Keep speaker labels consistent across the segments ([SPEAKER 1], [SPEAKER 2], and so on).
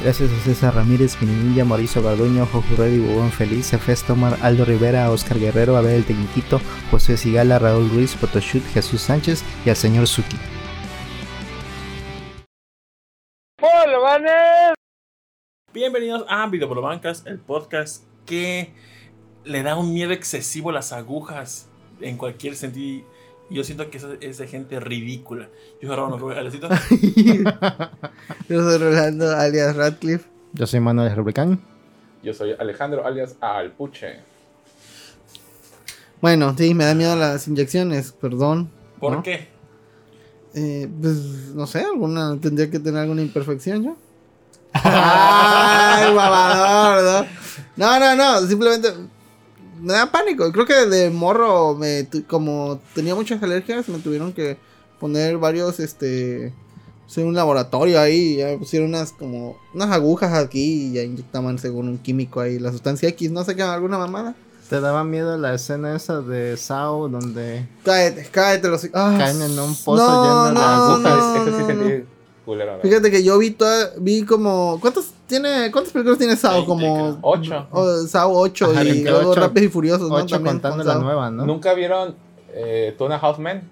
[SPEAKER 1] Gracias a César Ramírez, Pinilla, Mauricio Garduño, Jojo Reddy, Bubón Feliz, Efes Tomar, Aldo Rivera, Oscar Guerrero, Abel el Tecniquito, José Sigala, Raúl Ruiz, Photoshoot, Jesús Sánchez y al señor Suki.
[SPEAKER 2] Bienvenidos a Videobolobancas, el podcast que le da un miedo excesivo a las agujas en cualquier sentido. Yo siento que eso es de gente ridícula. Yo soy Rolando Alecito.
[SPEAKER 3] Yo soy Rolando, alias Radcliffe.
[SPEAKER 1] Yo soy Manuel Rubricán.
[SPEAKER 4] Yo soy Alejandro alias Alpuche.
[SPEAKER 3] Bueno, sí, me da miedo las inyecciones, perdón.
[SPEAKER 2] ¿Por
[SPEAKER 3] ¿no?
[SPEAKER 2] qué?
[SPEAKER 3] Eh, pues no sé, alguna tendría que tener alguna imperfección yo. Ay, mamador, ¿no? No, no, no, simplemente me da pánico. Creo que de morro, me como tenía muchas alergias, me tuvieron que poner varios, este, sí, un laboratorio ahí, ya me pusieron unas como unas agujas aquí y ya inyectaban según un químico ahí, la sustancia X, no sé qué, alguna mamada.
[SPEAKER 1] ¿Te daba miedo la escena esa de Sao donde
[SPEAKER 3] Cállate, cállate los ah,
[SPEAKER 1] caen en un pozo
[SPEAKER 3] no,
[SPEAKER 1] lleno de
[SPEAKER 3] no,
[SPEAKER 1] agujas?
[SPEAKER 3] no,
[SPEAKER 4] Eso sí sentí culero. ¿no?
[SPEAKER 3] Fíjate que yo vi toda, vi como ¿cuántas tiene cuántas películas tiene Sao? Como
[SPEAKER 4] Ocho.
[SPEAKER 3] o, Sao 8
[SPEAKER 1] Ajá,
[SPEAKER 3] y luego Rápidos y Furiosos, ¿no?
[SPEAKER 1] Ocho
[SPEAKER 3] También
[SPEAKER 1] contando
[SPEAKER 3] con
[SPEAKER 1] la
[SPEAKER 3] Sao.
[SPEAKER 1] nueva, ¿no?
[SPEAKER 4] ¿Nunca vieron eh, Two and a Half Men?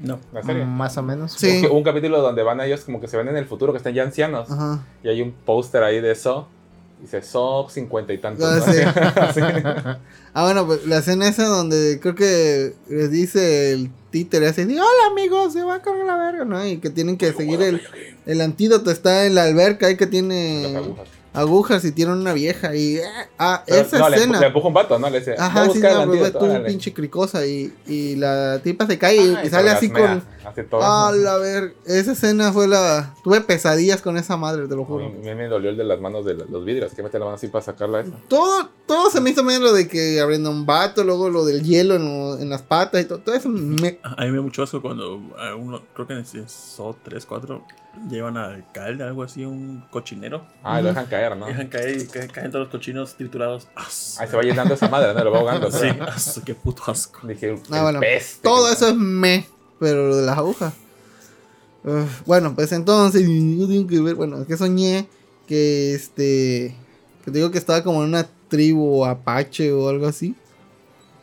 [SPEAKER 2] No.
[SPEAKER 4] La serie.
[SPEAKER 1] Mm, Más o menos.
[SPEAKER 3] Sí.
[SPEAKER 4] Un capítulo donde van ellos como que se ven en el futuro, que están ya ancianos.
[SPEAKER 3] Ajá.
[SPEAKER 4] Y hay un póster ahí de eso. Dice, so cincuenta y tantos.
[SPEAKER 3] Ah,
[SPEAKER 4] ¿no?
[SPEAKER 3] sí.
[SPEAKER 4] Así.
[SPEAKER 3] Ah, bueno, pues la escena esa donde creo que les dice el títere así, hola amigos, se va a cargar la verga, ¿no? Y que tienen que seguir el, el antídoto, está en la alberca ahí que
[SPEAKER 4] Las
[SPEAKER 3] tiene
[SPEAKER 4] agujas.
[SPEAKER 3] Agujas y tiene una vieja y... Ah,
[SPEAKER 4] Pero,
[SPEAKER 3] esa
[SPEAKER 4] no, le,
[SPEAKER 3] escena...
[SPEAKER 4] le empuja un vato, ¿no? Le dice, "Ve a
[SPEAKER 3] Ajá, sí, no, pero
[SPEAKER 4] antídoto,
[SPEAKER 3] tú
[SPEAKER 4] órale".
[SPEAKER 3] pinche cricosa y, y la tipa se cae y, sale así con...
[SPEAKER 4] Hace todo.
[SPEAKER 3] Ah, la ver, esa escena fue la... Tuve pesadillas con esa madre, te lo
[SPEAKER 4] A
[SPEAKER 3] juro.
[SPEAKER 4] mí me dolió el de las manos de la- los vidrios. Que mete la mano así para sacarla esa.
[SPEAKER 3] Todo, todo se me hizo medio lo de que abriendo un vato, luego lo del hielo en, lo- en las patas y todo. Todo eso me...
[SPEAKER 2] A mí me mucho asco cuando a uno, creo que en el SO 3, 4, llevan al alcalde, algo así, un cochinero.
[SPEAKER 4] Ah, lo dejan caer, ¿no?
[SPEAKER 2] Dejan caer y ca- caen todos los cochinos triturados. ¡As!
[SPEAKER 4] Ahí se va llenando esa madre, ¿no? Lo va ahogando.
[SPEAKER 2] Sí, as, qué puto asco.
[SPEAKER 4] Dije,
[SPEAKER 3] Ah, bueno,
[SPEAKER 4] peste
[SPEAKER 3] todo eso es me, pero lo de las agujas. Bueno, pues entonces, yo tengo que ver, bueno, es que soñé que este, que te digo que estaba como en una tribu apache o algo así.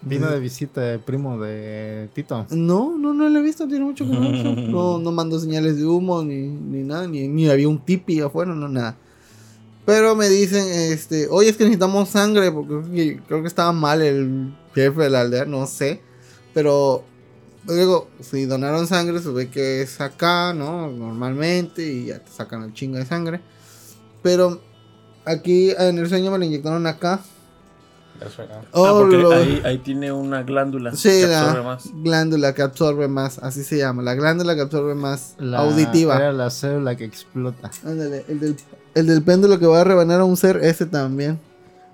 [SPEAKER 1] Vino de visita el primo de Tito.
[SPEAKER 3] No, no, no lo he visto, tiene mucho que no. No, mandó señales de humo ni, ni nada, ni, ni había un tipi afuera, no nada. Pero me dicen, este, oye, es que necesitamos sangre, porque creo que- creo que estaba mal el jefe de la aldea, no sé. Pero, digo, si donaron sangre, se ve que es acá, ¿no? Normalmente, y ya te sacan el chingo de sangre. Pero aquí en el sueño me lo inyectaron acá.
[SPEAKER 4] Eso, ah.
[SPEAKER 2] Ah,
[SPEAKER 3] Oh,
[SPEAKER 2] porque
[SPEAKER 3] lo-
[SPEAKER 2] ahí, ahí tiene una glándula
[SPEAKER 3] Sí,
[SPEAKER 2] que
[SPEAKER 3] la
[SPEAKER 2] absorbe más.
[SPEAKER 3] glándula que absorbe más, así se llama, la glándula que absorbe más
[SPEAKER 1] La,
[SPEAKER 3] auditiva.
[SPEAKER 1] Era la célula que explota.
[SPEAKER 3] Ándale, el del, el del péndulo que va a rebanar a un ser, ese también.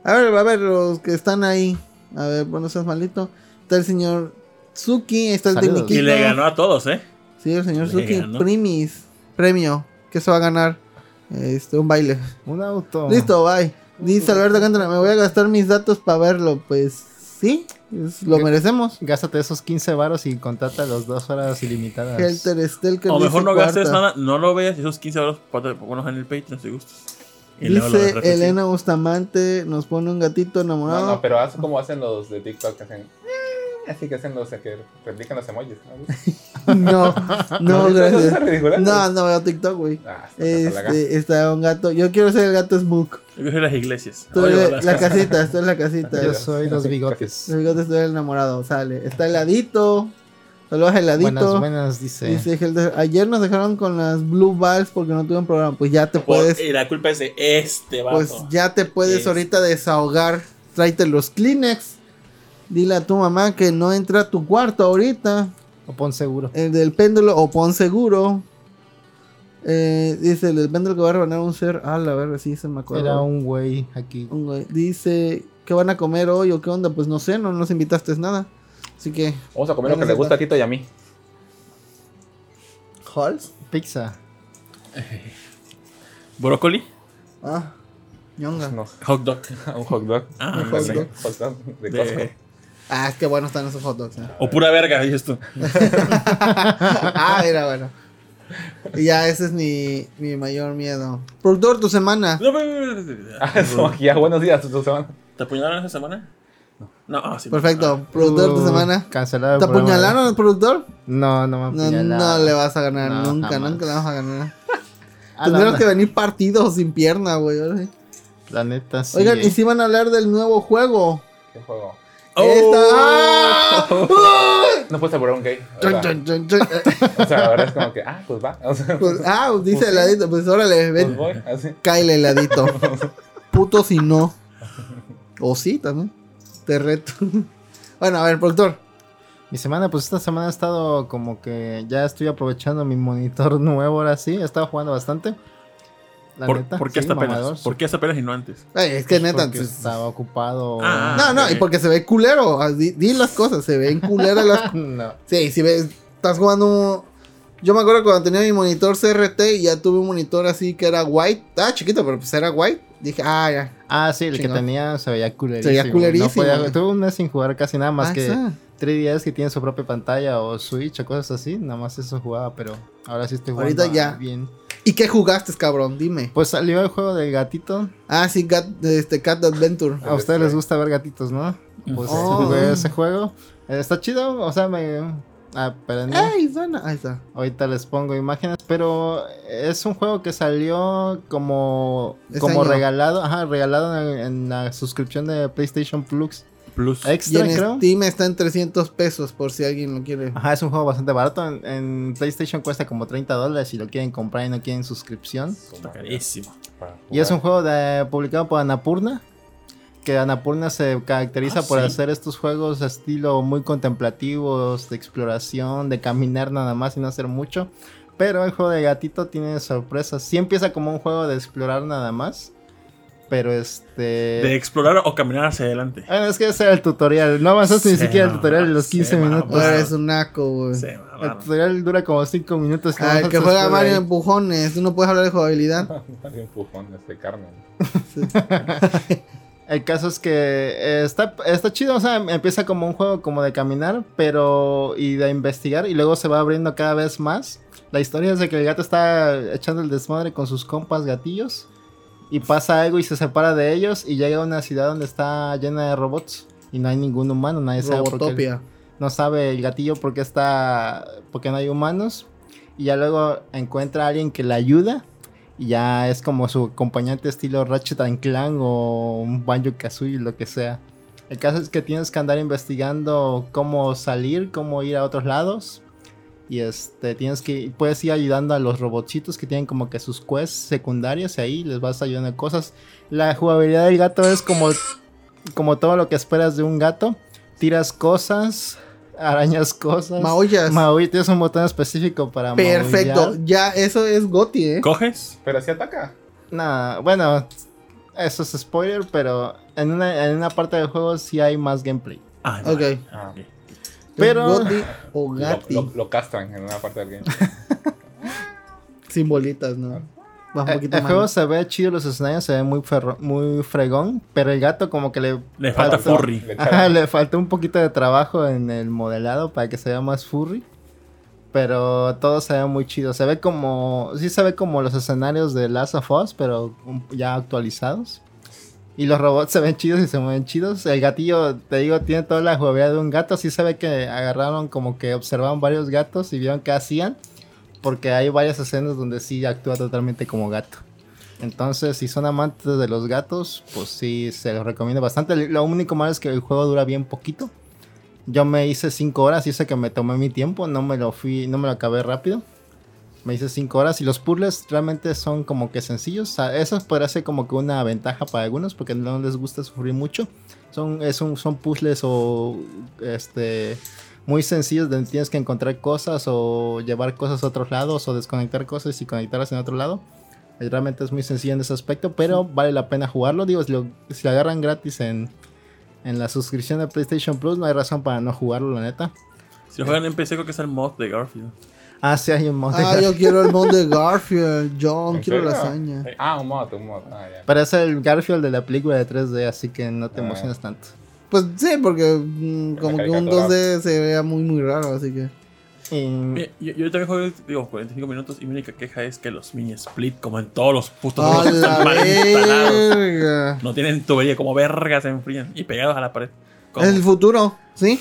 [SPEAKER 3] A ver, a ver, los que están ahí. A ver, bueno, seas malito. Está el señor Suki, está el
[SPEAKER 1] Saludos.
[SPEAKER 3] tecniquito.
[SPEAKER 2] Y le ganó a todos, ¿eh?
[SPEAKER 3] Sí, el señor
[SPEAKER 2] Le
[SPEAKER 3] Suki,
[SPEAKER 2] ganó.
[SPEAKER 3] primis, premio. ¿Qué se va a ganar? Este, un baile.
[SPEAKER 1] Un auto.
[SPEAKER 3] Listo, bye. Dice Alberto Cántara, me voy a gastar mis datos para verlo. Pues sí, es- lo merecemos.
[SPEAKER 1] Gástate esos 15 varos y contrata los dos horas ilimitadas.
[SPEAKER 3] Helter Stelker
[SPEAKER 2] O mejor
[SPEAKER 3] dice
[SPEAKER 2] no gastes
[SPEAKER 3] cuarta.
[SPEAKER 2] nada, no lo veas y esos 15 euros ponos en el Patreon si gustas. Y
[SPEAKER 3] Dice. Elena Bustamante, nos pone un gatito enamorado.
[SPEAKER 4] No, no, pero haz como hacen los de TikTok que hacen. "Eh", Así que hacen los que replican los emojis. ¿no?
[SPEAKER 3] No, no,
[SPEAKER 4] ¿Eso es
[SPEAKER 3] gracias.
[SPEAKER 4] ridículo?
[SPEAKER 3] No, no veo TikTok, güey.
[SPEAKER 4] Ah,
[SPEAKER 3] Este, está un gato. Yo quiero ser el gato Smook.
[SPEAKER 2] Yo que las iglesias.
[SPEAKER 3] Tú
[SPEAKER 2] Oye,
[SPEAKER 3] eres
[SPEAKER 2] las
[SPEAKER 3] la casita, estoy en la casita.
[SPEAKER 1] Yo soy los bigotes.
[SPEAKER 3] Los bigotes estoy enamorado, sale. Está heladito. Saludos heladito.
[SPEAKER 1] Buenas, buenas, dice.
[SPEAKER 3] Dice Helder, ayer nos dejaron con las Blue Balls porque no tuvieron programa. Pues ya te
[SPEAKER 2] Por-
[SPEAKER 3] puedes,
[SPEAKER 2] y la culpa es de este vato.
[SPEAKER 3] pues ya te puedes
[SPEAKER 2] Es-
[SPEAKER 3] ahorita desahogar. Tráete los Kleenex. Dile a tu mamá que no entra a tu cuarto ahorita.
[SPEAKER 1] O pon seguro.
[SPEAKER 3] El del péndulo o pon seguro. Eh, dice el que va a rebanar un ser. Ah, la verga, sí, se me acuerdo.
[SPEAKER 1] Era un güey aquí.
[SPEAKER 3] Un güey. Dice, ¿qué van a comer hoy o qué onda? Pues no sé, no nos invitaste nada. Así que,
[SPEAKER 4] Vamos a comer lo que le gusta a Tito y a mí.
[SPEAKER 3] ¿Halls?
[SPEAKER 1] Pizza.
[SPEAKER 2] ¿Brócoli?
[SPEAKER 3] Ah, ñonga.
[SPEAKER 4] No,
[SPEAKER 2] Hot dog.
[SPEAKER 4] un hot dog.
[SPEAKER 2] Ah,
[SPEAKER 4] Un
[SPEAKER 3] hot dog.
[SPEAKER 4] hot dog de
[SPEAKER 2] De-
[SPEAKER 4] Costco.
[SPEAKER 3] Ah, qué buenos están esos hot dogs. eh.
[SPEAKER 2] O pura verga, dices tú.
[SPEAKER 3] ah, mira, bueno. Y ya ese es mi, mi mayor miedo. Productor, tu semana.
[SPEAKER 2] No, pero- pero- pero-
[SPEAKER 4] Ah, eso, ya, buenos días, tu semana.
[SPEAKER 2] ¿Te apuñalaron esa semana? No. ah, sí.
[SPEAKER 3] Perfecto. Productor, tu
[SPEAKER 1] Uh,
[SPEAKER 3] semana.
[SPEAKER 1] Cancelado el
[SPEAKER 3] ¿Te
[SPEAKER 1] programa.
[SPEAKER 3] apuñalaron al productor?
[SPEAKER 1] No, no me
[SPEAKER 3] No,
[SPEAKER 1] apuñalaron.
[SPEAKER 3] no le vas a ganar.
[SPEAKER 1] No,
[SPEAKER 3] nunca,
[SPEAKER 1] jamás.
[SPEAKER 3] nunca le vas a ganar.
[SPEAKER 1] Ah,
[SPEAKER 3] que venir partidos sin pierna, güey. ahora sí.
[SPEAKER 1] la neta, sí.
[SPEAKER 3] Oigan, y si van a hablar del nuevo juego.
[SPEAKER 4] ¿Qué juego?
[SPEAKER 2] Oh.
[SPEAKER 3] Esta- ¡Ah!
[SPEAKER 4] No puedes apurar un gay. O
[SPEAKER 3] Chon,
[SPEAKER 4] sea,
[SPEAKER 3] chon, chon, chon.
[SPEAKER 4] o sea, ahora es como que, ah, pues va. O sea,
[SPEAKER 3] Pues, ah, pues dice
[SPEAKER 4] Pues
[SPEAKER 3] el
[SPEAKER 4] sí.
[SPEAKER 3] ladito. Pues órale,
[SPEAKER 4] pues
[SPEAKER 3] ven.
[SPEAKER 4] voy, así.
[SPEAKER 3] Cáele heladito. Puto si no. O sí, también. Te reto. Bueno, a ver, productor.
[SPEAKER 1] Mi semana, pues esta semana he estado como que ya estoy aprovechando mi monitor nuevo ahora sí. He estado jugando bastante. La
[SPEAKER 2] ¿Por,
[SPEAKER 1] neta.
[SPEAKER 2] ¿por qué
[SPEAKER 1] sí,
[SPEAKER 2] hasta apenas? ¿Por qué hasta apenas y no antes?
[SPEAKER 3] Ay, es que neta.
[SPEAKER 1] Porque
[SPEAKER 3] pues,
[SPEAKER 1] estaba ocupado.
[SPEAKER 2] Ah.
[SPEAKER 3] no, no,
[SPEAKER 2] ok.
[SPEAKER 3] y porque se ve culero. ah, Di, di las cosas, se ven culeras las.
[SPEAKER 1] no.
[SPEAKER 3] Sí, si ves, estás jugando. Yo me acuerdo cuando tenía mi monitor CRT y ya tuve un monitor así que era white. Ah, chiquito, pero pues era white. Dije, ah, ya.
[SPEAKER 1] Ah, sí, el
[SPEAKER 3] Chingón.
[SPEAKER 1] que tenía se veía culerísimo.
[SPEAKER 3] Se veía culerísimo,
[SPEAKER 1] No podía- tuve un mes sin jugar casi nada más
[SPEAKER 3] Ah,
[SPEAKER 1] que
[SPEAKER 3] esa.
[SPEAKER 1] 3DS que tiene su propia pantalla o Switch o cosas así. Nada más eso jugaba, pero ahora sí estoy jugando
[SPEAKER 3] Ahorita ya.
[SPEAKER 1] bien.
[SPEAKER 3] ¿Y qué jugaste, cabrón? Dime.
[SPEAKER 1] Pues salió el juego del gatito.
[SPEAKER 3] Ah, sí, Cat, este, Cat Adventure.
[SPEAKER 1] A ustedes les gusta ver gatitos, ¿no? Pues
[SPEAKER 3] Oh.
[SPEAKER 1] jugué ese juego. Eh, Está chido, o sea, me... Ah, espérenme.
[SPEAKER 3] ¡Ey, suena! Ahí está.
[SPEAKER 1] Ahorita les pongo imágenes, pero es un juego que salió como,
[SPEAKER 3] Este
[SPEAKER 1] como
[SPEAKER 3] año.
[SPEAKER 1] regalado, ajá, regalado en, en la suscripción de PlayStation Plus
[SPEAKER 2] Plus.
[SPEAKER 3] Y
[SPEAKER 1] Extra,
[SPEAKER 3] en
[SPEAKER 1] creo.
[SPEAKER 3] Steam está en 300 pesos por si alguien lo quiere.
[SPEAKER 1] Ajá, es un juego bastante barato. En, en PlayStation cuesta como 30 dólares si lo quieren comprar y no quieren suscripción.
[SPEAKER 2] Está carísimo.
[SPEAKER 1] Y es un juego de, publicado por Anapurna. Que Anapurna se caracteriza
[SPEAKER 2] Ah,
[SPEAKER 1] por
[SPEAKER 2] sí.
[SPEAKER 1] hacer estos juegos estilo muy contemplativos, de exploración, de caminar nada más y no hacer mucho. Pero el juego de gatito tiene sorpresas. Sí empieza como un juego de explorar nada más. Pero este...
[SPEAKER 2] De explorar o caminar hacia adelante.
[SPEAKER 1] Bueno, es que ese era el tutorial. No avanzas ni siquiera el tutorial de los
[SPEAKER 2] se
[SPEAKER 1] 15
[SPEAKER 2] mamá.
[SPEAKER 1] minutos.
[SPEAKER 3] Ahora es un naco, güey.
[SPEAKER 1] El tutorial dura como 5 minutos.
[SPEAKER 3] Ah, el que juega
[SPEAKER 1] de
[SPEAKER 3] Mario. Empujones. Tú no puedes hablar de jugabilidad.
[SPEAKER 4] Mario empujón, este Carmen.
[SPEAKER 1] El caso es que eh, está, está chido, o sea, empieza como un juego como de caminar, pero y de investigar y luego se va abriendo cada vez más. La historia es de que el gato está echando el desmadre con sus compas gatillos y pasa algo y se separa de ellos y llega a una ciudad donde está llena de robots y no hay ningún humano, nadie sabe por qué.
[SPEAKER 3] Robotopia.
[SPEAKER 1] No sabe el gatillo por qué está, porque no hay humanos y ya luego encuentra a alguien que le ayuda y ya es como su acompañante estilo Ratchet and Clank o un Banjo Kazooie, lo que sea. El caso es que tienes que andar investigando cómo salir, cómo ir a otros lados. Y este, tienes que, puedes ir ayudando a los robotcitos que tienen como que sus quests secundarias y ahí les vas ayudando cosas. La jugabilidad del gato es como, como todo lo que esperas de un gato. Tiras cosas, arañas cosas.
[SPEAKER 3] Maullas.
[SPEAKER 1] Maullar, tienes un botón específico para
[SPEAKER 3] Perfecto.
[SPEAKER 1] maullar.
[SPEAKER 3] Ya, eso es Goti, ¿eh?
[SPEAKER 2] ¿Coges?
[SPEAKER 4] Pero si ataca.
[SPEAKER 1] Nah, bueno, eso es spoiler, pero en una, en una parte del juego sí hay más gameplay.
[SPEAKER 2] Ah,
[SPEAKER 3] Ok.
[SPEAKER 4] Ah.
[SPEAKER 2] Ok.
[SPEAKER 1] Pero-
[SPEAKER 3] Goti o
[SPEAKER 4] Lo,
[SPEAKER 3] Gati.
[SPEAKER 4] lo, lo castran en una parte del game.
[SPEAKER 3] Sin bolitas, ¿no? Un
[SPEAKER 1] Eh,
[SPEAKER 3] poquito
[SPEAKER 1] el
[SPEAKER 3] más.
[SPEAKER 1] juego se ve chido, los escenarios se ve muy, ferro- muy fregón, pero el gato como que le...
[SPEAKER 2] Le falta furry.
[SPEAKER 4] Le
[SPEAKER 1] Ajá,
[SPEAKER 4] echaron-
[SPEAKER 1] le faltó un poquito de trabajo en el modelado para que se vea más furry. Pero todo se ve muy chido. Se ve como. Sí, se ve como los escenarios de Last of Us, pero ya actualizados. Y los robots se ven chidos y se mueven chidos. El gatillo, te digo, tiene toda la jugabilidad de un gato. Sí se ve que agarraron como que observaban varios gatos y vieron qué hacían. Porque hay varias escenas donde sí actúa totalmente como gato. Entonces, si son amantes de los gatos, pues sí, se los recomiendo bastante. Lo único malo es que el juego dura bien poquito. Yo me hice 5 horas y eso que me tomé mi tiempo, no me lo fui, no me lo acabé rápido. Me hice 5 horas y los puzzles realmente son como que sencillos. O sea, eso podría ser como que una ventaja para algunos porque no les gusta sufrir mucho. Son, es un- son puzzles o este muy sencillos donde tienes que encontrar cosas o llevar cosas a otros lados o desconectar cosas y conectarlas en otro lado. Eh, Realmente es muy sencillo en ese aspecto, pero vale la pena jugarlo. Digo, si lo, si lo agarran gratis en, en la suscripción de PlayStation Plus, no hay razón para no jugarlo, la neta.
[SPEAKER 2] Si lo juegan en PC, creo que es el mod de Garfield.
[SPEAKER 1] Ah, sí, hay un mod. de
[SPEAKER 3] Ah, yo quiero el mod de Garfield. John,
[SPEAKER 4] ¿En
[SPEAKER 3] quiero
[SPEAKER 4] serio?
[SPEAKER 3] lasaña.
[SPEAKER 4] Ah, un mod, un mod. Ah, ya.
[SPEAKER 1] Pero es el Garfield de la película de 3D, así que no te
[SPEAKER 4] Ah.
[SPEAKER 1] emociones tanto.
[SPEAKER 3] Pues sí, porque mm, como que un
[SPEAKER 4] caricatura.
[SPEAKER 3] 2D se vea muy, muy raro, así que.
[SPEAKER 1] Y-
[SPEAKER 2] Mira, Yo, yo también juego, digo, 45 minutos y mi única queja es que los mini split, como en todos los putos
[SPEAKER 3] ¡A
[SPEAKER 2] juegos,
[SPEAKER 3] la
[SPEAKER 2] están mal instalados.
[SPEAKER 3] verga!
[SPEAKER 2] No tienen tubería, como vergas se enfrían y pegados a la pared. ¿Cómo?
[SPEAKER 3] Es el futuro, ¿sí?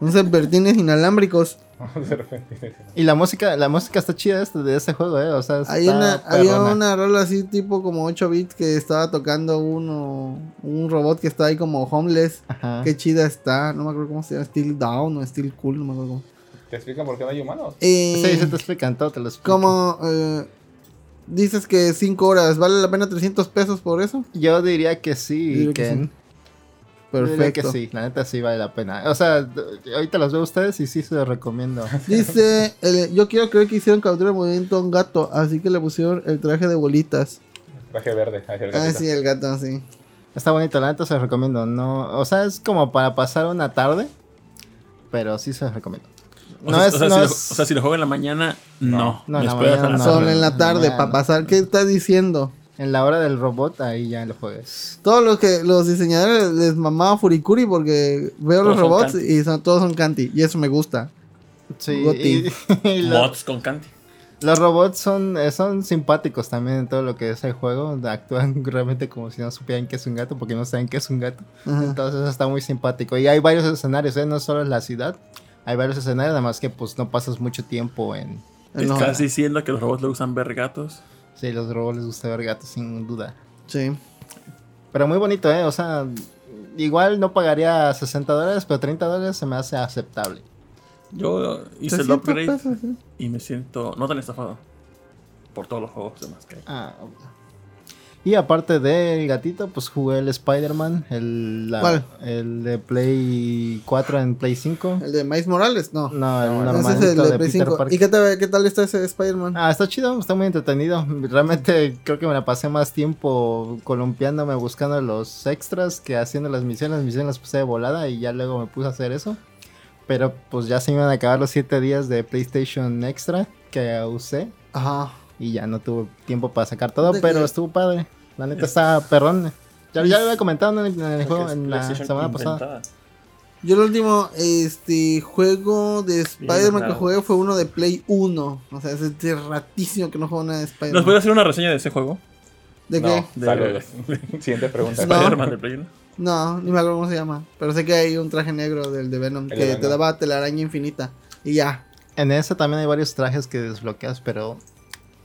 [SPEAKER 3] Un serpentines inalámbricos.
[SPEAKER 1] Y la música, la música está chida este, de este juego, eh. O sea, está
[SPEAKER 3] Hay una, había una rola así tipo como 8 bits que estaba tocando uno, un robot que está ahí como homeless.
[SPEAKER 1] Ajá.
[SPEAKER 3] Qué chida está, no me acuerdo cómo se llama, Steel Down o Steel Cool, no me acuerdo cómo.
[SPEAKER 4] ¿Te explican por qué no hay humanos?
[SPEAKER 3] Eh,
[SPEAKER 1] Sí, se te explican todo, te lo explico.
[SPEAKER 3] como eh, dices que 5 horas, ¿vale la pena 300 pesos por eso?
[SPEAKER 1] Yo diría que sí,
[SPEAKER 3] Diría que
[SPEAKER 1] Ken.
[SPEAKER 3] sí. Perfecto.
[SPEAKER 1] que sí, la neta sí vale la pena. O sea, ahorita los veo a ustedes y sí se los recomiendo.
[SPEAKER 3] Dice, el- yo quiero creer que hicieron captura de movimiento a un gato, así que le pusieron el traje de bolitas.
[SPEAKER 4] Traje verde. ahí el
[SPEAKER 3] Ah, sí, el gato, sí.
[SPEAKER 1] Está bonito, la neta se los recomiendo. No, o sea, es como para pasar una tarde, pero sí se los recomiendo.
[SPEAKER 2] O
[SPEAKER 1] No
[SPEAKER 2] sea,
[SPEAKER 1] es,
[SPEAKER 2] o sea,
[SPEAKER 1] no
[SPEAKER 2] si lo, o sea, si lo juego en la mañana, no.
[SPEAKER 1] No,
[SPEAKER 2] Me
[SPEAKER 1] en la mañana no.
[SPEAKER 3] Solo
[SPEAKER 2] tarde.
[SPEAKER 3] en la tarde,
[SPEAKER 1] no,
[SPEAKER 3] para
[SPEAKER 1] no.
[SPEAKER 3] pasar. ¿Qué estás diciendo?
[SPEAKER 1] En la hora del robot, ahí ya lo juegues.
[SPEAKER 3] Todos los que los diseñadores les mamaba Furikuri porque veo los
[SPEAKER 2] Todos
[SPEAKER 3] robots y son, todos son Kanti. Y eso me gusta.
[SPEAKER 1] Sí,
[SPEAKER 3] Goti.
[SPEAKER 1] y- y lo-
[SPEAKER 2] Mods con Canti.
[SPEAKER 1] los robots son, eh, son simpáticos también en todo lo que es el juego. Actúan realmente como si no supieran que es un gato, porque no saben que es un gato.
[SPEAKER 3] Ajá.
[SPEAKER 1] Entonces eso está muy simpático. Y hay varios escenarios, ¿eh? no solo en la ciudad. Hay varios escenarios, nada más que pues no pasas mucho tiempo en...
[SPEAKER 3] No,
[SPEAKER 2] ¿Estás diciendo que los robots le usan ver gatos?
[SPEAKER 1] Sí, los robots les gusta ver gatos, sin duda.
[SPEAKER 3] Sí.
[SPEAKER 1] Pero muy bonito, ¿eh? O sea, igual no pagaría 60 dólares, pero 30 dólares se me hace aceptable.
[SPEAKER 2] Yo hice el
[SPEAKER 3] 300
[SPEAKER 2] upgrade
[SPEAKER 3] pesos, sí.
[SPEAKER 2] y me siento no tan estafado por todos los juegos demás que hay.
[SPEAKER 1] Ah, y aparte del gatito, pues jugué el Spider-Man, el, la-
[SPEAKER 3] ¿Cuál?
[SPEAKER 1] el de Play 4 en Play 5.
[SPEAKER 3] ¿El de Miles Morales? No.
[SPEAKER 1] No, el
[SPEAKER 4] No,
[SPEAKER 3] Ese
[SPEAKER 1] normalito
[SPEAKER 3] es el de,
[SPEAKER 1] de
[SPEAKER 3] Play
[SPEAKER 1] Peter
[SPEAKER 3] 5.
[SPEAKER 1] Parker.
[SPEAKER 3] ¿Y qué tal, qué tal está ese Spider-Man?
[SPEAKER 1] Ah, está chido, está muy entretenido. Realmente creo que me la pasé más tiempo columpiándome buscando los extras que haciendo las misiones. Las misiones las puse de volada y ya luego me puse a hacer eso. Pero pues ya se me iban a acabar los 7 días de PlayStation Extra que usé
[SPEAKER 3] Ajá.
[SPEAKER 1] Y ya no tuve tiempo para sacar todo,
[SPEAKER 3] ¿De
[SPEAKER 1] pero
[SPEAKER 3] qué?
[SPEAKER 1] estuvo padre. La neta
[SPEAKER 2] Es-
[SPEAKER 1] está perrón. Ya, ya lo había comentado en el, en el juego en la semana pasada.
[SPEAKER 3] Yo el último este juego de Spider-Man que jugué fue uno de Play 1. O sea, es de ratísimo que no juego nada de
[SPEAKER 2] ¿Nos
[SPEAKER 3] Spider-Man.
[SPEAKER 2] puede hacer una reseña de ese juego?
[SPEAKER 3] ¿De
[SPEAKER 4] no,
[SPEAKER 3] qué?
[SPEAKER 2] De-.
[SPEAKER 4] Siguiente pregunta.
[SPEAKER 3] No.
[SPEAKER 2] Spider-Man de Play 1.
[SPEAKER 3] No, ni me acuerdo cómo se llama. Pero sé que hay un traje negro del de Venom
[SPEAKER 4] El
[SPEAKER 3] que
[SPEAKER 4] de
[SPEAKER 3] te
[SPEAKER 4] Venom.
[SPEAKER 3] daba telaraña infinita. Y ya.
[SPEAKER 1] En ese también hay varios trajes que desbloqueas, pero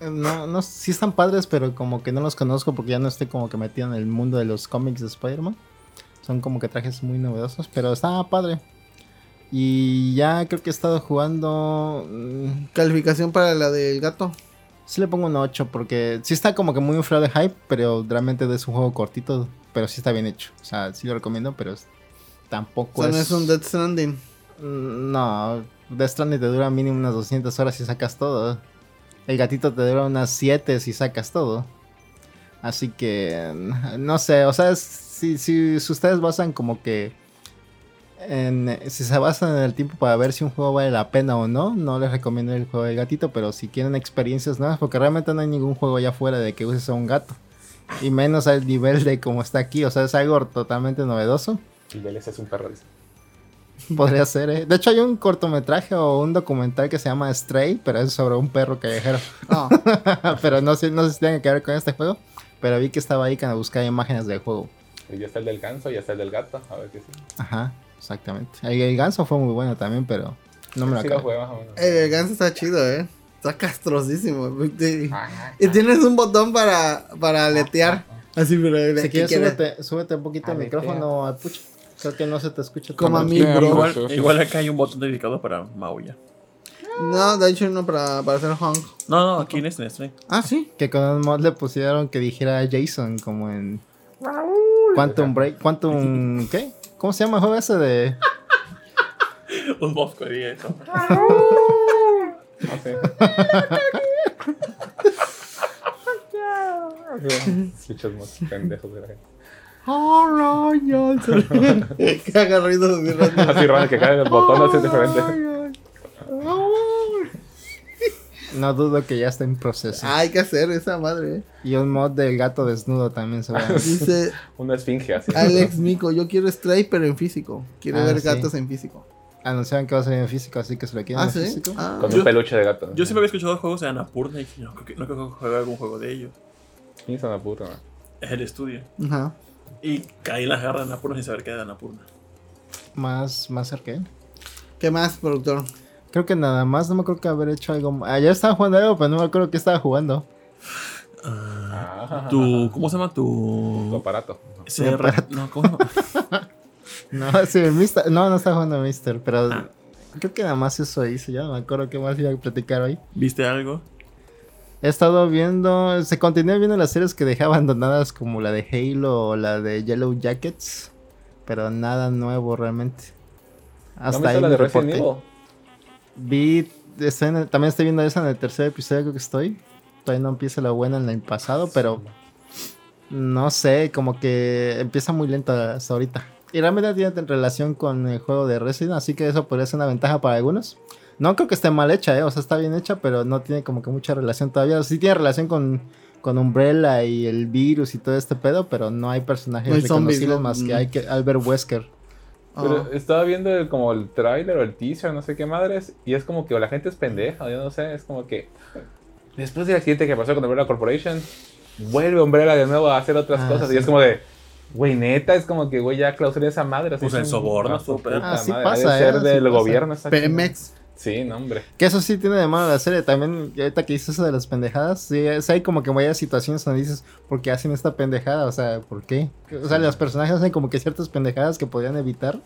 [SPEAKER 1] no, no, sí están padres, pero como que no los conozco porque ya no estoy como que metido en el mundo de los cómics de Spider-Man. Son como que trajes muy novedosos, pero está padre. Y ya creo que he estado jugando... mm,
[SPEAKER 3] Calificación para la del gato.
[SPEAKER 1] Sí le pongo un 8 porque sí está como que muy inflado de hype, pero realmente es un juego cortito, pero sí está bien hecho. O sea, sí lo recomiendo, pero es-
[SPEAKER 3] O
[SPEAKER 1] tampoco
[SPEAKER 3] sea, no
[SPEAKER 1] es...
[SPEAKER 3] es un Death Stranding.
[SPEAKER 1] Mm, No, Death Stranding te dura mínimo unas 200 horas si sacas todo. El gatito te dura unas 7 si sacas todo. Así que, no sé, o sea, si, si, ustedes basan como que... En, si se basan en el tiempo para ver si un juego vale la pena o no, no les recomiendo el juego del gatito, pero si quieren experiencias nuevas, porque realmente no hay ningún juego allá afuera de que uses a un gato. Y menos al nivel de como está aquí, o sea, es algo totalmente novedoso.
[SPEAKER 4] Y Vélez es un perro. dice.
[SPEAKER 1] Podría ser, ¿eh? De hecho, hay un cortometraje o un documental que se llama Stray, pero es sobre un perro callejero.
[SPEAKER 3] No.
[SPEAKER 1] pero no sé, no sé si tiene que ver con este juego. Pero vi que estaba ahí cuando buscaba imágenes del juego.
[SPEAKER 4] Y ya está el del ganso, ya está el del gato. A ver qué sí.
[SPEAKER 1] Ajá, exactamente. El, el ganso fue muy bueno también, pero no me lo
[SPEAKER 4] Sí lo
[SPEAKER 1] acabé.
[SPEAKER 4] jugué más o menos.
[SPEAKER 3] el ganso está chido, eh. Está castrosísimo. Y y tienes un botón para, para aletear. Así, pero.
[SPEAKER 1] Si
[SPEAKER 3] ¿qué
[SPEAKER 1] quieres, súbete, súbete un poquito el micrófono al pucho. Creo que no se te escucha.
[SPEAKER 3] Como a mí, bro.
[SPEAKER 2] Igual, igual acá hay un botón dedicado para Mauya.
[SPEAKER 3] No, de hecho, no para, para hacer honk.
[SPEAKER 2] No, no, aquí en este, este.
[SPEAKER 3] Ah, sí.
[SPEAKER 1] Que con un mod le pusieron que dijera Jason, como en. Quantum Break. Quantum. ¿Qué? ¿Cómo se llama el juego ese de.?
[SPEAKER 2] Un bosco diría eso.
[SPEAKER 4] no sé. Escuchas más pendejos de la gente.
[SPEAKER 3] Oh, no, Que haga ruido así raro.
[SPEAKER 4] Así raro que cae el botón, así diferente.
[SPEAKER 1] No dudo que ya está en proceso.
[SPEAKER 3] Ah, hay que hacer esa madre. eh.
[SPEAKER 1] Y un mod del gato desnudo también se va a
[SPEAKER 3] Dice
[SPEAKER 4] Una esfinge así.
[SPEAKER 3] Alex Mico, yo quiero Stray pero en físico. Quiero
[SPEAKER 1] Ah,
[SPEAKER 3] ver
[SPEAKER 1] sí.
[SPEAKER 3] gatos en físico.
[SPEAKER 1] anunciaron que va a salir en físico, así que se lo quieren
[SPEAKER 3] Ah,
[SPEAKER 1] en
[SPEAKER 3] sí.
[SPEAKER 1] físico.
[SPEAKER 3] Ah.
[SPEAKER 4] Con
[SPEAKER 2] Yo-
[SPEAKER 4] un peluche de gato.
[SPEAKER 2] Yo siempre había escuchado juegos de Anapurna y dije, no, creo que, no creo que juegue algún juego de ellos.
[SPEAKER 4] ¿Quién es Anapurna?
[SPEAKER 2] Es el estudio.
[SPEAKER 3] Ajá.
[SPEAKER 2] Y caí en las garras de Anapurna sin saber qué era de Anapurna.
[SPEAKER 1] Más, más cerca. ¿eh?
[SPEAKER 3] ¿Qué más, productor?
[SPEAKER 1] Creo que nada más, no me acuerdo que haber hecho algo. más. Ayer estaba jugando algo, pero no me acuerdo que estaba jugando.
[SPEAKER 4] Ah,
[SPEAKER 2] Tu, ¿Cómo se llama?
[SPEAKER 4] Tu
[SPEAKER 2] Tu...
[SPEAKER 4] aparato.
[SPEAKER 2] No, ¿cómo?
[SPEAKER 1] No, sí, Mister. No, no estaba jugando Mister, pero
[SPEAKER 2] Ah.
[SPEAKER 1] creo que nada más eso hice. Ya no me acuerdo qué más iba a platicar hoy.
[SPEAKER 2] ¿Viste algo?
[SPEAKER 1] He estado viendo. Se continúa viendo las series que dejé abandonadas, como la de Halo o la de Yellow Jackets. Pero nada nuevo realmente.
[SPEAKER 4] ¿No
[SPEAKER 1] Hasta ahí
[SPEAKER 4] la de Resident
[SPEAKER 1] reporte.
[SPEAKER 4] Evil?
[SPEAKER 1] Vi. estoy en el- también estoy viendo esa en el tercer episodio creo que estoy. Todavía no empieza la buena en el pasado, pero no sé, como que empieza muy lento hasta ahorita. Y realmente tiene relación con el juego de Resident, así que eso podría ser una ventaja para algunos. No creo que esté mal hecha, ¿eh? o sea, está bien hecha, pero no tiene como que mucha relación todavía. Sí tiene relación con, con Umbrella y el virus y todo este pedo, pero no hay personajes
[SPEAKER 3] No hay zombies,
[SPEAKER 1] reconocibles
[SPEAKER 3] ¿no?
[SPEAKER 1] más que
[SPEAKER 3] Mm.
[SPEAKER 1] hay que Albert Wesker.
[SPEAKER 4] Pero
[SPEAKER 3] Ah.
[SPEAKER 4] estaba viendo el- como el tráiler o el teaser, no sé qué madres, y es como que o la gente es pendeja, yo no sé, es como que después del accidente que pasó con Umbrella Corporation, vuelve Umbrella de nuevo a hacer otras
[SPEAKER 1] Ah,
[SPEAKER 4] cosas,
[SPEAKER 1] sí.
[SPEAKER 4] y es como de, güey, neta, es como que, güey, ya clausuré esa madre. así
[SPEAKER 2] Pues
[SPEAKER 4] es
[SPEAKER 2] el soborno, súper.
[SPEAKER 1] Ah, sí
[SPEAKER 4] madre,
[SPEAKER 1] pasa,
[SPEAKER 4] ha de ser
[SPEAKER 1] eh,
[SPEAKER 4] del
[SPEAKER 1] pasa.
[SPEAKER 4] gobierno.
[SPEAKER 3] Pemex.
[SPEAKER 4] Sí, no, hombre.
[SPEAKER 1] Que eso sí tiene de malo la serie. También, ahorita que dices eso de las pendejadas, sí, es- hay como que varias situaciones donde dices, ¿por qué hacen esta pendejada? O sea, ¿por qué? O sea, los personajes hacen como que ciertas pendejadas que podrían evitar,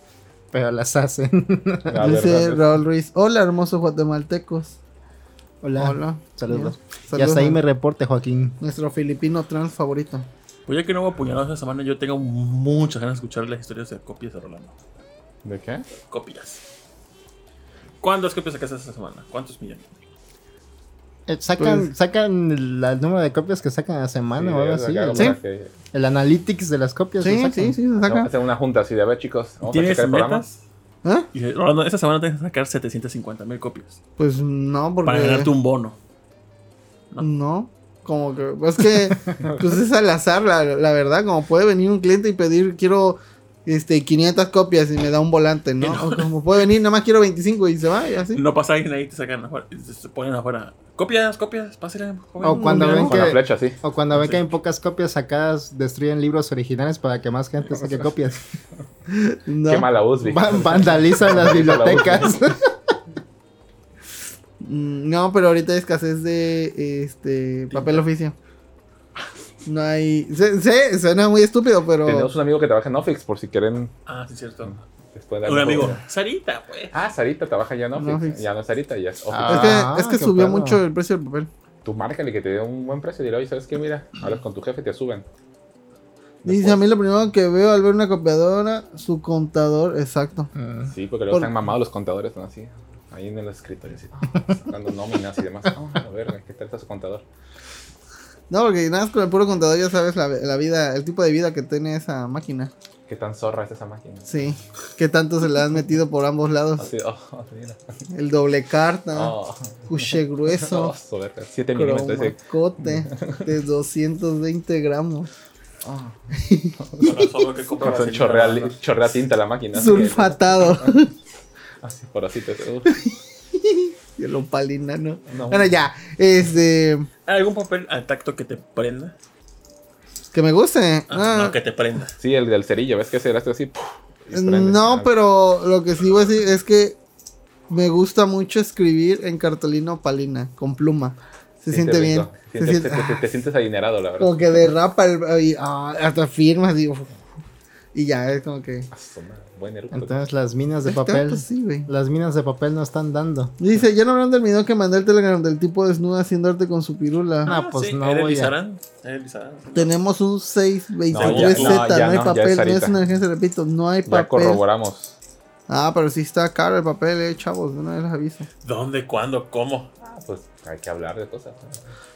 [SPEAKER 1] pero las hacen.
[SPEAKER 4] La
[SPEAKER 3] Dice
[SPEAKER 4] verdad,
[SPEAKER 3] Raúl Ruiz. Hola, hermosos guatemaltecos.
[SPEAKER 1] Hola.
[SPEAKER 3] Hola.
[SPEAKER 1] Saludos. Y
[SPEAKER 3] Saludos
[SPEAKER 1] hasta ahí me reporte, Joaquín.
[SPEAKER 3] Nuestro filipino trans favorito.
[SPEAKER 2] Pues ya que no hubo apuñalados esta semana, yo tengo muchas ganas de escuchar las historias de copias de Rolando.
[SPEAKER 4] ¿De qué?
[SPEAKER 2] Copias. ¿Cuántas copias sacaste esta semana? ¿Cuántos millones?
[SPEAKER 1] Eh, sacan,
[SPEAKER 3] Pues-
[SPEAKER 1] sacan el, el número de copias que sacan a la semana o algo así. El,
[SPEAKER 3] Sí.
[SPEAKER 1] el analytics de las copias.
[SPEAKER 3] Sí,
[SPEAKER 1] sacan.
[SPEAKER 3] sí, sí, se saca.
[SPEAKER 4] Hacer una junta así de, a ver, chicos, vamos a
[SPEAKER 2] ¿Tienes
[SPEAKER 4] checar el programa.
[SPEAKER 2] metas?
[SPEAKER 3] ¿Ah?
[SPEAKER 2] Y dice, Rolando, esta semana tienes que sacar 750 mil copias.
[SPEAKER 3] Pues no, porque.
[SPEAKER 2] Para ganarte un bono.
[SPEAKER 3] No. Como que. Pues que. pues es al azar, la, la verdad. Como puede venir un cliente y pedir, quiero. Este, 500 copias y me da un volante, ¿no? O como puede venir, nada más quiero 25 y se va y así.
[SPEAKER 2] No pasa alguien ahí te sacan afuera. Se ponen afuera. Copias, copias, pásale, joven.
[SPEAKER 1] O cuando ven
[SPEAKER 4] Con la
[SPEAKER 1] que-
[SPEAKER 4] flecha, sí.
[SPEAKER 1] O cuando ven
[SPEAKER 2] Sí.
[SPEAKER 1] que hay pocas copias sacadas, destruyen libros originales para que más gente saque copias.
[SPEAKER 3] No.
[SPEAKER 4] Qué mala USB.
[SPEAKER 1] Va- vandalizan las bibliotecas.
[SPEAKER 3] Mm, No, pero ahorita hay escasez de este papel oficio. No hay. Sé, sé, suena muy estúpido, pero.
[SPEAKER 4] Tenemos un amigo que trabaja en Office, por si quieren
[SPEAKER 2] Ah, sí, cierto.
[SPEAKER 4] después de
[SPEAKER 2] Un amigo. Sarita, pues.
[SPEAKER 4] Ah, Sarita trabaja ya en Office. Ya no es Sarita, ya es Office.
[SPEAKER 1] Ah.
[SPEAKER 3] Es que, es que subió
[SPEAKER 1] pedo.
[SPEAKER 3] mucho el precio del papel.
[SPEAKER 4] Tú márcale que te dé un buen precio y dile, oye, ¿sabes qué? Mira, hablas con tu jefe y te suben.
[SPEAKER 3] Dice a mí lo primero que veo al ver una copiadora, su contador, exacto.
[SPEAKER 1] Mm.
[SPEAKER 4] Sí, porque luego
[SPEAKER 3] Por-
[SPEAKER 4] están mamados los contadores, ¿no? Así, ahí en el escritorio, así, dando nóminas y demás. Ah, a ver, ¿qué tal está su contador?
[SPEAKER 3] No, porque nada más con el puro contador ya sabes la, la vida, el tipo de vida que tiene esa máquina.
[SPEAKER 4] ¿Qué tan zorra es esa máquina?
[SPEAKER 3] Sí. Que tanto se le han metido por ambos lados.
[SPEAKER 4] Así, oh, mira.
[SPEAKER 3] El doble carta,
[SPEAKER 4] Oh,
[SPEAKER 3] cuche
[SPEAKER 4] oh,
[SPEAKER 3] grueso,
[SPEAKER 4] soberga. 7 milímetros ese.
[SPEAKER 3] de 220 gramos,
[SPEAKER 4] Oh, chorrea, li- chorrea tinta la máquina.
[SPEAKER 3] sulfatado.
[SPEAKER 4] Así, por así te.
[SPEAKER 3] Opalina, ¿no?
[SPEAKER 4] No.
[SPEAKER 3] Bueno, ya. Este.
[SPEAKER 2] ¿Algún papel al tacto que te prenda?
[SPEAKER 3] Que me guste.
[SPEAKER 2] Ah,
[SPEAKER 3] Ah,
[SPEAKER 2] No, que te prenda.
[SPEAKER 4] Sí, el del cerillo, ¿ves que ese era este así?
[SPEAKER 3] No,
[SPEAKER 4] Ah,
[SPEAKER 3] pero lo que sí voy a decir es que me gusta mucho escribir en cartulina opalina, con pluma. Se siente bien. Se siente-
[SPEAKER 4] te, te- te sientes adinerado, la verdad.
[SPEAKER 3] como que derrapa el, y, ah, hasta firmas y, y ya es como que
[SPEAKER 4] su madre, Buen eructo.
[SPEAKER 1] Entonces las minas de
[SPEAKER 3] Este
[SPEAKER 1] papel,
[SPEAKER 3] sí,
[SPEAKER 1] las minas de papel no están dando.
[SPEAKER 3] Dice, ya no del video que mandé el telegram del tipo desnudo haciendo arte con su pirula.
[SPEAKER 1] Ah, pues
[SPEAKER 2] sí,
[SPEAKER 1] no
[SPEAKER 2] ¿era
[SPEAKER 1] voy a-.
[SPEAKER 3] Tenemos un
[SPEAKER 4] No,
[SPEAKER 3] 623Z,
[SPEAKER 2] ya-
[SPEAKER 3] no,
[SPEAKER 2] no,
[SPEAKER 4] ya
[SPEAKER 3] hay
[SPEAKER 4] ya
[SPEAKER 3] papel, no es una urgencia, repito, no hay
[SPEAKER 4] Ya
[SPEAKER 3] papel.
[SPEAKER 4] corroboramos.
[SPEAKER 3] Ah, pero sí está caro el papel, eh, chavos, de una vez les aviso.
[SPEAKER 2] ¿Dónde? ¿Cuándo? ¿Cómo?
[SPEAKER 4] Ah, pues hay que hablar de cosas.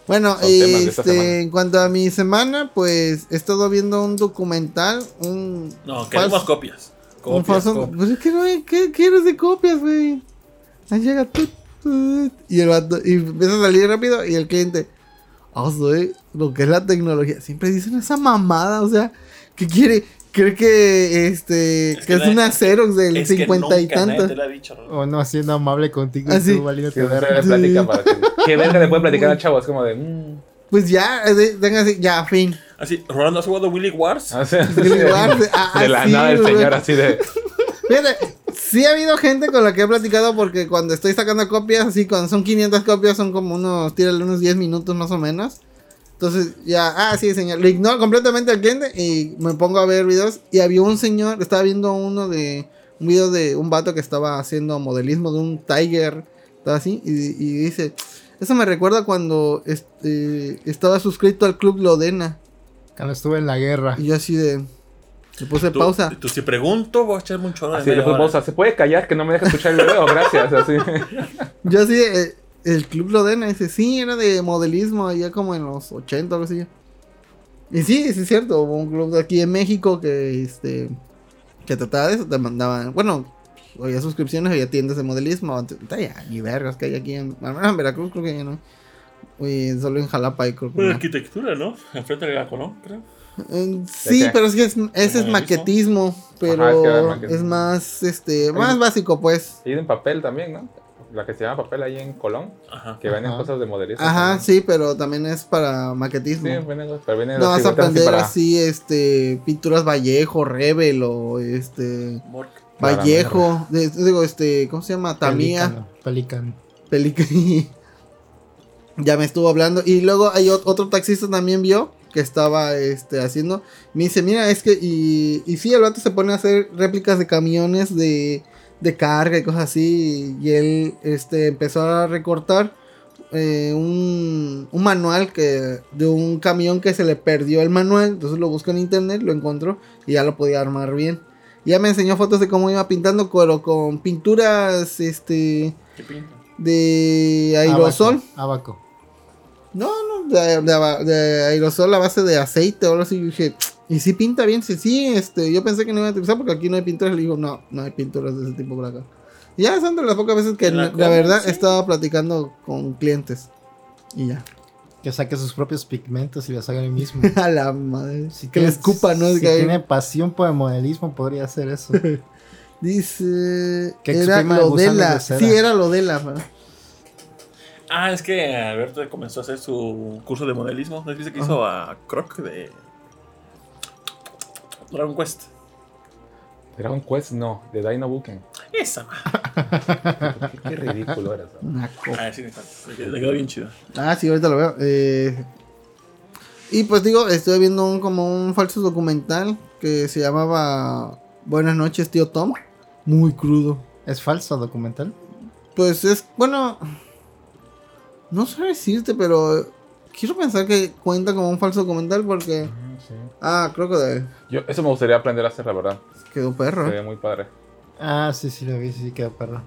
[SPEAKER 3] Bueno, este, en cuanto a mi semana, pues he estado viendo un documental, un...
[SPEAKER 2] No, queremos
[SPEAKER 3] falso-
[SPEAKER 2] copias.
[SPEAKER 3] Un
[SPEAKER 2] Copias, copias.
[SPEAKER 3] Pues es que no hay, ¿qué quieres de copias, güey? Ahí llega tut, tut, y el vato- y empieza a salir rápido y el cliente, ah, soy lo que es la tecnología. Siempre dicen esa mamada, o sea, ¿Qué quiere? Cree que este
[SPEAKER 2] Es
[SPEAKER 3] que
[SPEAKER 2] que
[SPEAKER 3] es
[SPEAKER 2] nadie-
[SPEAKER 3] una Xerox del
[SPEAKER 2] Es que
[SPEAKER 3] 50 y
[SPEAKER 2] nunca
[SPEAKER 3] tanto.
[SPEAKER 2] te lo ha dicho, Raúl.
[SPEAKER 1] O no siendo amable contigo
[SPEAKER 3] Ah,
[SPEAKER 1] y
[SPEAKER 3] sí.
[SPEAKER 1] tú valiéndote
[SPEAKER 4] Que
[SPEAKER 1] verga.
[SPEAKER 4] le platica para que. ¿Qué verga le puede platicar al chavo? Es como de. mm.
[SPEAKER 3] Pues ya, eh, de- tenga así, ya, fin.
[SPEAKER 2] Así, Rolando, ¿has jugado Willy Wars?
[SPEAKER 4] Ah, sí,
[SPEAKER 3] Willy
[SPEAKER 4] sí, de-
[SPEAKER 3] Wars, ah,
[SPEAKER 4] de la
[SPEAKER 3] sí,
[SPEAKER 4] nada el señor así de.
[SPEAKER 3] Fíjate, sí ha habido gente con la que he platicado porque cuando estoy sacando copias, así cuando son 500 copias son como unos, tírale unos 10 minutos más o menos. Entonces ya, ah, sí, señor. Le ignoro completamente al cliente y me pongo a ver videos. Y había un señor, estaba viendo uno de, un video de un vato que estaba haciendo modelismo de un Tiger, estaba así, y, y dice, eso me recuerda cuando este, estaba suscrito al Club Lodena.
[SPEAKER 1] Cuando estuve en la guerra.
[SPEAKER 3] Y yo así de, le puse
[SPEAKER 2] Tú-
[SPEAKER 3] pausa.
[SPEAKER 2] Tú, si pregunto, voy a echarme un chorro de
[SPEAKER 4] Así de
[SPEAKER 2] media hora.
[SPEAKER 4] pausa. ¿Se puede callar que no me deja escuchar el video? Gracias. Así.
[SPEAKER 3] Yo así, eh, el Club Lodena, dice, sí, era de modelismo, allá como en los 80 o algo así. Y sí, sí es cierto, hubo un club de aquí en México que, este, que trataba de eso, te mandaban, bueno, había suscripciones, había tiendas de modelismo, ya, ni vergas que hay aquí en, al menos en Veracruz creo que ya no. Oye, solo en Jalapa hay creo que
[SPEAKER 2] Bueno,
[SPEAKER 3] no.
[SPEAKER 2] arquitectura, ¿no? Enfrente del Colón, creo.
[SPEAKER 3] Eh, Sí,
[SPEAKER 4] qué?
[SPEAKER 3] pero es que es, ese es maquetismo, pero
[SPEAKER 4] Ajá, es que
[SPEAKER 3] más, este, más básico pues.
[SPEAKER 4] Y en papel también, ¿no? La que se llama papel ahí en Colón.
[SPEAKER 2] Ajá.
[SPEAKER 4] Que venden
[SPEAKER 1] Ajá.
[SPEAKER 4] cosas de modelismo.
[SPEAKER 3] Ajá,
[SPEAKER 4] también.
[SPEAKER 3] sí, pero también es para maquetismo.
[SPEAKER 4] Sí, venden, pero vienen
[SPEAKER 3] No vas a
[SPEAKER 4] así
[SPEAKER 3] aprender
[SPEAKER 4] para-
[SPEAKER 3] así, este, pinturas Vallejo, Rebel o este,
[SPEAKER 2] Mork.
[SPEAKER 3] Vallejo, de- digo, este, ¿cómo se llama? Tamía.
[SPEAKER 1] Pelican.
[SPEAKER 3] Pelican. ya me estuvo hablando. Y luego hay ot- otro taxista también vio que estaba, este, haciendo, me dice, mira, es que, y, y sí, el vato se pone a hacer réplicas de camiones de, de carga y cosas así, y él, este, empezó a recortar eh, un, un manual que de un camión que se le perdió el manual. Entonces lo buscó en internet, lo encontró y ya lo podía armar bien. Y ya me enseñó fotos de cómo iba pintando, pero con pinturas este
[SPEAKER 2] ¿Qué pinta?
[SPEAKER 3] de aerosol.
[SPEAKER 1] Abaco. Abaco.
[SPEAKER 3] No, no, de, de- de aerosol a base de aceite o algo así. Y dije, ¿y si pinta bien? Sí, sí, este, yo pensé que no iba a utilizar porque aquí no hay pinturas. Le digo, no, no hay pinturas de ese tipo por acá. Y ya son de las pocas veces que
[SPEAKER 2] la
[SPEAKER 3] verdad
[SPEAKER 2] sí.
[SPEAKER 3] estaba platicando con clientes. Y ya.
[SPEAKER 1] Que saque sus propios pigmentos y los haga él mismo.
[SPEAKER 3] A la madre.
[SPEAKER 1] Si
[SPEAKER 3] que le escupa, ¿no?
[SPEAKER 1] Si
[SPEAKER 3] Que hay-
[SPEAKER 1] tiene pasión por el modelismo, podría hacer eso.
[SPEAKER 3] Dice.
[SPEAKER 1] Que
[SPEAKER 3] era lo de la. Sí, era lo de la.
[SPEAKER 2] Ah, es que Alberto comenzó a hacer su curso de modelismo. ¿No viste que hizo a Croc de Dragon Quest?
[SPEAKER 4] Dragon Quest, no, de Dino Buken.
[SPEAKER 2] Esa.
[SPEAKER 4] Qué, qué ridículo eres. ¿no?
[SPEAKER 3] Una co-
[SPEAKER 2] Ah, sí, está. Le quedó bien chido.
[SPEAKER 3] Ah, sí, ahorita lo veo. Eh, y pues digo, estoy viendo un, como un falso documental que se llamaba Buenas noches, tío Tom. Muy crudo.
[SPEAKER 1] ¿Es falso documental?
[SPEAKER 3] Pues es, bueno, no sé decirte, pero quiero pensar que cuenta como un falso documental porque...
[SPEAKER 4] Mm, sí.
[SPEAKER 3] Ah, creo que
[SPEAKER 4] Yo, eso me gustaría aprender a hacer, la verdad.
[SPEAKER 3] quedó perro.
[SPEAKER 4] Sería muy padre.
[SPEAKER 1] Ah, sí, sí, lo vi, sí, sí, quedó perro.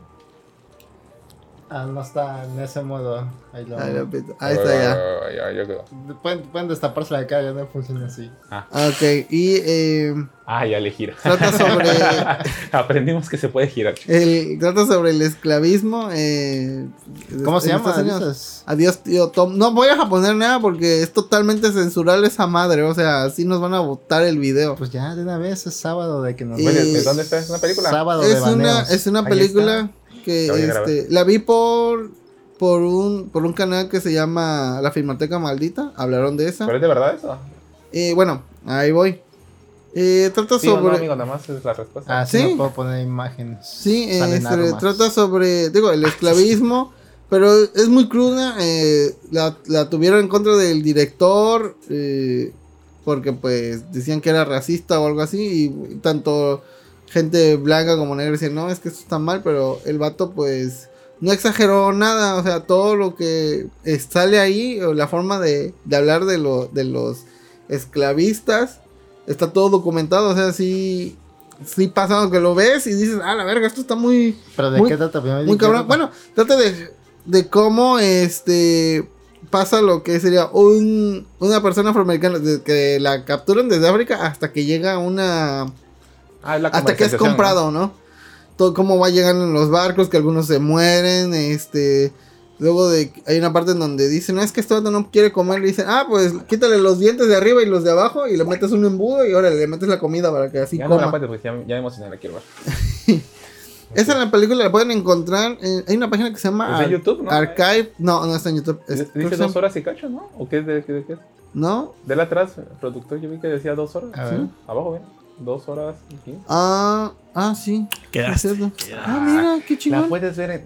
[SPEAKER 1] Ah, no está en ese modo. Ahí lo.
[SPEAKER 3] Ahí, lo pito. Ahí está ya.
[SPEAKER 4] Ya, ya quedó.
[SPEAKER 1] Pueden, pueden destaparse la cara, ya no funciona así.
[SPEAKER 3] Ah, Ok, y eh,
[SPEAKER 4] Ah, ya le gira.
[SPEAKER 3] trata sobre...
[SPEAKER 4] Aprendimos que se puede girar.
[SPEAKER 3] El, trata sobre el esclavismo. eh,
[SPEAKER 1] ¿Cómo se llama?
[SPEAKER 3] Adiós, tío Tom. No voy a poner nada porque es totalmente censurable esa madre. O sea, así nos van a botar el video.
[SPEAKER 1] Pues ya, de una vez es sábado de que nos
[SPEAKER 3] Y- Eh,
[SPEAKER 4] ¿de dónde está? ¿Es una película?
[SPEAKER 1] Sábado de
[SPEAKER 3] es, una,
[SPEAKER 1] baneos.
[SPEAKER 3] es una
[SPEAKER 4] Ahí
[SPEAKER 3] película que
[SPEAKER 4] La
[SPEAKER 3] este, la vi por por un por un canal que se llama La Filmoteca Maldita. Hablaron de esa.
[SPEAKER 4] ¿Pero es de verdad eso?
[SPEAKER 3] Eh, bueno, ahí voy. Eh, trata
[SPEAKER 4] Sí
[SPEAKER 3] sobre.
[SPEAKER 4] no, amigo, nada más es la respuesta.
[SPEAKER 1] Ah, sí,
[SPEAKER 3] ¿Sí?
[SPEAKER 1] no puedo poner imágenes.
[SPEAKER 3] Sí, este, trata sobre, digo, el esclavismo, pero es muy cruda. eh, la, la tuvieron en contra del director, eh, porque pues decían que era racista o algo así, y tanto gente blanca como negra decían, no, es que esto está mal, pero el vato pues no exageró nada, o sea, todo lo que eh, sale ahí, o la forma de, de hablar de, lo, de los esclavistas, está todo documentado, o sea, sí, sí pasa que lo ves y dices, ah, la verga, esto está muy,
[SPEAKER 1] Pero de
[SPEAKER 3] Muy-
[SPEAKER 1] qué trata
[SPEAKER 3] muy
[SPEAKER 1] ¿De qué
[SPEAKER 3] cabrón. Bueno, trata de, de cómo este pasa lo que sería un, una persona afroamericana, de que la capturan desde África hasta que llega una
[SPEAKER 4] Ah, es la
[SPEAKER 3] hasta que es comprado, ¿no? Todo cómo va llegando en los barcos, que algunos se mueren, este, Luego de hay una parte en donde dicen, no es que este vato no quiere comer, le dicen, ah, pues quítale los dientes de arriba y los de abajo y le metes un embudo y ahora le metes la comida para que así
[SPEAKER 4] Ya no
[SPEAKER 3] coma.
[SPEAKER 4] la ya, ya me emocioné, la quiero ver.
[SPEAKER 3] Esa en la película la pueden encontrar. en- hay una página que se llama
[SPEAKER 4] ¿Es en
[SPEAKER 3] Ar-
[SPEAKER 4] YouTube, no?
[SPEAKER 3] Archive. No, no está en YouTube. Es-
[SPEAKER 4] Dice dos horas y cacho, ¿no? ¿O qué es de, qué- de qué es?
[SPEAKER 3] ¿No?
[SPEAKER 4] Del atrás, el productor, yo vi que decía dos horas.
[SPEAKER 1] A ver.
[SPEAKER 4] Abajo, ven. Dos horas y quince.
[SPEAKER 3] Ah, ah, sí.
[SPEAKER 2] Quedaste, quedaste.
[SPEAKER 3] Ah, mira, qué
[SPEAKER 4] La
[SPEAKER 3] chingón.
[SPEAKER 4] puedes ver en.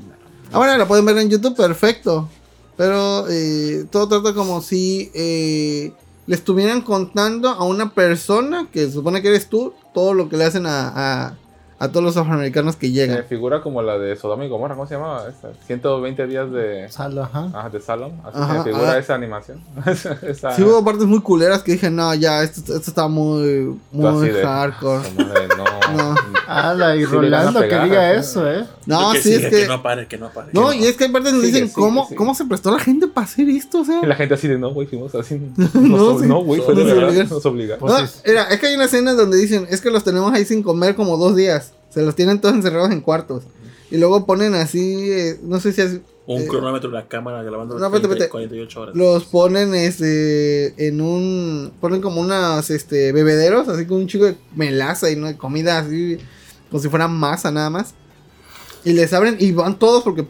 [SPEAKER 3] Ahora la pueden ver en YouTube, perfecto. Pero eh, todo trata como si eh, le estuvieran contando a una persona que se supone que eres tú todo lo que le hacen a, a, a todos los afroamericanos que
[SPEAKER 4] Me
[SPEAKER 3] llegan.
[SPEAKER 4] figura como la de Sodoma y Gomorra, ¿cómo se llamaba? Esa? 120 días de.
[SPEAKER 1] Salo, ajá.
[SPEAKER 4] Ah, de Salom. Así
[SPEAKER 3] Ajá,
[SPEAKER 4] me figura
[SPEAKER 3] ah.
[SPEAKER 4] esa animación. Esa-
[SPEAKER 3] Sí hubo partes muy culeras que dije, no, ya, esto, esto está muy, muy
[SPEAKER 4] así de,
[SPEAKER 3] hardcore.
[SPEAKER 4] "Su madre, no.
[SPEAKER 3] No.
[SPEAKER 1] Ala, y
[SPEAKER 4] Sí
[SPEAKER 1] Rolando que
[SPEAKER 4] pegar,
[SPEAKER 1] diga
[SPEAKER 4] ¿no?
[SPEAKER 1] eso, ¿eh?
[SPEAKER 3] No,
[SPEAKER 2] Que
[SPEAKER 3] sí,
[SPEAKER 2] siga,
[SPEAKER 3] es que...
[SPEAKER 2] no pare, que no pare.
[SPEAKER 3] No,
[SPEAKER 2] que
[SPEAKER 3] y es que hay partes donde
[SPEAKER 4] Sigue,
[SPEAKER 3] dicen,
[SPEAKER 4] sigue,
[SPEAKER 3] ¿cómo,
[SPEAKER 4] sigue.
[SPEAKER 3] ¿cómo se prestó la gente para hacer esto? O sea,
[SPEAKER 4] Y la gente así de, no, güey, fuimos así.
[SPEAKER 3] No,
[SPEAKER 4] No,
[SPEAKER 3] sí.
[SPEAKER 4] no, güey, fue de verdad. Nos obligaron.
[SPEAKER 3] No, era, es que hay una escena donde dicen, es que los tenemos ahí sin comer como dos días. Se los tienen todos encerrados en cuartos. Y luego ponen así, eh, no sé si es,
[SPEAKER 2] Un
[SPEAKER 3] eh,
[SPEAKER 2] cronómetro de la cámara grabando
[SPEAKER 3] no, vete,
[SPEAKER 2] 30,
[SPEAKER 3] vete.
[SPEAKER 2] 48 horas.
[SPEAKER 3] los ponen este en un ponen como unos este bebederos así con un chico de melaza y no de comida así como si fuera masa nada más y les abren y van todos porque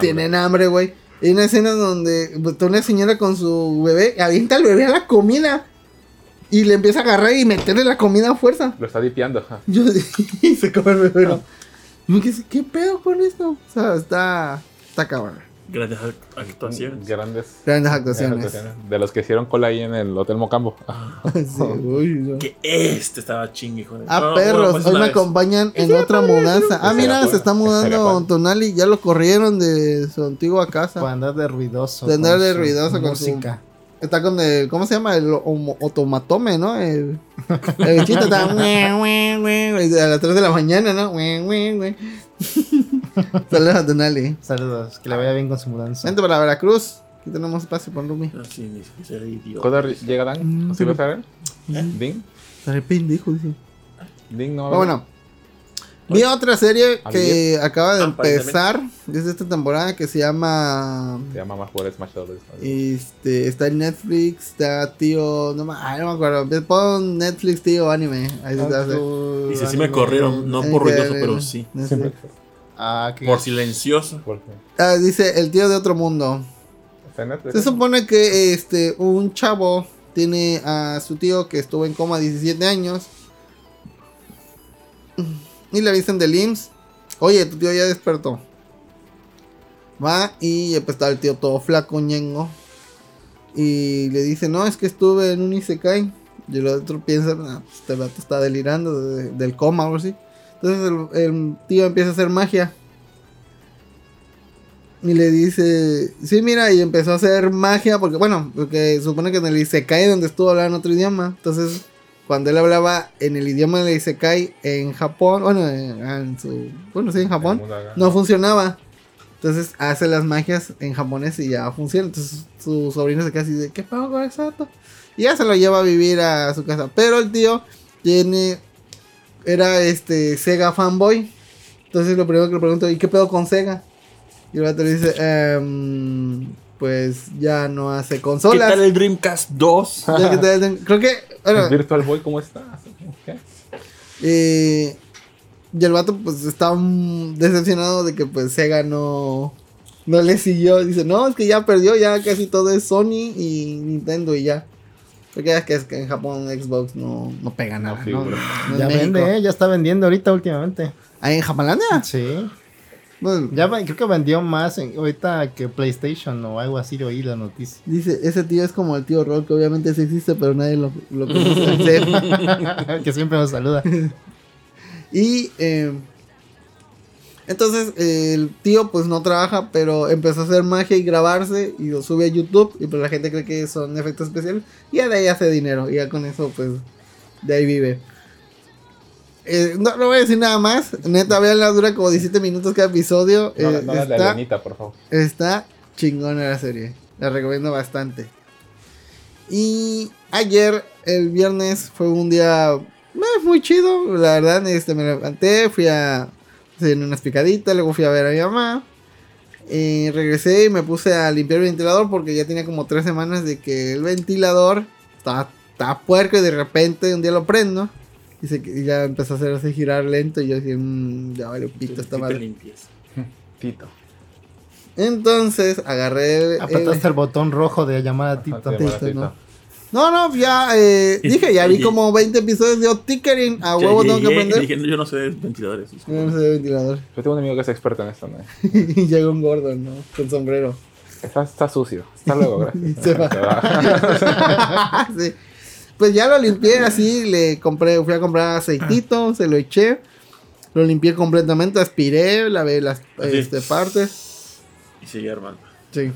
[SPEAKER 4] Tienen hambre.
[SPEAKER 3] güey hay una escena donde pues, está una señora con su bebé avienta al bebé a la comida y le empieza a agarrar y meterle la comida a fuerza
[SPEAKER 4] Lo está dipeando. ajá.
[SPEAKER 3] yo y se come el bebé ¿qué pedo con esto? o sea está está cabrón
[SPEAKER 2] Grandes act- actuaciones.
[SPEAKER 4] Grandes.
[SPEAKER 3] grandes
[SPEAKER 4] grandes
[SPEAKER 3] actuaciones.
[SPEAKER 4] De los que hicieron cola ahí en el Hotel Mocambo.
[SPEAKER 3] Sí, uy, no.
[SPEAKER 2] Que este estaba chingue, hijo de.
[SPEAKER 3] Ah,
[SPEAKER 2] No,
[SPEAKER 3] perros,
[SPEAKER 2] pues
[SPEAKER 3] hoy me
[SPEAKER 2] vez.
[SPEAKER 3] acompañan en otra mudanza. Ah, mira,
[SPEAKER 4] padre,
[SPEAKER 3] se está mudando
[SPEAKER 4] padre.
[SPEAKER 3] Tonali. Ya lo corrieron de su antigua casa.
[SPEAKER 1] Para andar de ruidoso.
[SPEAKER 3] De andar de ruidoso con su-
[SPEAKER 1] música.
[SPEAKER 3] Está con el, ¿cómo se llama? El otomatome, ¿no? El, el bichito está a las 3 de la mañana, ¿no? Saludos a Tonali.
[SPEAKER 1] Saludos, que le vaya bien con su mudanza.
[SPEAKER 3] Vente para Veracruz. Aquí tenemos espacio para Rumi.
[SPEAKER 2] Ah, sí.
[SPEAKER 4] ¿Cuándo llega Dan?
[SPEAKER 3] Mm,
[SPEAKER 4] ¿Sí a ver?
[SPEAKER 2] ¿Eh?
[SPEAKER 4] ¿Ding?
[SPEAKER 3] Estaré pendejo, dice.
[SPEAKER 4] ¿Ding no
[SPEAKER 3] bueno, vi otra serie
[SPEAKER 4] ¿A
[SPEAKER 3] que acaba de empezar desde esta temporada que se llama
[SPEAKER 4] Se llama más jugar Smash Brothers.
[SPEAKER 3] Este, está en Netflix, está tío, no, ay, no me acuerdo, pon Netflix tío anime, ahí se hace.
[SPEAKER 2] Y si sí me corrieron, no por ruidoso, pero sí.
[SPEAKER 1] Ah,
[SPEAKER 2] Por silencioso.
[SPEAKER 4] Porque
[SPEAKER 3] Ah, dice el tío de otro mundo.
[SPEAKER 4] está en Netflix.
[SPEAKER 3] Se supone que este un chavo tiene a su tío que estuvo en coma 17 años y le avisan del IMSS. Oye, tu tío ya despertó. Va y pues está el tío todo flaco, ñengo. Y le dice, no, es que estuve en un Isekai. Y el otro piensa, "Ah, pues este vato está delirando de- del coma o algo así. Entonces el, el tío empieza a hacer magia. Y le dice, sí, mira, y empezó a hacer magia, porque bueno, porque supone que en el Isekai donde estuvo hablando otro idioma. Entonces, cuando él hablaba en el idioma del Isekai en Japón, bueno, en, en su, bueno, sí, en Japón, no funcionaba. Entonces hace las magias en japonés y ya funciona. Entonces su sobrino se queda así de, ¿qué pago con eso? Y ya se lo lleva a vivir a su casa. Pero el tío tiene, era este Sega fanboy. Entonces lo primero que le pregunto, ¿y qué pedo con Sega? Y el vato le dice, "Em, pues ya no hace
[SPEAKER 2] ¿Qué
[SPEAKER 3] consolas.
[SPEAKER 2] tal el Dreamcast 2?
[SPEAKER 3] Ya que te- Creo que, bueno,
[SPEAKER 4] ¿El Virtual Boy cómo está? ¿Qué?
[SPEAKER 3] Eh, y el vato pues está decepcionado de que pues Sega no, no le siguió. Dice, no, es que ya perdió, ya casi todo es Sony y Nintendo y ya. Porque ya es que, es que en Japón Xbox no, no pega nada.
[SPEAKER 4] sí,
[SPEAKER 3] ¿no?
[SPEAKER 1] ya
[SPEAKER 3] México.
[SPEAKER 1] vende, ¿eh? Ya está vendiendo ahorita últimamente.
[SPEAKER 3] ¿Ah, en Japalandia?
[SPEAKER 1] Sí.
[SPEAKER 3] Bueno,
[SPEAKER 1] Ya creo que vendió más en- ahorita que PlayStation o algo así, oí la noticia.
[SPEAKER 3] dice, ese tío es como el tío que obviamente sí existe, pero nadie lo, lo conoce.
[SPEAKER 1] Que siempre nos saluda.
[SPEAKER 3] Y eh, entonces eh, el tío pues no trabaja, pero empezó a hacer magia y grabarse y lo sube a YouTube y pues la gente cree que son efectos especiales y ya de ahí hace dinero y ya con eso pues de ahí vive. Eh, no, no voy a decir nada más, neta, veanla, dura como 17 minutos cada episodio.
[SPEAKER 4] No,
[SPEAKER 3] eh,
[SPEAKER 4] no la
[SPEAKER 3] está,
[SPEAKER 4] Alenita, por favor.
[SPEAKER 3] está chingona la serie, la recomiendo bastante. Y ayer, el viernes, fue un día eh, muy chido. La verdad, este, me levanté, fui a hacer unas picaditas, luego fui a ver a mi mamá. Eh, regresé y me puse a limpiar el ventilador porque ya tenía como tres semanas de que el ventilador estaba, estaba puerco y de repente un día lo prendo y, se- y ya empezó a hacerse girar lento y yo dije, "Mm, ya vale pito esta madre.
[SPEAKER 2] limpias.
[SPEAKER 4] Tito.
[SPEAKER 3] Entonces agarré el,
[SPEAKER 1] Apretaste el botón rojo de llamar a Tito.
[SPEAKER 4] Ajá,
[SPEAKER 3] Tito,
[SPEAKER 4] Tito.
[SPEAKER 3] ¿no? No, no, ya eh, dije, ya vi como 20 episodios de Tickering. A huevo tengo que aprender.
[SPEAKER 2] dije, "No, yo no sé de ventiladores.
[SPEAKER 3] No sé de ventilador.
[SPEAKER 4] Yo tengo un amigo que es experto en esto, ¿no?
[SPEAKER 3] y llega un gordo, ¿no? Con sombrero.
[SPEAKER 4] Está, está sucio. Hasta luego, gracias.
[SPEAKER 3] se va. Sí. Pues ya lo limpié así, le compré, fui a comprar aceitito, se lo eché, lo limpié completamente, aspiré, lavé las
[SPEAKER 2] Así.
[SPEAKER 3] este, partes,
[SPEAKER 2] Y sigue armando.
[SPEAKER 3] sí.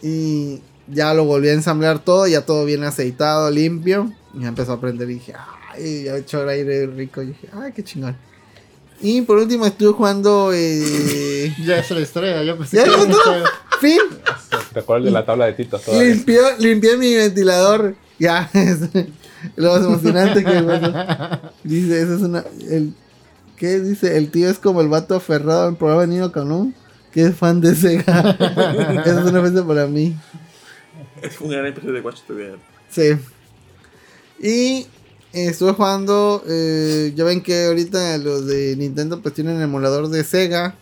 [SPEAKER 3] Y ya lo volví a ensamblar todo, ya todo bien aceitado, limpio. Y ya empezó a prender y dije, ay, ya echó el aire rico. Y dije, ay, qué chingón. Y por último estuve jugando, eh,
[SPEAKER 1] Ya es la historia, yo pensé
[SPEAKER 3] ¿Ya
[SPEAKER 1] que
[SPEAKER 3] lo
[SPEAKER 1] era un
[SPEAKER 3] mató?
[SPEAKER 1] juego.
[SPEAKER 3] fin,
[SPEAKER 4] ¿Te acuerdas de la tabla de Tito? todavía?
[SPEAKER 3] Limpió, limpié mi ventilador. Ya, es lo más emocionante que pasó. Dice, eso es una. El, ¿Qué dice? El tío es como el vato aferrado al programa de Nino Canún, que es fan de Sega. Eso es una ofensa para mí.
[SPEAKER 2] Es un gran episodio de Watch TV.
[SPEAKER 3] Sí. Y estuve jugando. eh, ya ven que ahorita los de Nintendo pues tienen emulador de Sega.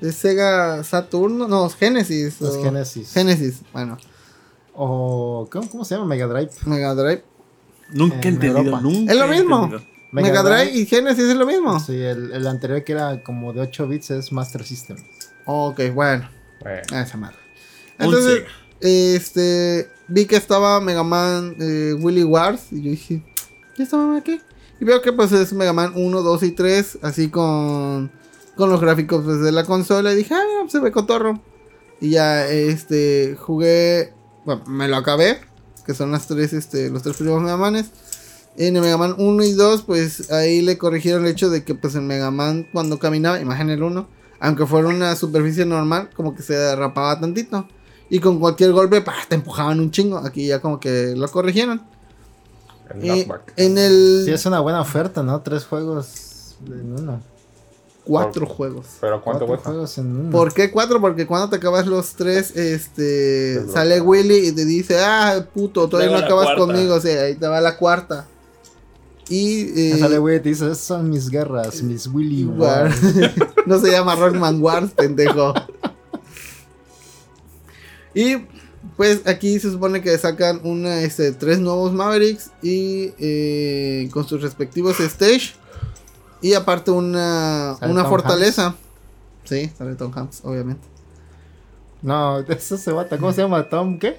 [SPEAKER 3] De Sega Saturno, no, Genesis.
[SPEAKER 1] Los
[SPEAKER 3] o-
[SPEAKER 1] Genesis.
[SPEAKER 3] Genesis, bueno,
[SPEAKER 1] O, ¿cómo, ¿cómo se llama? Mega Drive.
[SPEAKER 3] Mega Drive.
[SPEAKER 2] Nunca he
[SPEAKER 1] En
[SPEAKER 2] entendido.
[SPEAKER 1] Europa.
[SPEAKER 2] Nunca
[SPEAKER 3] Es lo
[SPEAKER 2] he
[SPEAKER 3] mismo.
[SPEAKER 2] entendido.
[SPEAKER 3] Mega, Drive y Genesis es lo mismo.
[SPEAKER 1] Sí, el, el anterior que era como de 8 bits es Master System.
[SPEAKER 3] Ok, bueno.
[SPEAKER 4] Bueno,
[SPEAKER 3] esa madre.
[SPEAKER 2] Un
[SPEAKER 3] Entonces,
[SPEAKER 2] Sega.
[SPEAKER 3] este, vi que estaba Mega Man eh, Willy Wars y yo dije, ¿y esta mamá qué? Y veo que pues es Mega Man 1, 2 y 3, así con, con los gráficos pues, de la consola. Y dije, ah, mira, se ve cotorro. Y ya, este, jugué, bueno, me lo acabé, que son las tres, este, los tres primeros Mega Manes. En el Mega Man 1 y 2, pues ahí le corrigieron el hecho de que pues en Mega Man cuando caminaba, imagínate el 1, aunque fuera una superficie normal, como que se derrapaba tantito. Y con cualquier golpe, ¡pah! te empujaban un chingo. Aquí ya como que lo corrigieron.
[SPEAKER 4] el knockback.
[SPEAKER 3] en el
[SPEAKER 1] Sí, es una buena oferta, ¿no? Tres juegos en uno.
[SPEAKER 3] Cuatro
[SPEAKER 4] Por-
[SPEAKER 3] juegos.
[SPEAKER 4] Pero ¿cuánto
[SPEAKER 1] Cuatro
[SPEAKER 4] cuesta?
[SPEAKER 1] juegos en uno.
[SPEAKER 3] ¿Por qué cuatro? Porque cuando te acabas los tres, este,
[SPEAKER 4] Te
[SPEAKER 3] sale. Willy y te dice, ah, puto, todavía no acabas
[SPEAKER 2] cuarta.
[SPEAKER 3] conmigo. O sea, ahí te va la cuarta. Y... eh,
[SPEAKER 1] Sale güey y te dice, esas son mis guerras, mis Willy
[SPEAKER 3] War.
[SPEAKER 1] Wars.
[SPEAKER 3] no se llama Rockman Wars, pendejo. y pues aquí se supone que sacan una, este, tres nuevos Mavericks y eh, con sus respectivos stage. Y aparte una, una fortaleza. Sí, sale Tom Hanks, obviamente.
[SPEAKER 1] No, eso se bata. ¿Cómo se llama? ¿Tom qué?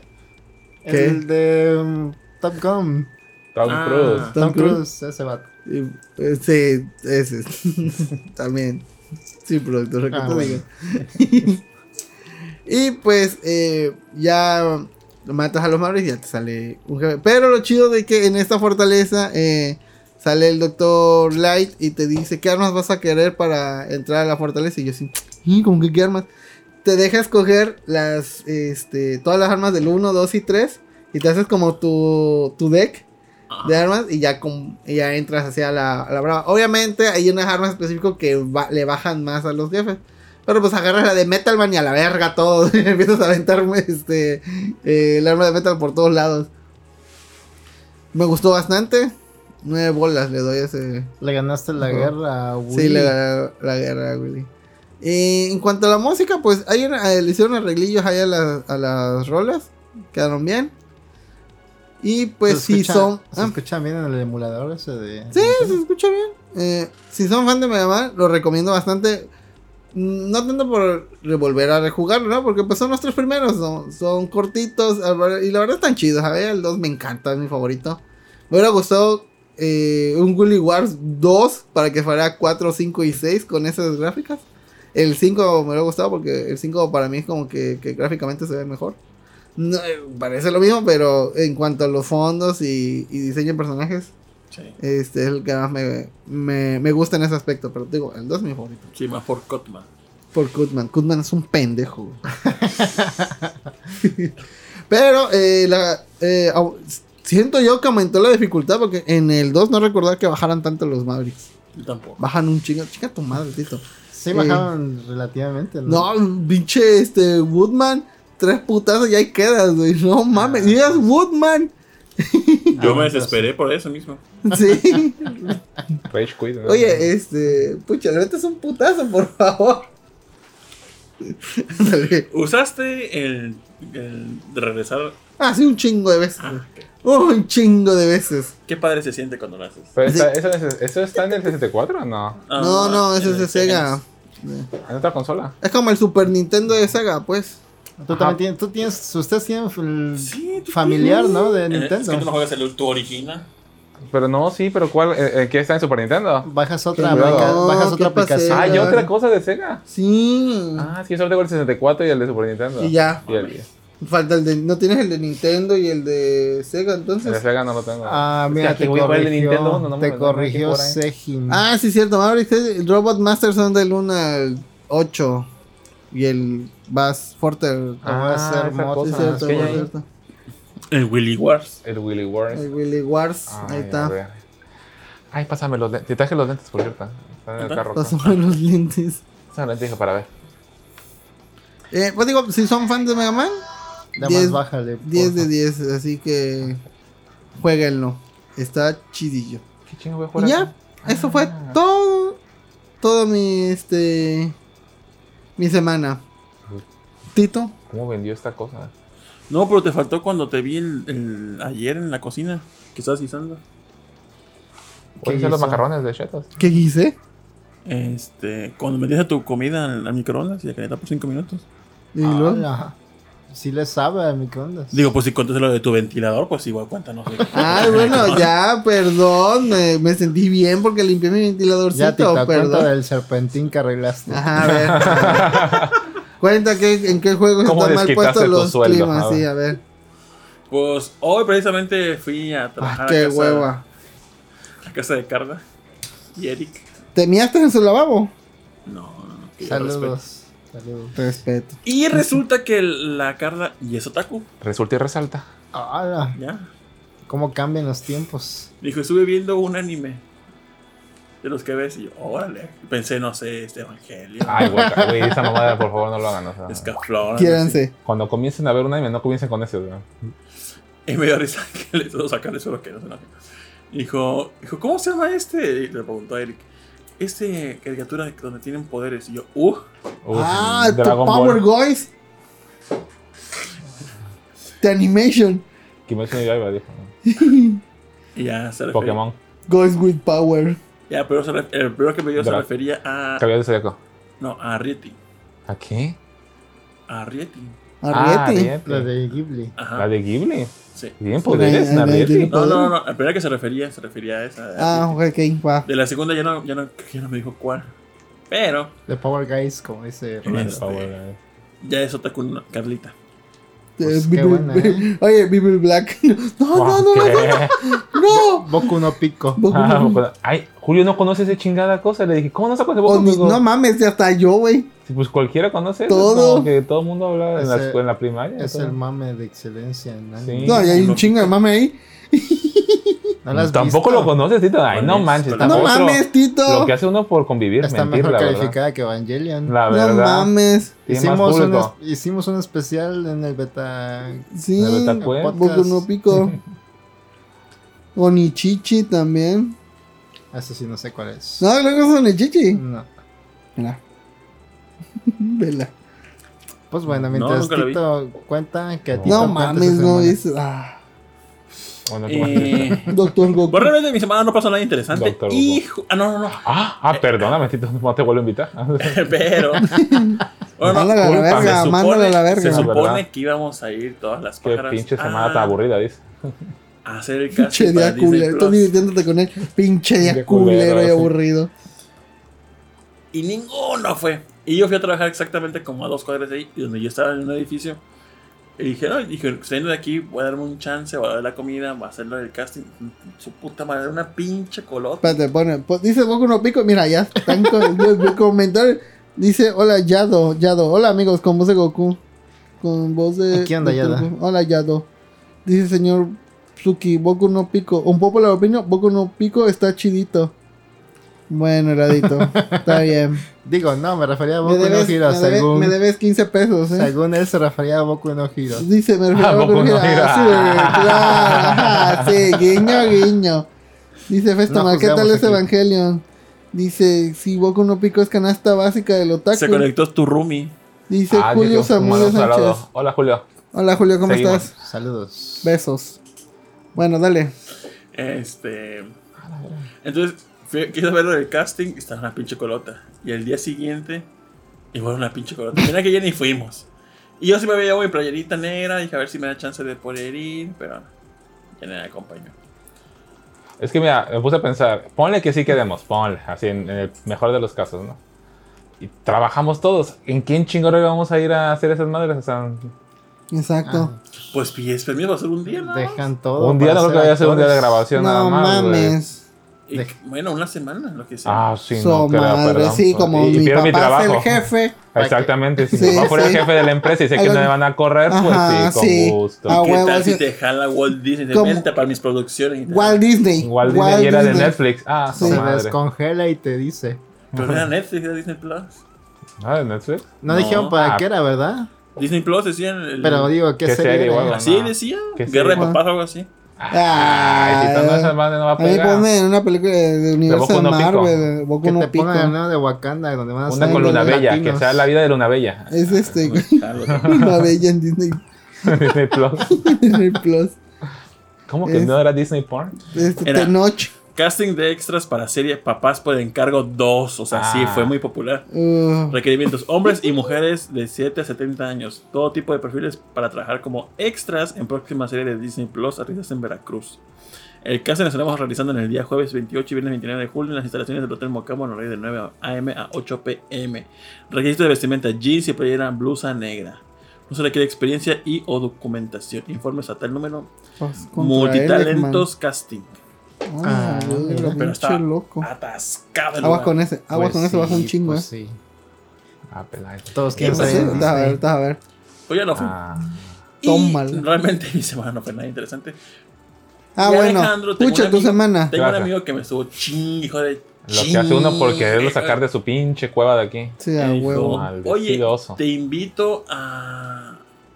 [SPEAKER 3] ¿Qué?
[SPEAKER 1] El de um, Top Gun.
[SPEAKER 4] Tom
[SPEAKER 2] Ah.
[SPEAKER 4] Cruise.
[SPEAKER 3] Tom
[SPEAKER 1] Tom
[SPEAKER 3] Cruise.
[SPEAKER 1] Ese vato.
[SPEAKER 3] Eh, sí, ese. También. Sí, productor, ¿qué
[SPEAKER 1] Ah,
[SPEAKER 3] te
[SPEAKER 1] bueno.
[SPEAKER 3] y pues eh, ya matas a los Mavericks y ya te sale un jefe. Pero lo chido de que en esta fortaleza eh, sale el Doctor Light y te dice qué armas vas a querer para entrar a la fortaleza. Y yo así, ¿y cómo que qué armas? Te deja escoger las, este, todas las armas del 1, 2 y 3 y te haces como tu, tu deck de armas y ya, con, y ya entras hacia la, a la brava. Obviamente hay unas armas específicas que le bajan más a los jefes. Pero pues agarras la de Metalman y a la verga todo. empiezas a aventar este, eh, el arma de Metal por todos lados. Me gustó bastante. Nueve bolas le doy a ese.
[SPEAKER 1] Le ganaste la guerra a Willy.
[SPEAKER 3] Sí, le gané la guerra a Willy. Eh, en cuanto a la música, pues una- eh, le hicieron arreglillos ahí a, las- a las rolas. Quedaron bien. Y pues
[SPEAKER 1] se
[SPEAKER 3] si
[SPEAKER 1] escucha-
[SPEAKER 3] son.
[SPEAKER 1] Se
[SPEAKER 3] ah,
[SPEAKER 1] escucha bien en el emulador ese de.
[SPEAKER 3] Sí, se escucha bien. Eh, si son fan de Mega Man, lo recomiendo bastante. Mm, No tanto por volver a rejugarlo, ¿no? Porque pues son los tres primeros, son, son cortitos y la verdad están chidos. A ver, el 2 me encanta, es mi favorito. Me hubiera gustado eh, un Willy Wars 2 para que fuera 4, 5 y 6 con esas gráficas. El 5 me hubiera gustado porque el 5 para mí es como que, que gráficamente se ve mejor. No, eh, parece lo mismo, pero en cuanto a los fondos y, y diseño de personajes,
[SPEAKER 2] Sí.
[SPEAKER 3] este es el que más me, me, me gusta en ese aspecto. Pero te digo, el 2 es mi favorito.
[SPEAKER 2] Sí, más por Cotman.
[SPEAKER 3] Por Kutman. Kutman es un pendejo. pero eh, la, eh, siento yo que aumentó la dificultad porque en el 2 no recordaba que bajaran tanto los Mavericks.
[SPEAKER 2] Yo tampoco.
[SPEAKER 3] Bajan un chingo. Chica tu madre, Tito.
[SPEAKER 1] Sí,
[SPEAKER 3] Eh,
[SPEAKER 1] bajaron relativamente, ¿no?
[SPEAKER 3] No, pinche este Woodman, tres putazos y ahí quedas, güey. No mames,
[SPEAKER 1] Ah.
[SPEAKER 3] digas Woodman.
[SPEAKER 2] Yo
[SPEAKER 1] Ah,
[SPEAKER 2] me
[SPEAKER 1] pues,
[SPEAKER 2] desesperé por eso mismo.
[SPEAKER 3] Sí. Oye, este, pucha, le metes un putazo, por favor.
[SPEAKER 2] ¿Usaste el, el de regresar?
[SPEAKER 3] Ah, sí, un chingo de veces.
[SPEAKER 2] Ah,
[SPEAKER 3] güey. Un chingo de veces.
[SPEAKER 2] qué padre se siente cuando lo haces.
[SPEAKER 4] Pero está- ¿eso, es- ¿Eso está en el 64 o no?
[SPEAKER 2] Ah,
[SPEAKER 3] no, no, ese es
[SPEAKER 2] el-
[SPEAKER 3] de Sega.
[SPEAKER 4] ¿En otra consola?
[SPEAKER 3] Es como el Super Nintendo de Sega, pues.
[SPEAKER 1] Tú
[SPEAKER 4] Ajá.
[SPEAKER 1] también tienes, tú tienes, ustedes tienen el
[SPEAKER 2] Sí,
[SPEAKER 1] familiar,
[SPEAKER 2] tienes.
[SPEAKER 1] ¿no? De
[SPEAKER 2] Eh,
[SPEAKER 1] Nintendo.
[SPEAKER 2] Es que tú no juegas el tu original.
[SPEAKER 4] Pero no, sí, pero ¿cuál? Eh, eh, ¿Qué está en Super Nintendo?
[SPEAKER 1] Bajas otra,
[SPEAKER 4] No,
[SPEAKER 1] bajas
[SPEAKER 3] ¿qué
[SPEAKER 1] otra
[SPEAKER 3] pasé?
[SPEAKER 1] aplicación.
[SPEAKER 4] Ah, y otra cosa de Sega.
[SPEAKER 3] Sí.
[SPEAKER 4] Ah, sí, yo solo tengo el 64 y el de Super Nintendo.
[SPEAKER 3] Y ya.
[SPEAKER 4] Y el,
[SPEAKER 3] Falta el de. No tienes el de Nintendo y el de Sega,
[SPEAKER 4] el de
[SPEAKER 3] entonces.
[SPEAKER 4] Sega no lo tengo.
[SPEAKER 1] Ah, mira, te
[SPEAKER 4] el de
[SPEAKER 1] corrigió,
[SPEAKER 4] Nintendo, no, no me-
[SPEAKER 1] te
[SPEAKER 4] me
[SPEAKER 1] corrigió. Sejin.
[SPEAKER 3] Ah, sí, cierto. Maverick, el Robot Master son del 1 al 8. Y el Bass Forter.
[SPEAKER 1] va a ser moto.
[SPEAKER 3] Sí, cierto,
[SPEAKER 4] es que.
[SPEAKER 2] El Willy Wars.
[SPEAKER 4] El Willy Wars.
[SPEAKER 3] El Willy Wars.
[SPEAKER 4] Ay,
[SPEAKER 3] ahí está.
[SPEAKER 4] Ay, pásame los lentes. Te traje los lentes, por cierto. Están en el carro.
[SPEAKER 3] Pásame los lentes.
[SPEAKER 4] Pásame los lentes dije, para ver.
[SPEAKER 3] Eh, pues digo, si son fans de Mega Man,
[SPEAKER 1] Nada
[SPEAKER 3] 10
[SPEAKER 1] más bájale.
[SPEAKER 3] 10 de
[SPEAKER 1] porfa.
[SPEAKER 3] 10. Así que. Jueguenlo. Está chidillo.
[SPEAKER 4] ¿Qué chingo voy a
[SPEAKER 3] Y
[SPEAKER 4] jugar
[SPEAKER 3] ya, eso fue
[SPEAKER 4] Ah.
[SPEAKER 3] todo. Todo mi. Este. Mi semana. Tito.
[SPEAKER 4] ¿Cómo vendió esta cosa?
[SPEAKER 2] No, pero te faltó cuando te vi el, el- ayer en la cocina. Que estabas guisando.
[SPEAKER 1] ¿Qué
[SPEAKER 4] hacer los macarrones de chetos.
[SPEAKER 3] ¿Qué hice?
[SPEAKER 2] Este, cuando metiste tu comida al, al microondas y la calentar por 5 minutos.
[SPEAKER 3] Y luego-
[SPEAKER 1] Ala. Sí le sabe a microondas.
[SPEAKER 2] Digo, pues si contaste lo de tu ventilador, pues igual cuéntanos.
[SPEAKER 3] Ay, bueno, ya, perdón. Me, me sentí bien porque limpié mi ventiladorcito.
[SPEAKER 1] ya
[SPEAKER 3] perdón.
[SPEAKER 1] del serpentín que arreglaste.
[SPEAKER 3] Ajá, a ver. Cuenta que, en qué juegos
[SPEAKER 4] ¿Cómo
[SPEAKER 3] están mal
[SPEAKER 4] desquitaste
[SPEAKER 3] puestos los
[SPEAKER 4] sueldo?
[SPEAKER 3] climas. Sí, a ver.
[SPEAKER 2] Pues hoy precisamente fui a
[SPEAKER 3] Ah,
[SPEAKER 2] trabajar
[SPEAKER 3] qué
[SPEAKER 2] a, casa,
[SPEAKER 3] hueva.
[SPEAKER 2] a casa de Carla y Eric.
[SPEAKER 3] ¿Te miaste en su lavabo?
[SPEAKER 2] No, no, no.
[SPEAKER 1] Saludos. Saludos.
[SPEAKER 3] Respeto.
[SPEAKER 2] Y resulta que la Carla y es otaku,
[SPEAKER 4] Resulta y resalta.
[SPEAKER 1] Ala,
[SPEAKER 2] ya.
[SPEAKER 1] ¿Cómo cambian los tiempos?
[SPEAKER 2] Dijo, estuve viendo un anime. De los que ves y yo, órale. Pensé, no sé, este Evangelio.
[SPEAKER 4] Ay, güey, güey, esa mamada, por favor, no lo hagan. o sea.
[SPEAKER 2] Escaflón.
[SPEAKER 3] Quiéranse.
[SPEAKER 4] Cuando comiencen a ver un anime, no comiencen con ese, güey.
[SPEAKER 2] Y me dio risa que le tuvo sacar eso lo que no. Dijo, dijo, ¿cómo se llama este? Y le preguntó a Eric. Este caricatura donde tienen poderes. Y yo, uh.
[SPEAKER 4] Uf,
[SPEAKER 3] ah,
[SPEAKER 4] Dragon
[SPEAKER 3] Power. Guys. The Animation.
[SPEAKER 4] Kimetsu no Yaiba, dijo.
[SPEAKER 2] Y ya se refería.
[SPEAKER 4] Pokémon.
[SPEAKER 3] Guys with Power.
[SPEAKER 2] Ya, pero se ref- el primero que me dio se refería a.
[SPEAKER 4] Caballero de Zodiaco.
[SPEAKER 2] No, a Rieti.
[SPEAKER 4] ¿A qué?
[SPEAKER 2] A Rieti.
[SPEAKER 4] Ah,
[SPEAKER 3] Arriete.
[SPEAKER 4] Ariete.
[SPEAKER 1] La de Ghibli.
[SPEAKER 2] Ajá.
[SPEAKER 4] La de Ghibli.
[SPEAKER 2] Sí.
[SPEAKER 4] Bien, poderes,
[SPEAKER 2] No, no, no. La primera que se refería, se refería a esa.
[SPEAKER 3] ah,
[SPEAKER 2] Arrietty.
[SPEAKER 3] ok, va.
[SPEAKER 2] De la segunda ya no, ya no, ya no me dijo cuál. Pero
[SPEAKER 1] The Power Guys, como dice Rolando.
[SPEAKER 4] Power,
[SPEAKER 2] ya es otaku no, Carlita.
[SPEAKER 1] Pues
[SPEAKER 3] Eh,
[SPEAKER 1] qué
[SPEAKER 3] Bible-
[SPEAKER 1] buena, ¿eh?
[SPEAKER 3] Oye, Bible Black. No, no, no, no,
[SPEAKER 4] ¿Qué?
[SPEAKER 3] no.
[SPEAKER 1] Boku no Pico.
[SPEAKER 3] Boku
[SPEAKER 4] Ah,
[SPEAKER 3] no-
[SPEAKER 4] Boku- Ay, Julio no conoce esa chingada cosa. Le dije, ¿cómo no sacas de Boku Pico?
[SPEAKER 3] no mames, hasta yo, güey.
[SPEAKER 4] Pues cualquiera conoce
[SPEAKER 3] Todo.
[SPEAKER 4] es como que todo el mundo habla en la, escuela, en la primaria.
[SPEAKER 1] Es
[SPEAKER 4] todo.
[SPEAKER 1] el mame de excelencia en anime.
[SPEAKER 4] Sí.
[SPEAKER 3] No, y hay un
[SPEAKER 2] No.
[SPEAKER 3] chingo de mame ahí.
[SPEAKER 1] ¿No lo
[SPEAKER 4] Tampoco
[SPEAKER 1] visto?
[SPEAKER 4] lo conoces, Tito. Ay, no manches.
[SPEAKER 3] No
[SPEAKER 4] otro-
[SPEAKER 3] mames, Tito.
[SPEAKER 4] Lo que hace uno por convivir,
[SPEAKER 1] Está
[SPEAKER 4] mentir,
[SPEAKER 1] mejor
[SPEAKER 4] la verdad.
[SPEAKER 1] calificada que Evangelion.
[SPEAKER 4] La
[SPEAKER 3] No
[SPEAKER 4] verdad.
[SPEAKER 3] mames.
[SPEAKER 4] Tiene más
[SPEAKER 1] Hicimos un, es- hicimos un especial en el beta.
[SPEAKER 3] Sí.
[SPEAKER 4] La Beta.
[SPEAKER 3] Boku no pico. Onichichi también.
[SPEAKER 1] Eso sí, no sé cuál es.
[SPEAKER 3] No, luego es Onichichi.
[SPEAKER 1] No.
[SPEAKER 3] Mira. Vela.
[SPEAKER 1] Pues bueno,
[SPEAKER 2] No,
[SPEAKER 1] mientras
[SPEAKER 2] vi.
[SPEAKER 1] Tito cuenta que a ti
[SPEAKER 3] No mames, no dices. Ah.
[SPEAKER 4] Bueno, ¿cómo-
[SPEAKER 2] Eh,
[SPEAKER 3] Doctor Goku.
[SPEAKER 2] pues realmente mi semana no pasó nada interesante.
[SPEAKER 4] Doctor.
[SPEAKER 2] Ah, no, no, no.
[SPEAKER 4] Ah, ah, perdóname, Tito, no te vuelvo a invitar.
[SPEAKER 2] Pero. Bueno,
[SPEAKER 3] Mándale a la verga,
[SPEAKER 2] se
[SPEAKER 3] mándale a la verga.
[SPEAKER 2] Se supone
[SPEAKER 4] verdad.
[SPEAKER 2] que íbamos a ir todas las
[SPEAKER 4] Qué
[SPEAKER 2] pájaras
[SPEAKER 4] pinche semana tan aburrida, dice.
[SPEAKER 2] A hacer el
[SPEAKER 3] Pinche día culero. Estás divirtiéndote con él. Pinche día culero y aburrido.
[SPEAKER 2] Y ninguno fue. Y yo fui a trabajar exactamente como a dos cuadras de ahí, y donde yo estaba en un edificio. Y dije, no, dije, saliendo de aquí, voy a darme un chance, voy a dar la comida, voy a hacerlo del casting. Su puta madre, una pinche colota.
[SPEAKER 3] Espérate, pone. pues, dice Boku no pico. Mira, ya están con comentarios. Dice: Hola, Yado. Yado. Hola, amigos, con voz de Goku. Con voz de.
[SPEAKER 1] ¿Qué onda, Yado?
[SPEAKER 3] Hola, Yado. Dice señor Suki: Boku no pico. Un popular opinion: Boku no pico está chidito. Bueno, heladito. Está bien.
[SPEAKER 1] Digo, no, me refería a Boku no
[SPEAKER 3] debes,
[SPEAKER 1] Hero,
[SPEAKER 3] me, debe-
[SPEAKER 1] según,
[SPEAKER 3] me debes 15 pesos, ¿eh?
[SPEAKER 1] según él se refería a Boku no Hero.
[SPEAKER 3] Dice, me refiero
[SPEAKER 4] Ah,
[SPEAKER 3] a Boku no
[SPEAKER 4] Boku no
[SPEAKER 3] Hero.
[SPEAKER 4] Hero.
[SPEAKER 3] Ah, sí, claro. Ajá, sí, guiño, guiño. Dice Festamar,
[SPEAKER 1] No
[SPEAKER 3] ¿qué tal es
[SPEAKER 1] aquí.
[SPEAKER 3] Evangelion? Dice, si Boku no Pico es canasta básica del otaku.
[SPEAKER 2] Se conectó tu roomie.
[SPEAKER 3] Dice
[SPEAKER 4] Ah,
[SPEAKER 3] Julio
[SPEAKER 4] saludo.
[SPEAKER 3] Sánchez.
[SPEAKER 4] Hola, Julio.
[SPEAKER 3] Hola Julio, ¿cómo
[SPEAKER 4] Seguimos.
[SPEAKER 3] estás?
[SPEAKER 1] Saludos.
[SPEAKER 3] Besos. Bueno, dale.
[SPEAKER 2] Este. Entonces, fui, quise ver lo del casting y estaba una pinche colota. Y el día siguiente, igual una pinche colota. Mira que ya ni fuimos. Y yo sí me veía mi playerita negra, dije a ver si me da chance de poder ir, pero ya nadie me acompañó.
[SPEAKER 4] Es que mira, me puse a pensar, ponle que sí quedemos, ponle, así en, en el mejor de los casos, ¿no? Y trabajamos todos. ¿En quién chingón vamos a ir a hacer esas madres? O sea,
[SPEAKER 3] Exacto.
[SPEAKER 2] Pues pides permiso para hacer un día, ¿no?
[SPEAKER 1] Dejan todo.
[SPEAKER 4] un día no creo que vaya a ser un día de grabación nada
[SPEAKER 3] no
[SPEAKER 4] más. güey.
[SPEAKER 3] mames.
[SPEAKER 2] Y- bueno, una semana, lo que sea.
[SPEAKER 4] Ah, sí,
[SPEAKER 3] Su
[SPEAKER 4] no creo,
[SPEAKER 3] madre,
[SPEAKER 4] perdón.
[SPEAKER 3] sí, como
[SPEAKER 4] Y- y
[SPEAKER 3] mi
[SPEAKER 4] pierdo mi
[SPEAKER 3] papá es el
[SPEAKER 4] trabajo.
[SPEAKER 3] jefe.
[SPEAKER 4] Exactamente, si
[SPEAKER 3] Sí,
[SPEAKER 4] me va a poner
[SPEAKER 3] sí.
[SPEAKER 4] el jefe de la empresa y sé que no me van a correr, pues
[SPEAKER 3] Ajá,
[SPEAKER 4] sí, con
[SPEAKER 3] sí.
[SPEAKER 4] gusto.
[SPEAKER 3] Ah,
[SPEAKER 2] ¿Qué
[SPEAKER 3] huevo,
[SPEAKER 2] tal si te jala Walt Disney?
[SPEAKER 3] Como-
[SPEAKER 2] venta para mis producciones. y tal?
[SPEAKER 3] Walt Disney.
[SPEAKER 4] Igual Disney y era de Netflix. Ah,
[SPEAKER 3] Sí.
[SPEAKER 1] Se
[SPEAKER 4] madre.
[SPEAKER 1] descongela y te dice.
[SPEAKER 2] Pero no era Netflix, era Disney Plus.
[SPEAKER 4] Ah, de Netflix.
[SPEAKER 1] No,
[SPEAKER 2] No.
[SPEAKER 1] dijeron para
[SPEAKER 4] Ah.
[SPEAKER 1] qué era, ¿verdad?
[SPEAKER 2] Disney Plus decían. El,
[SPEAKER 1] Pero digo, ¿qué,
[SPEAKER 4] ¿Qué
[SPEAKER 1] serie
[SPEAKER 4] serie, huevo?
[SPEAKER 2] Así
[SPEAKER 4] no.
[SPEAKER 2] decía.
[SPEAKER 4] ¿Qué
[SPEAKER 2] Guerra de
[SPEAKER 4] serie?
[SPEAKER 2] papás o algo así.
[SPEAKER 4] Ay, si tú no esa madre no va a pegar.
[SPEAKER 3] ponen una película de, de universo de
[SPEAKER 4] no Pico.
[SPEAKER 3] Marvel, de Boku
[SPEAKER 1] Que
[SPEAKER 3] no
[SPEAKER 1] te
[SPEAKER 3] Pico.
[SPEAKER 1] pongan nuevo de Wakanda, donde van a
[SPEAKER 4] Una con Luna Bella, que sea la vida de Luna Bella.
[SPEAKER 3] Es este, güey.
[SPEAKER 2] Jalo.
[SPEAKER 3] Una bella en Disney,
[SPEAKER 4] Disney Plus.
[SPEAKER 3] Disney Plus.
[SPEAKER 4] ¿Cómo que
[SPEAKER 3] Es-
[SPEAKER 4] no era Disney Porn?
[SPEAKER 3] Este,
[SPEAKER 2] Era-
[SPEAKER 3] Tenoch.
[SPEAKER 2] Casting de extras para serie Papás por encargo 2. O sea, sí,
[SPEAKER 4] Ah.
[SPEAKER 2] fue muy popular.
[SPEAKER 3] Uh,
[SPEAKER 2] Requerimientos: hombres y mujeres de 7 a 70 años. Todo tipo de perfiles para trabajar como extras en próxima serie de Disney Plus realizadas en Veracruz. El casting lo estaremos realizando en el día jueves 28 y viernes 29 de julio en las instalaciones del Hotel Mocamo en horario de 9 am a 8 pm. Requisito de vestimenta: jeans y playera blusa negra. No se requiere experiencia y o documentación. Informes a tal número.
[SPEAKER 3] pues,
[SPEAKER 2] Multitalentos casting.
[SPEAKER 3] Ah,
[SPEAKER 1] Ah,
[SPEAKER 2] Pero
[SPEAKER 3] pinche
[SPEAKER 2] está
[SPEAKER 3] loco.
[SPEAKER 2] atascado lugar.
[SPEAKER 3] con ese, aguas
[SPEAKER 1] Pues
[SPEAKER 3] con ese baja un
[SPEAKER 1] sí,
[SPEAKER 3] chingo,
[SPEAKER 1] pues
[SPEAKER 3] eh.
[SPEAKER 1] sí.
[SPEAKER 4] Ah, pelada.
[SPEAKER 1] Todos quieren salir
[SPEAKER 3] Sí,
[SPEAKER 1] en
[SPEAKER 3] estás a ver, estás a ver.
[SPEAKER 2] Pues ya no fui.
[SPEAKER 4] Ah,
[SPEAKER 3] Tómala.
[SPEAKER 2] realmente mi semana no fue nada interesante.
[SPEAKER 3] Ah,
[SPEAKER 2] Y
[SPEAKER 3] bueno.
[SPEAKER 2] Alejandro, tengo
[SPEAKER 3] Pucha,
[SPEAKER 2] un
[SPEAKER 3] tu
[SPEAKER 2] amigo-
[SPEAKER 3] semana.
[SPEAKER 2] Tengo un amigo que me estuvo ching, hijo de
[SPEAKER 4] lo que hace uno por quererlo sacar de su pinche cueva de aquí.
[SPEAKER 3] Sí, a huevo.
[SPEAKER 2] Oye, te invito a,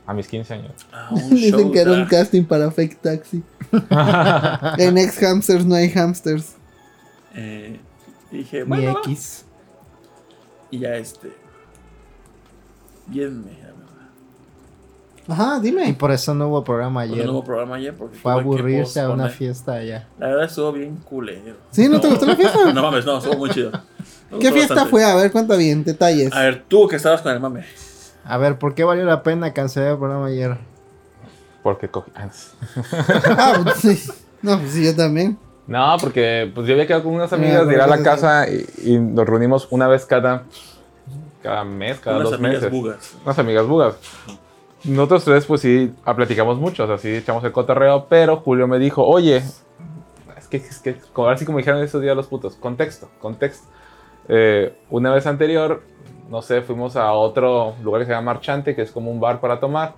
[SPEAKER 4] A mis 15 años.
[SPEAKER 2] a un show.
[SPEAKER 3] Dicen que era un
[SPEAKER 2] drag".
[SPEAKER 3] casting para Fake Taxi. en ex hamsters no hay hamsters.
[SPEAKER 2] Eh, dije, bueno.
[SPEAKER 1] X.
[SPEAKER 2] y ya este. Bien, me
[SPEAKER 3] Ajá,
[SPEAKER 1] Y
[SPEAKER 3] dime.
[SPEAKER 1] por eso no hubo programa ayer.
[SPEAKER 2] nuevo programa ayer porque
[SPEAKER 1] Fue a aburrirse a una fiesta allá.
[SPEAKER 2] La verdad estuvo bien culero.
[SPEAKER 3] ¿Sí? ¿No te gustó la fiesta?
[SPEAKER 2] No mames, no, estuvo muy chido. Me
[SPEAKER 3] ¿Qué
[SPEAKER 2] gustó
[SPEAKER 3] fiesta
[SPEAKER 2] bastante.
[SPEAKER 3] fue? A ver, cuenta bien, detalles.
[SPEAKER 2] A ver, tú que estabas con el mame.
[SPEAKER 1] A ver, ¿por qué valió la pena cancelar el programa ayer?
[SPEAKER 4] Porque cogí. ah,
[SPEAKER 3] pues sí. No, pues sí, yo también.
[SPEAKER 4] No, porque pues yo había quedado con unas amigas
[SPEAKER 3] Ah,
[SPEAKER 4] de ir a la casa y, y nos reunimos una vez cada, cada mes, cada
[SPEAKER 2] Unas
[SPEAKER 4] dos
[SPEAKER 2] amigas
[SPEAKER 4] meses.
[SPEAKER 2] bugas.
[SPEAKER 4] Unas amigas bugas. Nosotros tres, pues sí, platicamos mucho, o sea, sí echamos el cotorreo, pero Julio me dijo, oye, es que, es que como, ahora sí como dijeron estos días los putos, contexto, contexto. Eh, una vez anterior, no sé, fuimos a otro lugar que se llama Marchante, que es como un bar para tomar,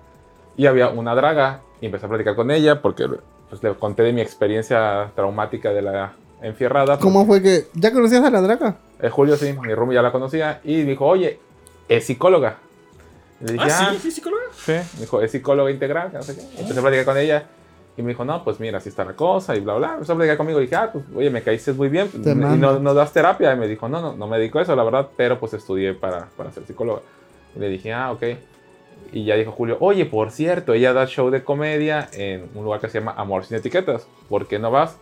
[SPEAKER 4] y había una draga, y empecé a platicar con ella, porque pues, le conté de mi experiencia traumática de la enfierrada.
[SPEAKER 3] ¿Cómo fue que.? ¿Ya conocías a la draga?
[SPEAKER 4] Eh, Julio sí, mi roomie ya la conocía, y me dijo, oye, es psicóloga. Le dije,
[SPEAKER 2] Ah,
[SPEAKER 4] ah,
[SPEAKER 2] sí, sí, psicóloga.
[SPEAKER 4] Sí, me dijo, es psicóloga integral, no sé qué. Empecé a platicar con ella y me dijo, no, pues mira, así está la cosa y bla, bla. Empezó a platicar conmigo y dije, ah, pues oye, me caíste muy bien
[SPEAKER 3] Te
[SPEAKER 4] y
[SPEAKER 3] mando.
[SPEAKER 4] no, no das terapia. Y me dijo, no, no, no me dedico a eso, la verdad, pero pues estudié para, para ser psicóloga. Y le dije, ah, ok. Y ya dijo Julio, oye, por cierto, ella da show de comedia en un lugar que se llama Amor Sin Etiquetas, ¿por qué no vas?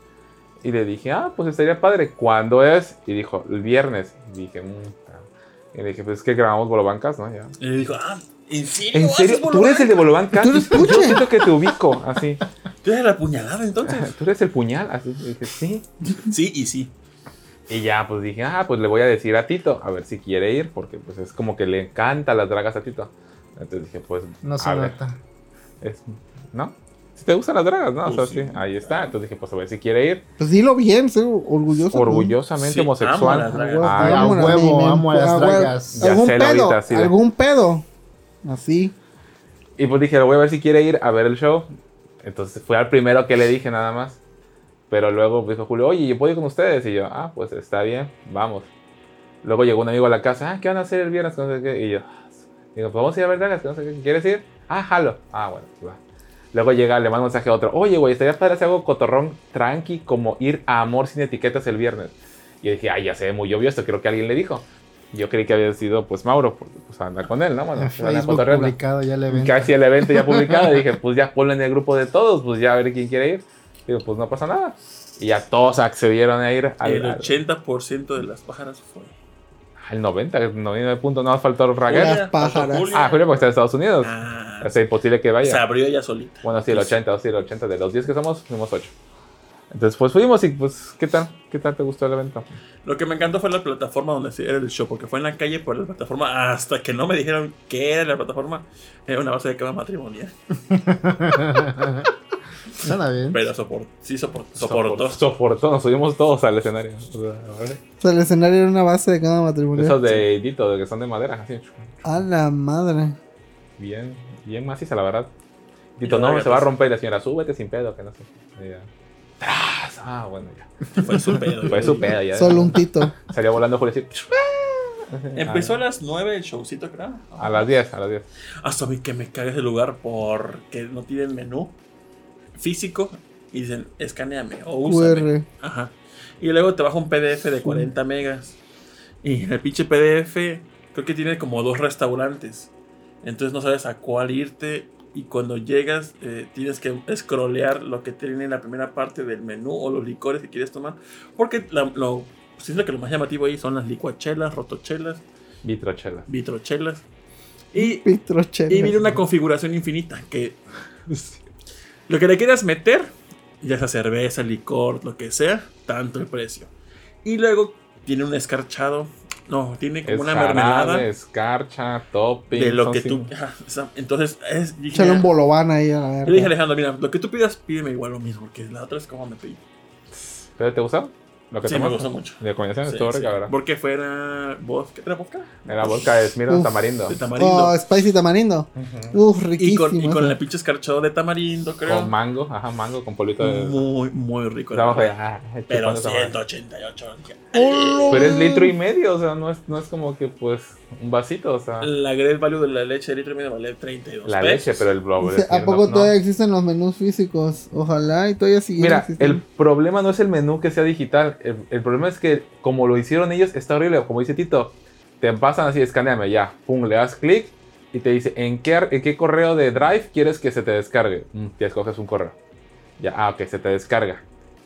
[SPEAKER 4] Y le dije, ah, pues estaría padre, ¿cuándo es? Y dijo, el viernes. Y dije, "Mm". y le dije, pues es que grabamos Bolobancas, ¿no? Ya.
[SPEAKER 2] Y le dijo, ah, ¿en serio?
[SPEAKER 4] ¿En serio?
[SPEAKER 2] ¿Haces
[SPEAKER 4] ¿Tú eres el de
[SPEAKER 3] eres
[SPEAKER 4] Yo siento que te ubico, así.
[SPEAKER 2] ¿Tú eres la puñalada entonces?
[SPEAKER 4] Tú eres el puñal, así. Dije, sí.
[SPEAKER 2] sí y sí.
[SPEAKER 4] Y ya, pues dije, ah, pues le voy a decir a Tito, a ver si quiere ir, porque pues es como que le encanta las dragas a Tito. Entonces dije, pues,
[SPEAKER 1] No
[SPEAKER 4] a
[SPEAKER 1] se
[SPEAKER 4] ver,
[SPEAKER 1] nota.
[SPEAKER 4] es- ¿no? Si te gustan las dragas, ¿no? O sea,
[SPEAKER 2] Pues
[SPEAKER 4] sí,
[SPEAKER 2] sí.
[SPEAKER 4] ahí está. Entonces dije, pues a ver si quiere ir.
[SPEAKER 3] Pues dilo bien, soy orgulloso.
[SPEAKER 4] Orgullosamente
[SPEAKER 2] Sí, amo
[SPEAKER 4] homosexual.
[SPEAKER 2] las dragas.
[SPEAKER 3] Huevo,
[SPEAKER 4] Ay,
[SPEAKER 1] a
[SPEAKER 3] amo
[SPEAKER 1] huevo, a las dragas.
[SPEAKER 4] Ya
[SPEAKER 3] ¿Algún
[SPEAKER 4] sé,
[SPEAKER 3] pedo?
[SPEAKER 4] ahorita, así de-
[SPEAKER 3] ¿Algún pedo? Así.
[SPEAKER 4] Y pues dije, voy a ver si quiere ir a ver el show. Entonces fue al primero que le dije nada más. Pero luego dijo Julio, oye, ¿yo puedo ir con ustedes? Y yo, ah, pues está bien, vamos. Luego llegó un amigo a la casa, ah, ¿qué van a hacer el viernes? No sé qué. Y yo, digo, pues vamos a ir a ver que no sé qué. ¿Quieres ir? Ah, jalo. Ah, bueno, pues va. Luego llega, le manda un mensaje a otro, oye, güey, estaría padre hacer algo cotorrón tranqui como ir a Amor sin etiquetas el viernes. Y yo dije, ay, ya se ve muy obvio esto, creo que alguien le dijo. Yo creí que había sido, pues, Mauro, porque, pues, anda con él, ¿no? Bueno, se
[SPEAKER 1] Facebook publicado ya el evento.
[SPEAKER 4] Casi el evento ya publicado. y dije, pues ya ponlo en el grupo de todos, pues ya a ver quién quiere ir. Digo, pues no pasa nada. Y ya todos accedieron a ir al,
[SPEAKER 2] El
[SPEAKER 4] al-
[SPEAKER 2] 80% de las pájaras fue.
[SPEAKER 4] al 90, 99 puntos, no faltó el Raguer.
[SPEAKER 3] Las pájaras.
[SPEAKER 4] Ah, Julio, porque está en Estados Unidos.
[SPEAKER 2] Ah,
[SPEAKER 4] Es imposible que
[SPEAKER 2] se
[SPEAKER 4] vaya.
[SPEAKER 2] abrió ella solita.
[SPEAKER 4] Bueno, sí, el 80, sí, el 80. De los 10 que somos, fuimos 8. Entonces, pues fuimos y, pues, ¿qué tal? ¿Qué tal te gustó el evento?
[SPEAKER 2] Lo que me encantó fue la plataforma donde era el show, porque fue en la calle por la plataforma hasta que no me dijeron qué era la plataforma. Era una base de cama matrimonial.
[SPEAKER 1] Suena bien.
[SPEAKER 2] Pero sopor- sí sopor- soportó.
[SPEAKER 4] Soportó, nos subimos todos al escenario. O sea, ¿vale?
[SPEAKER 3] O sea, el escenario era una base de cada matrimonial.
[SPEAKER 4] Esos de Dito, de que son de madera, así.
[SPEAKER 3] A la madre.
[SPEAKER 4] Bien, bien maciza, la verdad. Dito, no, se va a
[SPEAKER 2] pues.
[SPEAKER 4] romper. Y la señora, súbete sin pedo, que no sé. Ya. ¡Tras! Ah, bueno, ya.
[SPEAKER 2] Fue su pedo.
[SPEAKER 4] Fue su pedo, ya.
[SPEAKER 3] Solo un tito.
[SPEAKER 4] Salió volando Julio así.
[SPEAKER 2] Empezó a las 9 el showcito, creo.
[SPEAKER 4] A las 10, a las 10.
[SPEAKER 2] Hasta mí que me caga ese lugar porque no tienen menú físico y dicen escaneame o úsame.
[SPEAKER 3] QR.
[SPEAKER 2] Ajá. Y luego te baja un PDF de 40 megas. Y el pinche PDF creo que tiene como dos restaurantes. Entonces no sabes a cuál irte. Y cuando llegas eh, tienes que scrollear lo que tiene en la primera parte del menú o los licores que quieres tomar. Porque la- lo, siento que lo más llamativo ahí son las licuachelas, rotochelas,
[SPEAKER 4] Vitrochela.
[SPEAKER 2] vitrochelas. Y
[SPEAKER 3] Pitrochela.
[SPEAKER 2] y viene una configuración infinita que lo que le quieras meter, ya sea cerveza, licor, lo que sea, tanto el precio. Y luego tiene un escarchado, no, tiene como
[SPEAKER 4] Es
[SPEAKER 2] una
[SPEAKER 4] jarabe,
[SPEAKER 2] mermelada
[SPEAKER 4] escarcha, topping.
[SPEAKER 2] de lo que tú... Entonces, es, dije,
[SPEAKER 3] Échale un bolobán ahí a la
[SPEAKER 2] yo le dije. Alejandro, mira, lo que tú pidas, pídeme igual lo mismo, porque la otra es como me pedí.
[SPEAKER 4] ¿Pero te gustó? ¿Lo que
[SPEAKER 2] Sí, me gustó mucho.
[SPEAKER 4] De combinación
[SPEAKER 2] Sí,
[SPEAKER 4] estuvo
[SPEAKER 2] sí.
[SPEAKER 4] rica, ¿verdad?
[SPEAKER 2] Porque fuera vodka, ¿era vodka?
[SPEAKER 4] Era vodka de Smirnoff
[SPEAKER 3] Uf.
[SPEAKER 4] tamarindo.
[SPEAKER 2] De tamarindo.
[SPEAKER 3] Oh, spicy tamarindo.
[SPEAKER 4] Ujú.
[SPEAKER 3] Uf,
[SPEAKER 2] y
[SPEAKER 3] riquísimo.
[SPEAKER 2] con, y con el pinche escarchado de tamarindo, creo.
[SPEAKER 4] Con mango, ajá, mango, con polvito de...
[SPEAKER 2] Muy, muy rico.
[SPEAKER 4] Ah,
[SPEAKER 2] Pero
[SPEAKER 4] chupando esa madre.
[SPEAKER 2] 188. dije,
[SPEAKER 4] Pero es litro y medio, o sea, no es, no es como que, pues, un vasito, o sea...
[SPEAKER 2] La Great Value de la leche de litro y medio vale 32
[SPEAKER 4] La
[SPEAKER 2] pesos.
[SPEAKER 4] leche, pero el blow.
[SPEAKER 3] Dice, ¿A poco todavía existen los menús físicos? Ojalá y todavía siguen
[SPEAKER 4] Mira, el problema no es el menú que sea digital. El, el problema es que, como lo hicieron ellos, está horrible. Como dice Tito, te pasan así, escaneame ya. Pum, le das clic y te dice en qué, en qué correo de Drive quieres que se te descargue. Mm, te escoges un correo. Ya, ah, ok, se te descarga.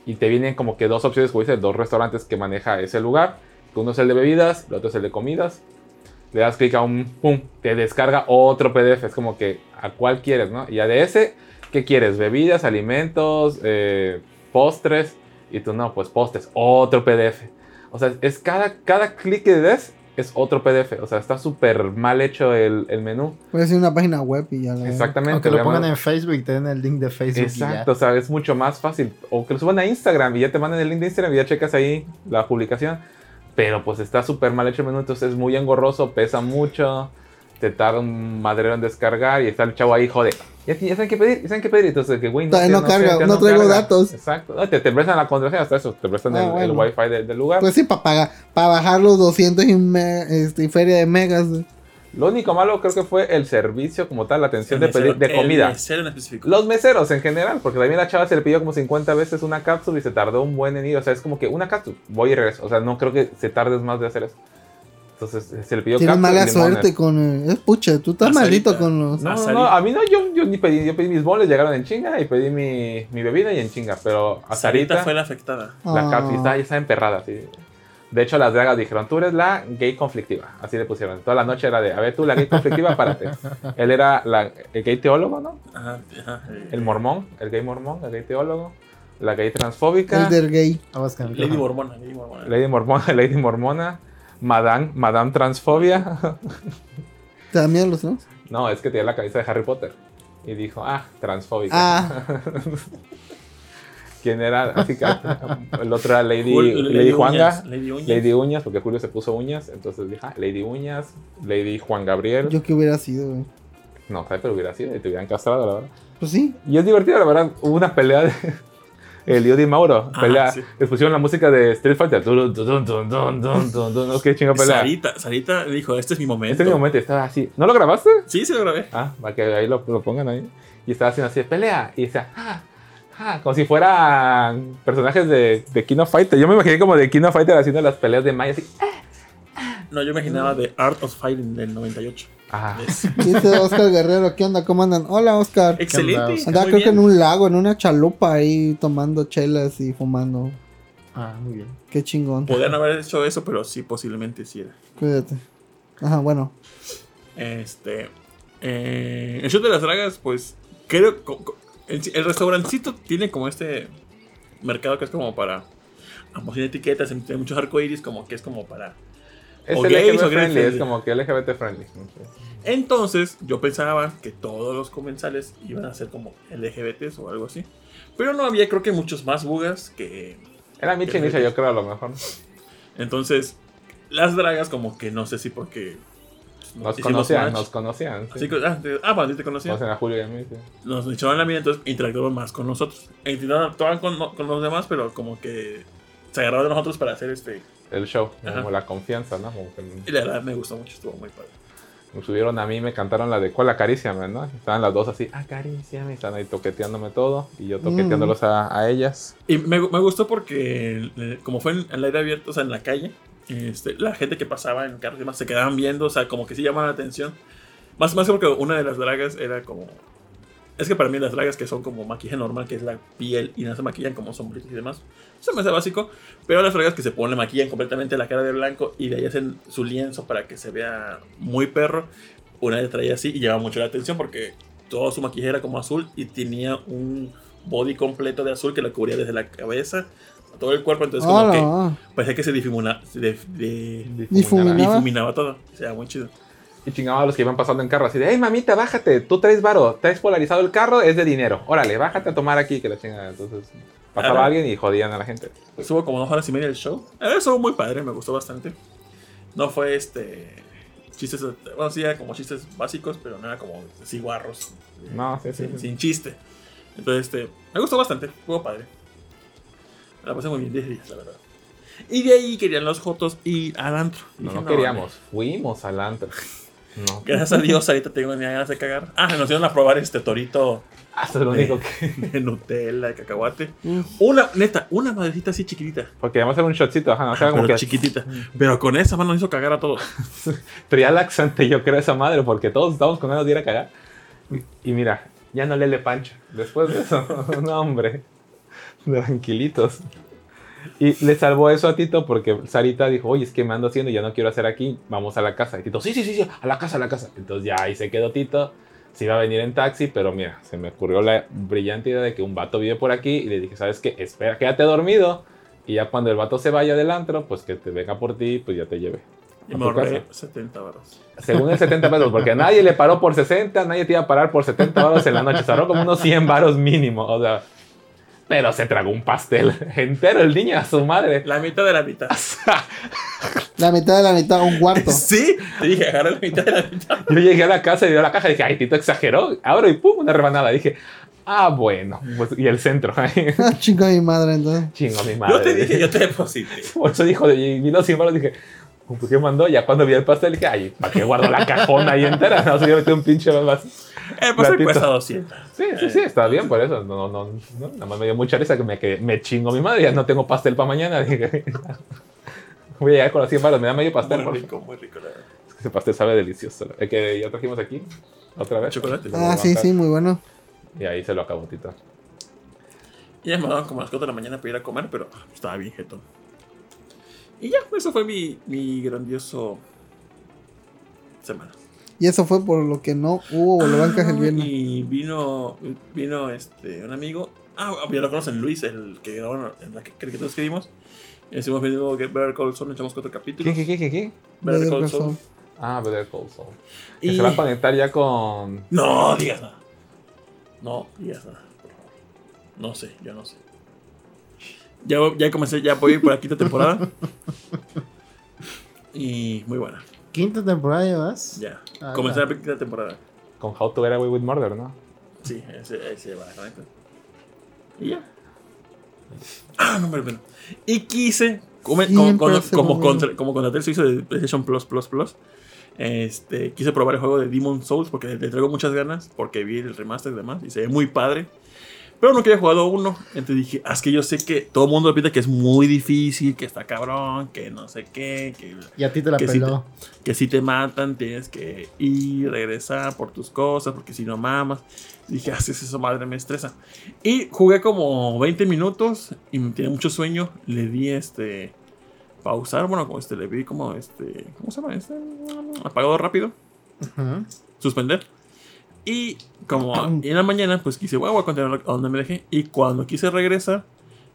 [SPEAKER 4] Y te vienen como que dos opciones, como dice, dos restaurantes que maneja ese lugar. Uno es el de bebidas, el otro es el de comidas. Le das clic a un, pum, te descarga otro PDF. Es como que a cuál quieres, ¿no? Y ya de ¿qué quieres? Bebidas, alimentos, eh, postres. Y tú no, pues postres, otro PDF. O sea, es cada, cada clic que des es otro PDF. O sea, está súper mal hecho el, el menú.
[SPEAKER 3] Puede ser una página web y ya la
[SPEAKER 4] Exactamente.
[SPEAKER 1] Aunque lo
[SPEAKER 4] le
[SPEAKER 1] pongan en Facebook y te den el link de Facebook.
[SPEAKER 4] Exacto, o sea, es mucho más fácil. O que lo suban a Instagram y ya te mandan el link de Instagram y ya checas ahí la publicación. Pero pues está súper mal hecho el menú, entonces es muy engorroso, pesa mucho, te tarda un madrero en descargar y está el chavo ahí, joder. Ya, ya saben qué pedir, ya saben qué pedir. Entonces, que güey,
[SPEAKER 3] Todavía no
[SPEAKER 4] sé,
[SPEAKER 3] carga, no traigo
[SPEAKER 4] carga.
[SPEAKER 3] datos.
[SPEAKER 4] Exacto, no, te, te prestan la contraseña, hasta eso, te prestan
[SPEAKER 3] Ah,
[SPEAKER 4] el, el
[SPEAKER 3] bueno.
[SPEAKER 4] wifi de- del lugar.
[SPEAKER 3] Pues sí, para pagar, para bajar los 200 y, me- este, y feria de megas.
[SPEAKER 4] Lo único malo creo que fue el servicio como tal, la atención
[SPEAKER 2] El
[SPEAKER 4] de pedir
[SPEAKER 2] mesero-
[SPEAKER 4] de comida.
[SPEAKER 2] El mesero en específico.
[SPEAKER 4] Los meseros en general, porque también la chava se le pidió como 50 veces una cápsula y se tardó un buen en ir. O sea, es como que una cápsula, voy y regreso. O sea, no creo que se tardes más de hacer eso. Entonces se le pidió
[SPEAKER 3] Tienes mala suerte con. eh, es pucha, tú estás maldito con los.
[SPEAKER 4] No, no, a mí no, yo, yo ni pedí, yo pedí mis boles, llegaron en chinga y pedí mi, mi bebida y en chinga. Pero a
[SPEAKER 2] Sarita
[SPEAKER 4] Sarita,
[SPEAKER 2] fue la afectada.
[SPEAKER 4] la
[SPEAKER 3] Ah.
[SPEAKER 4] cápsula está, ya está emperrada. Así. De hecho, las dragas dijeron, tú eres la gay conflictiva. Así le pusieron. Toda la noche era de, a ver, tú la gay conflictiva, párate. Él era la, el gay teólogo, ¿no?
[SPEAKER 2] Ajá, ajá. eh,
[SPEAKER 4] El mormón, el gay mormón, el gay teólogo, la gay transfóbica,
[SPEAKER 3] Elder gay.
[SPEAKER 1] Aguas con el
[SPEAKER 2] Lady. Mormona, Lady Mormona.
[SPEAKER 4] lady mormona, lady mormona, madame, madame transfobia.
[SPEAKER 3] ¿Te da miedo los trans?
[SPEAKER 4] no, es que tenía la camisa de Harry Potter. Y dijo, ah, transfóbica.
[SPEAKER 3] Ah,
[SPEAKER 4] ¿Quién era? Así que el otro era Lady,
[SPEAKER 2] Jul-
[SPEAKER 4] Lady, Juanga.
[SPEAKER 2] Uñas, Lady Uñas.
[SPEAKER 4] Lady Uñas, porque Julio se puso uñas. Entonces dije, ah, Lady Uñas, Lady Juan Gabriel.
[SPEAKER 3] yo que hubiera sido, güey.
[SPEAKER 4] No, ¿sabes? Pero hubiera sido y te hubieran castrado, la verdad.
[SPEAKER 3] Pues sí.
[SPEAKER 4] Y es divertido, la verdad. Hubo una pelea de, el de Mauro.
[SPEAKER 2] Ah,
[SPEAKER 4] pelea.
[SPEAKER 2] sí.
[SPEAKER 4] Les pusieron la música de Street Fighter. Dun, dun, dun. No, qué chinga pelea.
[SPEAKER 2] Sarita, Sarita dijo, este es mi momento.
[SPEAKER 4] Este es mi momento, estaba así. ¿No lo grabaste?
[SPEAKER 2] Sí, sí lo grabé.
[SPEAKER 4] Ah, para que ahí lo, lo pongan ahí. Y estaba haciendo así, pelea. Y decía, ah, ah, como si fueran personajes de, de King of Fighter. Yo me imaginé como de King of Fighter haciendo las peleas de Maya así.
[SPEAKER 2] No, yo imaginaba de Art of Fighting del 98.
[SPEAKER 4] Ah,
[SPEAKER 3] Dice Oscar Guerrero, ¿qué onda? ¿Cómo andan? Hola, Oscar.
[SPEAKER 2] excelente.
[SPEAKER 1] Oscar?
[SPEAKER 3] Andaba creo que en un lago, en una chalupa ahí tomando chelas y fumando.
[SPEAKER 1] Ah, muy bien.
[SPEAKER 3] Qué chingón.
[SPEAKER 2] Podrían haber hecho eso, pero sí, posiblemente sí era.
[SPEAKER 3] Cuídate. Ajá, bueno.
[SPEAKER 2] Este. eh, el show de las dragas, pues. Creo. El, el restaurancito tiene como este mercado que es como para. Ambos tiene etiquetas, tiene muchos arcoíris, como que es como para.
[SPEAKER 4] Es
[SPEAKER 2] O gays o
[SPEAKER 4] friendly, es como que LGBT friendly.
[SPEAKER 2] Entonces, yo pensaba que todos los comensales iban a ser como LGBTs o algo así. Pero no había, creo que muchos más bugas que.
[SPEAKER 4] Era Michi Nisha, yo creo, a lo mejor.
[SPEAKER 2] Entonces, las dragas, como que no sé si porque.
[SPEAKER 4] Nos conocían,
[SPEAKER 2] match.
[SPEAKER 4] nos conocían. sí.
[SPEAKER 2] Así que, ah, te- ah, bueno, te conocían.
[SPEAKER 4] Conocen a Julio y a mí, sí.
[SPEAKER 2] nos echaban la vida, entonces interactuaban más con nosotros. E interactuaban con, con los demás, pero como que se agarraban de nosotros para hacer este.
[SPEAKER 4] El show,
[SPEAKER 2] Ajá.
[SPEAKER 4] como la confianza, ¿no? Como que
[SPEAKER 2] Y la verdad me gustó mucho, estuvo muy padre.
[SPEAKER 4] me subieron a mí, me cantaron la de ¿Cuál acaríciame, no? Estaban las dos así, acaríciame, están ahí toqueteándome todo y yo toqueteándolos a, a ellas.
[SPEAKER 2] Y me, me gustó porque, eh, como fue en el aire abierto, o sea, en la calle, este, la gente que pasaba en carros y demás se quedaban viendo, o sea, como que sí llamaban la atención. Más, más porque una de las dragas era como. Es que para mí las dragas que son como maquillaje normal, que es la piel y no se maquillan como sombritos y demás, eso me hace básico. Pero las dragas que se ponen, maquillan completamente la cara de blanco y de ahí hacen su lienzo para que se vea muy perro. Una de traía así y llamaba mucho la atención porque todo su maquillaje era como azul y tenía un body completo de azul que la cubría desde la cabeza a todo el cuerpo. Entonces, como que parecía que se difumina, se dif-
[SPEAKER 3] Difuminaba.
[SPEAKER 2] difuminaba todo. O sea, muy chido.
[SPEAKER 4] Y chingaba a los que iban pasando en carro así de, hey mamita, bájate, tú traes varo, traes polarizado el carro, es de dinero. Órale, bájate a tomar aquí, que la chingada. Entonces pasaba
[SPEAKER 2] Ajá.
[SPEAKER 4] alguien y jodían a la gente.
[SPEAKER 2] Estuvo como dos horas y media el show. Eh, Estuvo muy padre, me gustó bastante. No fue este. Chistes. Bueno, sí, era como chistes básicos, pero no era como así guarros.
[SPEAKER 4] No, sí, sí.
[SPEAKER 2] sin,
[SPEAKER 4] sí.
[SPEAKER 2] sin chiste. Entonces, este. Me gustó bastante, estuvo padre. Me la pasé muy bien 10 días, la verdad. Y de ahí querían los Jotos ir al antro.
[SPEAKER 4] No,
[SPEAKER 2] Dije,
[SPEAKER 4] no queríamos, fuimos al antro. No,
[SPEAKER 2] Gracias a Dios, ahorita tengo ni ganas de cagar. Ah, nos dieron a probar este torito
[SPEAKER 4] hasta lo único que.
[SPEAKER 2] de Nutella, de cacahuate.
[SPEAKER 3] Mm.
[SPEAKER 2] Una, neta, una madrecita así chiquitita.
[SPEAKER 4] Porque además era un shotcito, ajá, o sea, como
[SPEAKER 2] pero
[SPEAKER 4] que
[SPEAKER 2] chiquitita. Pero con esa mano nos hizo cagar a todos.
[SPEAKER 4] traía laxante, yo creo, esa madre, porque todos estábamos con ganas de ir a cagar. Y, y mira, ya no lele pancho. Después de eso, no, hombre, tranquilitos. Y le salvó eso a Tito porque Sarita dijo, oye, es que me ando haciendo, ya no quiero hacer aquí, vamos a la casa. Y Tito, sí, sí, sí, sí, a la casa, a la casa. Entonces ya ahí se quedó Tito, se iba a venir en taxi, pero mira, se me ocurrió la brillante idea de que un vato vive por aquí y le dije, ¿sabes qué? Espera, quédate dormido. Y ya cuando el vato se vaya del antro, pues que te venga por ti, pues ya te lleve.
[SPEAKER 2] Y
[SPEAKER 4] ¿A
[SPEAKER 2] me ahorré
[SPEAKER 4] casa?
[SPEAKER 2] 70 baros.
[SPEAKER 4] Según el 70 pesos, porque nadie le paró por 60, nadie te iba a parar por 70 varos en la noche. Se ahorró como unos 100 varos mínimo, o sea. Pero se tragó un pastel entero el niño a su madre.
[SPEAKER 2] La mitad de la mitad.
[SPEAKER 3] La mitad de la mitad, un cuarto.
[SPEAKER 2] sí, te dije, agarra la mitad de la mitad.
[SPEAKER 4] Yo llegué a la casa y vio la caja y dije, ay, Tito exageró. Abro y pum, una rebanada. Dije, ah, bueno. Pues, y el centro.
[SPEAKER 3] Ah, Chinga mi madre, entonces.
[SPEAKER 4] Chingo mi madre.
[SPEAKER 2] Yo te dije, yo te deposité.
[SPEAKER 4] Por eso dijo, y vi los 100 varos dije, ¿por qué mandó? Ya cuando vi el pastel dije, ay, ¿para qué guardo la cajona ahí entera? No, se yo metí un pinche más.
[SPEAKER 2] El pastel cuesta 200.
[SPEAKER 4] Sí, sí, sí, está bien por eso. No, no, no, nada más me dio mucha risa que me, que me chingo mi madre. Ya no tengo pastel para mañana. Dije, voy a llegar con los 100 baros. Me da medio pastel.
[SPEAKER 2] Muy rico, muy rico, la verdad.
[SPEAKER 4] Es que ese pastel sabe delicioso. El que ya trajimos aquí, otra vez.
[SPEAKER 2] Chocolate.
[SPEAKER 3] Ah, sí, sí, muy bueno.
[SPEAKER 4] Y ahí se lo acabó, Tito.
[SPEAKER 2] Y ya me daban como a las 4 de la mañana para ir a comer, pero estaba bien jetón. Y ya, eso fue mi, mi grandioso semana.
[SPEAKER 3] Y eso fue por lo que no hubo Bolobancas el
[SPEAKER 2] Ah,
[SPEAKER 3] viernes.
[SPEAKER 2] Y vino, vino este, un amigo. Ah, ya lo conocen, Luis, el que grabó en la que que vimos. Y Estuvimos viendo que Better Call Saul, echamos cuatro capítulos.
[SPEAKER 4] ¿Qué, qué, qué, qué, qué?
[SPEAKER 2] Better
[SPEAKER 3] Better
[SPEAKER 2] Call Saul.
[SPEAKER 4] Ah, Better Call Saul. Que
[SPEAKER 2] Y...
[SPEAKER 4] se va a conectar ya con...
[SPEAKER 2] No digas nada. No digas nada, por favor. No sé, yo no sé. Ya, ya comencé, ya voy por la quinta temporada. Y muy buena.
[SPEAKER 1] Quinta temporada llevas.
[SPEAKER 2] Ya.
[SPEAKER 1] Ah,
[SPEAKER 2] Comencé
[SPEAKER 1] ya.
[SPEAKER 2] la quinta temporada.
[SPEAKER 4] Con How to Get Away with Murder, ¿no?
[SPEAKER 2] Sí, ese, ese va, neta. Y ya. Ah, no, perdón. Y quise, como, como, como,
[SPEAKER 3] lo
[SPEAKER 2] contra, como contraté el servicio de PlayStation Plus Plus Plus, este, quise probar el juego de Demon Souls porque le traigo muchas ganas, porque vi el remaster y demás, y se ve muy padre. Pero no quería jugado uno, entonces dije, ah, es que yo sé que todo el mundo repite que es muy difícil, que está cabrón, que no sé qué, que
[SPEAKER 1] Y a ti te la
[SPEAKER 2] Que
[SPEAKER 1] peló.
[SPEAKER 2] que si te matan tienes que ir, regresar por tus cosas, porque si no mamas. Dije, haces eso, madre, me estresa. Y jugué como 20 minutos y me tenía mucho sueño. Le di este. Pausar, bueno, como este, le di como este. ¿Cómo se llama? Este. Apagado rápido. Suspender. Y como en la mañana, pues quise, "Bueno, voy a continuar a donde me dejé. Y cuando quise regresar,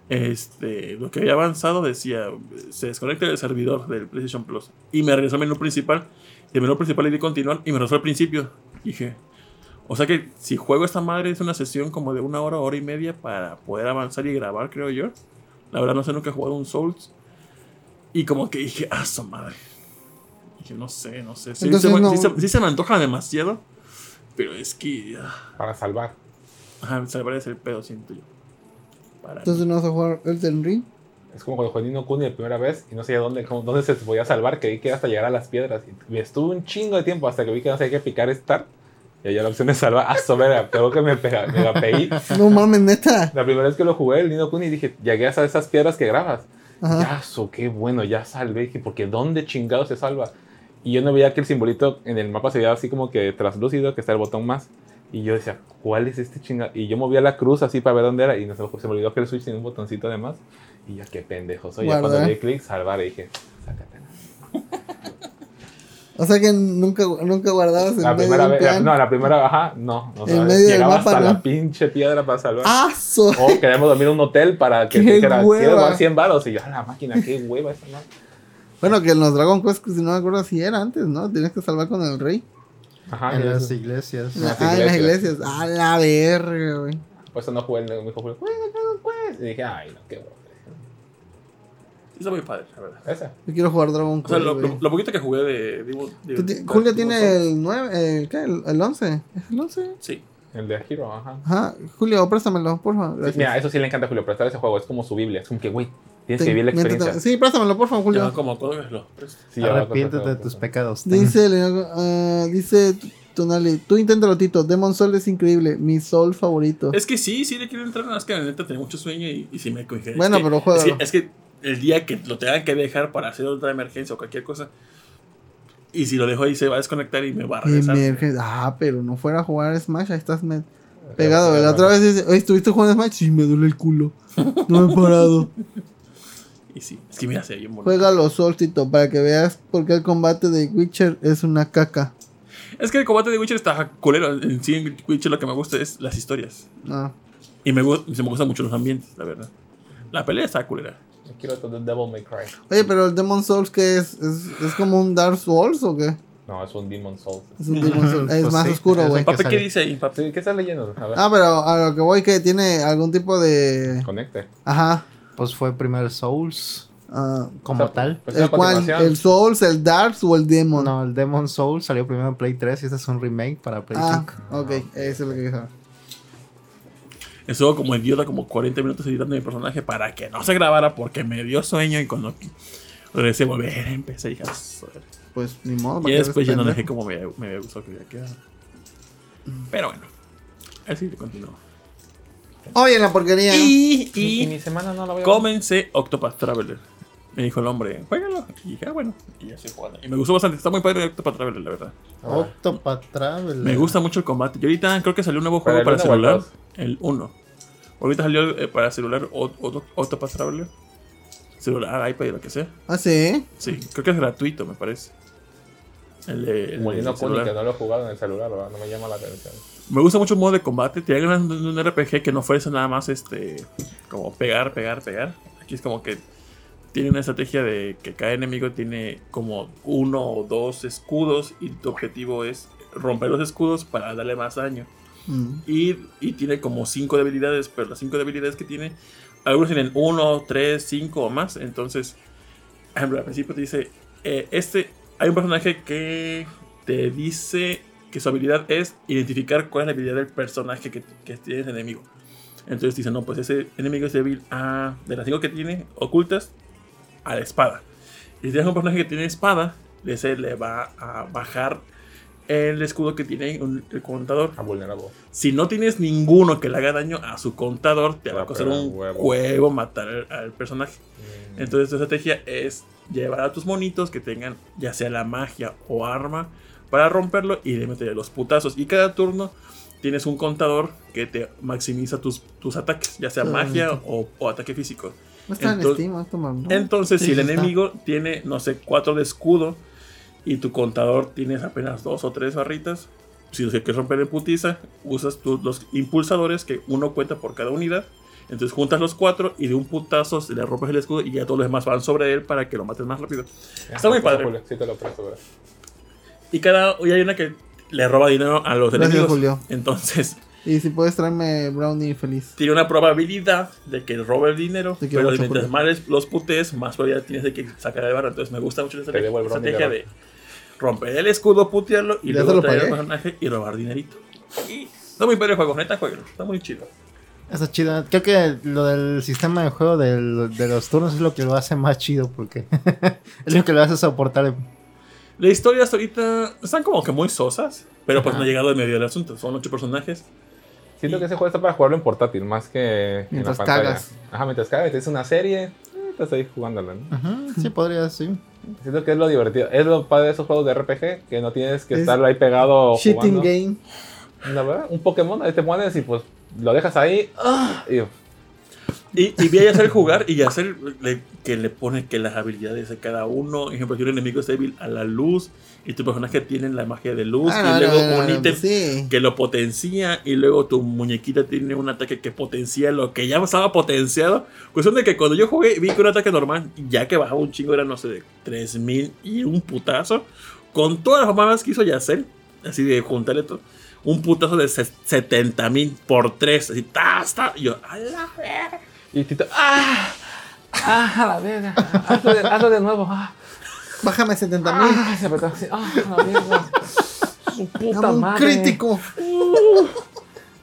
[SPEAKER 2] este, lo que había avanzado decía, se desconecta del servidor del PlayStation Plus. Y me regresó al menú principal. Y el menú principal le di continuar y me regresó al principio. Dije, o sea que si juego esta madre es una sesión como de una hora, hora y media para poder avanzar y grabar, creo yo. La verdad no sé, nunca he jugado un Souls. Y como que dije, ah, su madre. Dije, no sé, no sé. Sí,
[SPEAKER 3] Entonces
[SPEAKER 2] se, me-
[SPEAKER 3] no-
[SPEAKER 2] sí se- sí se me antoja demasiado. Pero es que. ah,
[SPEAKER 4] Para salvar.
[SPEAKER 2] Ajá, me parece el pedo, siento yo. Para
[SPEAKER 3] Entonces no vas a jugar Elden Ring.
[SPEAKER 4] Es como cuando jugué Nino Kuni la primera vez y no sabía dónde, cómo- dónde se podía salvar, que vi que era hasta llegar a las piedras. Y estuve un chingo de tiempo hasta que vi que no sabía que picar Start. Y allá la opción de salvar. Ah, sobera, tengo que me, pega, me la pegué.
[SPEAKER 3] No mames, neta.
[SPEAKER 4] La primera vez que lo jugué, el Nino Kuni, dije, llegué hasta esas piedras que grabas.
[SPEAKER 3] Ajá.
[SPEAKER 4] Ya, so, qué bueno, ya salvé. Dije, porque ¿dónde chingado se salva? Y yo no veía que el simbolito en el mapa se veía así como que translúcido, que está el botón más. Y yo decía, ¿cuál es este chingado? Y yo movía la cruz así para ver dónde era. Y no se, se me olvidó que el Switch tiene un botoncito de más. Y ya, qué pendejo soy. Ya
[SPEAKER 3] Guardar.
[SPEAKER 4] cuando le di clic, salvar, y dije, sácatela.
[SPEAKER 3] O sea que nunca, nunca guardabas en
[SPEAKER 4] La
[SPEAKER 3] medio
[SPEAKER 4] primera
[SPEAKER 3] de un
[SPEAKER 4] vez, la- no, la primera, ajá, no.
[SPEAKER 3] En medio del
[SPEAKER 4] llegaba
[SPEAKER 3] mapa,
[SPEAKER 4] hasta
[SPEAKER 3] ¿no?
[SPEAKER 4] la pinche piedra para salvar.
[SPEAKER 3] ¡Ah, so-
[SPEAKER 4] O queremos dormir en un hotel para que
[SPEAKER 3] ¡Qué
[SPEAKER 4] te dijera, quiero dar 100 baros. Y yo, a la máquina, qué hueva esa, ¿no?
[SPEAKER 3] Bueno, que en los Dragon Quest, si no me acuerdo si era antes, ¿no? Tienes que salvar con el rey.
[SPEAKER 4] Ajá,
[SPEAKER 1] en las iglesias.
[SPEAKER 4] En las
[SPEAKER 3] ah, en las
[SPEAKER 4] iglesias.
[SPEAKER 3] A la verga, güey.
[SPEAKER 4] Por eso no jugué, el- me dijo, Julio, juega Dragon Quest. Y dije, ay, no, qué.
[SPEAKER 2] Sí, está muy padre, la verdad.
[SPEAKER 4] Esa.
[SPEAKER 3] Yo quiero jugar Dragon
[SPEAKER 2] O sea,
[SPEAKER 3] Quest.
[SPEAKER 2] lo,
[SPEAKER 3] güey.
[SPEAKER 2] lo- lo poquito que jugué de. De- de-
[SPEAKER 3] Julia
[SPEAKER 2] de-
[SPEAKER 3] tiene el 9, el, ¿qué? El, el 11. ¿Es el 11?
[SPEAKER 2] Sí.
[SPEAKER 4] El de Hero, ajá.
[SPEAKER 3] Ajá. Julio, préstamelo, por favor.
[SPEAKER 4] Sí, mira, eso sí le encanta a Julio, prestar ese juego. Es como su Biblia. Es como que, güey, tienes
[SPEAKER 3] Ten-
[SPEAKER 4] que vivir la
[SPEAKER 3] mientras-
[SPEAKER 4] experiencia.
[SPEAKER 3] Sí, préstamelo, por favor,
[SPEAKER 2] Ya,
[SPEAKER 3] Julio.
[SPEAKER 2] como.
[SPEAKER 4] Sí, ya
[SPEAKER 1] Arrepiéntete
[SPEAKER 4] costar,
[SPEAKER 1] de tus pecados.
[SPEAKER 3] Dice, ah, dice Tonali, tú inténtalo, Tito. Demon Soul es increíble, mi Soul favorito.
[SPEAKER 2] Es que sí, sí le quiero entrar, más que la neta tenía mucho sueño y, y sí me cogí.
[SPEAKER 3] Bueno,
[SPEAKER 2] es que,
[SPEAKER 3] pero
[SPEAKER 2] es que, es que el día que lo tengan que dejar para hacer otra emergencia o cualquier cosa, y si lo dejo ahí se va a desconectar y me va a regresar.
[SPEAKER 3] Ah, pero no fuera a jugar Smash, ahí estás me- pegado. La otra vez dice, oye, ¿estuviste jugando Smash? Sí, me duele el culo. No he parado.
[SPEAKER 2] Y sí, es que mira, se ve bien bonito.
[SPEAKER 3] Juega los Souls, Tito, para que veas por qué el combate de Witcher es una caca.
[SPEAKER 2] Es que el combate de Witcher está culero. En sí, en Witcher lo que me gusta es las historias.
[SPEAKER 3] No.
[SPEAKER 2] Y me, se me gustan mucho los ambientes, la verdad. La pelea está culera.
[SPEAKER 4] Quiero todo el Devil May Cry.
[SPEAKER 3] Oye, pero el Demon Souls, ¿qué es? ¿Es, es como un Dark Souls o qué?
[SPEAKER 4] No, es un Demon Souls.
[SPEAKER 3] Es un Demon Souls. Es
[SPEAKER 1] Pues
[SPEAKER 3] más
[SPEAKER 1] sí,
[SPEAKER 3] oscuro, güey.
[SPEAKER 2] ¿qué
[SPEAKER 1] sale.
[SPEAKER 2] dice ahí, papi?
[SPEAKER 4] ¿Qué estás leyendo? A ver,
[SPEAKER 3] Ah, pero a lo que voy que tiene algún tipo de...
[SPEAKER 4] conecte.
[SPEAKER 3] Ajá.
[SPEAKER 1] Pues fue primero Souls,
[SPEAKER 3] ah,
[SPEAKER 1] como
[SPEAKER 4] O sea,
[SPEAKER 1] tal.
[SPEAKER 4] pues
[SPEAKER 3] ¿El cuál?
[SPEAKER 4] continuación.
[SPEAKER 3] ¿El Souls, el Darks o el Demon?
[SPEAKER 1] No, el Demon Souls salió primero en Play 3 y este es un remake para Play
[SPEAKER 3] Ah,
[SPEAKER 1] 5.
[SPEAKER 3] ok. Eso es lo que quería saber.
[SPEAKER 2] Estuvo como idiota, como 40 minutos editando mi personaje para que no se grabara porque me dio sueño y cuando regresé a volver empecé y dije, "Ah, joder".
[SPEAKER 3] Pues ni modo.
[SPEAKER 2] Y
[SPEAKER 3] ¿para qué
[SPEAKER 2] después ya no dejé como me, me había gustado que hubiera quedado. Pero bueno, así te continúo.
[SPEAKER 3] Pendejo? Oye, la porquería.
[SPEAKER 2] Y,
[SPEAKER 4] Y
[SPEAKER 2] y
[SPEAKER 4] mi semana no la voy a
[SPEAKER 2] comencé Octopath Traveler. Me dijo el hombre, juégalo. Y dije, ah, bueno. Y ya estoy jugando. Y me gustó bastante. Está muy padre Octopath Traveler, la verdad.
[SPEAKER 1] Octopath Traveler.
[SPEAKER 2] Me gusta mucho el combate. Y ahorita creo que salió un nuevo
[SPEAKER 4] ¿Para
[SPEAKER 2] juego para
[SPEAKER 4] el
[SPEAKER 2] celular. El 1. Ahorita salió eh, para celular o- o- Octopath Traveler. Celular, iPad y lo que sea.
[SPEAKER 3] Ah, sí.
[SPEAKER 2] Sí, creo que es gratuito, me parece. El de. el
[SPEAKER 4] Kuni,
[SPEAKER 2] celular.
[SPEAKER 4] que no lo he jugado en el celular, ¿verdad? no me llama la atención.
[SPEAKER 2] Me gusta mucho el modo de combate. Tiene ganas de un RPG que no fuese nada más este. Como pegar, pegar, pegar. Aquí es como que tiene una estrategia de que cada enemigo tiene como uno o dos escudos. Y tu objetivo es romper los escudos para darle más daño.
[SPEAKER 3] Mm.
[SPEAKER 2] Y, y tiene como cinco debilidades. Pero las cinco debilidades que tiene. Algunos tienen uno, tres, cinco o más. Entonces, al principio te dice. eh, este. Hay un personaje que te dice que su habilidad es identificar cuál es la habilidad del personaje que, que tiene el enemigo. Entonces dicen, no, pues ese enemigo es débil a, de las 5 que tiene ocultas a la espada. Y si tienes un personaje que tiene espada, ese le va a bajar el escudo que tiene un- el contador.
[SPEAKER 4] A vulnerable.
[SPEAKER 2] Si no tienes ninguno que le haga daño a su contador, te
[SPEAKER 4] Te
[SPEAKER 2] va a costar un
[SPEAKER 4] un huevo.
[SPEAKER 2] huevo matar al, al personaje.
[SPEAKER 4] Mm.
[SPEAKER 2] Entonces tu estrategia es llevar a tus monitos que tengan ya sea la magia o arma para romperlo y le meter los putazos. Y cada turno tienes un contador que te maximiza tus, tus ataques, ya sea magia o, o ataque físico.
[SPEAKER 3] No está en
[SPEAKER 2] Entonces-
[SPEAKER 3] Steam, esto, man, ¿no?
[SPEAKER 2] Entonces,
[SPEAKER 3] Sí,
[SPEAKER 2] si el
[SPEAKER 3] está.
[SPEAKER 2] enemigo tiene, no sé, 4 de escudo y tu contador tienes apenas 2 o 3 barritas, si lo que quieres romper en putiza, usas tú los impulsadores que uno cuenta por cada unidad. Entonces juntas los 4 y de un putazo se le rompes el escudo y ya todos los demás van sobre él para que lo mates más rápido. Está muy padre.
[SPEAKER 4] Sí, te lo presto.
[SPEAKER 2] Y cada y hay una que le roba dinero a los
[SPEAKER 3] Gracias,
[SPEAKER 2] enemigos.
[SPEAKER 3] Julio.
[SPEAKER 2] Entonces,
[SPEAKER 3] Y si puedes traerme Brownie feliz.
[SPEAKER 2] tiene una probabilidad de que robe el dinero, pero mientras más les- los putees, más probabilidad tienes de que sacar el barro. Entonces me gusta mucho
[SPEAKER 4] debo
[SPEAKER 2] estrategia,
[SPEAKER 4] de
[SPEAKER 2] romper el escudo, putearlo y
[SPEAKER 3] Ya
[SPEAKER 2] luego traer al personaje y robar dinerito. Y está muy padre el juego, neta juego, está muy chido.
[SPEAKER 1] Está chido. Creo que lo del sistema de juego del- de los turnos es lo que lo hace más chido porque es lo que lo hace soportar.
[SPEAKER 2] La historia hasta ahorita están como que muy sosas, pero pues
[SPEAKER 1] Ajá.
[SPEAKER 2] no ha llegado al medio del asunto. Son ocho personajes.
[SPEAKER 4] Siento que ese juego está para jugarlo en portátil, más que
[SPEAKER 3] Mientras
[SPEAKER 4] en la pantalla.
[SPEAKER 3] cagas.
[SPEAKER 4] Ajá, mientras cagas. Es una serie, eh, estás ahí jugándola, ¿no?
[SPEAKER 1] Ujú, sí, podría, sí.
[SPEAKER 4] Siento que es lo divertido. Es lo padre de esos juegos de RPG, que no tienes que
[SPEAKER 3] Es
[SPEAKER 4] estar ahí pegado
[SPEAKER 3] Shitting
[SPEAKER 4] jugando.
[SPEAKER 3] game.
[SPEAKER 4] La verdad, un Pokémon, ahí te pones y pues lo dejas ahí. y
[SPEAKER 2] Y, y vi a hacer jugar y hacer le- que le pone que las habilidades de cada uno. Ejemplo, si un enemigo es débil a la luz y tu personaje tiene la magia de luz
[SPEAKER 3] Ah,
[SPEAKER 2] y luego
[SPEAKER 3] no, no,
[SPEAKER 2] un
[SPEAKER 3] no,
[SPEAKER 2] ítem
[SPEAKER 3] Sí.
[SPEAKER 2] que lo potencia y luego tu muñequita tiene un ataque que potencia lo que ya estaba potenciado. Cuestión de que cuando yo jugué vi que un ataque normal, ya que bajaba un chingo, era no sé, de 3000 y un putazo, con todas las mamadas que hizo Yacel, así de juntarle todo, un putazo de 70000 por 3, así, ta, ta, y yo, a la verga.
[SPEAKER 4] Y Tito, ¡ah! ¡Ah! A la verga. Hazlo de, hazlo de nuevo. ¡ah!
[SPEAKER 3] Bájame 70 mil.
[SPEAKER 4] ¡ah! Se apretó así. ¡ah! A la verga. Su puta
[SPEAKER 3] un
[SPEAKER 4] madre.
[SPEAKER 3] crítico.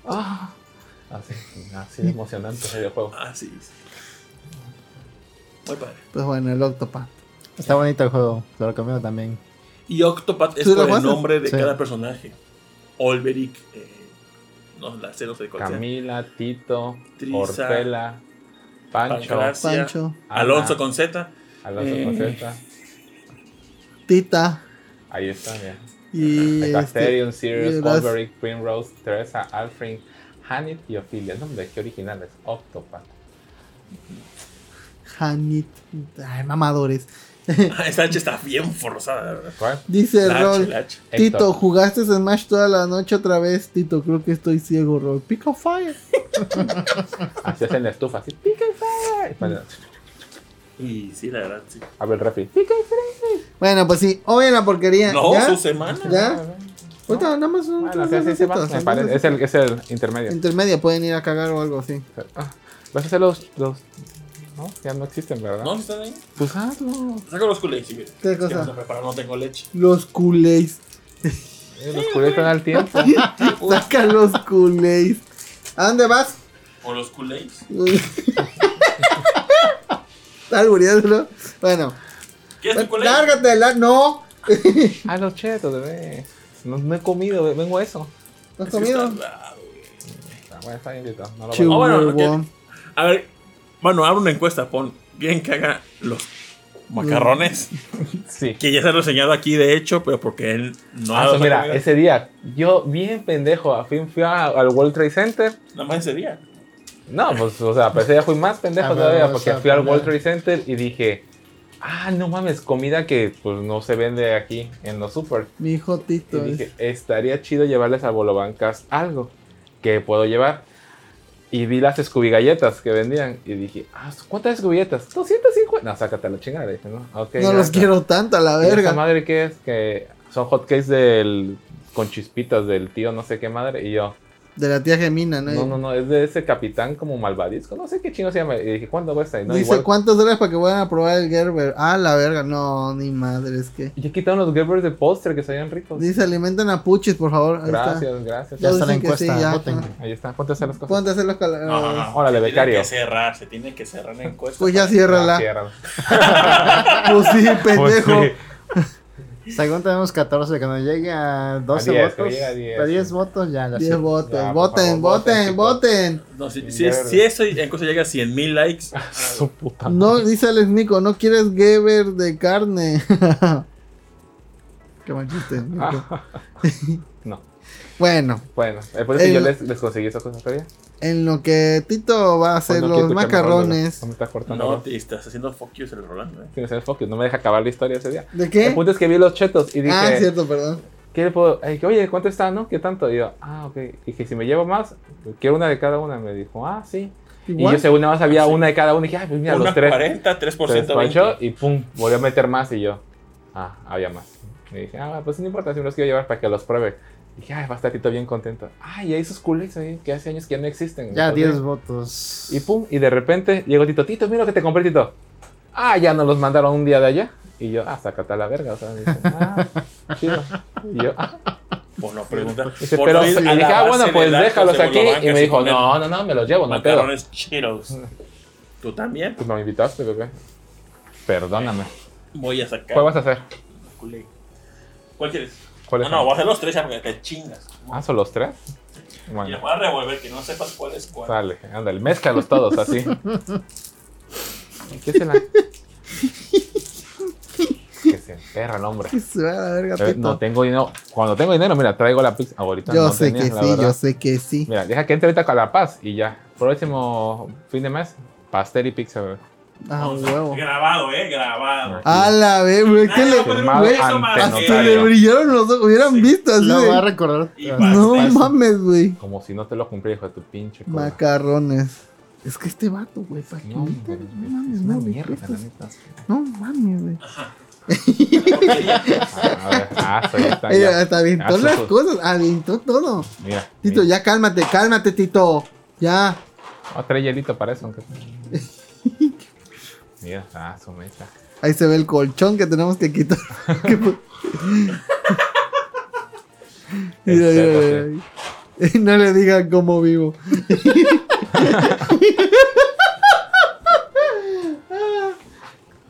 [SPEAKER 4] ¡ah! Así, así de emocionante ese videojuego.
[SPEAKER 2] Así es. Muy padre.
[SPEAKER 3] Pues bueno, el Octopath.
[SPEAKER 1] Está bonito el juego. Te lo recomiendo también.
[SPEAKER 2] Y Octopath es
[SPEAKER 3] ¿Tú lo
[SPEAKER 2] por el
[SPEAKER 3] jugaste?
[SPEAKER 2] nombre de
[SPEAKER 1] Sí.
[SPEAKER 2] cada personaje. Olberic, eh, no, la sé, no sé cuál sea.
[SPEAKER 4] Camila, Tito,
[SPEAKER 2] Trisa,
[SPEAKER 4] Orpela, Pancho,
[SPEAKER 3] Pancho.
[SPEAKER 2] Alonso
[SPEAKER 4] Ana,
[SPEAKER 2] con Z.
[SPEAKER 4] Alonso
[SPEAKER 2] eh,
[SPEAKER 4] Coseta.
[SPEAKER 3] Tita.
[SPEAKER 4] Ahí está, ya.
[SPEAKER 3] Y. este,
[SPEAKER 4] Casterion, Sirius,
[SPEAKER 3] y las-
[SPEAKER 4] Olberic, Primrose, Teresa, Alfred, Hanit y Ophelia. Nombre, qué originales. Octopath.
[SPEAKER 3] Hanit. Ay, mamadores.
[SPEAKER 2] Esta H está bien forzada, ¿verdad?
[SPEAKER 4] ¿Cuál?
[SPEAKER 3] Dice
[SPEAKER 2] La H,
[SPEAKER 3] Rol.
[SPEAKER 2] la H.
[SPEAKER 3] Tito,
[SPEAKER 4] Héctor.
[SPEAKER 3] ¿jugaste Smash toda la noche otra vez? Tito, creo que estoy ciego, Rol. Pick of fire.
[SPEAKER 4] Así es en la estufa, así. Pica y fire. Y
[SPEAKER 2] sí, la verdad, sí.
[SPEAKER 4] Abre el refri.
[SPEAKER 3] Bueno, pues sí. Oye, la porquería.
[SPEAKER 2] No,
[SPEAKER 3] ¿Ya?
[SPEAKER 2] su semana.
[SPEAKER 3] ¿Ya? Ahorita nada más
[SPEAKER 4] Bueno, sí, sí, sí, me parece. Es el, es el intermedio.
[SPEAKER 3] Intermedia, pueden ir a cagar o algo así.
[SPEAKER 4] Ah, Vas a hacer los, los. No, ya no existen, ¿verdad?
[SPEAKER 2] ¿No? ¿Sí ¿Están ahí?
[SPEAKER 4] Pues hazlo.
[SPEAKER 2] Saco los culés, si quieres.
[SPEAKER 3] ¿Qué
[SPEAKER 2] Es que
[SPEAKER 3] cosa?
[SPEAKER 2] no sé preparar, no tengo leche.
[SPEAKER 3] Los culés.
[SPEAKER 4] Eh, Los culeros están al tiempo.
[SPEAKER 3] Saca los culés. ¿A dónde vas?
[SPEAKER 2] O los culés.
[SPEAKER 3] Albureándolo. Bueno,
[SPEAKER 2] ¿Quieres tu culé?
[SPEAKER 3] lárgate, la... no.
[SPEAKER 4] Ah, los chetos, bebé. No, no he comido, bebé. vengo a eso.
[SPEAKER 3] ¿No has
[SPEAKER 2] Es
[SPEAKER 3] comido?
[SPEAKER 2] está.
[SPEAKER 4] Ah, bueno, está bien, Tito. No lo
[SPEAKER 2] Ah, bueno,
[SPEAKER 3] huevón.
[SPEAKER 2] A ver, bueno, abre una encuesta. Pon quién que haga los macarrones.
[SPEAKER 4] Sí.
[SPEAKER 2] Que ya se ha reseñado aquí, de hecho, pero porque él no
[SPEAKER 4] Ah,
[SPEAKER 2] ha
[SPEAKER 4] pues mira, ese día, yo bien pendejo, a fin fui a- al World Trade Center.
[SPEAKER 2] Nada más ese día.
[SPEAKER 4] No, pues, o sea, pero ese día fui más pendejo
[SPEAKER 1] A ver,
[SPEAKER 4] todavía porque fui al. World Trade Center y dije, ah, no mames, comida que pues no se vende aquí en los super.
[SPEAKER 3] Mi hijo
[SPEAKER 4] Y dije, estaría chido llevarles a Bolobancas algo que puedo llevar. Y vi las Scooby galletas que vendían y dije, ah, ¿cuántas Scooby galletas? 250. No, sácate la chingada. Dije, ¿no? Ok,
[SPEAKER 3] no los quiero tanto a la
[SPEAKER 4] ¿Y esa
[SPEAKER 3] verga.
[SPEAKER 4] madre qué es? Que son hotcakes del con chispitas del tío no sé qué madre y yo
[SPEAKER 3] De la tía Gemina, ¿no?
[SPEAKER 4] No, no, no, es de ese capitán como malvadisco. No sé qué chingo se llama. Y dije, ¿cuándo cuesta? Y no,
[SPEAKER 3] Dice,
[SPEAKER 4] igual.
[SPEAKER 3] ¿cuántos dólares para que vayan a probar el Gerber? Ah, la verga, no, ni madre, es que...
[SPEAKER 4] Y ya quitaron los Gerbers de póster que salían ricos.
[SPEAKER 3] Dice, alimenten a Puchis, por favor. Ahí está.
[SPEAKER 4] Gracias, gracias.
[SPEAKER 1] Ya está la
[SPEAKER 3] sí,
[SPEAKER 1] encuesta,
[SPEAKER 3] ya.
[SPEAKER 4] Ahí está, ponte a hacer las cosas.
[SPEAKER 3] Ponte a hacer los cala-
[SPEAKER 2] No, no, no.
[SPEAKER 4] Órale,
[SPEAKER 2] Se
[SPEAKER 4] becario.
[SPEAKER 2] Tiene que cerrar, se tiene que cerrar la encuesta.
[SPEAKER 3] Pues ya
[SPEAKER 4] Ah,
[SPEAKER 3] ciérrala.
[SPEAKER 4] ciérrala.
[SPEAKER 3] Pues sí, pendejo.
[SPEAKER 4] Pues sí.
[SPEAKER 1] Según tenemos 14, cuando llegue a 12
[SPEAKER 4] A 10,
[SPEAKER 1] votos,
[SPEAKER 4] a 10.
[SPEAKER 1] a 10 votos ya la
[SPEAKER 3] 10
[SPEAKER 1] cierro.
[SPEAKER 3] votos.
[SPEAKER 4] Ya,
[SPEAKER 3] voten,
[SPEAKER 4] favor,
[SPEAKER 3] voten,
[SPEAKER 4] voten,
[SPEAKER 3] voten.
[SPEAKER 2] No, si, si, es- si eso encuesta llega a 100 mil likes,
[SPEAKER 4] Su puta.
[SPEAKER 3] No, dice Alex Nico, no quieres Geber de carne. Qué mal chiste. Nico.
[SPEAKER 4] No.
[SPEAKER 3] Bueno,
[SPEAKER 4] Bueno, eh, por eso
[SPEAKER 3] El-
[SPEAKER 4] yo les, les conseguí esas cosas todavía.
[SPEAKER 3] En lo que Tito va a hacer
[SPEAKER 4] Pues no
[SPEAKER 3] los macarrones.
[SPEAKER 4] No me está cortando.
[SPEAKER 2] no te estás haciendo focus el Rolando. ¿eh?
[SPEAKER 4] Me sale focus, no me deja acabar la historia ese día.
[SPEAKER 3] ¿De
[SPEAKER 4] El
[SPEAKER 3] qué?
[SPEAKER 4] punto es que vi los chetos y dije,
[SPEAKER 3] Ah, cierto, perdón.
[SPEAKER 4] ¿qué le puedo? eh, que, Oye, ¿cuánto está, no? ¿Qué tanto? Y yo, ah, ok. Y dije, si me llevo más, quiero una de cada una. Me dijo, ah, sí. Y
[SPEAKER 3] Igual.
[SPEAKER 4] yo según nada más había
[SPEAKER 2] Ah, sí.
[SPEAKER 4] una de cada una y dije, ay, pues mira,
[SPEAKER 2] Una
[SPEAKER 4] los tres.
[SPEAKER 2] 40, 3 por
[SPEAKER 4] Se
[SPEAKER 2] ciento.
[SPEAKER 4] despachó y pum, volvió a meter más y yo, ah, había más. Y dije, ah, pues no importa, si me los quiero llevar para que los pruebe. Y dije, ay, va a estar Tito bien contento. Ay, hay esos culés ahí que hace años que ya no existen.
[SPEAKER 1] Ya
[SPEAKER 4] Entonces,
[SPEAKER 1] 10 votos.
[SPEAKER 4] Y pum, y de repente llegó Tito, Tito, mira lo que te compré, Tito. Ah, ya nos los mandaron un día de allá. Y yo, ah, sácate a la verga. O sea, me dice, ah, chido. Y yo, ah,
[SPEAKER 2] Pues no pregunta.
[SPEAKER 4] dice,
[SPEAKER 2] Por
[SPEAKER 4] pero. dije, ah, bueno, pues déjalos aquí. Y me dijo, no, no, no, me los llevo, no pedo.
[SPEAKER 2] Cheetos. ¿Tú también?
[SPEAKER 4] Pues no me invitaste, bebé. Perdóname.
[SPEAKER 2] Voy a sacar.
[SPEAKER 4] ¿Cuál vas a hacer?
[SPEAKER 2] ¿Cuál quieres?
[SPEAKER 4] ¿Cuál
[SPEAKER 2] No,
[SPEAKER 4] es?
[SPEAKER 2] no, voy a hacer los tres ya porque te chingas.
[SPEAKER 4] Ah, ¿son los tres?
[SPEAKER 2] Y los voy a revolver, que no sepas cuál es cuál.
[SPEAKER 4] sale, ándale, mézclalos todos así. ¿Qué se la.? que se enterra el hombre.
[SPEAKER 3] Que se va a la verga,
[SPEAKER 4] Eh. No tengo dinero. Cuando tengo dinero, mira, traigo la pizza. Ahorita
[SPEAKER 3] yo
[SPEAKER 4] no
[SPEAKER 3] sé
[SPEAKER 4] tenía,
[SPEAKER 3] que sí,
[SPEAKER 4] verdad.
[SPEAKER 3] yo sé que sí.
[SPEAKER 4] Mira, deja que entre ahorita con La Paz y ya. Próximo fin de mes, pastel y pizza, bebé.
[SPEAKER 3] Ah, huevo.
[SPEAKER 2] Grabado, eh, grabado.
[SPEAKER 3] A la vez, güey, ¿qué le,
[SPEAKER 2] más
[SPEAKER 3] hasta le brillaron los ojos, hubieran
[SPEAKER 2] Sí.
[SPEAKER 3] visto así
[SPEAKER 1] Lo
[SPEAKER 3] de-
[SPEAKER 1] voy a recordar. Ah,
[SPEAKER 3] No mames, güey.
[SPEAKER 4] Como si no te lo cumplí, hijo de tu pinche.
[SPEAKER 3] Macarrones. Es que este vato, güey, ¿para qué
[SPEAKER 4] No,
[SPEAKER 3] mames, no, güey,
[SPEAKER 4] mierda,
[SPEAKER 3] ¿qué
[SPEAKER 4] la
[SPEAKER 3] estás-
[SPEAKER 4] neta.
[SPEAKER 3] No mames, güey.
[SPEAKER 4] A ver, ah, está.
[SPEAKER 3] Aventó
[SPEAKER 4] Ah,
[SPEAKER 3] las cosas, aventó todo.
[SPEAKER 4] Mira.
[SPEAKER 3] Tito,
[SPEAKER 4] mira.
[SPEAKER 3] ya cálmate, cálmate, Tito. Ya.
[SPEAKER 4] Voy a traer hielito para eso, aunque Mira, ah, su mesa.
[SPEAKER 3] Ahí se ve el colchón que tenemos que quitar. ¿Qué pu- mira, mira, mira. No le digan cómo vivo.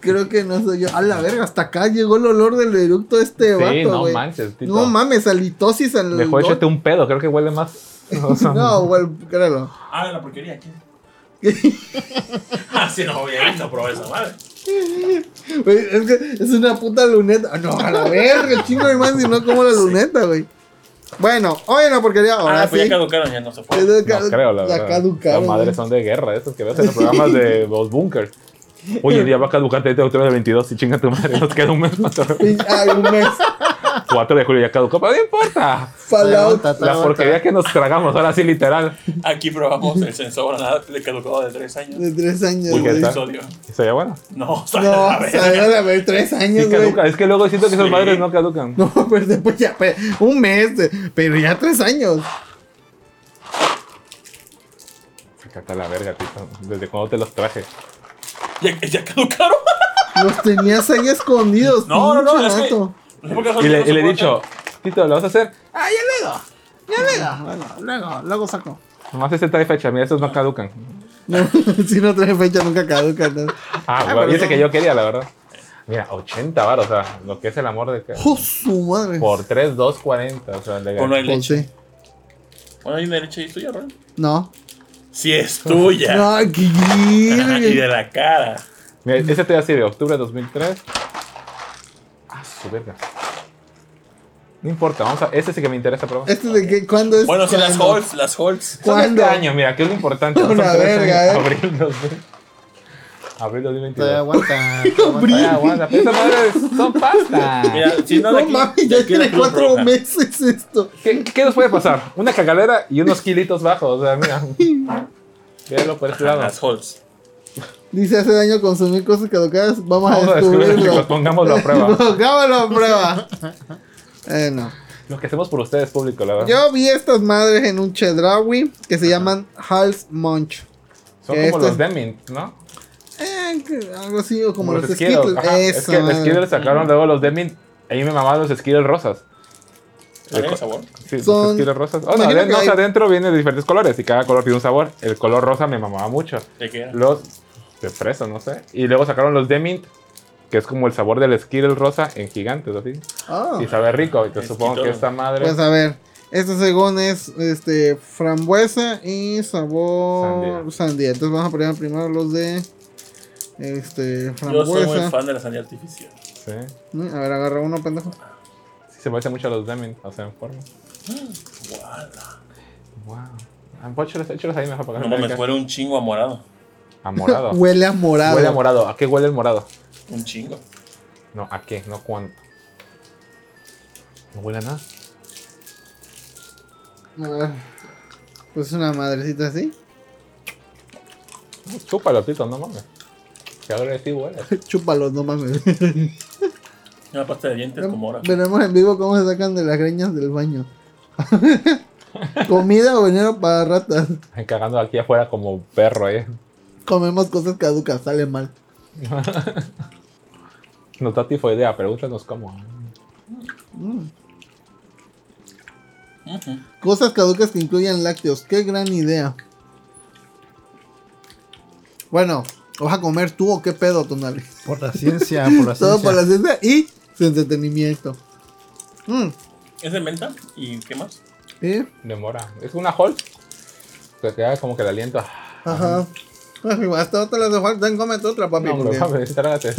[SPEAKER 3] Creo que no soy yo. A la verga, hasta acá llegó el olor del eructo de este
[SPEAKER 4] Sí,
[SPEAKER 3] vato,
[SPEAKER 4] no
[SPEAKER 3] güey.
[SPEAKER 4] manches, Tito.
[SPEAKER 3] No mames, halitosis al.
[SPEAKER 4] Mejor échate un pedo, creo que huele más.
[SPEAKER 3] No, güey, créelo.
[SPEAKER 2] Ah, la porquería, ¿quién? Ah, sí, no, ir, no probé esa madre.
[SPEAKER 3] Güey, es que es una puta luneta. Ah, No, a la verga, chingo de más, si no como la luneta, güey. Bueno, oye, no porquería, ahora
[SPEAKER 2] Ah, pues
[SPEAKER 3] sí.
[SPEAKER 2] ya caducaron, ya no se fue.
[SPEAKER 3] De
[SPEAKER 4] No creo, la
[SPEAKER 3] ya caducaron,
[SPEAKER 4] Las madres son de guerra, esos que ves en los programas de los bunkers. Oye, ya va a caducar este octubre del 22 y chinga tu madre, nos queda un mes para
[SPEAKER 3] un mes.
[SPEAKER 4] 4 de julio ya caducó, pero no importa.
[SPEAKER 3] Fallout.
[SPEAKER 4] La porquería que nos tragamos, ahora sí, literal.
[SPEAKER 2] Aquí probamos el sensor nada de caducado de 3 años.
[SPEAKER 3] De tres años,
[SPEAKER 4] Uy.
[SPEAKER 2] Episodio.
[SPEAKER 4] ¿Sería bueno?
[SPEAKER 2] No,
[SPEAKER 3] No,
[SPEAKER 2] la verga.
[SPEAKER 3] sabía de haber tres
[SPEAKER 4] Sí
[SPEAKER 3] años, güey.
[SPEAKER 4] caduca. Es que luego siento que
[SPEAKER 2] Sí.
[SPEAKER 4] madres no caducan.
[SPEAKER 3] No, pero después ya, pe- un mes, pero ya tres años.
[SPEAKER 4] Sácate a la verga, tito. ¿Desde cuándo te los traje?
[SPEAKER 2] ¿Ya, ya caducaron?
[SPEAKER 3] Los tenías ahí escondidos.
[SPEAKER 2] No, no, no, es que-
[SPEAKER 4] Y le, y le he dicho. Tito, ¿lo vas a hacer?
[SPEAKER 3] Ah, ya luego. Ya luego. Bueno, luego, luego saco.
[SPEAKER 4] Nomás este trae fecha, mira, estos no caducan.
[SPEAKER 3] No, si no trae fecha nunca caduca. ¿no?
[SPEAKER 4] Ah,
[SPEAKER 3] pero
[SPEAKER 4] bueno, ese
[SPEAKER 3] no.
[SPEAKER 4] que yo quería, la verdad. Mira, 80 baros, o sea, lo que es el amor de que...
[SPEAKER 3] ¡Oh, su madre!
[SPEAKER 4] Por 3, 2, 40, o sea, de
[SPEAKER 2] Con hay
[SPEAKER 3] Pues
[SPEAKER 2] leche.
[SPEAKER 3] sí.
[SPEAKER 2] Bueno, hay una leche ahí tuya, Ron.
[SPEAKER 3] No.
[SPEAKER 2] Si es tuya.
[SPEAKER 3] No, qué
[SPEAKER 2] y de la cara.
[SPEAKER 4] Mira, ese te así de octubre de 2003. Su verga. No importa, vamos a... Ese sí que me interesa probar.
[SPEAKER 3] ¿Este de qué? ¿Cuándo es?
[SPEAKER 2] Bueno, sí, las
[SPEAKER 3] ¿Cuándo?
[SPEAKER 2] Holtz, las Holtz.
[SPEAKER 4] Son de
[SPEAKER 3] ¿Cuándo?
[SPEAKER 4] este año, mira, que es lo importante. son
[SPEAKER 3] Una
[SPEAKER 4] tres
[SPEAKER 3] verga,
[SPEAKER 4] años.
[SPEAKER 3] eh.
[SPEAKER 4] Abril 2000. Abril 2022.
[SPEAKER 1] Todavía aguanta.
[SPEAKER 3] Abril.
[SPEAKER 4] Ay, aguanta, pero esas madres son pasta.
[SPEAKER 2] Mira, si no,
[SPEAKER 3] No
[SPEAKER 2] aquí, de
[SPEAKER 3] ya tiene cuatro
[SPEAKER 2] Roja.
[SPEAKER 3] meses esto.
[SPEAKER 4] ¿Qué, ¿Qué nos puede pasar? Una cagadera y unos kilitos bajos. O sea, mira. Véalo por este lado.
[SPEAKER 2] Las Holtz.
[SPEAKER 3] Dice hace daño consumir cosas caducadas. Vamos,
[SPEAKER 4] Vamos
[SPEAKER 3] a
[SPEAKER 4] a descubrir, chicos,
[SPEAKER 3] descubrirlo.
[SPEAKER 4] pongámoslo a prueba.
[SPEAKER 3] Pongámoslo a prueba. Bueno.
[SPEAKER 4] Lo que hacemos por ustedes, público, la verdad.
[SPEAKER 3] Yo vi estas madres en un Chedraui que se llaman Hals Munch.
[SPEAKER 4] Son
[SPEAKER 3] que
[SPEAKER 4] como
[SPEAKER 3] esto
[SPEAKER 4] los
[SPEAKER 3] es-
[SPEAKER 4] Demint, ¿no?
[SPEAKER 3] Eh, algo así, o como, los,
[SPEAKER 4] Skittles.
[SPEAKER 3] Skittles.
[SPEAKER 4] Es que los. Skittles sacaron luego los Demint. A mí me mamaban los Skittles rosas.
[SPEAKER 2] ¿Tiene sabor?
[SPEAKER 4] Sí,
[SPEAKER 3] Son-
[SPEAKER 4] los Skittles rosas. Oh, no, adentro,
[SPEAKER 3] hay-
[SPEAKER 4] adentro viene de diferentes colores y cada color tiene un sabor. El color rosa me mamaba mucho.
[SPEAKER 2] ¿De qué era?
[SPEAKER 4] Los de fresa, no sé. Y luego sacaron los Demint, que es como el sabor del Skittle rosa en gigantes, así.
[SPEAKER 3] Ah.
[SPEAKER 4] Y sabe rico. Y te supongo que esta madre.
[SPEAKER 3] Pues a ver, este según es este frambuesa y sabor
[SPEAKER 4] Sandía.
[SPEAKER 3] sandía. Entonces vamos a poner primero los de este
[SPEAKER 2] Yo soy muy
[SPEAKER 3] frambuesa.
[SPEAKER 2] fan de la sandía artificial.
[SPEAKER 4] Sí.
[SPEAKER 3] Mm, A ver, agarra uno, pendejo.
[SPEAKER 4] Sí, se parece mucho a los Demint, o sea, en forma. Wow. Ah, pues échalos, échalos ahí mejor para que
[SPEAKER 2] No
[SPEAKER 4] vean
[SPEAKER 2] huele un chingo a morado.
[SPEAKER 4] Que- A morado.
[SPEAKER 3] Huele a morado.
[SPEAKER 4] Huele a morado. ¿A qué huele el morado?
[SPEAKER 2] Un chingo.
[SPEAKER 4] No, ¿a qué? No cuánto. No huele a nada.
[SPEAKER 3] A ver. Pues una madrecita así.
[SPEAKER 4] Chúpalo, Tito, no mames. Qué agresivo eres.
[SPEAKER 3] Chúpalo, no mames.
[SPEAKER 2] Una pasta de dientes con mora.
[SPEAKER 3] Veremos en vivo cómo se sacan de las greñas del baño. Comida o veneno para ratas.
[SPEAKER 4] Cagando aquí afuera como perro, eh.
[SPEAKER 3] Comemos cosas caducas, sale mal.
[SPEAKER 4] Nos da tifoidea, pregúntanos cómo.
[SPEAKER 2] Ujú.
[SPEAKER 3] Cosas caducas que incluyan lácteos. Qué gran idea. Bueno, ¿vas a comer tú o qué pedo, Tonali?
[SPEAKER 1] Por la ciencia, por la
[SPEAKER 3] Todo
[SPEAKER 1] ciencia.
[SPEAKER 3] por la ciencia y su entretenimiento. Mm,
[SPEAKER 2] Es de menta. ¿Y qué más?
[SPEAKER 4] Demora. Es una Hulk. Que te da como que el aliento.
[SPEAKER 3] Ajá. Ay, Hasta otra las de Juan. Ten, cómete otra, papi.
[SPEAKER 4] No, mames, trágate.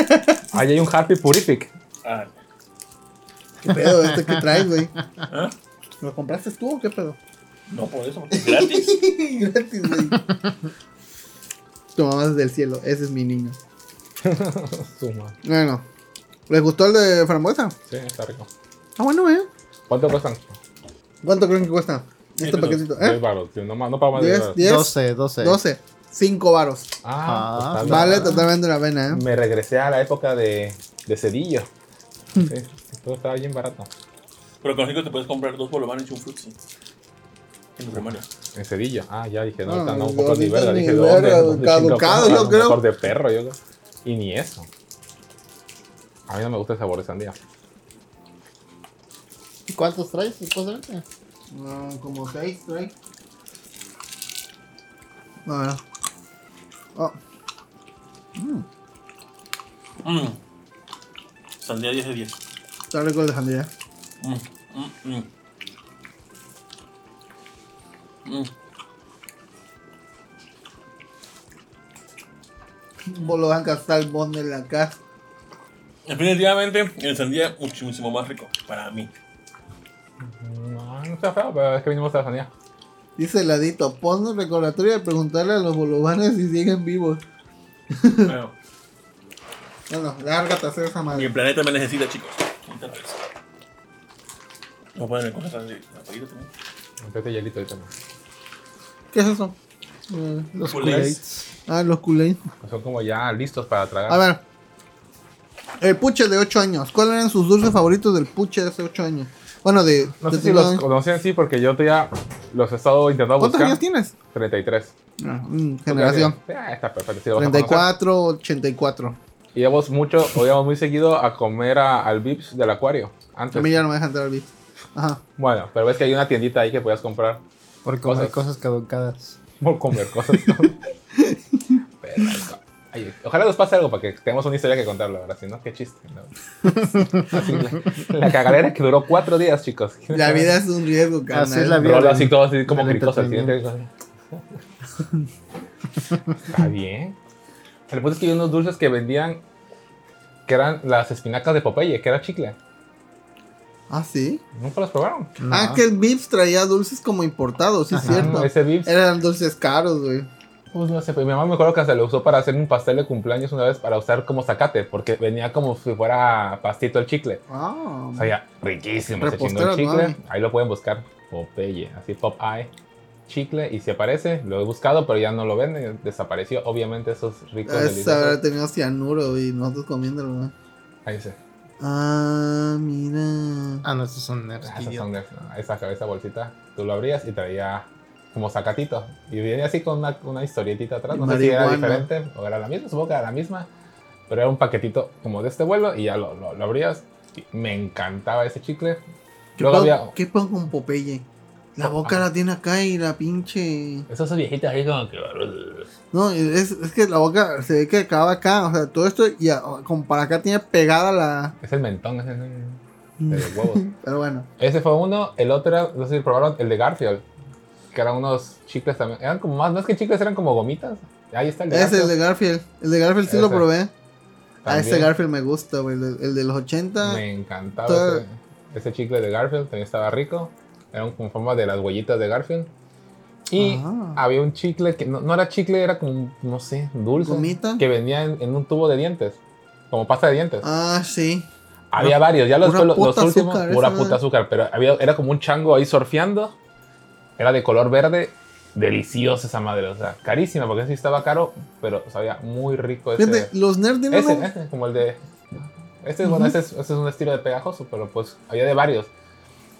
[SPEAKER 4] Ahí hay un Happy Purific.
[SPEAKER 2] Ah,
[SPEAKER 3] ¿Qué pedo este que traes, güey?
[SPEAKER 2] ¿ah?
[SPEAKER 3] ¿Lo compraste tú o qué pedo?
[SPEAKER 2] No, por eso, porque es gratis.
[SPEAKER 3] Gratis, güey. Tu mamá es del cielo. Ese es mi niño.
[SPEAKER 4] Suma.
[SPEAKER 3] Bueno. ¿Les gustó el de frambuesa?
[SPEAKER 4] Sí, está rico.
[SPEAKER 3] Ah, bueno, eh.
[SPEAKER 4] ¿Cuánto cuestan?
[SPEAKER 3] ¿Cuánto creen que cuesta? Este
[SPEAKER 2] Diez
[SPEAKER 3] paquetito. ¿Eh?
[SPEAKER 4] baros. tío, No, más- no pago más de
[SPEAKER 3] Diez,
[SPEAKER 4] diez baros.
[SPEAKER 3] diez.
[SPEAKER 1] 12, 12.
[SPEAKER 3] 12. 5 varos.
[SPEAKER 4] Ah,
[SPEAKER 1] Ah.
[SPEAKER 3] Vale totalmente la pena, ¿eh?
[SPEAKER 4] Me regresé a la época de, de Cedillo. Sí, todo estaba bien barato.
[SPEAKER 2] Pero con cinco te puedes comprar dos bolovanes y un frutzi. En.
[SPEAKER 4] En Cedillo. Ah, ya dije, no,
[SPEAKER 3] Ah,
[SPEAKER 4] ahorita no, un poco ni verga. Dije,
[SPEAKER 3] verga,
[SPEAKER 4] ¿dónde? ¿Dónde
[SPEAKER 3] caducado, yo creo.
[SPEAKER 4] mejor de perro, yo creo. Y ni eso. A mí no me gusta el sabor de sandía.
[SPEAKER 1] ¿Y cuántos traes, supuestamente?
[SPEAKER 3] Ah, como 6, trae. A ver. Oh,
[SPEAKER 2] Mm. Sandía 10 de 10.
[SPEAKER 3] está rico el de sandía.
[SPEAKER 2] Mm, mm, mm. Mm.
[SPEAKER 3] Bolo banca salmón de la casa.
[SPEAKER 2] Definitivamente, el sandía muchísimo más rico para mí.
[SPEAKER 4] No, no está feo, pero es que vinimos de la sandía.
[SPEAKER 3] Dice Ladito, pon un recordatorio de preguntarle a los bolovanes si siguen vivos.
[SPEAKER 2] Bueno,
[SPEAKER 3] Bueno, lárgate a hacer esa
[SPEAKER 2] mi
[SPEAKER 3] madre.
[SPEAKER 2] planeta me necesita, chicos. No pueden. Apagito también.
[SPEAKER 4] Métete hielito ahorita. ¿no?
[SPEAKER 3] ¿Qué es eso? Eh,
[SPEAKER 1] Los
[SPEAKER 2] Kool-Aid.
[SPEAKER 1] Kool-Aids.
[SPEAKER 3] ah, los Kool-Aid.
[SPEAKER 4] Son como ya listos para tragar.
[SPEAKER 3] A ver. El puche de 8 años. ¿Cuáles eran sus dulces favoritos del puche de hace 8 años? Bueno, de.
[SPEAKER 4] No
[SPEAKER 3] de
[SPEAKER 4] sé si los
[SPEAKER 3] lado.
[SPEAKER 4] conocían, sí, porque yo ya los he estado intentando
[SPEAKER 3] ¿Cuántos
[SPEAKER 4] buscar.
[SPEAKER 3] años tienes?
[SPEAKER 4] 33.
[SPEAKER 3] Ah, mm, generación.
[SPEAKER 4] Ah, está perfecto. sí, lo vas a conocer.
[SPEAKER 3] 34, 84.
[SPEAKER 4] Y íbamos mucho, o íbamos muy seguido a comer a- al Vips del acuario.
[SPEAKER 3] A
[SPEAKER 4] Antes.
[SPEAKER 3] mí ya no me dejan entrar al beat. Ajá.
[SPEAKER 4] Bueno, pero ves que hay una tiendita ahí que podías comprar
[SPEAKER 1] Por comer
[SPEAKER 4] Cosas.
[SPEAKER 1] cosas caducadas.
[SPEAKER 4] por comer cosas. Pero, ay, ojalá nos pase algo para que tengamos una historia que contar, la verdad. Si no, qué chiste. ¿no? Así, la, la cagadera que duró cuatro días, chicos.
[SPEAKER 3] La vida es un riesgo, carnal.
[SPEAKER 1] Así es la vida.
[SPEAKER 4] Rolo así todo así como cricoso. Está bien. El punto es que hay unos dulces que vendían que eran las espinacas de Popeye, que era chicle.
[SPEAKER 3] Ah, sí.
[SPEAKER 4] ¿Nunca los probaron?
[SPEAKER 1] No.
[SPEAKER 3] Ah, que el Vips traía dulces como importados, sí, es cierto.
[SPEAKER 4] Ese Vips
[SPEAKER 3] Eran dulces caros, güey.
[SPEAKER 4] Pues no sé, pues mi mamá me acuerdo que se lo usó para hacer un pastel de cumpleaños una vez para usar como zacate, porque venía como si fuera pastito el chicle.
[SPEAKER 3] Ah,
[SPEAKER 4] Sabía riquísimo, se chingó el chicle.
[SPEAKER 3] ¿no?
[SPEAKER 4] Ahí lo pueden buscar, Popeye, así Pop Eye, chicle, y si aparece, lo he buscado, pero ya no lo venden, desapareció. Obviamente esos ricos
[SPEAKER 3] esa habrá
[SPEAKER 4] deliciosos.
[SPEAKER 3] tenido cianuro y nosotros comiéndolo, güey.
[SPEAKER 4] Ahí dice.
[SPEAKER 3] Ah, mira.
[SPEAKER 1] Ah, no, estos son
[SPEAKER 4] Ah,
[SPEAKER 1] nerds.
[SPEAKER 4] esas
[SPEAKER 1] idiota.
[SPEAKER 4] son de- esa, esa bolsita, tú lo abrías y traía como sacatito. Y venía así con una, una historietita atrás. No sé si era
[SPEAKER 3] Marihuana.
[SPEAKER 4] diferente o era la misma, supongo que era la misma. Pero era un paquetito como de este vuelo y ya lo, lo, lo abrías. Y me encantaba ese chicle.
[SPEAKER 3] ¿Qué
[SPEAKER 4] Luego
[SPEAKER 3] pedo-
[SPEAKER 4] había
[SPEAKER 3] ¿Qué pedo con Popeye? La boca la tiene acá y la pinche.
[SPEAKER 4] esos viejitos ahí como que...
[SPEAKER 3] No, es, es que la boca se ve que acaba acá. O sea, todo esto y a- como para acá tiene pegada la.
[SPEAKER 4] Es el mentón, es el- de los huevos.
[SPEAKER 3] Pero bueno.
[SPEAKER 4] Ese fue uno. El otro no sé si probaron, el de Garfield. Que eran unos chicles también. Eran como más, no es que chicles, eran como gomitas. Ahí está el de
[SPEAKER 3] Ese es el
[SPEAKER 4] Garfield.
[SPEAKER 3] de Garfield. El de Garfield sí lo probé. A ese. Garfield me gusta, güey. El, de- el de los 80.
[SPEAKER 4] Me encantaba
[SPEAKER 3] todo-
[SPEAKER 4] ese, ese chicle de Garfield, también estaba rico. Era con forma de las huellitas de Garfield. Y
[SPEAKER 3] Ah.
[SPEAKER 4] había un chicle que no, no era chicle, era como, no sé, dulce.
[SPEAKER 3] ¿Gomita?
[SPEAKER 4] Que venía en, en un tubo de dientes, como pasta de dientes.
[SPEAKER 3] Ah, sí.
[SPEAKER 4] había varios, ya los, los, los últimos,
[SPEAKER 3] azúcar,
[SPEAKER 4] pura puta azúcar. Pero había, era como un chango ahí surfeando. Era de color verde. Deliciosa esa madre, o sea, carísima porque sí estaba caro, pero sabía muy rico ese.
[SPEAKER 3] Fíjate, los nerds tienen
[SPEAKER 4] Ese, ese, como el de. Este, bueno, ese es, un estilo de pegajoso, pero pues había de varios.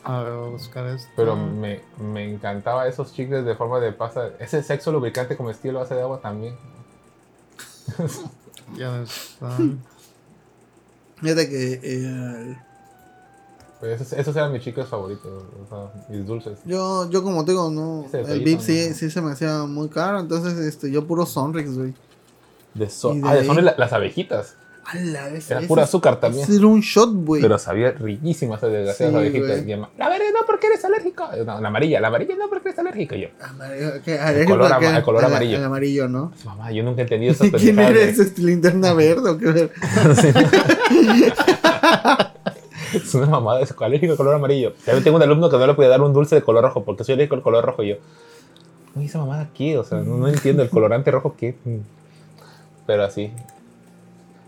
[SPEAKER 1] A ver, voy a buscar esto.
[SPEAKER 4] Pero me, me encantaba esos chicles de forma de pasta. Ese sexo lubricante como estilo base de agua también.
[SPEAKER 1] Ya no están.
[SPEAKER 3] Fíjate que eh,
[SPEAKER 4] Pues esos, esos eran mis chicles favoritos, o sea, mis dulces.
[SPEAKER 3] yo, yo como te digo, no, el VIP sí, sí se me hacía muy caro, entonces este, yo puro Sonrix, güey.
[SPEAKER 4] De so-
[SPEAKER 3] de
[SPEAKER 4] ah, de
[SPEAKER 3] ahí-
[SPEAKER 4] son la- las abejitas.
[SPEAKER 3] Ala, ese-
[SPEAKER 4] Era
[SPEAKER 3] ese
[SPEAKER 4] pura azúcar también.
[SPEAKER 3] ese era un shot, güey.
[SPEAKER 4] Pero sabía riquísima
[SPEAKER 3] Sí,
[SPEAKER 4] abejitas. Y ama- La verde no porque eres alérgico. No, la amarilla, la amarilla no porque eres alérgico. Y yo,
[SPEAKER 3] Amarillo, ¿qué?
[SPEAKER 4] El color ama- el color amarillo.
[SPEAKER 3] al amarillo, ¿no?
[SPEAKER 4] mamá, yo nunca he entendido esas
[SPEAKER 3] ¿Quién
[SPEAKER 4] pendejadas de-
[SPEAKER 3] eres? ¿Este linterna verde o qué?
[SPEAKER 4] Es una mamada, es alérgico al color amarillo. También tengo un alumno que no le podía dar un dulce de color rojo porque soy alérgico al color rojo. Y yo, no esa mamada aquí, o sea, no, no entiendo el colorante rojo qué. Pero así.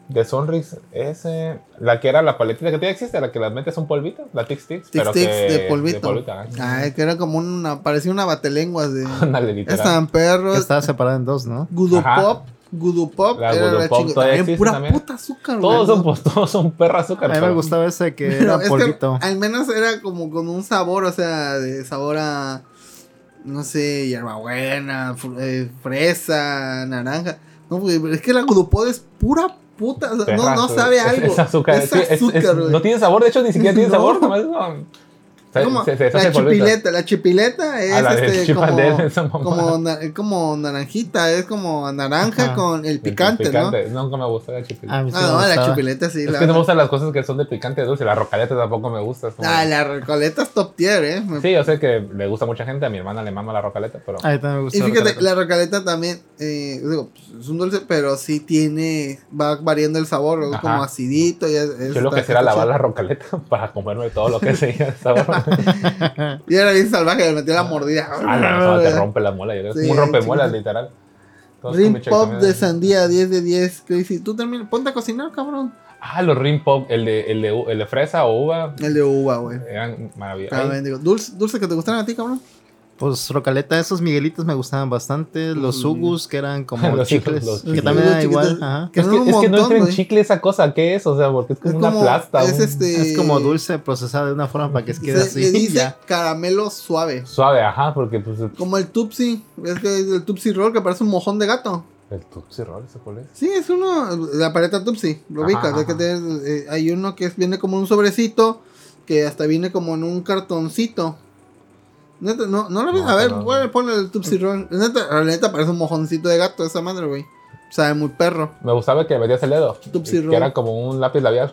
[SPEAKER 4] De Sonrix, ese. La que era la paletita que todavía existe, la que las metes un polvito, la Tix Tix.
[SPEAKER 3] Tic Tics
[SPEAKER 4] que-
[SPEAKER 3] de polvito.
[SPEAKER 4] ah.
[SPEAKER 3] Ay, que era como una, parecía una batelenguas de...
[SPEAKER 4] Ándale, literal.
[SPEAKER 3] Estaban perros.
[SPEAKER 1] Estaba separado en dos, ¿no?
[SPEAKER 3] Gudu
[SPEAKER 4] Ajá.
[SPEAKER 3] Pop. Gudu Pop.
[SPEAKER 4] La
[SPEAKER 3] era
[SPEAKER 4] Gudu
[SPEAKER 3] la
[SPEAKER 4] Pop
[SPEAKER 3] también pura
[SPEAKER 4] también.
[SPEAKER 3] puta azúcar, güey.
[SPEAKER 4] Todos son, pues, todos son perra azúcar.
[SPEAKER 1] A mí me gustaba ese que
[SPEAKER 3] Pero
[SPEAKER 1] era
[SPEAKER 3] es que al menos era como con un sabor, o sea, de sabor a, no sé, hierbabuena, fr- eh, fresa, naranja. No, güey, es que la Gudupod es pura puta, o sea, no,
[SPEAKER 4] Perra,
[SPEAKER 3] no sabe
[SPEAKER 4] es-
[SPEAKER 3] algo.
[SPEAKER 4] Es azúcar.
[SPEAKER 3] Es
[SPEAKER 4] es que es- es-
[SPEAKER 3] azúcar, güey.
[SPEAKER 4] no tiene sabor, de hecho, ni siquiera tiene
[SPEAKER 3] No.
[SPEAKER 4] sabor. nomás como- Se, se,
[SPEAKER 3] la chipileta, la chipileta es
[SPEAKER 4] Ah, la de
[SPEAKER 3] este, como, como, na- es como naranjita, es como naranja
[SPEAKER 1] Ajá.
[SPEAKER 3] con el
[SPEAKER 4] El
[SPEAKER 3] picante,
[SPEAKER 4] picante. Nunca me gusta la chipileta.
[SPEAKER 1] A mí sí
[SPEAKER 3] ¿no? Ah, no, la chipileta sí.
[SPEAKER 4] es
[SPEAKER 3] la,
[SPEAKER 4] que no me gustan las cosas que son de picante dulce. La rocaleta tampoco me gusta. es como-
[SPEAKER 3] Ah, la recoleta es top tier, eh. Me-
[SPEAKER 4] Sí, yo sé que le gusta a mucha gente. A mi hermana le mama la rocaleta, pero.
[SPEAKER 1] A mí también me
[SPEAKER 3] Y
[SPEAKER 1] gustaba.
[SPEAKER 3] fíjate,
[SPEAKER 1] Rocaleta.
[SPEAKER 3] la rocaleta también, eh, digo, pues, es un dulce, pero sí tiene, va variando el sabor,
[SPEAKER 4] Ajá.
[SPEAKER 3] como acidito. Y es, es-
[SPEAKER 4] yo lo que hacía era lavar la rocaleta para comerme todo lo que de sabor.
[SPEAKER 3] Y era bien salvaje, le metía la mordida.
[SPEAKER 4] ah, te rompe la muela. yo creo.
[SPEAKER 3] Sí,
[SPEAKER 4] un rompemuelas, literal. Todos
[SPEAKER 3] Rim Pop de sandía, 10 de 10. Crazy. Tú también, ponte a cocinar, cabrón.
[SPEAKER 4] Ah, los Rim Pop, el de, el, de, el de fresa o uva,
[SPEAKER 3] El de uva, güey.
[SPEAKER 4] eran maravillosos.
[SPEAKER 3] Dulce, dulce que te gustaran a ti, cabrón.
[SPEAKER 1] Pues Rocaleta, esos Miguelitos me gustaban bastante. Los
[SPEAKER 3] Mm.
[SPEAKER 1] Ugus, que eran como
[SPEAKER 4] Los-
[SPEAKER 1] chicles.
[SPEAKER 4] los
[SPEAKER 1] que también eran igual. Ajá.
[SPEAKER 3] Que
[SPEAKER 4] Es que,
[SPEAKER 3] un
[SPEAKER 4] es que no
[SPEAKER 3] montón,
[SPEAKER 4] entra en chicle esa cosa, ¿qué es? O sea, porque es como
[SPEAKER 3] Es
[SPEAKER 4] una plasta.
[SPEAKER 3] es
[SPEAKER 4] un-
[SPEAKER 3] este...
[SPEAKER 1] Es como dulce procesado de una forma para que quede
[SPEAKER 3] se
[SPEAKER 1] así.
[SPEAKER 3] le dice
[SPEAKER 1] ya.
[SPEAKER 3] caramelo suave.
[SPEAKER 4] Suave, ajá, porque pues
[SPEAKER 3] Como el Tupsi. Es que es el Tupsi Roll que parece un mojón de gato.
[SPEAKER 4] el Tupsi Roll, ¿ese cuál es?
[SPEAKER 3] Sí, es uno, la paleta Tupsi, lo
[SPEAKER 4] Ajá,
[SPEAKER 3] ubicas, eh, hay uno que es- viene como un sobrecito, que hasta viene como en un cartoncito. Neta, no, no lo ves,
[SPEAKER 4] No,
[SPEAKER 3] a ver,
[SPEAKER 4] pero-
[SPEAKER 3] ponle, ponle el Tupsi Roll. Neta, la neta parece un mojoncito de gato esa madre, güey. Sabe muy perro.
[SPEAKER 4] Me gustaba que metías el dedo.
[SPEAKER 3] Tupsi
[SPEAKER 4] que
[SPEAKER 3] Roll.
[SPEAKER 4] era como un lápiz labial.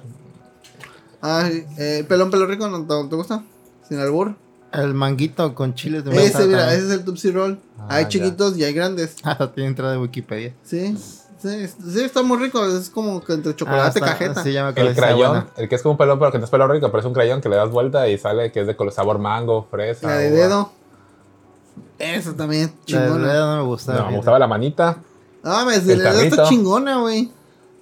[SPEAKER 3] Ay, eh, pelón pelo rico, ¿no te, te gusta? Sin albur.
[SPEAKER 1] El manguito con chiles de
[SPEAKER 3] Ese, mira, ese es el Tupsi Roll.
[SPEAKER 4] Ah,
[SPEAKER 3] hay
[SPEAKER 4] ya.
[SPEAKER 3] chiquitos y hay grandes.
[SPEAKER 1] Hasta tiene entrada de Wikipedia.
[SPEAKER 3] Sí, sí, sí, está muy rico. Es como que entre
[SPEAKER 1] Ah,
[SPEAKER 3] chocolate,
[SPEAKER 1] está-
[SPEAKER 3] cajeta.
[SPEAKER 1] Sí, ya me.
[SPEAKER 4] El crayón, el que es como un pelón, pero que no es pelón rico, pero es un crayón que le das vuelta y sale que es de color sabor mango, fresa.
[SPEAKER 3] La de
[SPEAKER 4] uva.
[SPEAKER 3] dedo. Eso también,
[SPEAKER 1] La de
[SPEAKER 3] chingona.
[SPEAKER 1] dedo no me gustaba.
[SPEAKER 4] No, me gustaba la manita.
[SPEAKER 3] Ah, me el
[SPEAKER 4] El
[SPEAKER 3] dedo está chingona, güey.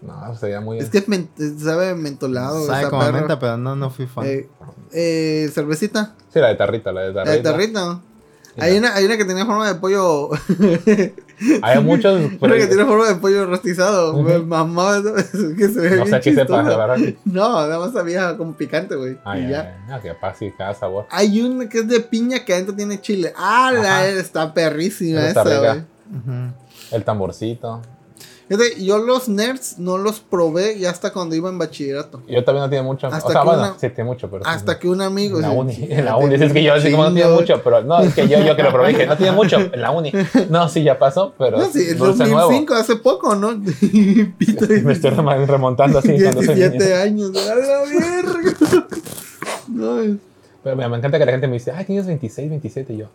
[SPEAKER 4] No, sería muy.
[SPEAKER 3] Es que men- sabe mentolado.
[SPEAKER 1] Sabe como menta, pero no, no fui fan.
[SPEAKER 3] Eh, eh, cervecita.
[SPEAKER 4] Sí, la de tarrita, la de
[SPEAKER 3] La
[SPEAKER 4] tarrita.
[SPEAKER 3] de tarrito. Hay una, hay una que tenía forma de pollo.
[SPEAKER 4] Hay muchos.
[SPEAKER 3] Creo
[SPEAKER 4] pero-
[SPEAKER 3] que tiene forma de pollo rostizado. Me mamaba eso, que se ve
[SPEAKER 4] no
[SPEAKER 3] bien
[SPEAKER 4] sé qué sepa, la verdad.
[SPEAKER 3] No, nada más sabía como picante, güey.
[SPEAKER 4] Ay,
[SPEAKER 3] ya.
[SPEAKER 4] no, que pasa cada sabor.
[SPEAKER 3] Hay una que es de piña que adentro tiene chile. ¡Ah, la está perrísima
[SPEAKER 4] Esa
[SPEAKER 3] güey!
[SPEAKER 1] Ujú.
[SPEAKER 4] El tamborcito.
[SPEAKER 3] Yo los nerds no los probé ya hasta cuando iba en bachillerato.
[SPEAKER 4] Yo también no tiene mucho.
[SPEAKER 3] Hasta
[SPEAKER 4] o sea,
[SPEAKER 3] que
[SPEAKER 4] bueno,
[SPEAKER 3] una-
[SPEAKER 4] sí tiene mucho, pero.
[SPEAKER 3] Hasta que un amigo.
[SPEAKER 4] En la uni, en la uni. Es que yo así como no tiene
[SPEAKER 3] chingo,
[SPEAKER 4] mucho, pero no, es que yo, yo que lo probé dije, no tiene mucho en la uni. No, sí, ya pasó, pero
[SPEAKER 3] No, sí, en
[SPEAKER 4] dulce
[SPEAKER 3] 2005, hace poco, ¿no?
[SPEAKER 4] Nuevo. Me estoy rem- remontando así cuando soy
[SPEAKER 3] 17
[SPEAKER 4] niño.
[SPEAKER 3] años. ¡A la verga! No, es-
[SPEAKER 4] Pero mira, me encanta que la gente me dice, ay, tienes 26, 27. Y yo,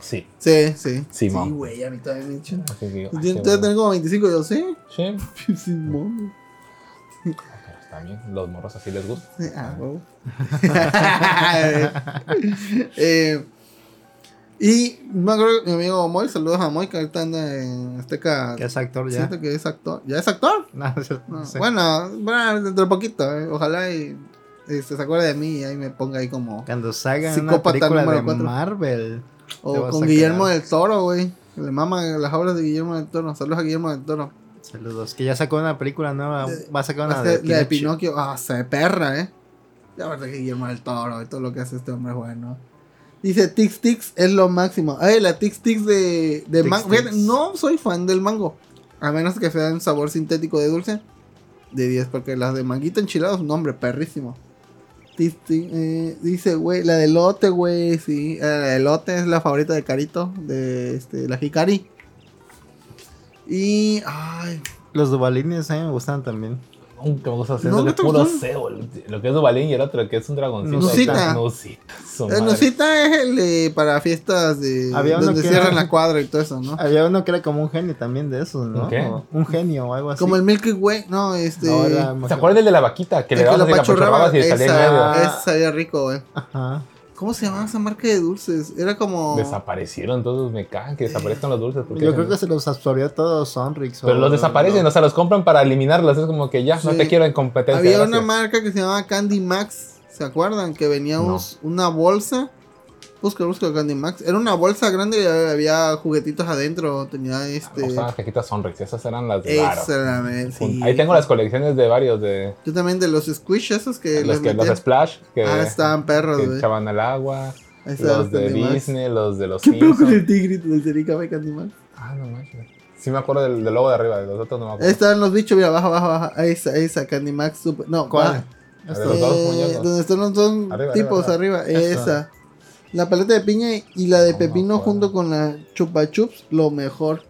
[SPEAKER 4] sí.
[SPEAKER 3] sí, sí.
[SPEAKER 4] Sí, mam.
[SPEAKER 3] güey, a mí también me echan.
[SPEAKER 4] Así que digo,
[SPEAKER 3] Yo tengo como 25, yo sí.
[SPEAKER 4] Sí,
[SPEAKER 3] Sí, mom.
[SPEAKER 4] pero está bien, los morros así les gusta.
[SPEAKER 3] Ah, huevo. Eh, y me acuerdo que mi amigo Moy, saludos a Moy, que ahorita anda en Azteca.
[SPEAKER 1] Que es actor ya.
[SPEAKER 3] Siento que es actor. ¿Ya es actor?
[SPEAKER 1] No, no sé,
[SPEAKER 3] No,
[SPEAKER 1] no sé.
[SPEAKER 3] Bueno, bueno, dentro de poquito. eh, Ojalá y este, se acuerde de mí y ahí me ponga ahí como.
[SPEAKER 1] Cuando salga una
[SPEAKER 3] Psicópata
[SPEAKER 1] película
[SPEAKER 3] número
[SPEAKER 1] de
[SPEAKER 3] cuatro.
[SPEAKER 1] Marvel.
[SPEAKER 3] O con Guillermo
[SPEAKER 1] quedar.
[SPEAKER 3] del Toro, güey. Le mama las obras de Guillermo del Toro. Saludos a Guillermo del Toro.
[SPEAKER 1] Saludos. Que ya sacó una película nueva. Va a sacar una de
[SPEAKER 3] de
[SPEAKER 1] Pinocho.
[SPEAKER 3] Pinocchio. Ah, se perra, eh. La verdad que Guillermo del Toro y todo lo que hace este hombre es bueno. Dice Tix Tix es lo máximo. Ay, la Tix Tix de, de mango. No soy fan del mango. A menos que sea un sabor sintético de dulce. De 10, porque las de manguito enchilados, un nombre perrísimo. Eh, dice, güey, la de lote, güey, sí. eh, La de lote es la favorita de Carito, de este, la Hikari. Y, ay,
[SPEAKER 1] Los Dubalines a mí me gustan también.
[SPEAKER 4] Nunca me gusta hacer
[SPEAKER 3] No,
[SPEAKER 4] de
[SPEAKER 3] ¿no te
[SPEAKER 4] puro cebo. Lo que es Dubalín y el otro que es un dragoncito.
[SPEAKER 3] Nusita.
[SPEAKER 4] Nusita.
[SPEAKER 3] Nusita es el de para fiestas de
[SPEAKER 1] Había
[SPEAKER 3] donde
[SPEAKER 1] que
[SPEAKER 3] cierran
[SPEAKER 1] era-
[SPEAKER 3] la cuadra y todo eso, ¿no?
[SPEAKER 1] Había uno que era como un genio también de esos, ¿no?
[SPEAKER 4] ¿Un qué?
[SPEAKER 1] O Un genio o algo así.
[SPEAKER 3] Como el Milky Way, no, este.
[SPEAKER 1] No,
[SPEAKER 4] ¿Se acuerdan del de la vaquita? Que
[SPEAKER 3] el
[SPEAKER 4] le así, la apachurrabas y salía en medio.
[SPEAKER 3] esa, ese sabía rico, güey.
[SPEAKER 1] Ajá.
[SPEAKER 3] ¿Cómo se llamaba esa marca de dulces? Era como.
[SPEAKER 4] Desaparecieron todos, me cagan que desaparezcan los dulces. porque
[SPEAKER 1] Yo creo que se los absorbió todos Sonrix. o-
[SPEAKER 4] Pero los desaparecen, o sea, los compran para eliminarlos. Es como que ya, no te quiero en competencia.
[SPEAKER 3] Había una marca que se llamaba Candy Max. ¿Se acuerdan? Que venía
[SPEAKER 4] No.
[SPEAKER 3] una bolsa. Busca, busca Candy Max. Era una bolsa grande y había juguetitos adentro. Tenía este.
[SPEAKER 4] O sea, las cajitas Sonrix, esas eran las de
[SPEAKER 3] eh, sí.
[SPEAKER 4] Ahí tengo las colecciones de varios de
[SPEAKER 3] Yo también de los squish esos que
[SPEAKER 4] los que los. Splash que,
[SPEAKER 3] Ah, estaban perros,
[SPEAKER 4] que
[SPEAKER 3] güey.
[SPEAKER 4] echaban al agua,
[SPEAKER 3] Ahí
[SPEAKER 4] los de
[SPEAKER 3] Candy Max.
[SPEAKER 4] Disney, los de los
[SPEAKER 3] ¿Qué pedo con el tigrito del Cericaba y Candy Max?
[SPEAKER 4] Ah, no manches. Sí me acuerdo del, del logo de arriba, de los otros no me
[SPEAKER 3] Ahí
[SPEAKER 4] acuerdo.
[SPEAKER 3] están los bichos, mira, baja, baja, baja. Esa, esa, Candy Max Super. No,
[SPEAKER 1] ¿Cuál?
[SPEAKER 3] baja.
[SPEAKER 4] Ver,
[SPEAKER 3] Eh, donde están los dos
[SPEAKER 4] Arriba,
[SPEAKER 3] tipos
[SPEAKER 4] arriba,
[SPEAKER 3] arriba.
[SPEAKER 1] Esa.
[SPEAKER 3] La paleta de piña y la de
[SPEAKER 4] No
[SPEAKER 3] pepino junto con la chupa chups, lo mejor.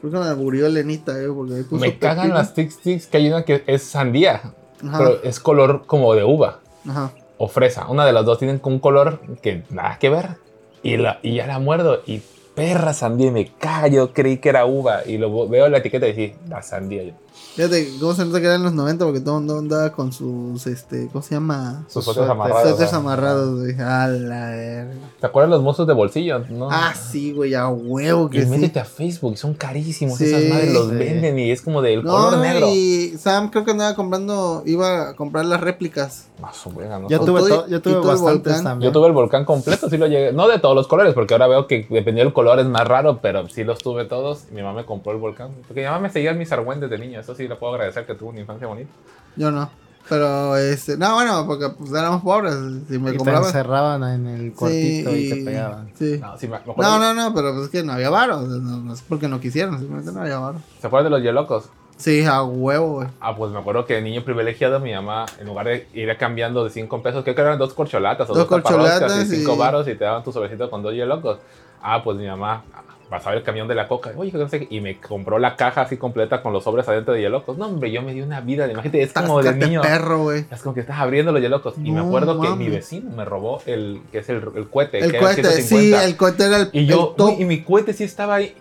[SPEAKER 3] Creo que me aburrió Lenita, eh, porque ahí puso
[SPEAKER 4] Me cagan
[SPEAKER 3] pepino.
[SPEAKER 4] las Tic Tics que hay una que es sandía,
[SPEAKER 3] Ajá,
[SPEAKER 4] pero es color como de uva
[SPEAKER 3] ajá.
[SPEAKER 4] o fresa. Una de las dos tienen un color que nada que ver. Y, la, y ya la muerdo y perra sandía y me caga. Yo creí que era uva y lo veo en la etiqueta y sí, la sandía.
[SPEAKER 3] Fíjate cómo se nota que eran los 90 porque todo el mundo andaba con sus, este, ¿cómo se llama?
[SPEAKER 4] Sus suéteres amarrados.
[SPEAKER 3] Suéteres amarrados, güey. A la verga.
[SPEAKER 4] ¿Te acuerdas los monstruos de bolsillo? ¿no?
[SPEAKER 3] Ah, sí, güey, a huevo
[SPEAKER 4] Y
[SPEAKER 3] que sí.
[SPEAKER 4] métete a Facebook, son carísimos.
[SPEAKER 3] Sí,
[SPEAKER 4] Esas madres los
[SPEAKER 1] sí.
[SPEAKER 4] venden y es como del color negro.
[SPEAKER 3] y Sam creo que andaba comprando, iba a comprar las réplicas.
[SPEAKER 4] Ah, su verga, no
[SPEAKER 1] Yo tuve,
[SPEAKER 3] Todo-
[SPEAKER 1] to- yo
[SPEAKER 3] y
[SPEAKER 1] tuve bastantes
[SPEAKER 3] volcán.
[SPEAKER 1] también.
[SPEAKER 4] Yo tuve el volcán completo, sí lo llegué. No de todos los colores, porque ahora veo que dependiendo del color es más raro, pero sí los tuve todos. Y mi mamá me compró el volcán. Porque mi mamá me seguía mis argüentes de niño. Eso sí le puedo agradecer que tuvo una infancia bonita.
[SPEAKER 3] Yo no. Pero, este, no, bueno, porque pues éramos pobres. Si me
[SPEAKER 1] y te encerraban en el cuartito y, te pegaban.
[SPEAKER 3] Sí.
[SPEAKER 4] No, me,
[SPEAKER 3] No, no, no, pero pues es que no había varo. o sea, No, no es porque no quisieron, simplemente no había varo.
[SPEAKER 4] ¿Se acuerdan de los yelocos?
[SPEAKER 3] Sí, a huevo, güey.
[SPEAKER 4] Ah, pues me acuerdo que de niño privilegiado mi mamá, en lugar de ir cambiando de 5 pesos, creo que eran dos corcholatas o
[SPEAKER 3] Dos
[SPEAKER 4] dos,
[SPEAKER 3] corcholatas
[SPEAKER 4] y 5
[SPEAKER 3] y-
[SPEAKER 4] varos y te daban tu sobrecito con dos yelocos. Ah, pues mi mamá pasaba el camión de la coca, oye, no sé y me compró la caja así completa con los sobres adentro de yelocos. No, hombre, yo me di una vida, de- imagínate, es como de niño.
[SPEAKER 3] perro, güey.
[SPEAKER 4] Es como que estás abriendo los yelocos. Y me acuerdo que mi vecino me robó el, que es el, el cohete,
[SPEAKER 3] El
[SPEAKER 4] que era
[SPEAKER 3] cohete, sí,
[SPEAKER 4] 150.
[SPEAKER 3] el cohete era el,
[SPEAKER 4] Y yo,
[SPEAKER 3] el top.
[SPEAKER 4] y mi cohete sí estaba ahí.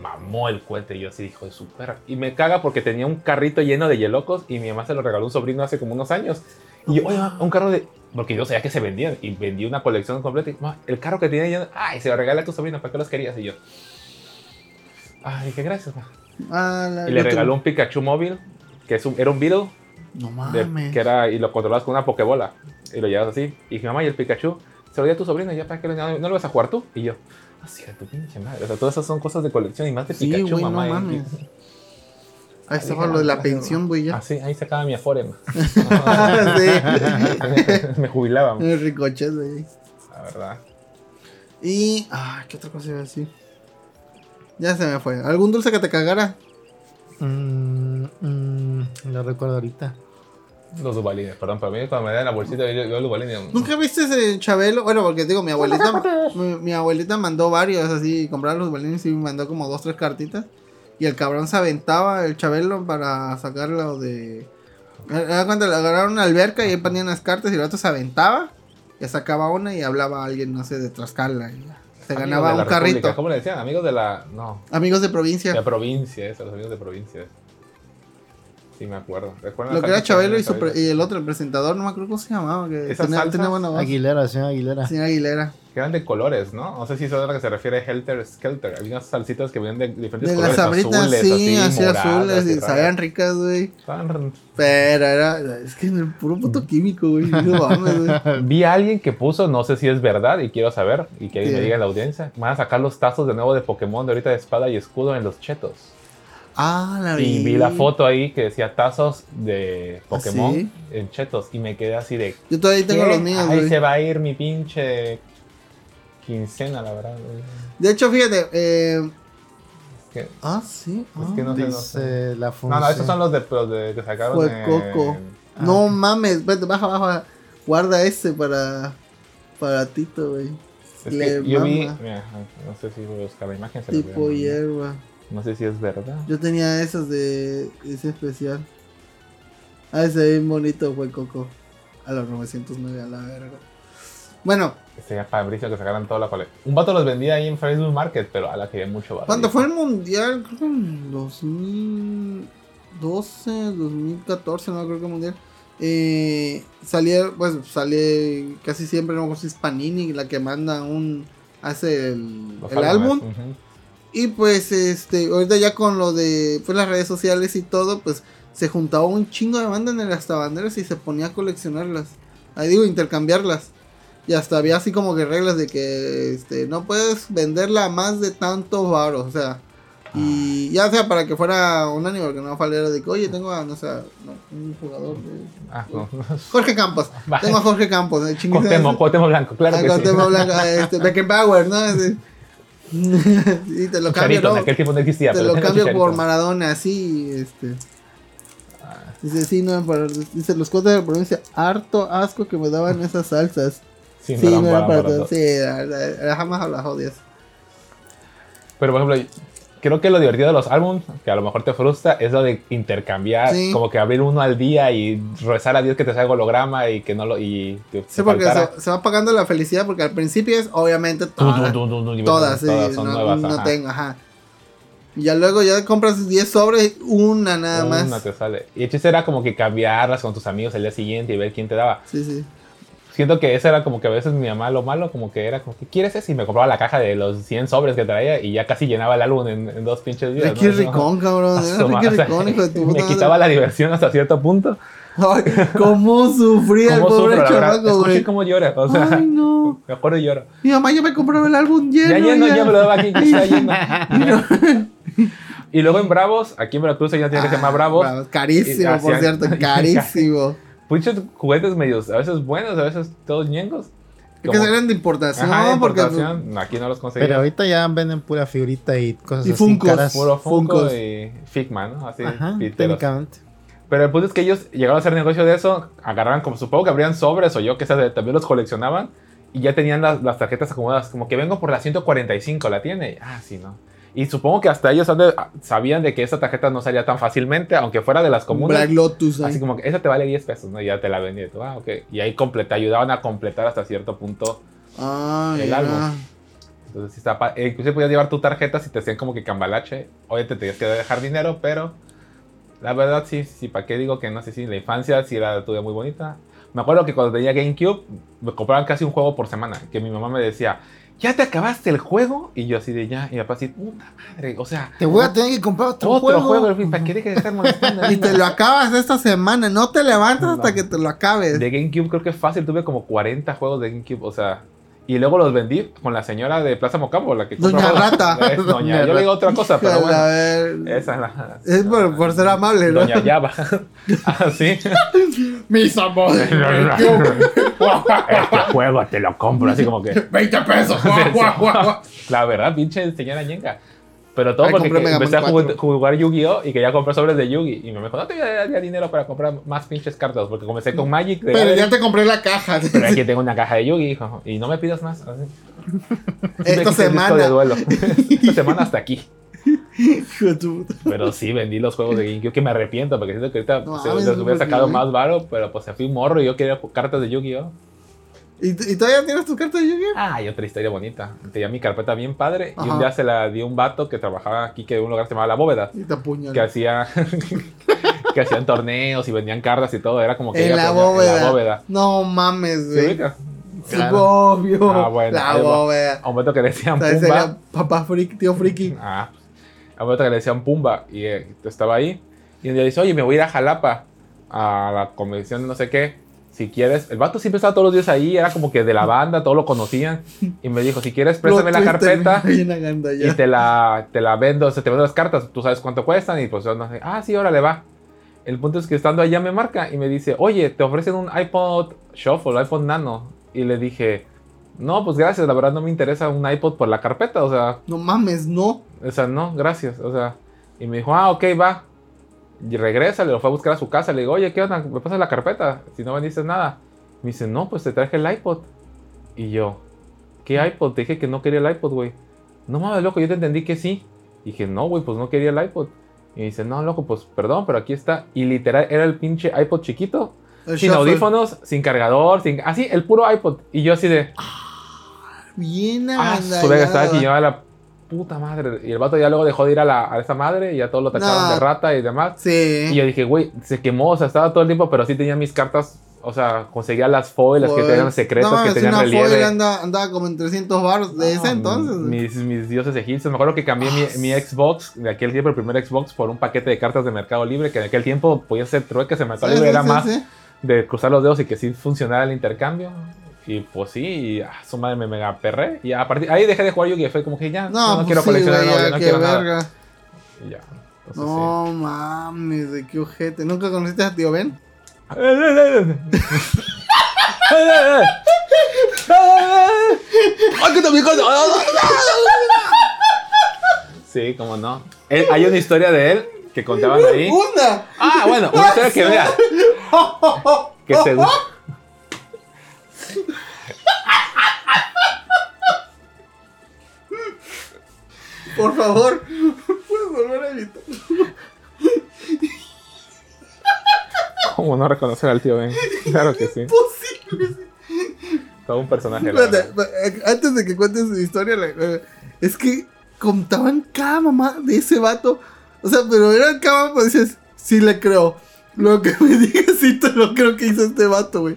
[SPEAKER 4] Mamó el cohete, y yo así, hijo de su perra. Y me caga porque tenía un carrito lleno de yelocos y mi mamá se lo regaló un sobrino hace como unos años. Y yo, oye, ma, un carro de. Porque yo sabía que se vendían y vendí una colección completa. Y, "Ma, el carro que tiene yo, ay, se lo regalé a tu sobrino, ¿para qué los querías? Y yo, ay, dije, gracias, ma".
[SPEAKER 3] Ah, la-
[SPEAKER 4] Y le
[SPEAKER 3] te-
[SPEAKER 4] regaló un Pikachu móvil, que es un, era un Beetle,
[SPEAKER 3] No
[SPEAKER 4] de-
[SPEAKER 3] mames.
[SPEAKER 4] que era, y lo controlabas con una Pokebola. Y lo llevas así. Y dije, mamá, y el Pikachu se lo di a tu sobrino, ¿ya para qué lo, no, no lo vas a jugar tú? Y yo, Así de tu pinche madre. O sea, todas esas son cosas de colección y más de
[SPEAKER 3] Sí,
[SPEAKER 4] Pikachu,
[SPEAKER 3] güey, no
[SPEAKER 4] mamá. y-
[SPEAKER 3] mames. Ahí
[SPEAKER 4] Ah,
[SPEAKER 3] estaba lo de la
[SPEAKER 4] ah,
[SPEAKER 3] pensión, güey, ya.
[SPEAKER 4] Así, ahí sacaba mi Afore.
[SPEAKER 3] sí.
[SPEAKER 4] Me jubilaba,
[SPEAKER 3] El ricochet, güey.
[SPEAKER 4] la verdad.
[SPEAKER 3] Y. Ah, ¿qué otra cosa iba a decir? Ya se me fue. ¿Algún dulce que te cagara?
[SPEAKER 1] Mm, mm, no recuerdo ahorita.
[SPEAKER 4] Los dubalines, perdón, pero a mí cuando me dan la bolsita, yo, yo los dubalines.
[SPEAKER 3] ¿Nunca viste ese Chabelo? Bueno, porque digo, mi abuelita. mi, mi abuelita mandó varios así, comprar los balines y me mandó como dos, tres cartitas. Y el cabrón se aventaba el Chabelo para sacarlo de. Era cuando le agarraron una alberca y ahí ponían las cartas y el otro se aventaba. Ya sacaba una y hablaba a alguien, no sé, de Tlaxcala. y ya. Se
[SPEAKER 4] Amigos
[SPEAKER 3] ganaba
[SPEAKER 4] de
[SPEAKER 3] un carrito.
[SPEAKER 4] ¿Cómo le decían? Amigos de la. No,
[SPEAKER 3] Amigos de
[SPEAKER 4] de
[SPEAKER 3] provincia.
[SPEAKER 4] la provincia, eso, los amigos de provincia. Sí, me acuerdo. ¿Recuerdan
[SPEAKER 3] Lo que era Chabelo y,
[SPEAKER 4] de
[SPEAKER 3] su pre-
[SPEAKER 4] Chabelo?
[SPEAKER 3] y el otro, el presentador, no me acuerdo cómo se llamaba. Que tenía, tenía buena voz.
[SPEAKER 1] Aguilera, señor Aguilera.
[SPEAKER 3] Señor Aguilera.
[SPEAKER 4] Que eran de colores, ¿no? No sé si eso es a lo que se refiere Helter Skelter. Había unas salsitas que venían de diferentes
[SPEAKER 3] De
[SPEAKER 4] colores.
[SPEAKER 3] las sabritas,
[SPEAKER 4] azules,
[SPEAKER 3] sí, así azules, y sabían ricas, güey.
[SPEAKER 4] Estaban-
[SPEAKER 3] Pero era, es que el puro puto químico, güey. No mames, güey.
[SPEAKER 4] Vi a alguien que puso, no sé si es verdad y quiero saber, y que alguien me diga en la audiencia, van a sacar los tazos de nuevo de Pokémon de ahorita de espada y escudo en los chetos.
[SPEAKER 3] Ah, la
[SPEAKER 4] Y vi la foto ahí que decía tazos de Pokémon
[SPEAKER 3] sí?
[SPEAKER 4] en chetos y me quedé así de...
[SPEAKER 3] Yo todavía tengo
[SPEAKER 4] ¿qué?
[SPEAKER 3] los míos,
[SPEAKER 4] Ahí se va a ir mi pinche quincena, la verdad. güey.
[SPEAKER 3] De hecho, fíjate, eh.
[SPEAKER 4] ¿Qué?
[SPEAKER 3] Ah, sí.
[SPEAKER 4] Es
[SPEAKER 3] ah.
[SPEAKER 4] que no sé, no sé.
[SPEAKER 1] La
[SPEAKER 4] No,
[SPEAKER 1] función.
[SPEAKER 4] no, esos son los de, los de que sacaron
[SPEAKER 3] Fue
[SPEAKER 4] en-
[SPEAKER 3] Coco.
[SPEAKER 1] Ah.
[SPEAKER 3] No mames, vete, baja, baja. Guarda ese para. Para Tito, güey.
[SPEAKER 4] Es
[SPEAKER 3] Le
[SPEAKER 4] que yo vi, mira, no sé si voy a buscar la imagen. se
[SPEAKER 3] Tipo hierba.
[SPEAKER 4] No sé si es verdad.
[SPEAKER 3] Yo tenía esos de ese especial. Ah, ese bien bonito fue Coco. A los 909 a la verga. Bueno,
[SPEAKER 4] Sería padrísimo que sacaran toda la colección. Un vato los vendía ahí en Facebook Market, pero a la quería mucho barato.
[SPEAKER 3] cuando fue el mundial, creo que en 2012, 2014, no creo que mundial. Eh, salía, pues salía casi siempre, no sé si es Panini la que manda un. hace el, el álbum. Y pues este, ahorita ya con lo de pues, las redes sociales y todo, pues se juntaba un chingo de bandas en las tabanderas y se ponía a coleccionarlas. Ahí digo, intercambiarlas. Y hasta había así como que reglas de que este, no puedes venderla a más de tantos varos, o sea. Y ya sea para que fuera un ánimo, que no falera de que, oye, tengo a, no sé, no, un jugador de...
[SPEAKER 4] Ah, no.
[SPEAKER 3] Jorge Campos.
[SPEAKER 4] Vale.
[SPEAKER 3] Tengo a Jorge Campos, chingue-
[SPEAKER 4] Cuauhtémoc, Cuauhtémoc Blanco, claro
[SPEAKER 3] Ah,
[SPEAKER 4] que
[SPEAKER 3] Cuauhtémoc
[SPEAKER 4] sí.
[SPEAKER 3] Blanco, este, Beckenbauer, ¿no? Y te lo cambio, ¿no?
[SPEAKER 4] aquel tiempo no existía.
[SPEAKER 3] Te lo cambio
[SPEAKER 4] Chicharito.
[SPEAKER 3] por Maradona, así, este.
[SPEAKER 4] Ah,
[SPEAKER 3] Dice, sí, no, para- dice, los cuotas de la provincia, harto asco que me daban esas salsas.
[SPEAKER 4] Sí,
[SPEAKER 3] Sí,
[SPEAKER 4] no
[SPEAKER 3] no
[SPEAKER 4] eran
[SPEAKER 3] era para
[SPEAKER 4] baratos.
[SPEAKER 3] todo. Sí, la- la- la- jamás las odias.
[SPEAKER 4] Pero por ejemplo, creo que lo divertido de los álbumes, que a lo mejor te frustra, es lo de intercambiar,
[SPEAKER 3] Sí.
[SPEAKER 4] como que abrir uno al día y rezar a Dios que te salga holograma y que no lo. Y te,
[SPEAKER 3] Sí, porque se, se va pagando la felicidad, porque al principio es, obviamente,
[SPEAKER 4] Tum,
[SPEAKER 3] toda-
[SPEAKER 4] tum, tum, tum, tum,
[SPEAKER 3] todas, sí,
[SPEAKER 4] todas son
[SPEAKER 3] no,
[SPEAKER 4] nuevas.
[SPEAKER 3] no
[SPEAKER 4] ajá.
[SPEAKER 3] tengo, ajá. Y ya luego ya compras 10 sobres, una nada
[SPEAKER 4] Una
[SPEAKER 3] más.
[SPEAKER 4] te sale. Y el chiste era como que cambiarlas con tus amigos el día siguiente y ver quién te daba.
[SPEAKER 3] Sí, sí.
[SPEAKER 4] Siento que eso era como que a veces mi mamá lo malo, como que era como que quieres ese y me compraba la caja de los 100 sobres que traía y ya casi llenaba el álbum en, en dos pinches días.
[SPEAKER 3] Ricky
[SPEAKER 4] ¿no?
[SPEAKER 3] Ricón, cabrón.
[SPEAKER 4] Su
[SPEAKER 3] Ricky Ricón, hijo de tu
[SPEAKER 4] Me
[SPEAKER 3] puta
[SPEAKER 4] quitaba la diversión hasta cierto punto.
[SPEAKER 3] Ay, cómo sufría el
[SPEAKER 4] ¿Cómo
[SPEAKER 3] pobre chamaco, güey.
[SPEAKER 4] cómo llora. O sea,
[SPEAKER 3] Ay, no.
[SPEAKER 4] me acuerdo y lloro.
[SPEAKER 3] Mi mamá ya me compraba el álbum lleno.
[SPEAKER 4] Ya lleno,
[SPEAKER 3] ya.
[SPEAKER 4] ya me lo daba aquí, que está lleno. Y luego en Bravos, aquí en Veracruz hay una tienda que se llama
[SPEAKER 3] Ah,
[SPEAKER 4] Bravos.
[SPEAKER 3] Bravos, Carísimo,
[SPEAKER 4] Y
[SPEAKER 3] por cierto, carísimo.
[SPEAKER 4] Muchos juguetes medios, a veces buenos, a veces todos ñengos.
[SPEAKER 3] Es que
[SPEAKER 4] Como-
[SPEAKER 3] eran de importación,
[SPEAKER 4] Ajá,
[SPEAKER 3] porque
[SPEAKER 4] importación. Aquí no los conseguí.
[SPEAKER 1] Pero ahorita ya venden pura figurita y cosas
[SPEAKER 3] Y
[SPEAKER 1] así
[SPEAKER 3] Funkos.
[SPEAKER 1] caras.
[SPEAKER 4] Puro Funko
[SPEAKER 3] Funkos.
[SPEAKER 4] y Figma, ¿no? Así,
[SPEAKER 1] Ajá, técnicamente.
[SPEAKER 4] Pero el punto es que ellos llegaron a hacer negocio de eso, agarraban como supongo que abrían sobres o yo que sé, de- también los coleccionaban y ya tenían las, las tarjetas acomodadas, como que vengo por la 145, ¿la tiene? Ah, sí, ¿no? Y supongo que hasta ellos de- sabían de que esa tarjeta no salía tan fácilmente, aunque fuera de las comunes.
[SPEAKER 3] Black Lotus. ahí.
[SPEAKER 4] Así como que esa te vale 10 pesos, ¿no? Y ya te la vendí. tú, ah, ok. Y ahí completa, ayudaban a completar hasta cierto punto.
[SPEAKER 3] Ah,
[SPEAKER 4] el álbum. Entonces, sí está pa- eh, inclusive podías llevar tu tarjeta si te hacían como que cambalache. Obviamente te tenías que dejar dinero, pero la verdad sí, sí, ¿para qué digo que no sé si la infancia sí era tuya muy bonita? Me acuerdo que cuando tenía GameCube me compraban casi un juego por semana, que mi mamá me decía, ¿ya te acabaste el juego? Y yo así de ya, y mi papá así, puta madre, o sea,
[SPEAKER 1] Te voy a tener que comprar otro,
[SPEAKER 4] otro juego,
[SPEAKER 1] juego.
[SPEAKER 4] ¿para qué dejes de estar molestando?
[SPEAKER 3] Y te lo acabas esta semana, no te levantas hasta que te lo acabes.
[SPEAKER 4] De GameCube creo que fácil tuve como 40 juegos de GameCube, o sea, Y luego los vendí con la señora de Plaza Mocambo, la que
[SPEAKER 3] Doña. Rata.
[SPEAKER 4] Es doña,
[SPEAKER 1] Doña
[SPEAKER 4] yo le digo otra cosa, pero
[SPEAKER 3] A
[SPEAKER 4] bueno.
[SPEAKER 3] ver,
[SPEAKER 4] Esa es la.
[SPEAKER 3] Es por, por ser amable, ¿no?
[SPEAKER 4] Doña Yaba. ah, sí.
[SPEAKER 3] Mis amores.
[SPEAKER 4] este juego te lo compro, así como que.
[SPEAKER 3] 20 pesos. guau, guau, guau, guau.
[SPEAKER 4] La verdad, pinche señora ñenga. Pero todo
[SPEAKER 3] Ay,
[SPEAKER 4] porque empecé a jugar,
[SPEAKER 3] 4.
[SPEAKER 4] jugar Yu-Gi-Oh! y quería comprar sobres de Yu-Gi. Y me dijo, no te voy a dar dinero para comprar más pinches cartas. Porque comencé con Magic. de
[SPEAKER 3] Pero ya te compré la caja.
[SPEAKER 4] pero aquí tengo una caja de Yu-Gi, hijo. Y no me pidas más. así.
[SPEAKER 3] Esta semana.
[SPEAKER 4] de duelo. Esta semana hasta aquí. Pero sí, vendí los juegos de GameCube que me arrepiento. Porque siento que ahorita
[SPEAKER 3] No
[SPEAKER 4] se les hubiera
[SPEAKER 3] ¿por
[SPEAKER 4] sacado más varo. Pero pues se fui morro y yo quería cartas de Yu-Gi-Oh!
[SPEAKER 3] ¿Y, ¿Y todavía tienes tu carta de Yu-Gi-Oh?
[SPEAKER 4] Ah, y otra historia bonita. Tenía mi carpeta bien padre. Y un día se la di a un vato que trabajaba aquí, que en un lugar que se llamaba La Bóveda.
[SPEAKER 3] Y te apuñalé.
[SPEAKER 4] que hacía que hacían torneos y vendían cartas y todo, era como que
[SPEAKER 3] En la, bóveda.
[SPEAKER 4] en la bóveda.
[SPEAKER 3] No mames,
[SPEAKER 4] ¿Sí
[SPEAKER 3] güey. Sí,
[SPEAKER 1] Claro.
[SPEAKER 3] obvio.
[SPEAKER 4] Ah, bueno,
[SPEAKER 3] la bóveda.
[SPEAKER 4] A un momento que le decían. Pumba.
[SPEAKER 3] Papá friki, tío friki.
[SPEAKER 4] Ah, a un momento que le decían Pumba y eh, estaba ahí. Y un día dice, oye, me voy a ir a Jalapa a la convención de no sé qué. Si quieres, el vato siempre estaba todos los días ahí, era como que de la banda, todos lo conocían. Y me dijo, si quieres, préstame la carpeta. y te la, te la vendo, o sea, te vendo las cartas, tú sabes cuánto cuestan y pues yo no sé, ah, sí, órale, va. El punto es que estando allá me marca y me dice, oye, te ofrecen un iPod Shuffle, iPod Nano. Y le dije, no, pues gracias, la verdad no me interesa un iPod por la carpeta, o sea,
[SPEAKER 3] No mames, no.
[SPEAKER 4] o sea, no, gracias, o sea. Y me dijo, ah, ok, va. Y regresa, le lo fue a buscar a su casa, le digo, oye, ¿qué onda? ¿Me pasas la carpeta? Si no vendiste nada. Me dice, no, pues te traje el iPod. Y yo, ¿qué iPod? Te dije que no quería el iPod, güey. No mames, loco, yo te entendí que sí. Y dije, no, güey, pues no quería el iPod. Y me dice, no, loco, pues perdón, pero aquí está. Y literal, era el pinche iPod chiquito.
[SPEAKER 3] El
[SPEAKER 4] sin
[SPEAKER 3] shuffle.
[SPEAKER 4] audífonos, sin cargador, sin... Así, el puro iPod. Y yo así de...
[SPEAKER 3] Bien
[SPEAKER 4] Ah, su estaba aquí, llevaba la puta madre. Y el vato ya luego dejó de ir a, la, a esa madre y ya todos lo tacharon
[SPEAKER 3] No.
[SPEAKER 4] de rata y demás.
[SPEAKER 3] Sí.
[SPEAKER 4] Y yo dije, güey, se quemó, o sea, estaba todo el tiempo, pero sí tenía mis cartas, o sea, conseguía las foils, las que
[SPEAKER 3] Foil.
[SPEAKER 4] tenían secretos,
[SPEAKER 3] no,
[SPEAKER 4] que tenían
[SPEAKER 3] una
[SPEAKER 4] relieve.
[SPEAKER 3] foil anda, andaba como en 300 bars de ese entonces.
[SPEAKER 4] Mis, mis dioses egipcios. Me acuerdo que cambié mi, mi Xbox, de aquel tiempo, el primer Xbox, por un paquete de cartas de Mercado Libre, que en aquel tiempo podía ser trueques en Mercado
[SPEAKER 3] Sí,
[SPEAKER 4] Libre,
[SPEAKER 3] sí,
[SPEAKER 4] era
[SPEAKER 3] sí,
[SPEAKER 4] más de cruzar los dedos y que sí funcionara el intercambio. Y pues sí, y, ah, su madre me mega perré. Y a partir ahí dejé de jugar Yu-Gi-Oh! Fue como que ya,
[SPEAKER 3] No,
[SPEAKER 4] no, no
[SPEAKER 3] pues
[SPEAKER 4] quiero
[SPEAKER 3] sí,
[SPEAKER 4] coleccionar,
[SPEAKER 3] güey,
[SPEAKER 4] no,
[SPEAKER 3] ya,
[SPEAKER 4] no
[SPEAKER 3] qué
[SPEAKER 4] quiero nada.
[SPEAKER 3] verga.
[SPEAKER 4] Y ya. Entonces,
[SPEAKER 3] No mames, de qué ojete. ¿Nunca conociste a tío Ben?
[SPEAKER 4] sí. ¡Ay, que también cuando- Sí, como no. Él- hay una historia de él que contaban ahí.
[SPEAKER 3] ¡Una!
[SPEAKER 4] Ah, bueno, una historia que vea. Que según.
[SPEAKER 3] Por favor, puedes volver a editar.
[SPEAKER 4] ¿Cómo no reconocer al tío Ben? Claro que sí.
[SPEAKER 3] Posible.
[SPEAKER 4] Todo un personaje.
[SPEAKER 3] Espérate, eh, antes de que cuentes su historia, la- eh, es que contaban cada mamá de ese vato. O sea, pero era cada mamá, pues dices, sí le creo. Lo que me digas, sí te lo creo que hizo este vato, güey.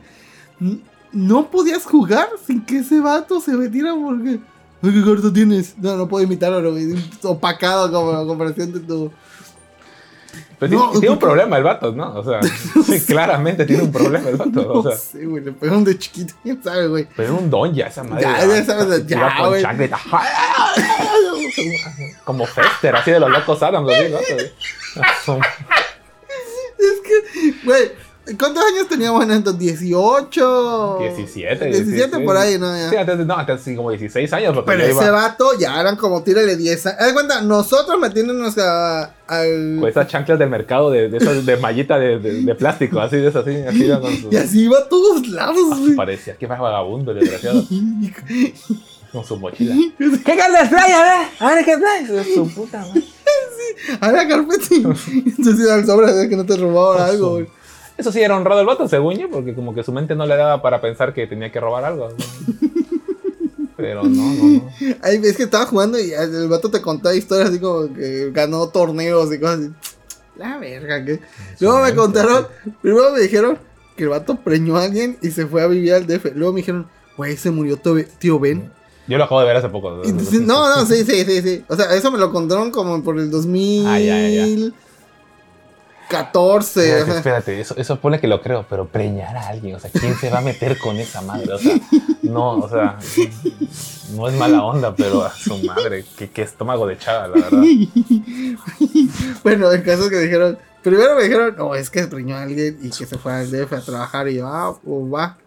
[SPEAKER 3] No podías jugar sin que ese vato se metiera porque. ¿Qué carta tienes? No, no puedo imitarlo, güey. Opacado como comparación de tu.
[SPEAKER 4] Pero
[SPEAKER 3] No,
[SPEAKER 4] sí, tiene un problema el vato, ¿no? O sea, sí, claramente tiene un problema el vato. O
[SPEAKER 3] No
[SPEAKER 4] sea,
[SPEAKER 3] sé, güey. Le pegaron de chiquito, quién sabe, güey.
[SPEAKER 4] pero era un don ya esa madre.
[SPEAKER 3] Ya, ya sabes, ya, güey.
[SPEAKER 4] Como Fester, así de los locos Adams, así, ¿no?
[SPEAKER 3] Es que, güey, ¿cuántos años teníamos en entonces? 18.
[SPEAKER 4] 17,
[SPEAKER 3] 17 por ahí, ¿no? Ya.
[SPEAKER 4] Sí, antes, no, antes sí, como 16 años.
[SPEAKER 3] Pero ese
[SPEAKER 4] iba
[SPEAKER 3] vato ya eran como, tírale 10 años. Haz de cuenta, nosotros metiéndonos a, al.
[SPEAKER 4] con esas chanclas del mercado de, de esas de mallita de, de, de plástico, así de esas, así, así iba con su-
[SPEAKER 3] y así iba a todos lados, güey.
[SPEAKER 4] Parecía que va vagabundo, el desgraciado, con su mochila. ¿Qué cartas trae? A ver, a ver qué trae. Su puta madre.
[SPEAKER 3] A la carpeta. Entonces al sobre de que no te robaban algo, güey.
[SPEAKER 4] Eso sí era honrado el vato, según yo, porque como que su mente no le daba para pensar que tenía que robar algo. ¿no? Pero no, no, no.
[SPEAKER 3] Ay, es que estaba jugando y el vato te contaba historias así como que ganó torneos y cosas así. La verga, que. Luego me contaron, primero me dijeron que el vato preñó a alguien y se fue a vivir al DF. Luego me dijeron, güey, se murió tío Ben- Ben.
[SPEAKER 4] Yo lo acabo de ver hace poco.
[SPEAKER 3] No, no, sí, sí, sí, sí. O sea, eso me lo contaron como por el 2000.
[SPEAKER 4] Ah, ya, ya, ya.
[SPEAKER 3] 14.
[SPEAKER 4] Espérate, eso, eso pone que lo creo, pero preñar a alguien, o sea, ¿quién se va a meter con esa madre? O sea, no, o sea, no es mala onda, pero a su madre, qué, qué estómago de chava, la verdad.
[SPEAKER 3] Bueno, el caso es que dijeron, primero me dijeron, no, es que preñó a alguien y que se fue al DF a trabajar y yo, ah, pues va.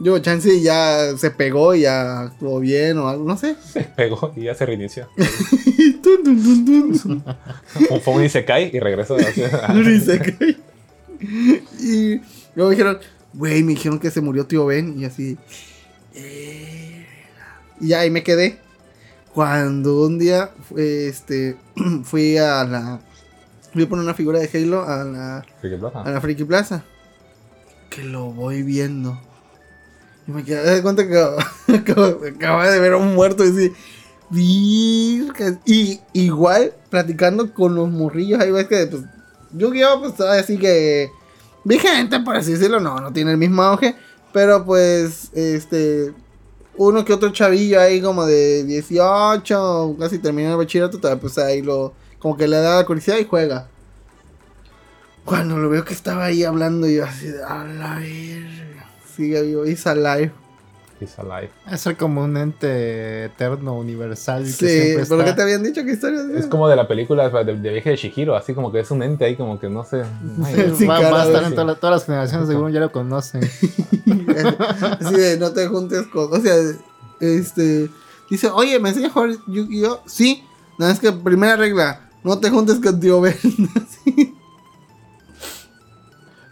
[SPEAKER 3] Yo, chance ya se pegó y ya actuó bien o algo, no sé.
[SPEAKER 4] Se pegó y ya se reinició.
[SPEAKER 3] Tun.
[SPEAKER 4] Un phone y se cae y regresó. así.
[SPEAKER 3] Y se cae. Y luego me dijeron, güey, me dijeron que se murió tío Ben y así. eh, Y ahí me quedé. Cuando un día este, fui a la... Fui a poner una figura de Halo a la,
[SPEAKER 4] Friki Plaza.
[SPEAKER 3] a la Friki Plaza. Que lo voy viendo. Y me quedé de cuenta que acababa de ver a un muerto y así. Y igual platicando con los morrillos, ahí ves que pues, Yu-Gi-Oh! pues todavía así que vigente, por así decirlo, no, no tiene el mismo auge. Pero pues, este, uno que otro chavillo ahí como de 18, casi terminando el bachillerato, pues ahí lo, como que le da la curiosidad y juega. Cuando lo veo que estaba ahí hablando, yo así de, a la verga. Sigue vivo, is alive.
[SPEAKER 4] He's alive.
[SPEAKER 1] Es como un ente eterno, universal. que
[SPEAKER 3] Sí,
[SPEAKER 1] siempre
[SPEAKER 3] ¿pero qué
[SPEAKER 1] está-
[SPEAKER 3] te habían dicho? ¿Qué historia
[SPEAKER 4] Es como de la película de, de viaje de Shihiro, así como que es un ente ahí, como que no sé. ay,
[SPEAKER 3] Sí,
[SPEAKER 1] va, a estar en toda todas las generaciones, según ya lo conocen.
[SPEAKER 3] Así de, no te juntes con. O sea, este. Dice, oye, ¿me enseñas a jugar Yu-Gi-Oh? Sí. No, es que primera regla, no te juntes con tío Ben. Así.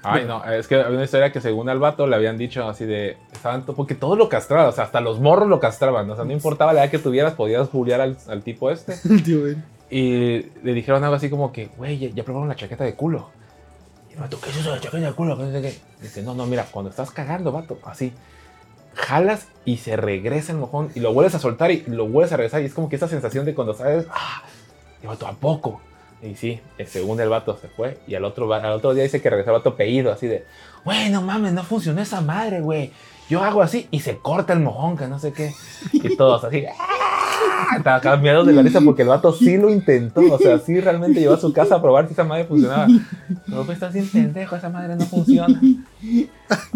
[SPEAKER 4] Ay, no, es que había una historia que según al vato le habían dicho así de. Estaban porque todos lo castraban, o sea, hasta los morros lo castraban. O sea, no importaba la edad que tuvieras, podías bullear al, al tipo este. Y le dijeron algo así como que, güey, ya, ya probaron la chaqueta de culo. Y el vato, ¿qué es eso de la chaqueta de culo? Qué. Dice, no, no, mira, cuando estás cagando, vato, así. Jalas y se regresa el mojón y lo vuelves a soltar y lo vuelves a regresar. Y es como que esa sensación de cuando sabes, ah, y el vato, ¿a poco? Y sí, eh, según el vato se fue. Y al otro, al otro día dice que regresó el vato peído, así de, güey, no mames, no funcionó esa madre, güey. Yo hago así y se corta el mojón, que no sé qué. Y todos así, ¡ah! Estaba cambiado de la risa porque el vato sí lo intentó. O sea, sí realmente llevó a su casa a probar si esa madre funcionaba. No, pues estás bien pendejo, esa madre no funciona.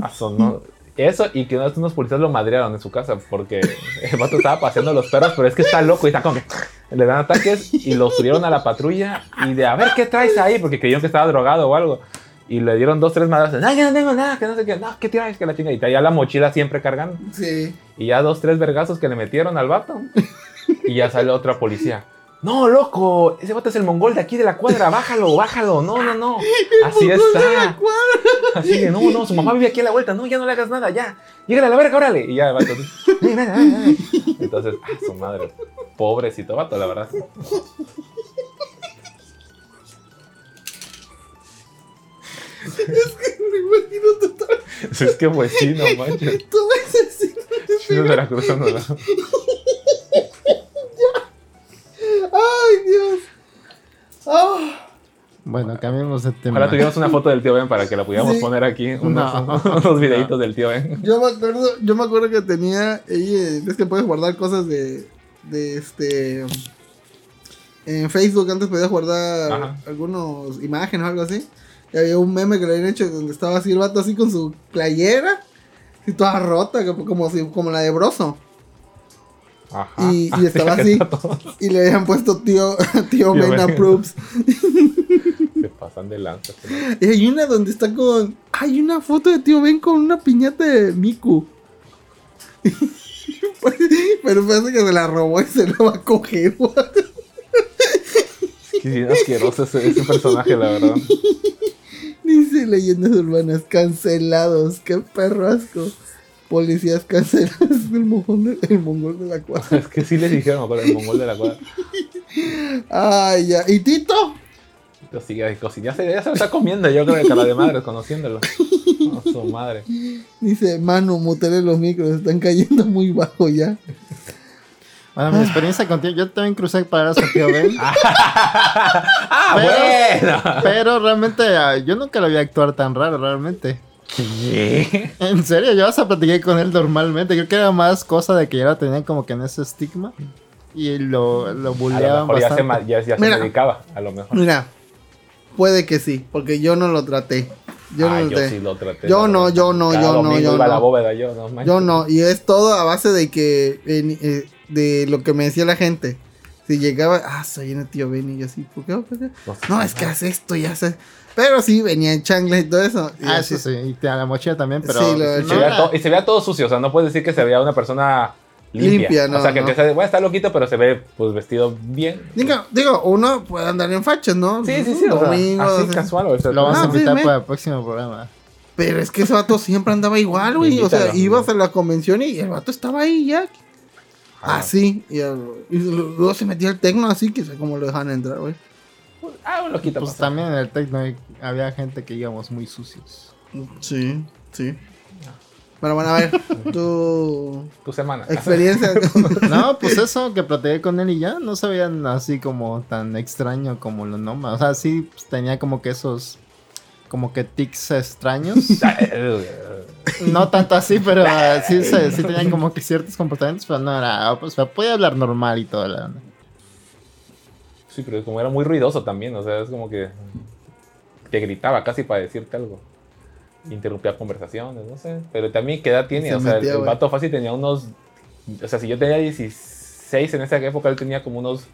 [SPEAKER 4] Ah, sonó. Eso y que unos, unos policías lo madrearon en su casa porque el vato estaba paseando los perros, pero es que está loco y está como que le dan ataques y lo subieron a la patrulla y de a ver qué traes ahí porque creyeron que estaba drogado o algo. Y le dieron dos, tres madrazos. No, yo no tengo nada, que no sé qué. No, ¿qué traes? Que la chinga. Y traía la mochila siempre cargando.
[SPEAKER 3] Sí.
[SPEAKER 4] Y ya dos, tres vergazos que le metieron al vato. Y ya sale otra policía. No, loco, ese vato es el mongol de aquí de la cuadra. Bájalo, bájalo. No, no, no. Así está. Así de, no, no, su mamá vive aquí a la vuelta. No, ya no le hagas nada, ya. Llegale a la verga, órale. Y ya el vato. Entonces, ah, su madre. Pobrecito vato, la verdad.
[SPEAKER 3] Me imagino total.
[SPEAKER 4] Es que pues sí, no manches.
[SPEAKER 3] Todo ese de
[SPEAKER 4] Sí, de Veracruz, no, no.
[SPEAKER 3] Ay, Dios. Ah.
[SPEAKER 1] Bueno, cambiemos de tema.
[SPEAKER 4] Ojalá tuviéramos una foto del tío Ben para que la pudiéramos
[SPEAKER 3] Sí.
[SPEAKER 4] poner aquí. Unos,
[SPEAKER 1] No.
[SPEAKER 4] unos videitos del tío Ben.
[SPEAKER 3] Yo me acuerdo, yo me acuerdo que tenía, ella, es que puedes guardar cosas de, de este, en Facebook antes podías guardar
[SPEAKER 4] Ajá.
[SPEAKER 3] algunos imágenes o algo así. Y había un meme que le habían hecho donde estaba así el vato así con su playera, y toda rota, como, si, como la de Broso.
[SPEAKER 4] Ajá.
[SPEAKER 3] Y- y estaba así. Y le habían puesto tío, tío
[SPEAKER 4] Tío
[SPEAKER 3] Ben
[SPEAKER 4] Ben.
[SPEAKER 3] approves.
[SPEAKER 4] Se pasan de lanza.
[SPEAKER 3] Y hay una donde está con, hay una foto de tío Ben con una piñata de Miku. Pero parece que se la robó y se la va a coger.
[SPEAKER 4] Qué asqueroso ese, ese personaje, la verdad.
[SPEAKER 3] Dice leyendas urbanas cancelados. Qué perro asco. Policías cancelados. El mongol de, el mongol de la cuadra.
[SPEAKER 4] Es que sí les dijeron, acuerdo, el mongol de la cuadra.
[SPEAKER 3] Ay, ya. ¿Y Tito?
[SPEAKER 4] Ay, cosi- ya, se, ya se lo está comiendo, yo creo que cara de madre, conociéndolo. No, su madre.
[SPEAKER 3] Dice, mano, mutele los micros. Están cayendo muy bajo ya.
[SPEAKER 1] Bueno, mi experiencia contigo, yo también crucé palabras con tío Ben.
[SPEAKER 4] ¡Ah,
[SPEAKER 1] Pero-
[SPEAKER 4] bueno!
[SPEAKER 1] Pero realmente ah, yo nunca lo vi actuar tan raro, realmente.
[SPEAKER 4] ¿Qué?
[SPEAKER 1] En serio, yo hasta platiqué con él normalmente. Creo que era más cosa de que ya lo tenían como que en ese estigma. Y lo, lo
[SPEAKER 4] A lo
[SPEAKER 1] bulleaban
[SPEAKER 4] mejor ya se, ya, ya se
[SPEAKER 3] Mira.
[SPEAKER 4] dedicaba, a lo mejor.
[SPEAKER 3] Mira, puede que sí, porque yo no lo traté. Yo
[SPEAKER 4] Ah,
[SPEAKER 3] no lo
[SPEAKER 4] yo
[SPEAKER 3] traté.
[SPEAKER 4] sí lo traté.
[SPEAKER 3] Yo no, yo no,
[SPEAKER 4] Cada
[SPEAKER 3] yo no, yo
[SPEAKER 4] iba a la
[SPEAKER 3] no.
[SPEAKER 4] bóveda yo, no manches.
[SPEAKER 3] Yo no, y es todo a base de que eh, de lo que me decía la gente. Si llegaba, ah, soy el tío Benny, y yo así, ¿por qué? ¿Por qué? No, es que hace esto y hace. Pero sí, venía en chanclas y todo eso. y
[SPEAKER 1] Ah,
[SPEAKER 3] así-
[SPEAKER 1] sí, sí. Y te a la mochila también, pero.
[SPEAKER 3] Sí, lo-
[SPEAKER 4] Y
[SPEAKER 1] no
[SPEAKER 4] se, veía
[SPEAKER 1] era-
[SPEAKER 4] to- y se veía todo sucio, o sea, no puedes decir que se veía una persona limpia.
[SPEAKER 3] Limpia, no,
[SPEAKER 4] o sea, que
[SPEAKER 3] no.
[SPEAKER 4] aunque sea, bueno, está loquito, pero se ve pues vestido bien.
[SPEAKER 3] Digo, digo, uno puede andar en fachas, ¿no?
[SPEAKER 4] Sí, sí, sí, o sea,
[SPEAKER 3] Domingo,
[SPEAKER 4] así
[SPEAKER 3] o sea,
[SPEAKER 4] casual. O sea,
[SPEAKER 1] Lo vamos a invitar para el próximo programa.
[SPEAKER 3] Pero es que ese vato siempre andaba igual, güey. O sea, ibas a la convención y el vato estaba ahí ya.
[SPEAKER 4] Ah,
[SPEAKER 3] Así. Y, el- y luego se metía el tecno así, que sé cómo lo dejan entrar, güey.
[SPEAKER 4] Ah, un loquito.
[SPEAKER 1] Pues también en el Tecno hay- había gente que íbamos muy sucios.
[SPEAKER 3] Sí, sí. Bueno, bueno, a ver, tu
[SPEAKER 4] Tu semana.
[SPEAKER 3] experiencia.
[SPEAKER 1] No, pues eso, que platiqué con él y ya no se veían así como tan extraño como lo nombra. O sea, sí pues, tenía como que esos, como que tics extraños. No tanto así, pero sí, se- sí tenían como que ciertos comportamientos, pero no era, pues podía hablar normal y todo. La,
[SPEAKER 4] Sí, pero como era muy ruidoso también, o sea, es como que te gritaba casi para decirte algo. Interrumpía conversaciones, no sé. Pero también, ¿qué edad tiene?
[SPEAKER 3] Se
[SPEAKER 4] o sea,
[SPEAKER 3] metía,
[SPEAKER 4] el,
[SPEAKER 3] güey.
[SPEAKER 4] vato fácil tenía unos. O sea, si yo tenía 16 en esa época, él tenía como unos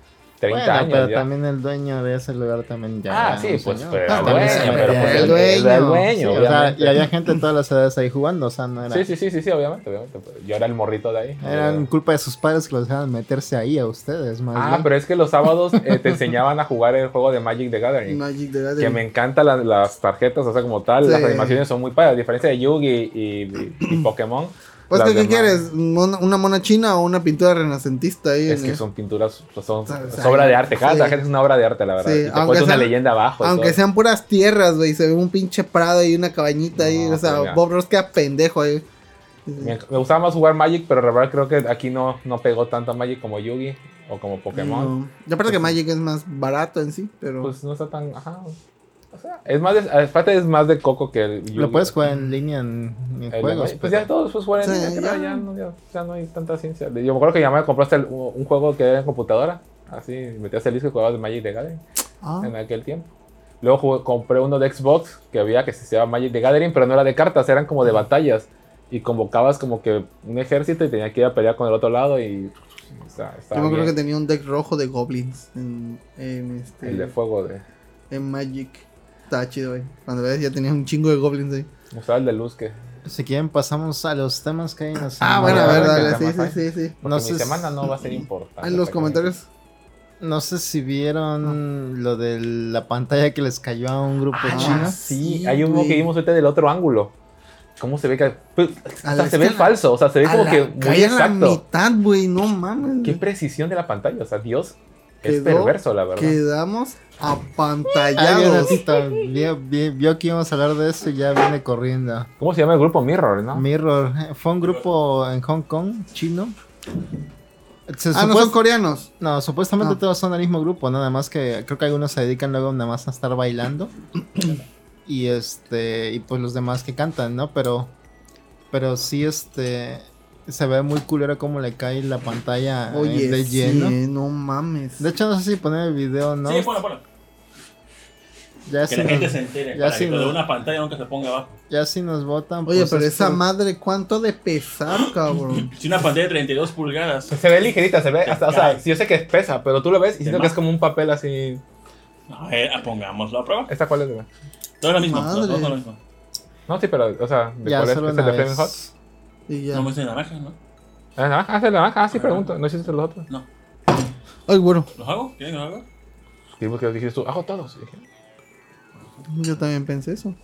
[SPEAKER 4] 30
[SPEAKER 1] Bueno,
[SPEAKER 4] años.
[SPEAKER 1] pero
[SPEAKER 4] ya.
[SPEAKER 1] también el dueño de ese lugar también ya.
[SPEAKER 4] ah, sí, pues,
[SPEAKER 1] señor.
[SPEAKER 4] pero
[SPEAKER 3] Ah,
[SPEAKER 4] dueño,
[SPEAKER 3] se
[SPEAKER 4] pero pues
[SPEAKER 3] el
[SPEAKER 4] él era el
[SPEAKER 3] dueño.
[SPEAKER 4] dueño,
[SPEAKER 1] Sí, o sea, y había gente de todas las edades ahí jugando, o sea, no era.
[SPEAKER 4] Sí, sí, sí, sí, sí, obviamente, obviamente. Yo era el morrito de ahí.
[SPEAKER 1] Eran culpa de sus padres que los dejaban meterse ahí a ustedes, más
[SPEAKER 4] Ah,
[SPEAKER 1] bien.
[SPEAKER 4] pero es que los sábados eh, te enseñaban a jugar el juego de Magic the Gathering.
[SPEAKER 3] Magic the
[SPEAKER 4] Que
[SPEAKER 3] Gathering.
[SPEAKER 4] me encantan la- las tarjetas, o sea, como tal,
[SPEAKER 3] Sí.
[SPEAKER 4] las animaciones son muy padres, a diferencia de Yugi y, y- y Pokémon.
[SPEAKER 3] Pues, ¿qué, quieres? ¿Mona- ¿Una mona china o una pintura renacentista ahí?
[SPEAKER 4] Es
[SPEAKER 3] en
[SPEAKER 4] que
[SPEAKER 3] el-
[SPEAKER 4] son pinturas, son es obra de arte, cada
[SPEAKER 3] sí.
[SPEAKER 4] tarjeta es una obra de arte, la verdad.
[SPEAKER 3] Sí,
[SPEAKER 4] y te
[SPEAKER 3] aunque
[SPEAKER 4] cuenta una
[SPEAKER 3] sean-
[SPEAKER 4] leyenda abajo.
[SPEAKER 3] Aunque
[SPEAKER 4] todo.
[SPEAKER 3] sean puras tierras, güey, se ve un pinche prado y una cabañita ahí. O sea,
[SPEAKER 4] ya.
[SPEAKER 3] Bob Ross queda pendejo ahí.
[SPEAKER 4] Me, me gustaba más jugar Magic, pero la verdad creo que aquí no, no pegó tanto a Magic como Yugi o como Pokémon.
[SPEAKER 3] No. Y aparte que Magic es más barato en sí, pero.
[SPEAKER 4] Pues no está tan. Ajá. O sea, es más de, aparte es más de coco que el.
[SPEAKER 1] Lo puedes jugar en línea en, en
[SPEAKER 4] El
[SPEAKER 1] juegos.
[SPEAKER 4] Pues
[SPEAKER 1] pero-
[SPEAKER 4] ya todos pues juegan en
[SPEAKER 3] Sí,
[SPEAKER 4] línea,
[SPEAKER 3] ya.
[SPEAKER 4] ya, no, ya, ya no hay tanta ciencia. Yo me acuerdo que ya me compraste el- un juego que era en computadora. Así, metías el disco y jugabas de Magic the Gathering
[SPEAKER 3] Ah,
[SPEAKER 4] en aquel tiempo. Luego jugué- compré uno de Xbox que había que se llama Magic the Gathering, pero no era de cartas, eran como de batallas. Y convocabas como que un ejército y tenía que ir a pelear con el otro lado y.
[SPEAKER 3] yo me acuerdo que tenía un deck rojo de goblins en, en este.
[SPEAKER 4] El de fuego de.
[SPEAKER 3] En Magic. Estaba chido, güey. Cuando ves, ya tenía un chingo de goblins ahí.
[SPEAKER 4] Usaba el de luz que.
[SPEAKER 1] Si quieren, pasamos a los temas que hay en la
[SPEAKER 3] Ah, bueno, a ver, dale.
[SPEAKER 4] ¿qué
[SPEAKER 3] Sí, sí, sí, sí.
[SPEAKER 1] No
[SPEAKER 4] mi
[SPEAKER 1] sé
[SPEAKER 4] semana no va a ser importante.
[SPEAKER 3] En los
[SPEAKER 4] para que-
[SPEAKER 3] comentarios.
[SPEAKER 1] No sé si vieron lo de la pantalla que les cayó a un grupo
[SPEAKER 4] Ah,
[SPEAKER 1] chino.
[SPEAKER 4] sí,
[SPEAKER 3] Sí,
[SPEAKER 4] hay uno
[SPEAKER 3] güey.
[SPEAKER 4] que vimos ahorita del otro ángulo. ¿Cómo se ve que.? pues, o sea, se ve falso, o sea, se ve como
[SPEAKER 3] la-
[SPEAKER 4] que muy
[SPEAKER 3] en la
[SPEAKER 4] exacto.
[SPEAKER 3] mitad, güey. No mames.
[SPEAKER 4] Qué
[SPEAKER 3] güey.
[SPEAKER 4] precisión de la pantalla, o sea, Dios es
[SPEAKER 3] Quedó-
[SPEAKER 4] perverso, la verdad.
[SPEAKER 3] Quedamos
[SPEAKER 1] bien,
[SPEAKER 3] apantallados.
[SPEAKER 1] vio, que íbamos a hablar de eso y ya viene corriendo.
[SPEAKER 4] ¿Cómo se llama el grupo Mirror, no?
[SPEAKER 1] Mirror, fue un grupo en Hong Kong, chino. Se
[SPEAKER 3] Ah, no son coreanos.
[SPEAKER 1] No, supuestamente
[SPEAKER 3] Ah.
[SPEAKER 1] todos son del mismo grupo, nada más que creo que algunos se dedican luego nada más a estar bailando. y este, y pues los demás que cantan, ¿no? Pero, pero sí, este, se ve muy culero cómo le cae la pantalla eh,
[SPEAKER 3] Oye,
[SPEAKER 1] de
[SPEAKER 3] sí,
[SPEAKER 1] lleno.
[SPEAKER 3] no mames.
[SPEAKER 1] De hecho, no sé si poner el video, ¿no?
[SPEAKER 2] Sí, ponlo, ponlo.
[SPEAKER 1] ya,
[SPEAKER 2] Que
[SPEAKER 1] si
[SPEAKER 2] la gente
[SPEAKER 1] nos,
[SPEAKER 2] se entere.
[SPEAKER 1] ya
[SPEAKER 2] para
[SPEAKER 1] sí
[SPEAKER 2] que lo de una pantalla nunca se ponga abajo.
[SPEAKER 1] ya si nos votan.
[SPEAKER 3] Oye,
[SPEAKER 1] pues
[SPEAKER 3] pero
[SPEAKER 1] esto-
[SPEAKER 3] esa madre, ¿cuánto de pesar, cabrón?
[SPEAKER 2] Si una pantalla de 32 pulgadas.
[SPEAKER 4] Se ve ligerita, se ve,
[SPEAKER 2] Se
[SPEAKER 4] hasta, o sea, sí, yo sé que pesa, pero tú lo ves y siento que es como un papel así.
[SPEAKER 2] A ver, ah, pongámoslo a prueba.
[SPEAKER 4] ¿Esta cuál es?
[SPEAKER 2] Todo es lo mismo.
[SPEAKER 3] Madre.
[SPEAKER 2] son lo mismo.
[SPEAKER 4] No, sí, pero, o sea, ¿de
[SPEAKER 1] Ya,
[SPEAKER 4] cuál es? ¿Es el de Flaming Hot?
[SPEAKER 1] Vez.
[SPEAKER 3] Y ya.
[SPEAKER 2] No me dice naranja, ¿no?
[SPEAKER 4] ¿Ah, naranja? ¿Ah, es el naranja? Ah, sí,
[SPEAKER 2] Ah.
[SPEAKER 4] pregunto. ¿No hiciste los otros?
[SPEAKER 2] No.
[SPEAKER 3] Ay, bueno,
[SPEAKER 2] ¿Los hago? ¿Quieren que los haga?
[SPEAKER 4] Sí, porque dijiste tú, hago todos.
[SPEAKER 3] Yo también pensé eso.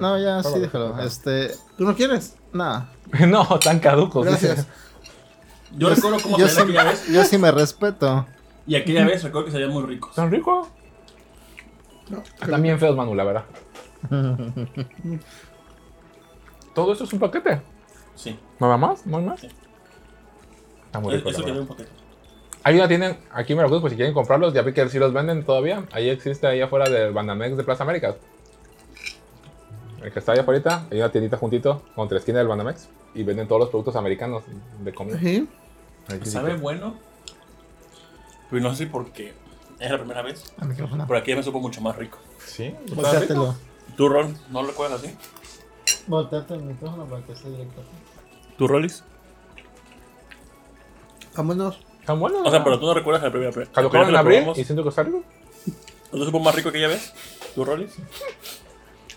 [SPEAKER 1] No, ya, sí, déjalo. Este,
[SPEAKER 3] ¿Tú no quieres?
[SPEAKER 1] nada.
[SPEAKER 4] No, tan caducos.
[SPEAKER 3] Gracias.
[SPEAKER 2] Yo recuerdo cómo
[SPEAKER 1] yo, sí,
[SPEAKER 2] aquella vez.
[SPEAKER 1] yo sí me respeto.
[SPEAKER 2] Y aquella vez recuerdo que salían muy ricos.
[SPEAKER 4] ¿Son ricos?
[SPEAKER 3] No,
[SPEAKER 4] Están bien feos, Manu, la verdad. Todo esto es un paquete.
[SPEAKER 2] Sí.
[SPEAKER 4] ¿No va más? ¿No hay más?
[SPEAKER 2] Sí.
[SPEAKER 4] Está muy rico,
[SPEAKER 2] Eso
[SPEAKER 4] la
[SPEAKER 2] que un paquete.
[SPEAKER 4] Hay una tienen aquí en Veracruz, pues si quieren comprarlos, ya vi que sí los venden todavía. Ahí existe ahí afuera del Banamex de Plaza América. El que está ahí afuera, hay una tiendita juntito contra la esquina del Banamex y venden todos los productos americanos de comida.
[SPEAKER 2] Sabe bueno. Pero no sé por qué. Es la primera vez. Por aquí me supo mucho más rico.
[SPEAKER 4] Sí.
[SPEAKER 1] Volteátelo.
[SPEAKER 2] ¿Tú, Rol? ¿No lo recuerdas así?
[SPEAKER 1] Volteate el micrófono para que esté directo.
[SPEAKER 2] ¿Tú, Rolis?
[SPEAKER 3] Vámonos.
[SPEAKER 4] Tan bueno.
[SPEAKER 2] O sea, pero tú no recuerdas la primera vez. Primera
[SPEAKER 4] en
[SPEAKER 2] lo
[SPEAKER 4] abril y siento que está rico.
[SPEAKER 2] ¿No te supo más rico que ya ves? ¿Tú, Rolis?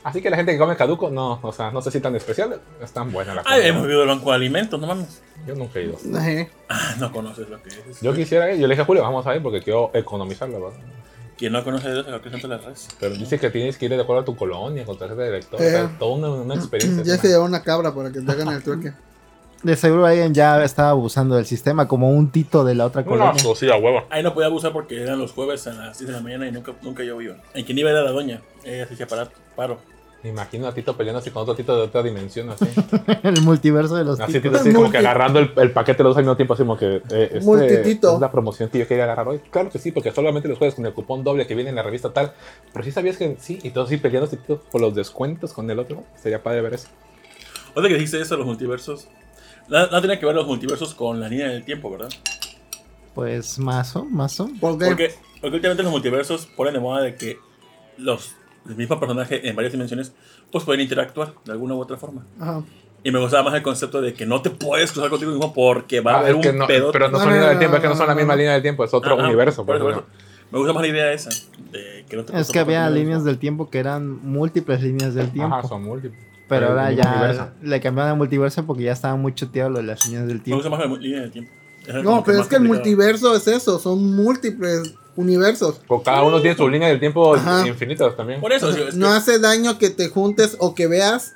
[SPEAKER 4] Así que la gente que come caduco, no, o sea, no sé si tan especial, es tan buena la
[SPEAKER 2] Ay,
[SPEAKER 4] comida.
[SPEAKER 2] hemos vivido el banco de alimentos, no mames.
[SPEAKER 4] Yo nunca he ido.
[SPEAKER 2] Ah, no conoces lo que es.
[SPEAKER 4] Yo quisiera ir, yo le dije a Julio, vamos a ir porque quiero economizar, la verdad.
[SPEAKER 2] Quien no conoce de eso, lo que es las redes.
[SPEAKER 4] Pero dice que tienes que ir de acuerdo a tu colonia, con tarjeta de director, o
[SPEAKER 3] Eh.
[SPEAKER 4] sea, toda una, una experiencia.
[SPEAKER 3] Ya
[SPEAKER 4] ¿no?
[SPEAKER 3] se llevó una cabra para que te hagan el trueque.
[SPEAKER 1] De seguro alguien ya estaba abusando del sistema, como un tito de la otra colonia.
[SPEAKER 4] cosilla huevo.
[SPEAKER 2] Ahí no podía abusar porque eran los jueves a las 10 de la mañana y nunca, nunca yo iba. En quien iba era la doña. Ella se hacía para, paro.
[SPEAKER 4] Me imagino a Tito peleando así con otro Tito de otra dimensión, así.
[SPEAKER 1] el multiverso de los
[SPEAKER 4] Así,
[SPEAKER 1] titos.
[SPEAKER 4] Tito así como que agarrando el, el paquete los dos al mismo tiempo, así como que. Eh, este,
[SPEAKER 3] Multitito.
[SPEAKER 4] Es la promoción que yo quería agarrar hoy. Claro que sí, porque solamente los jueves con el cupón doble que viene en la revista tal. Pero sí sabías que sí, y todos sí peleando así, Tito, por los descuentos con el otro. Sería padre ver eso.
[SPEAKER 2] Otra que dijiste eso, los multiversos. No, no tenía que ver los multiversos con la línea del tiempo, ¿verdad?
[SPEAKER 1] Pues mazo, mazo.
[SPEAKER 3] ¿Por qué?
[SPEAKER 2] Porque, porque últimamente los multiversos ponen de moda de que los el mismo personaje en varias dimensiones pues pueden interactuar de alguna u otra forma.
[SPEAKER 3] Ajá.
[SPEAKER 2] Y me gustaba más el concepto de que no te puedes cruzar contigo mismo porque va a
[SPEAKER 4] Ah,
[SPEAKER 2] haber
[SPEAKER 4] es que
[SPEAKER 2] un
[SPEAKER 4] no,
[SPEAKER 2] pedo.
[SPEAKER 4] pero no
[SPEAKER 3] No,
[SPEAKER 4] son
[SPEAKER 3] no,
[SPEAKER 4] línea del tiempo, es que no son la misma línea del tiempo, es otro
[SPEAKER 2] Ajá,
[SPEAKER 4] universo.
[SPEAKER 2] por
[SPEAKER 4] Por.
[SPEAKER 2] Me gusta más la idea esa. De que no te
[SPEAKER 1] Es que había líneas
[SPEAKER 2] el
[SPEAKER 1] del tiempo que eran múltiples líneas del tiempo.
[SPEAKER 4] Ajá, son múltiples.
[SPEAKER 1] Pero ahora ya
[SPEAKER 4] universo.
[SPEAKER 1] le cambiaron al multiverso porque ya estaba muy choteado lo de las líneas del tiempo.
[SPEAKER 2] más la línea del tiempo. Es
[SPEAKER 3] No, pero es que el multiverso es eso, son múltiples universos.
[SPEAKER 4] Pues cada uno tiene su línea del tiempo
[SPEAKER 3] Ajá.
[SPEAKER 4] infinita también.
[SPEAKER 2] Por eso, es que-
[SPEAKER 3] No hace daño que te juntes o que veas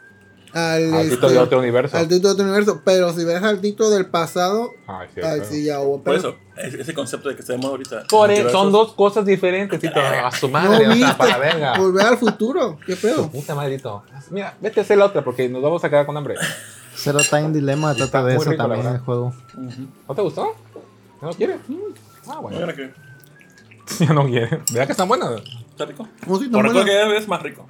[SPEAKER 3] al,
[SPEAKER 4] Al Tito
[SPEAKER 3] este,
[SPEAKER 4] de otro universo.
[SPEAKER 3] al Tito de otro universo. Pero si ves al Tito del pasado,
[SPEAKER 4] Ay, sí, claro.
[SPEAKER 3] sí, ya hubo
[SPEAKER 2] por eso, es- ese concepto de que de moda ahorita.
[SPEAKER 4] Por eso,
[SPEAKER 2] multiversos,
[SPEAKER 4] son dos cosas diferentes, Tito. A su
[SPEAKER 3] No
[SPEAKER 4] madre, o sea, para verga.
[SPEAKER 3] volver al futuro. ¿Qué pedo?
[SPEAKER 4] puta madre, Tito. Mira, vete a hacer la otra porque nos vamos a quedar con hambre.
[SPEAKER 1] Zero Time Dilemma
[SPEAKER 4] Está
[SPEAKER 1] trata de eso
[SPEAKER 4] rico, la
[SPEAKER 1] también el juego.
[SPEAKER 2] Ujú.
[SPEAKER 4] ¿No te gustó? ¿No lo quieres? Ah,
[SPEAKER 2] No,
[SPEAKER 4] bueno.
[SPEAKER 2] que
[SPEAKER 4] Ya no quiere. ¿Verdad que están buenas?
[SPEAKER 2] está rico.
[SPEAKER 3] ¿Cómo si no
[SPEAKER 2] Por
[SPEAKER 3] mola?
[SPEAKER 2] que es más rico.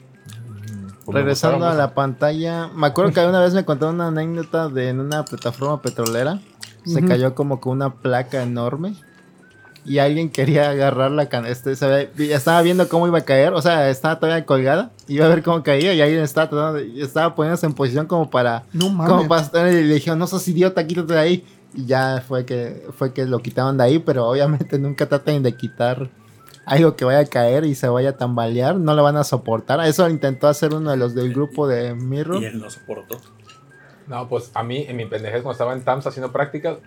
[SPEAKER 1] Regresando a la pantalla, me acuerdo que una vez me contaron una anécdota de en una plataforma petrolera. Se cayó como con una placa enorme. Y alguien quería agarrar la can este, estaba viendo cómo iba a caer, o sea, estaba todavía colgada, iba a ver cómo caía y alguien estaba tratando de- estaba poniéndose en posición como para
[SPEAKER 3] No
[SPEAKER 1] como
[SPEAKER 3] mames.
[SPEAKER 1] para estar- y le dijeron, no sos idiota, quítate de ahí. Y ya fue que fue que lo quitaron de ahí, pero obviamente nunca traten de quitar algo que vaya a caer y se vaya a tambalear, no lo van a soportar. Eso intentó hacer uno de los del grupo de Mirror.
[SPEAKER 2] Y él no soportó.
[SPEAKER 4] No, pues a mí, en mi pendejez, cuando estaba en TAMS haciendo prácticas,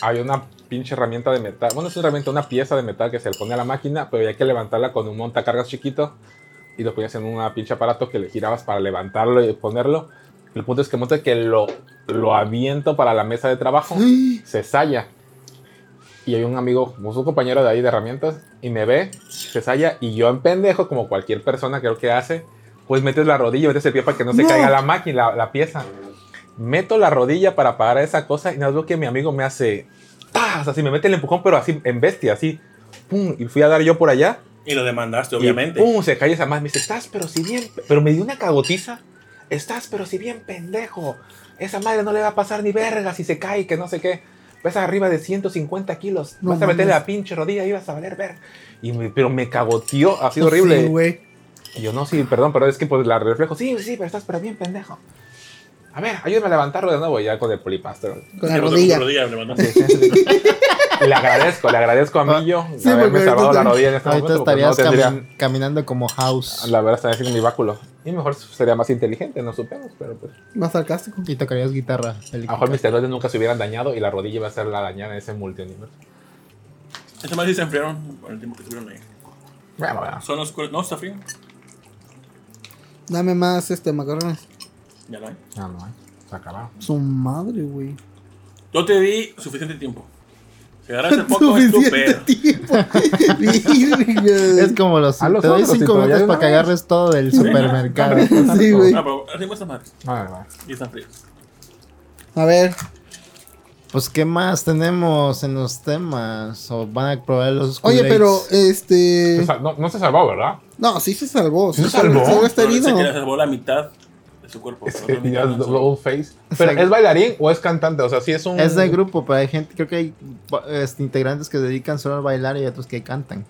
[SPEAKER 4] había una pinche herramienta de metal. Bueno, es una herramienta, una pieza de metal que se le pone a la máquina, pero había que levantarla con un montacargas chiquito y lo ponías en un pinche aparato que le girabas para levantarlo y ponerlo. El punto es que el monte que lo, lo aviento para la mesa de trabajo, se salla. Y hay un amigo, un compañero de ahí de herramientas, y me ve, se salla, y yo en pendejo, como cualquier persona creo que hace, pues metes la rodilla, metes el pie para que no se
[SPEAKER 3] No.
[SPEAKER 4] caiga la máquina, la, la pieza. Meto la rodilla para pagar esa cosa, y nada más veo que mi amigo me hace, ¡tas! Así me mete el empujón, pero así en bestia, así. ¡Pum! Y fui a dar yo por allá.
[SPEAKER 2] Y lo demandaste,
[SPEAKER 4] y
[SPEAKER 2] obviamente.
[SPEAKER 4] ¡Pum! Se cae esa más. Me dice, estás pero si bien. Pero me dio una cagotiza. Estás pero si bien pendejo. Esa madre no le va a pasar ni verga si se cae, que no sé qué. Pesa arriba de 150 kilos.
[SPEAKER 3] No
[SPEAKER 4] vas a meterle la pinche rodilla y vas a valer ver. Y me- pero me cagoteó. Ha sido horrible.
[SPEAKER 3] Sí, güey.
[SPEAKER 4] y yo, no, sí, perdón, pero es que pues la reflejo. Sí, sí, pero estás pero bien pendejo. A ver, ayúdame a levantarlo de nuevo ya con el polipastor.
[SPEAKER 3] Con la rodilla.
[SPEAKER 4] Sí, sí, sí. le agradezco, le agradezco a Millo
[SPEAKER 3] Ah, Sí,
[SPEAKER 4] haberme salvado la rodilla en este
[SPEAKER 1] Ahorita
[SPEAKER 4] momento. porque no
[SPEAKER 1] estarías
[SPEAKER 4] tendría-
[SPEAKER 1] cami- caminando como House
[SPEAKER 4] la verdad estaría haciendo mi báculo. Y mejor sería más inteligente, no supemos, pero pues.
[SPEAKER 3] Más sarcástico.
[SPEAKER 1] y tocarías guitarra.
[SPEAKER 4] A lo mejor mis nunca se hubieran dañado y la rodilla iba a ser la dañada en ese multiuniverso.
[SPEAKER 2] Ese más sí se enfriaron por el tiempo que estuvieron ahí.
[SPEAKER 4] Bueno, bueno.
[SPEAKER 2] Son oscuros. No, está frío.
[SPEAKER 3] Dame más este macarrones.
[SPEAKER 2] Ya no hay.
[SPEAKER 4] No, no, eh. se acabaron.
[SPEAKER 3] Su madre, güey.
[SPEAKER 2] Yo te di suficiente tiempo. Si agarraste poco, es
[SPEAKER 3] tiempo. Virga.
[SPEAKER 1] Es como los.
[SPEAKER 4] A los
[SPEAKER 1] te doy
[SPEAKER 4] otros,
[SPEAKER 1] cinco
[SPEAKER 4] ya
[SPEAKER 1] minutos para que agarres todo del supermercado.
[SPEAKER 3] Sí, güey.
[SPEAKER 2] Ah, pero madres.
[SPEAKER 4] Vale, vale.
[SPEAKER 2] Y están fríos.
[SPEAKER 3] A ver,
[SPEAKER 1] Pues, ¿qué más tenemos en los temas? ¿O van a probar los
[SPEAKER 3] oye,
[SPEAKER 1] Kool-Aids?
[SPEAKER 3] pero este.
[SPEAKER 4] Se sal- No, no se salvó, ¿verdad?
[SPEAKER 3] No, sí se salvó.
[SPEAKER 4] ¿Sí
[SPEAKER 3] Sí
[SPEAKER 4] se salvó?
[SPEAKER 3] Solo está herido.
[SPEAKER 2] que le salvó la mitad de su cuerpo.
[SPEAKER 4] Es
[SPEAKER 2] pero
[SPEAKER 4] que
[SPEAKER 2] otra
[SPEAKER 4] ya
[SPEAKER 2] mitad
[SPEAKER 4] es
[SPEAKER 2] no.
[SPEAKER 4] double face. Pero,
[SPEAKER 1] Sí.
[SPEAKER 4] ¿es bailarín o es cantante? O sea, sí es un.
[SPEAKER 1] Es de grupo, pero hay gente, creo que hay este, integrantes que se dedican solo a bailar y otros que cantan.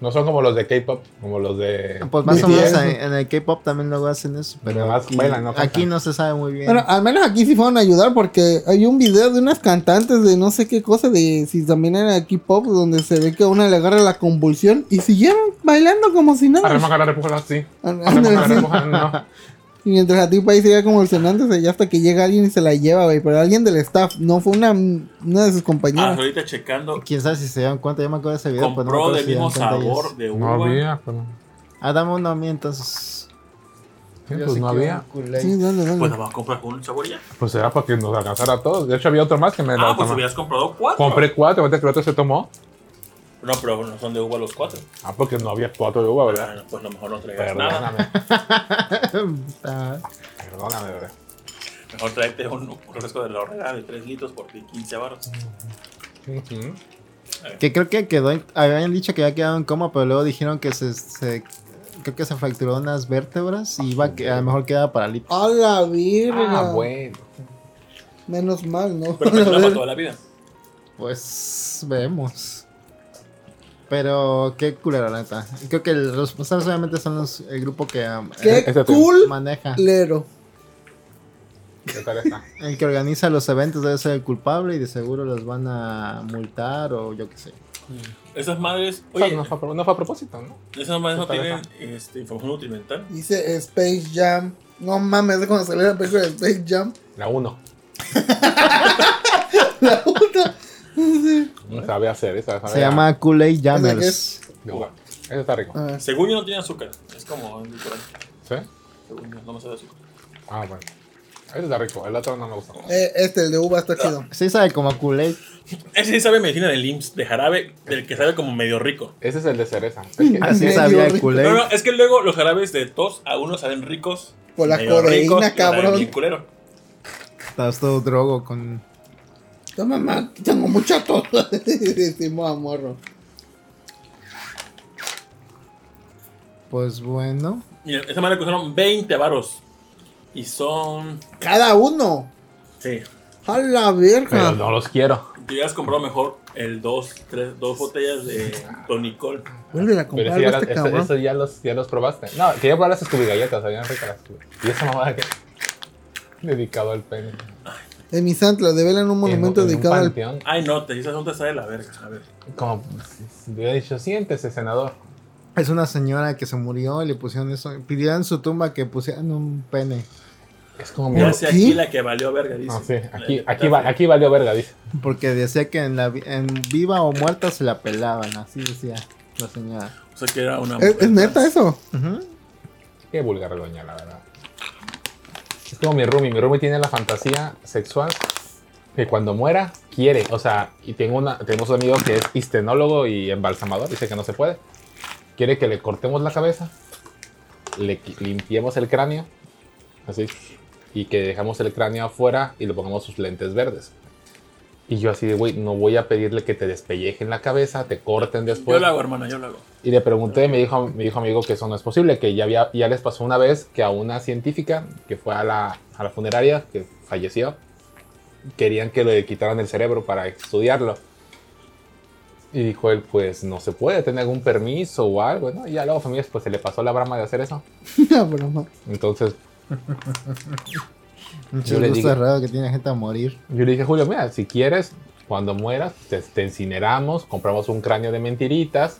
[SPEAKER 4] No son como los de K-pop, como los de.
[SPEAKER 1] Pues más o menos en, el K-pop también luego hacen eso, pero
[SPEAKER 4] Nomás
[SPEAKER 1] aquí,
[SPEAKER 4] bailan, no
[SPEAKER 1] aquí no se sabe muy bien.
[SPEAKER 3] Bueno, al menos aquí sí fueron a ayudar porque hay un video de unas cantantes de no sé qué cosa, de si también era K-pop, donde se ve que a una le agarra la convulsión y siguieron bailando como si nada.
[SPEAKER 4] Arrema, cara, repújala, sí. Arrema, cara,
[SPEAKER 3] sí.
[SPEAKER 4] repújala, no.
[SPEAKER 3] Y mientras la tipa ahí seguía convulsionándose, ya hasta que llega alguien y se la lleva, güey. Pero alguien del staff, no fue una, una de sus
[SPEAKER 2] Ah,
[SPEAKER 3] compañeras.
[SPEAKER 2] ahorita checando.
[SPEAKER 1] Quién sabe si se dieron cuenta, yo me acuerdo de ese video, no
[SPEAKER 2] Compró
[SPEAKER 1] acuerdo
[SPEAKER 2] del
[SPEAKER 1] si
[SPEAKER 2] mismo sabor
[SPEAKER 1] ellos.
[SPEAKER 2] de
[SPEAKER 4] No
[SPEAKER 2] uva.
[SPEAKER 4] había, pero.
[SPEAKER 1] Ah, dame uno a mí entonces.
[SPEAKER 4] Sí, pues no había.
[SPEAKER 3] Sí, dale, dale.
[SPEAKER 2] Pues nada más compras un sabor ya.
[SPEAKER 4] Pues era para que nos alcanzara a todos. De hecho, había otro más que me
[SPEAKER 2] Ah, pues
[SPEAKER 4] tomó.
[SPEAKER 2] hubieras comprado cuatro.
[SPEAKER 4] Compré cuatro, ahorita que el otro se tomó.
[SPEAKER 2] No, pero no son de uva los cuatro.
[SPEAKER 4] Ah, porque no había cuatro de uva, ¿verdad?
[SPEAKER 2] Bueno, pues a lo mejor no traigas nada.
[SPEAKER 4] Perdóname,
[SPEAKER 1] Ah,
[SPEAKER 4] perdóname, ¿verdad?
[SPEAKER 2] Mejor tráete un, un refresco de la horrera de 3 litros por 15 baros.
[SPEAKER 4] Ujú.
[SPEAKER 1] que creo que quedó, habían dicho que había quedado en coma, pero luego dijeron que se, se- creo que se fracturó unas vértebras y iba a, que- a lo mejor quedaba paralítico.
[SPEAKER 3] A la virga.
[SPEAKER 4] Ah, bueno.
[SPEAKER 3] Menos mal, ¿no?
[SPEAKER 2] Pero no toda la vida.
[SPEAKER 1] Pues vemos. Pero qué culero, la neta. Creo que los responsables obviamente son los, el grupo que um,
[SPEAKER 3] Qué
[SPEAKER 1] eh,
[SPEAKER 4] Ese te-
[SPEAKER 3] cool
[SPEAKER 1] maneja.
[SPEAKER 3] lero.
[SPEAKER 4] ¿Qué tal está?
[SPEAKER 1] El que organiza los eventos debe ser el culpable y de seguro los van a multar o yo qué sé.
[SPEAKER 2] Esas madres,
[SPEAKER 4] O sea,
[SPEAKER 2] oye,
[SPEAKER 4] no, fue a, pro- no fue a propósito, ¿no?
[SPEAKER 2] esas madres no tienen este, información nutrimental.
[SPEAKER 3] Dice Space Jam. No mames, de cuando salió la película de Space Jam.
[SPEAKER 4] La uno.
[SPEAKER 3] La puta.
[SPEAKER 4] No sabe hacer esa.
[SPEAKER 1] Se llama Kool-Aid Jammers.
[SPEAKER 3] es?
[SPEAKER 4] De uva. Ese está rico.
[SPEAKER 3] A ver.
[SPEAKER 2] Según yo no tiene azúcar. Es como.
[SPEAKER 4] ¿Sí?
[SPEAKER 2] Según yo, no me sabe azúcar.
[SPEAKER 4] Ah, bueno. Ese está rico. El otro no me gusta.
[SPEAKER 3] Eh, este, el de uva, está chido.
[SPEAKER 1] Sí sabe como Kool-Aid.
[SPEAKER 2] Ese sí sabe medicina del IMSS, de jarabe, del que sabe como medio rico.
[SPEAKER 4] Ese es el de cereza. Es que
[SPEAKER 1] Así sabía el. Kool-Aid.
[SPEAKER 2] No, no, es que luego los jarabes de tos a unos saben ricos.
[SPEAKER 3] Por la
[SPEAKER 2] medio
[SPEAKER 3] codeína,
[SPEAKER 2] ricos, y saben
[SPEAKER 3] cabrón.
[SPEAKER 2] bien culero.
[SPEAKER 1] Estás todo drogo con.
[SPEAKER 3] Toma, mamá, tengo mucha tos. Decimos a morro.
[SPEAKER 1] Pues bueno.
[SPEAKER 2] Mira, esa madre costaron 20 varos. Y son.
[SPEAKER 3] Cada uno.
[SPEAKER 2] Sí.
[SPEAKER 3] A la
[SPEAKER 4] Pero
[SPEAKER 3] verga.
[SPEAKER 4] no los quiero.
[SPEAKER 2] Te hubieras comprado mejor el 2, 3, dos botellas de tonicol.
[SPEAKER 3] Vuelve a
[SPEAKER 4] Pero
[SPEAKER 3] comprarlo
[SPEAKER 4] ese ya,
[SPEAKER 3] este
[SPEAKER 4] eso,
[SPEAKER 3] cabrón.
[SPEAKER 4] eso ya, los, ya los probaste. No, quería probar las Scooby galletas. Sabían ricas. Y esa mamada que. Dedicado al pene.
[SPEAKER 3] En mi Santla, develan un monumento
[SPEAKER 4] En- en un
[SPEAKER 3] dedicado al.
[SPEAKER 2] Ay, no, te dices dónde sale la verga. A ver.
[SPEAKER 4] Como hubiera dicho, siéntese, senador.
[SPEAKER 1] Es una señora que se murió y le pusieron eso. Pidieron en su tumba que pusieran un pene.
[SPEAKER 4] Es como mi.
[SPEAKER 2] aquí la que valió verga, dice.
[SPEAKER 4] No, sí, aquí, aquí, va- aquí valió verga, dice.
[SPEAKER 1] Porque decía que en, la, en viva o muerta se la pelaban. Así decía la señora.
[SPEAKER 2] O sea que era una.
[SPEAKER 3] ¿Es, es neta eso?
[SPEAKER 1] Ujú.
[SPEAKER 4] Qué vulgar doña, la verdad. Como mi roomie. Mi roomie tiene la fantasía sexual que cuando muera, quiere. O sea, y tengo una, tenemos un amigo que es histenólogo y embalsamador. Dice que no se puede. Quiere que le cortemos la cabeza, le limpiemos el cráneo, así, y que dejamos el cráneo afuera y le pongamos sus lentes verdes. Y yo así de, güey, no voy a pedirle que te despellejen la cabeza, te corten después.
[SPEAKER 2] Yo lo hago, hermana, yo lo hago.
[SPEAKER 4] Y le pregunté, me dijo, me dijo amigo que eso no es posible, que ya, había, ya les pasó una vez que a una científica que fue a la, a la funeraria, que falleció, querían que le quitaran el cerebro para estudiarlo. Y dijo él, pues no se puede, tener algún permiso o algo, ¿no? Y ya luego familias, pues se le pasó la brama de hacer eso.
[SPEAKER 3] Una broma.
[SPEAKER 4] Entonces Le
[SPEAKER 1] gusto raro que tiene gente a morir.
[SPEAKER 4] yo le dije, Julio, mira, si quieres, cuando mueras, te, te incineramos, compramos un cráneo de mentiritas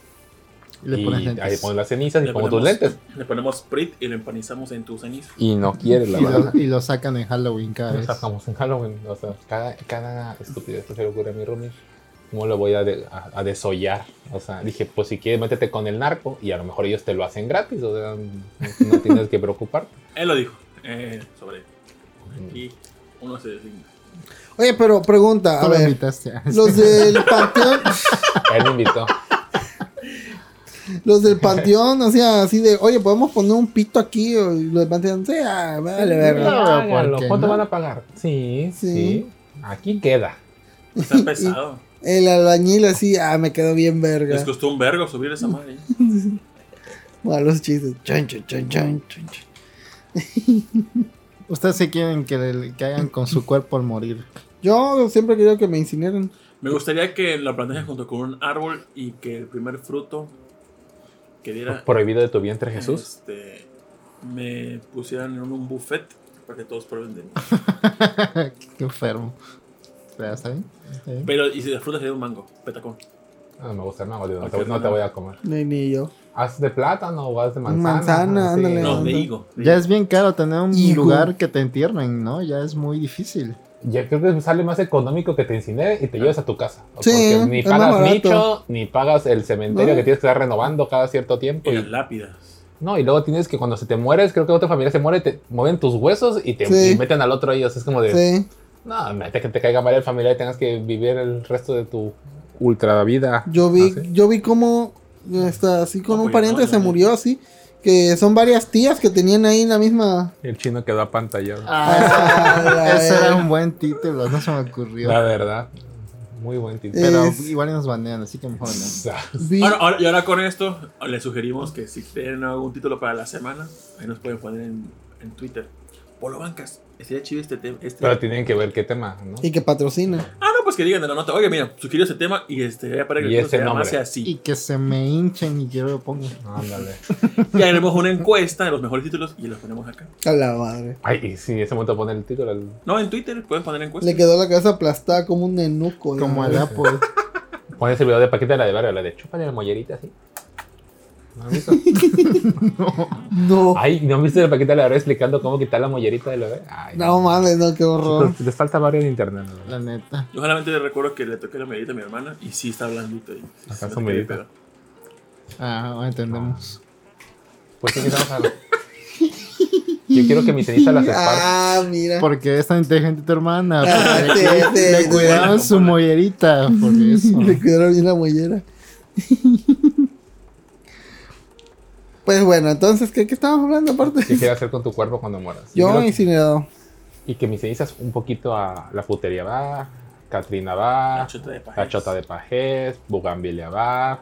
[SPEAKER 1] Y le
[SPEAKER 4] y
[SPEAKER 1] pones
[SPEAKER 4] ahí pones las cenizas y
[SPEAKER 2] Le
[SPEAKER 4] pongo tus
[SPEAKER 2] ponemos-
[SPEAKER 4] lentes.
[SPEAKER 2] Le ponemos Sprit y lo empanizamos en tu ceniza.
[SPEAKER 4] Y no quieres, la
[SPEAKER 1] Y
[SPEAKER 4] verdad.
[SPEAKER 1] lo, y lo sacan en Halloween cada vez.
[SPEAKER 4] sacamos en Halloween. O sea, cada, cada estupidez que se le ocurre a mi roomie, ¿cómo lo voy a, de- a, a desollar? O sea, dije, pues si quieres, métete con el narco y a lo mejor ellos te lo hacen gratis. O sea, no, no tienes que preocuparte.
[SPEAKER 2] Él lo dijo. Eh, sobre. Aquí uno se designa.
[SPEAKER 3] Oye, pero pregunta, a
[SPEAKER 1] Tú
[SPEAKER 3] ver.
[SPEAKER 1] invitaste.
[SPEAKER 3] Los del panteón,
[SPEAKER 4] Él me invitó.
[SPEAKER 3] los del panteón, o sea, así de, oye, podemos poner un pito aquí, o y los del panteón, sí, ah, vale, verga.
[SPEAKER 1] No,
[SPEAKER 4] Háganlo.
[SPEAKER 1] ¿por qué
[SPEAKER 4] ¿Cuánto
[SPEAKER 1] no?
[SPEAKER 4] van a pagar? Sí,
[SPEAKER 3] Sí.
[SPEAKER 4] sí, Aquí queda.
[SPEAKER 2] Está pesado.
[SPEAKER 3] El albañil así, ah, me quedó bien verga.
[SPEAKER 2] Les costó un vergo subir esa madre.
[SPEAKER 3] Bueno, los chistes. Chan, chan, chan, chan, chan, chan.
[SPEAKER 1] Ustedes sí quieren que, le- que hagan con su cuerpo al morir.
[SPEAKER 3] Yo siempre he querido que me incineren.
[SPEAKER 2] Me gustaría que la plantasen junto con un árbol y que el primer fruto que diera
[SPEAKER 4] Prohibido de tu vientre, Jesús.
[SPEAKER 2] este, me pusieran en un buffet para que todos prueben de mí.
[SPEAKER 1] Qué enfermo. Pero, ¿Está bien? ¿Está bien?
[SPEAKER 2] Pero, y si la fruta sería un mango, petacón.
[SPEAKER 4] No me gusta el mango, no, te, no te voy a comer.
[SPEAKER 3] Ni, ni yo.
[SPEAKER 4] ¿Haz de plátano o haz de manzana?
[SPEAKER 3] Manzana, ándale.
[SPEAKER 2] No, de
[SPEAKER 3] no.
[SPEAKER 2] higo. de
[SPEAKER 1] Ya
[SPEAKER 2] higo.
[SPEAKER 1] es bien caro tener un lugar que te entierren, ¿no? Ya es muy difícil.
[SPEAKER 4] Ya creo que sale más económico que te incinere y te lleves a tu casa.
[SPEAKER 3] Sí,
[SPEAKER 4] Porque ni pagas nicho, ni pagas el cementerio
[SPEAKER 3] No.
[SPEAKER 4] que tienes que estar renovando cada cierto tiempo.
[SPEAKER 2] Y
[SPEAKER 4] Y,
[SPEAKER 2] las lápidas.
[SPEAKER 4] no, y luego tienes que cuando se te mueres, creo que otra familia se muere, te mueven tus huesos y te
[SPEAKER 3] Sí.
[SPEAKER 4] y meten al otro ellos. Es como de,
[SPEAKER 3] Sí.
[SPEAKER 4] no, mete que te caiga mal el familiar y tengas que vivir el resto de tu ultra vida.
[SPEAKER 3] Yo vi,
[SPEAKER 4] Ah, ¿sí?
[SPEAKER 3] yo vi como está así con
[SPEAKER 2] No,
[SPEAKER 3] un pariente
[SPEAKER 2] no,
[SPEAKER 3] se
[SPEAKER 2] no.
[SPEAKER 3] murió así. Que son varias tías que tenían ahí la misma.
[SPEAKER 4] El chino quedó apantallado.
[SPEAKER 3] Ah, la
[SPEAKER 1] Ese era un buen título, no se me ocurrió.
[SPEAKER 4] La verdad. Muy buen título.
[SPEAKER 1] Pero
[SPEAKER 3] Es-
[SPEAKER 1] igual nos banean, así que mejor no.
[SPEAKER 3] Vi-
[SPEAKER 2] Ahora, ahora- y ahora con esto, les sugerimos que si tienen algún título para la semana, ahí nos pueden poner en, en Twitter. Polo Bancas, estaría chido este tema. Este...
[SPEAKER 4] Pero tienen que ver qué tema, ¿no?
[SPEAKER 3] y que patrocina.
[SPEAKER 2] Ah, pues que digan de la nota. Oye, mira, sugirió ese tema y este, ya para que el se
[SPEAKER 4] nombre.
[SPEAKER 2] llamase
[SPEAKER 1] Y
[SPEAKER 2] así.
[SPEAKER 1] que se me hinchen y yo lo pongo.
[SPEAKER 4] Ándale.
[SPEAKER 2] Y haremos una encuesta de los mejores títulos y los ponemos acá.
[SPEAKER 3] A la madre.
[SPEAKER 4] Ay, y sí, ese momento poner el título. el-
[SPEAKER 2] No, en Twitter pueden poner encuestas.
[SPEAKER 3] Le quedó la cabeza aplastada como un nenuco.
[SPEAKER 1] Como el
[SPEAKER 3] verga.
[SPEAKER 1] Apple.
[SPEAKER 4] Pones el video de Paquita de la de barrio, la de chúpale la mollerita así. ¿No visto?
[SPEAKER 3] No.
[SPEAKER 4] Ay, ¿no han visto la Paquita de la barrio explicando cómo quitar la mollerita del bebé? Ay,
[SPEAKER 3] No mames, no, qué horror.
[SPEAKER 4] Chicos, Les falta barrio en internet. ¿no?
[SPEAKER 1] La neta.
[SPEAKER 2] Yo solamente recuerdo que le toqué la medita a mi hermana y sí está blandito. Y, sí,
[SPEAKER 4] Acá medita.
[SPEAKER 2] pedo.
[SPEAKER 1] Ah, entendemos.
[SPEAKER 4] Pues sí, estamos hablando. Yo quiero que mi ceniza las esparza.
[SPEAKER 3] Ah, mira.
[SPEAKER 1] Porque es tan inteligente tu hermana.
[SPEAKER 3] Ah, sí,
[SPEAKER 1] le cuidaron su mollerita. Por eso.
[SPEAKER 3] Le quedaron bien la mollera. Pues bueno, entonces, ¿qué, qué estábamos hablando aparte?
[SPEAKER 4] ¿Qué quieres hacer con tu cuerpo cuando mueras? Yo creo-
[SPEAKER 3] incinerado.
[SPEAKER 4] Y que mis cenizas un poquito a la putería va, Katrina va,
[SPEAKER 2] La chota de pajes.
[SPEAKER 4] la chota de pajés, Bugambilia va,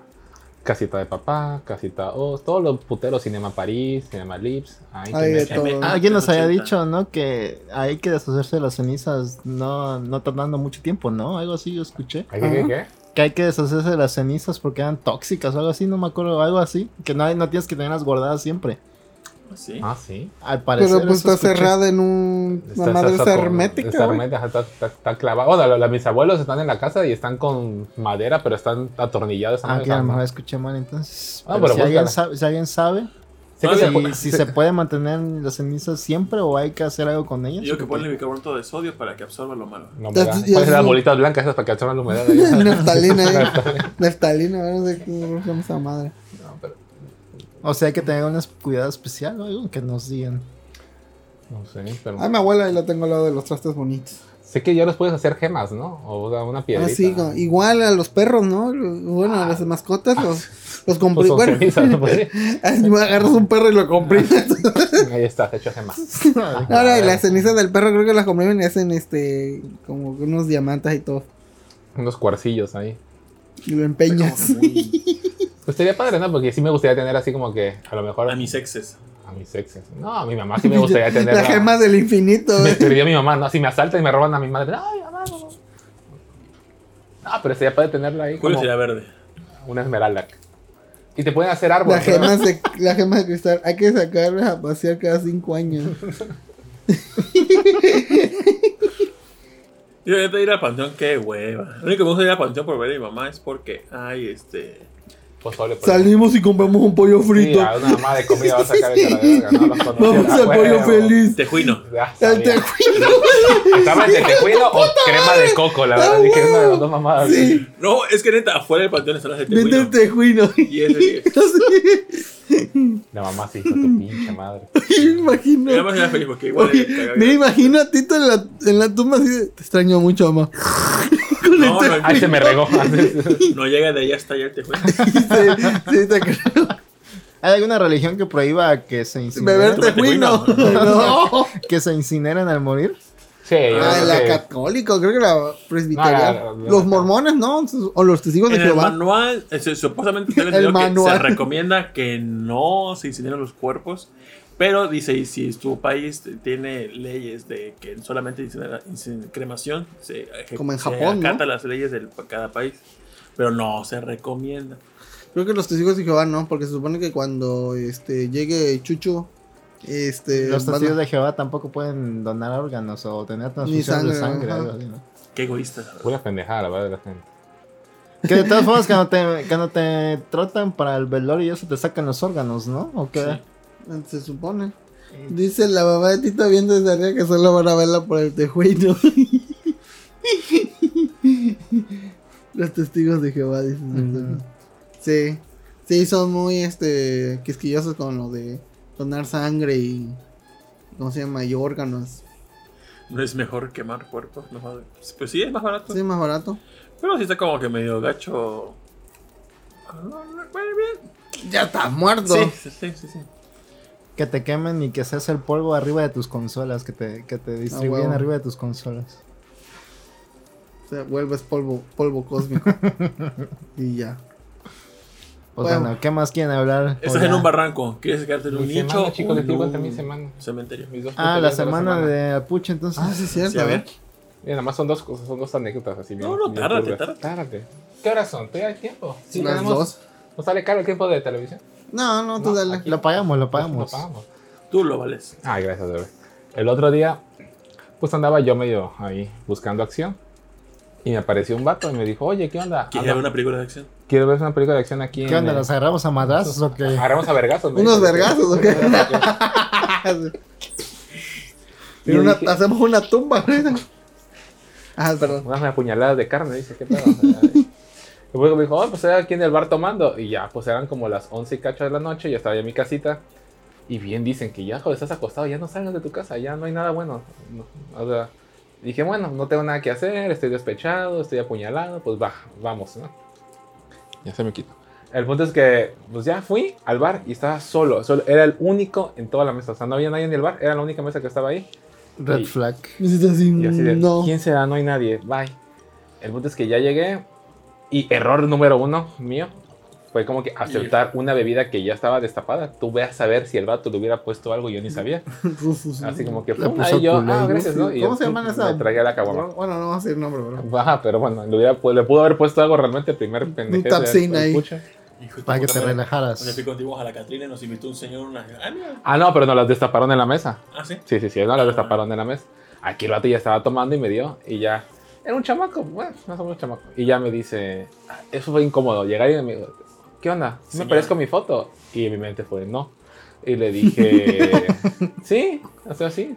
[SPEAKER 4] casita de papá, casita Oz, todos los puteros, Cinema París, Cinema Lips. Ay, que
[SPEAKER 3] Hay
[SPEAKER 4] me-
[SPEAKER 3] de todo.
[SPEAKER 2] Ah,
[SPEAKER 1] Alguien nos había
[SPEAKER 2] 80.
[SPEAKER 1] dicho, ¿no? Que hay que deshacerse de las cenizas no, no tardando mucho tiempo, ¿no? Algo así yo escuché.
[SPEAKER 4] Ay, ¿qué, qué, qué?
[SPEAKER 1] Que hay que deshacerse de las cenizas porque eran tóxicas o algo así, no me acuerdo, algo así. Que no, no tienes que tenerlas guardadas siempre.
[SPEAKER 2] Sí.
[SPEAKER 4] Ah, sí.
[SPEAKER 1] Al parecer.
[SPEAKER 3] Pero pues está
[SPEAKER 1] escuché.
[SPEAKER 3] cerrada en un, una
[SPEAKER 4] Está-
[SPEAKER 3] madre
[SPEAKER 4] está- está-
[SPEAKER 3] hermética.
[SPEAKER 4] Está hermética, está, está, está clavada. Bueno, la- la- mis abuelos están en la casa y están con madera, pero están atornillados.
[SPEAKER 1] Ah, que a lo mejor escuché mal entonces.
[SPEAKER 4] Ah,
[SPEAKER 1] Pero
[SPEAKER 4] pero
[SPEAKER 1] si, alguien
[SPEAKER 4] búscala.
[SPEAKER 1] sabe, si alguien sabe,
[SPEAKER 4] Sí,
[SPEAKER 2] Ah,
[SPEAKER 4] que
[SPEAKER 2] sí,
[SPEAKER 4] se pu-
[SPEAKER 1] si, si se puede mantener las cenizas siempre o hay que hacer algo con ellas.
[SPEAKER 2] Digo que ponle bicarbonato de sodio para que absorba lo malo.
[SPEAKER 4] No,
[SPEAKER 3] ya
[SPEAKER 4] Pueden las bolitas blancas esas para que absorban la humedad. ahí.
[SPEAKER 3] Neftalina, eh. Neftalina, no sé cómo se llama esa madre.
[SPEAKER 4] No, pero-
[SPEAKER 1] O sea, hay que tener un cuidado especial o algo que nos digan.
[SPEAKER 4] no sé, pero...
[SPEAKER 3] Ah, mi abuela ahí la tengo al lado de los trastes bonitos.
[SPEAKER 4] Sé que ya los puedes hacer gemas, ¿no? O una piedrita.
[SPEAKER 3] Ah, sí, igual a los perros, ¿no? Bueno, a las mascotas los, los compré. Bueno.
[SPEAKER 4] Pues sí.
[SPEAKER 3] agarras un perro y lo comprimes.
[SPEAKER 4] Ahí está, hecho gemas.
[SPEAKER 3] Ahora, y las cenizas del perro creo que las comprimen y hacen este, como que unos diamantes y todo.
[SPEAKER 4] Unos cuarcillos ahí.
[SPEAKER 3] Y lo empeñas.
[SPEAKER 4] Pues sería padre, ¿no? Porque sí me gustaría tener así como que, a lo mejor...
[SPEAKER 2] A mis exes.
[SPEAKER 4] A mis exes. No, a mi mamá sí me gustaría tener...
[SPEAKER 3] Las gemas del infinito,
[SPEAKER 4] Me perdió mi mamá, ¿no? Si me asaltan y me roban a mi madre. Ay, mamá, no. No, pero sería padre tenerla ahí como
[SPEAKER 2] sería verde.
[SPEAKER 4] una esmeralda. Y te pueden hacer árboles.
[SPEAKER 3] Las gemas de, las gemas de cristal. Hay que sacarlas a pasear cada cinco años.
[SPEAKER 2] Yo ahorita ir al panteón, qué hueva. Lo único que me gusta ir al panteón por ver a mi mamá es porque, ay, este.
[SPEAKER 4] Pozole, por
[SPEAKER 3] Salimos y compramos un pollo
[SPEAKER 4] Sí,
[SPEAKER 3] frito.
[SPEAKER 4] a una mamá de comida va a sacar el la verga, no los.
[SPEAKER 3] Vamos
[SPEAKER 4] Ah,
[SPEAKER 3] al pollo feliz.
[SPEAKER 2] Tejuino.
[SPEAKER 4] Ya
[SPEAKER 3] El tejuino.
[SPEAKER 4] Entre tejuino o crema de coco, la verdad. Dije una de las dos mamadas.
[SPEAKER 3] Sí,
[SPEAKER 2] No, es que neta, afuera del panteón están las de
[SPEAKER 3] vende el
[SPEAKER 2] tejuino.
[SPEAKER 3] tejuino.
[SPEAKER 2] Y ese.
[SPEAKER 4] La mamá sí, hijo de tu pinche madre.
[SPEAKER 3] Me imagino.
[SPEAKER 2] Sería feliz porque igual.
[SPEAKER 3] Me imagino a Tito en la, en la tumba así de, te extraño mucho, mamá.
[SPEAKER 2] No, no,
[SPEAKER 4] Ay, se me regó.
[SPEAKER 2] no llega de ahí hasta allá el tejuino.
[SPEAKER 3] Sí, te creo.
[SPEAKER 1] ¿Hay alguna religión que prohíba que se
[SPEAKER 3] Beber
[SPEAKER 1] incineren?
[SPEAKER 3] tejuino.
[SPEAKER 2] tejuino.
[SPEAKER 3] No.
[SPEAKER 1] Que se incineren al morir?
[SPEAKER 4] Sí,
[SPEAKER 3] Ah, la
[SPEAKER 4] que-
[SPEAKER 3] católica, creo que la presbiteriana.
[SPEAKER 4] No, la- la-
[SPEAKER 3] Los mormones, ¿no? O los testigos de
[SPEAKER 2] En el
[SPEAKER 3] Jehová.
[SPEAKER 2] manual, eh, supuestamente
[SPEAKER 3] El
[SPEAKER 2] entendido que
[SPEAKER 3] manual.
[SPEAKER 2] se recomienda que no se incineren los cuerpos, Pero dice, y si tu país tiene leyes de que solamente incin- cremación, se,
[SPEAKER 3] Como en
[SPEAKER 2] se
[SPEAKER 3] Japón, ¿no?
[SPEAKER 2] acata las leyes de cada país. Pero no se recomienda.
[SPEAKER 3] Creo que los testigos de Jehová no, porque se supone que cuando este llegue Chuchu, este
[SPEAKER 1] Los
[SPEAKER 3] van
[SPEAKER 1] testigos de Jehová tampoco pueden donar órganos o tener transfusión
[SPEAKER 3] sangre,
[SPEAKER 1] de sangre.
[SPEAKER 3] ajá.
[SPEAKER 1] algo así, ¿no?
[SPEAKER 2] Qué egoísta.
[SPEAKER 4] Pura pendejada, la verdad, de la gente.
[SPEAKER 1] Que de todas formas, cuando te, cuando te tratan para el velorio y eso te sacan los órganos, ¿no? ¿O qué?
[SPEAKER 2] Sí.
[SPEAKER 3] Se supone. Dice la mamá de Tito viendo desde arriba que solo van a verla por el tejuino. Los testigos de Jehová dicen.
[SPEAKER 1] Mm.
[SPEAKER 3] Sí. Sí, son muy este quisquillosos con lo de donar sangre y ¿cómo se llama? y órganos.
[SPEAKER 2] No es mejor quemar cuerpos. no Pues sí, es más barato.
[SPEAKER 3] Sí, más barato.
[SPEAKER 2] Pero sí está como que medio gacho. Ah.
[SPEAKER 3] Ya está muerto.
[SPEAKER 2] Sí, sí, sí, sí.
[SPEAKER 1] Que te quemen y que seas el polvo arriba de tus consolas, que te, que te distribuyen
[SPEAKER 3] huevo.
[SPEAKER 1] arriba de tus consolas.
[SPEAKER 3] O sea, vuelves polvo, polvo cósmico. y ya.
[SPEAKER 1] Pues
[SPEAKER 3] Bueno.
[SPEAKER 1] bueno, ¿qué más quieren hablar?
[SPEAKER 2] Estás
[SPEAKER 1] O
[SPEAKER 2] en un barranco. ¿Quieres quedarte en un
[SPEAKER 4] Mi
[SPEAKER 2] nicho?
[SPEAKER 4] semana, chicos, les digo
[SPEAKER 2] un
[SPEAKER 4] semana.
[SPEAKER 2] Cementerio.
[SPEAKER 4] Mis dos
[SPEAKER 1] Ah, la
[SPEAKER 4] puterías de
[SPEAKER 1] semana de Apuche, entonces.
[SPEAKER 3] Ah, sí, cierto.
[SPEAKER 2] Sí, a ver.
[SPEAKER 4] Mira, nada más son dos cosas, son dos anécdotas así.
[SPEAKER 2] No, no,
[SPEAKER 4] bien turbias.
[SPEAKER 2] tárdate.
[SPEAKER 4] Tárdate. ¿Qué horas son? ¿Todavía hay tiempo? Sí,
[SPEAKER 3] Las
[SPEAKER 4] tenemos-
[SPEAKER 3] dos.
[SPEAKER 4] ¿Nos sale caro el tiempo de televisión?
[SPEAKER 3] No, no, tú
[SPEAKER 4] No,
[SPEAKER 3] dale.
[SPEAKER 4] aquí-
[SPEAKER 1] Lo pagamos, lo
[SPEAKER 4] Lo
[SPEAKER 1] pagamos.
[SPEAKER 4] pagamos.
[SPEAKER 2] Tú lo vales.
[SPEAKER 4] Ay, gracias, bebé. El otro día, pues andaba yo medio ahí buscando acción. Y me apareció un vato y me dijo, oye, ¿qué onda?
[SPEAKER 2] ¿Quieres ver una película de acción?
[SPEAKER 4] Quiero ver una película de acción aquí
[SPEAKER 1] ¿Qué onda?
[SPEAKER 4] en...
[SPEAKER 1] ¿Los agarramos a madrazos o qué?
[SPEAKER 4] Agarramos a vergazos.
[SPEAKER 3] Unos vergazos, ¿o qué?
[SPEAKER 4] Y
[SPEAKER 3] En una-
[SPEAKER 4] dije-
[SPEAKER 3] hacemos una tumba. ah, perdón.
[SPEAKER 4] Unas apuñaladas de carne, dice, ¿qué pedo? Y luego me dijo, oh, pues estoy aquí en el bar tomando. Y ya, pues eran como las 11 y cacho de la noche, yo estaba ya en mi casita. Y bien dicen que ya, joder, estás acostado, ya no salgas de tu casa, ya no hay nada bueno. No, o sea, dije, bueno, no tengo nada que hacer, estoy despechado, estoy apuñalado, pues va, vamos, ¿no? Ya se me quitó. El punto es que, pues ya fui al bar y estaba solo, solo. Era el único en toda la mesa. O sea, no había nadie en el bar, era la única mesa que estaba ahí.
[SPEAKER 1] Red
[SPEAKER 4] Y-
[SPEAKER 1] flag.
[SPEAKER 4] Y así de,
[SPEAKER 3] no.
[SPEAKER 4] ¿quién será? No hay nadie. Bye. El punto es que ya llegué y error número uno mío fue como que aceptar una bebida que ya estaba destapada. Tú ve a saber si el vato le hubiera puesto algo y yo ni sabía.
[SPEAKER 3] Rufus.
[SPEAKER 4] Así como que pum, ahí yo, ah, gracias, ¿no? Y
[SPEAKER 3] ¿Cómo
[SPEAKER 4] yo,
[SPEAKER 3] se llaman esas?
[SPEAKER 4] Me tragué la caguama.
[SPEAKER 3] Bueno, no vamos a decir nombre, bro.
[SPEAKER 4] Baja, pero bueno, le, hubiera, le pudo haber puesto algo realmente el primer pendejo.
[SPEAKER 3] tapsin ahí.
[SPEAKER 2] De
[SPEAKER 1] Para que te relajaras.
[SPEAKER 2] Cuando fui contigo a la Catrina y nos invitó un señor a una... Ah.
[SPEAKER 4] Ah, no, pero no las destaparon en la mesa.
[SPEAKER 2] Ah, sí.
[SPEAKER 4] Sí, sí, sí, no las destaparon en la mesa. Aquí el vato ya estaba tomando y me dio y ya. Era un chamaco, bueno, no somos un chamaco. Y ya me dice, ah, eso fue incómodo. Llegar y me dijo, ¿qué onda? ¿Sí ¿Me
[SPEAKER 2] Señor.
[SPEAKER 4] parezco a mi foto? Y en mi mente fue, no. Y le dije, sí, o sea, sí.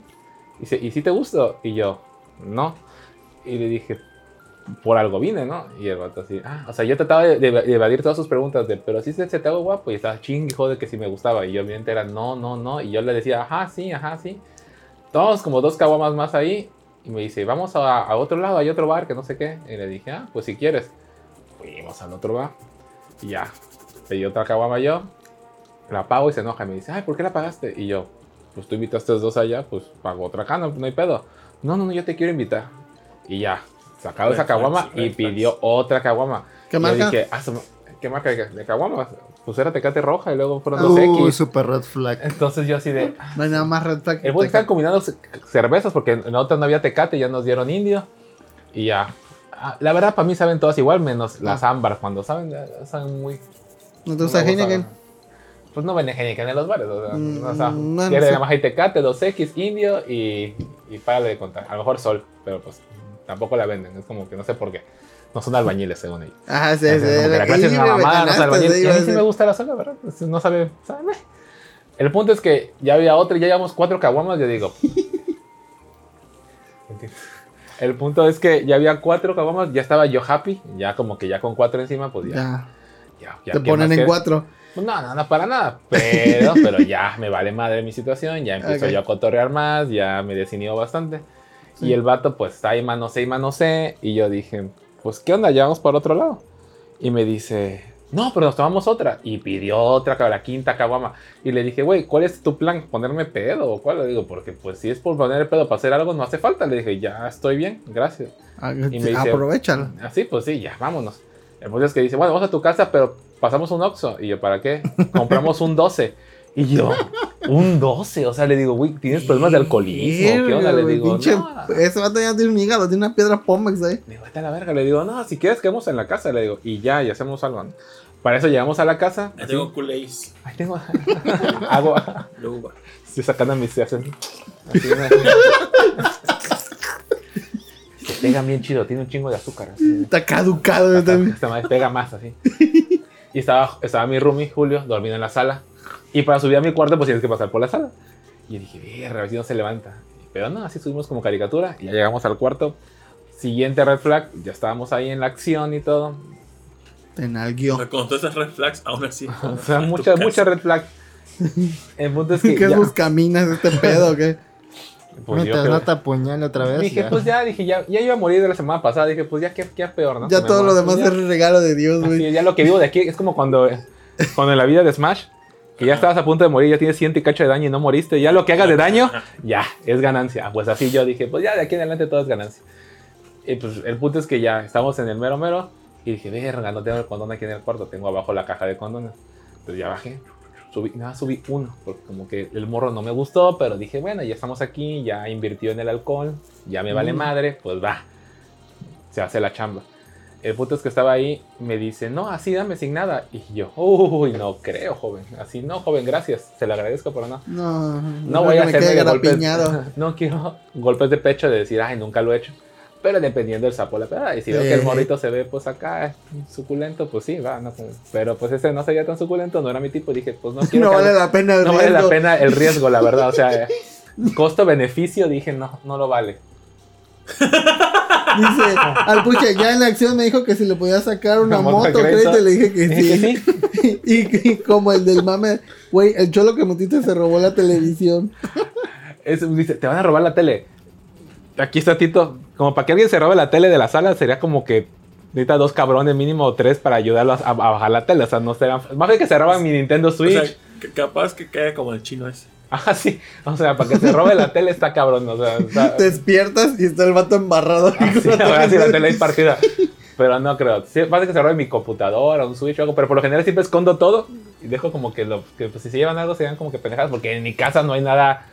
[SPEAKER 4] Y dice, ¿y si te gustó? Y yo, no. Y le dije, por algo vine, ¿no? Y el vato así, ah, o sea, yo trataba de, de- de evadir todas sus preguntas de, pero si se, se te hago guapo y estaba ching, de que si me gustaba. Y yo, mi mente era, no, no, no. Y yo le decía, ajá, sí, ajá, sí. Todos como dos caguamas más ahí. Y me dice, vamos a, a otro lado, hay otro bar que no sé qué. Y le dije, ah, pues si quieres. Fuimos al otro bar. Y ya, pedí otra caguama yo. La pago y se enoja. Y me dice, ay, ¿por qué la pagaste? Y yo, pues tú invitaste a estos dos allá, pues pago otra cana, no hay pedo. No, no, no, yo te quiero invitar. Y ya, sacado esa caguama y pidió otra caguama.
[SPEAKER 3] ¿Qué
[SPEAKER 4] Y yo
[SPEAKER 3] marca?
[SPEAKER 4] dije, ah, ¿qué marca de, de caguama? Pues era Tecate Roja y luego fueron dos
[SPEAKER 1] Uy,
[SPEAKER 4] X.
[SPEAKER 1] super red flag.
[SPEAKER 4] Entonces yo así de,
[SPEAKER 3] No hay nada más red flag.
[SPEAKER 4] el buen están combinando ce- cervezas porque en la otra no había tecate, ya nos dieron indio. Y ya. Ah, La verdad, para mí saben todas igual, menos las ámbar. Cuando saben, saben muy.
[SPEAKER 3] ¿No te gusta Heineken?
[SPEAKER 4] Pues no venden Heineken en los bares. O sea,
[SPEAKER 3] Mm,
[SPEAKER 4] o sea,
[SPEAKER 3] no, no
[SPEAKER 4] nada más hay tecate, 2X, indio y, y párale de contar. A lo mejor sol, pero pues tampoco la venden. Es como que no sé por qué. No son albañiles, según ellos.
[SPEAKER 3] Ajá, sí, sí.
[SPEAKER 4] como que la
[SPEAKER 3] Y
[SPEAKER 4] clase es una mamada, no
[SPEAKER 3] ganaste,
[SPEAKER 4] sabe albañil.
[SPEAKER 3] sí,
[SPEAKER 4] Y a mí sí me gusta la sola, ¿verdad? Pues, No sabe, sabe. El punto es que ya había otra, ya llevamos cuatro caguamas, yo digo. El punto es que ya había cuatro caguamas, ya estaba yo happy, ya como que ya con cuatro encima, pues ya.
[SPEAKER 3] Ya.
[SPEAKER 4] ya, ya,
[SPEAKER 3] Te
[SPEAKER 4] ¿qué
[SPEAKER 3] ponen en cuatro.
[SPEAKER 4] Pues no, no, no, para nada. Pero, pero ya me vale madre mi situación, ya empiezo yo a cotorrear más, ya me desinhibo bastante.
[SPEAKER 3] Sí.
[SPEAKER 4] Y el vato, pues está ahí manosé y manosé. Y yo dije, pues, ¿qué onda? Ya vamos para otro lado. Y me dice, no, pero nos tomamos otra. Y pidió otra, la quinta caguama. Y le dije, güey, ¿cuál es tu plan? ¿Ponerme pedo o cuál? Le digo, porque pues si es por poner pedo para hacer algo, no hace falta. Le dije, ya estoy bien, gracias.
[SPEAKER 3] Ah,
[SPEAKER 4] me dice-
[SPEAKER 3] Aprovechalo.
[SPEAKER 4] Así, pues sí, ya, vámonos. El es que dice, bueno, vamos a tu casa, pero pasamos un Oxxo. Y yo, ¿para qué? Compramos un 12. Y yo, Un 12, o sea, le digo, güey, ¿tienes problemas de alcoholismo? ¿Qué onda? Le digo,
[SPEAKER 3] pinche-
[SPEAKER 4] no.
[SPEAKER 3] Ese vato ya tiene un hígado, tiene una piedra Pomex ahí.
[SPEAKER 4] Me digo, vete a la verga. Le digo, no, si quieres quedemos en la casa. Le digo, y ya, y hacemos algo. ¿no? Para eso llegamos a la casa.
[SPEAKER 2] Ahí
[SPEAKER 4] así,
[SPEAKER 2] tengo Kool-Aid.
[SPEAKER 4] Ahí tengo agua.
[SPEAKER 2] Luego,
[SPEAKER 4] Estoy sacando mis se así, ¿no? Se pegan bien chido, tiene un chingo de azúcar. así.
[SPEAKER 3] Está caducado.
[SPEAKER 4] Esta madre pega más así. Y estaba, estaba mi roomie, Julio, dormido en la sala. Y para subir a mi cuarto, pues tienes que pasar por la sala. Y yo dije, verga, a ver si no se levanta. Pero no, así subimos como caricatura. Y ya llegamos al cuarto. Siguiente red flag, ya estábamos ahí en la acción y todo.
[SPEAKER 3] Te nalguió.
[SPEAKER 2] con todas esas red flags, aún así.
[SPEAKER 4] O sea,
[SPEAKER 2] a tu
[SPEAKER 4] mucha,
[SPEAKER 2] casa.
[SPEAKER 4] mucha red flag. El punto es que.
[SPEAKER 3] ¿Qué buscaminas este pedo qué?
[SPEAKER 4] pues
[SPEAKER 1] Mientras
[SPEAKER 4] creo-
[SPEAKER 1] no te apuñale otra vez.
[SPEAKER 4] Dije,
[SPEAKER 1] ya.
[SPEAKER 4] pues ya, dije, ya, ya iba a morir de la semana pasada. Dije, pues ya, qué, qué peor, ¿no?
[SPEAKER 3] Ya todo lo demás
[SPEAKER 4] Ya.
[SPEAKER 3] es regalo de Dios, güey.
[SPEAKER 4] Así, ya lo que vivo de aquí es como cuando, cuando en la vida de Smash, que ya estabas a punto de morir, ya tienes ciento y cacho de daño y no moriste, ya lo que hagas de daño, ya, es ganancia. Pues así yo dije, pues ya de aquí en adelante todo es ganancia. Y pues el punto es que ya estamos en el mero mero y dije, verga, no tengo el condón aquí en el cuarto, tengo abajo la caja de condones. Entonces ya bajé, subí, nada, subí uno, porque como que el morro no me gustó, pero dije, bueno, ya estamos aquí, ya invirtió en el alcohol, ya me vale
[SPEAKER 3] Mm.
[SPEAKER 4] madre, pues va, se hace la chamba. El punto es que estaba ahí, me dice, no, así dame sin nada. Y yo, uy, no creo, joven. Así no, joven, gracias. Se lo agradezco, pero no.
[SPEAKER 3] No,
[SPEAKER 4] No voy a
[SPEAKER 3] me
[SPEAKER 4] hacerme de golpes. No quiero golpes de pecho de decir, ay, nunca lo he hecho. Pero dependiendo del sapo, la pedada. Y si veo que el morrito se ve, pues acá, suculento, pues sí, va. No, pero pues ese no sería tan suculento, no era mi tipo. Dije, pues no quiero.
[SPEAKER 3] No vale la pena el
[SPEAKER 4] no vale la
[SPEAKER 3] riesgo.
[SPEAKER 4] pena el riesgo, la verdad. O sea, costo-beneficio, dije, no, no lo vale.
[SPEAKER 3] Dice, al puche, ya en la acción me dijo que si le podía sacar una
[SPEAKER 4] Una moto crédito.
[SPEAKER 3] y le dije que sí. y, y como el del mame, güey, el cholo que metiste se robó la televisión.
[SPEAKER 4] Es- dice, te van a robar la tele. Aquí está Tito. Como para que alguien se robe la tele de la sala, sería como que necesita dos cabrones, mínimo o tres, para ayudarlos a, a bajar la tele. O sea, no serán. Más de que se roban mi Nintendo
[SPEAKER 2] O
[SPEAKER 4] Switch.
[SPEAKER 2] sea, que capaz que caiga como el chino ese.
[SPEAKER 4] Ah, sí. O sea, para que se robe la tele está cabrón. O sea, está,
[SPEAKER 3] Te despiertas y está el vato embarrado. ahí
[SPEAKER 4] Sí,
[SPEAKER 3] la
[SPEAKER 4] sí la
[SPEAKER 3] tele.
[SPEAKER 4] es partida. Pero no creo. Sí, pasa que se robe mi computadora, un Switch o algo. Pero por lo general siempre escondo todo. Y dejo como que, lo, que pues, si se llevan algo, se llevan como que pendejadas. Porque en mi casa no hay nada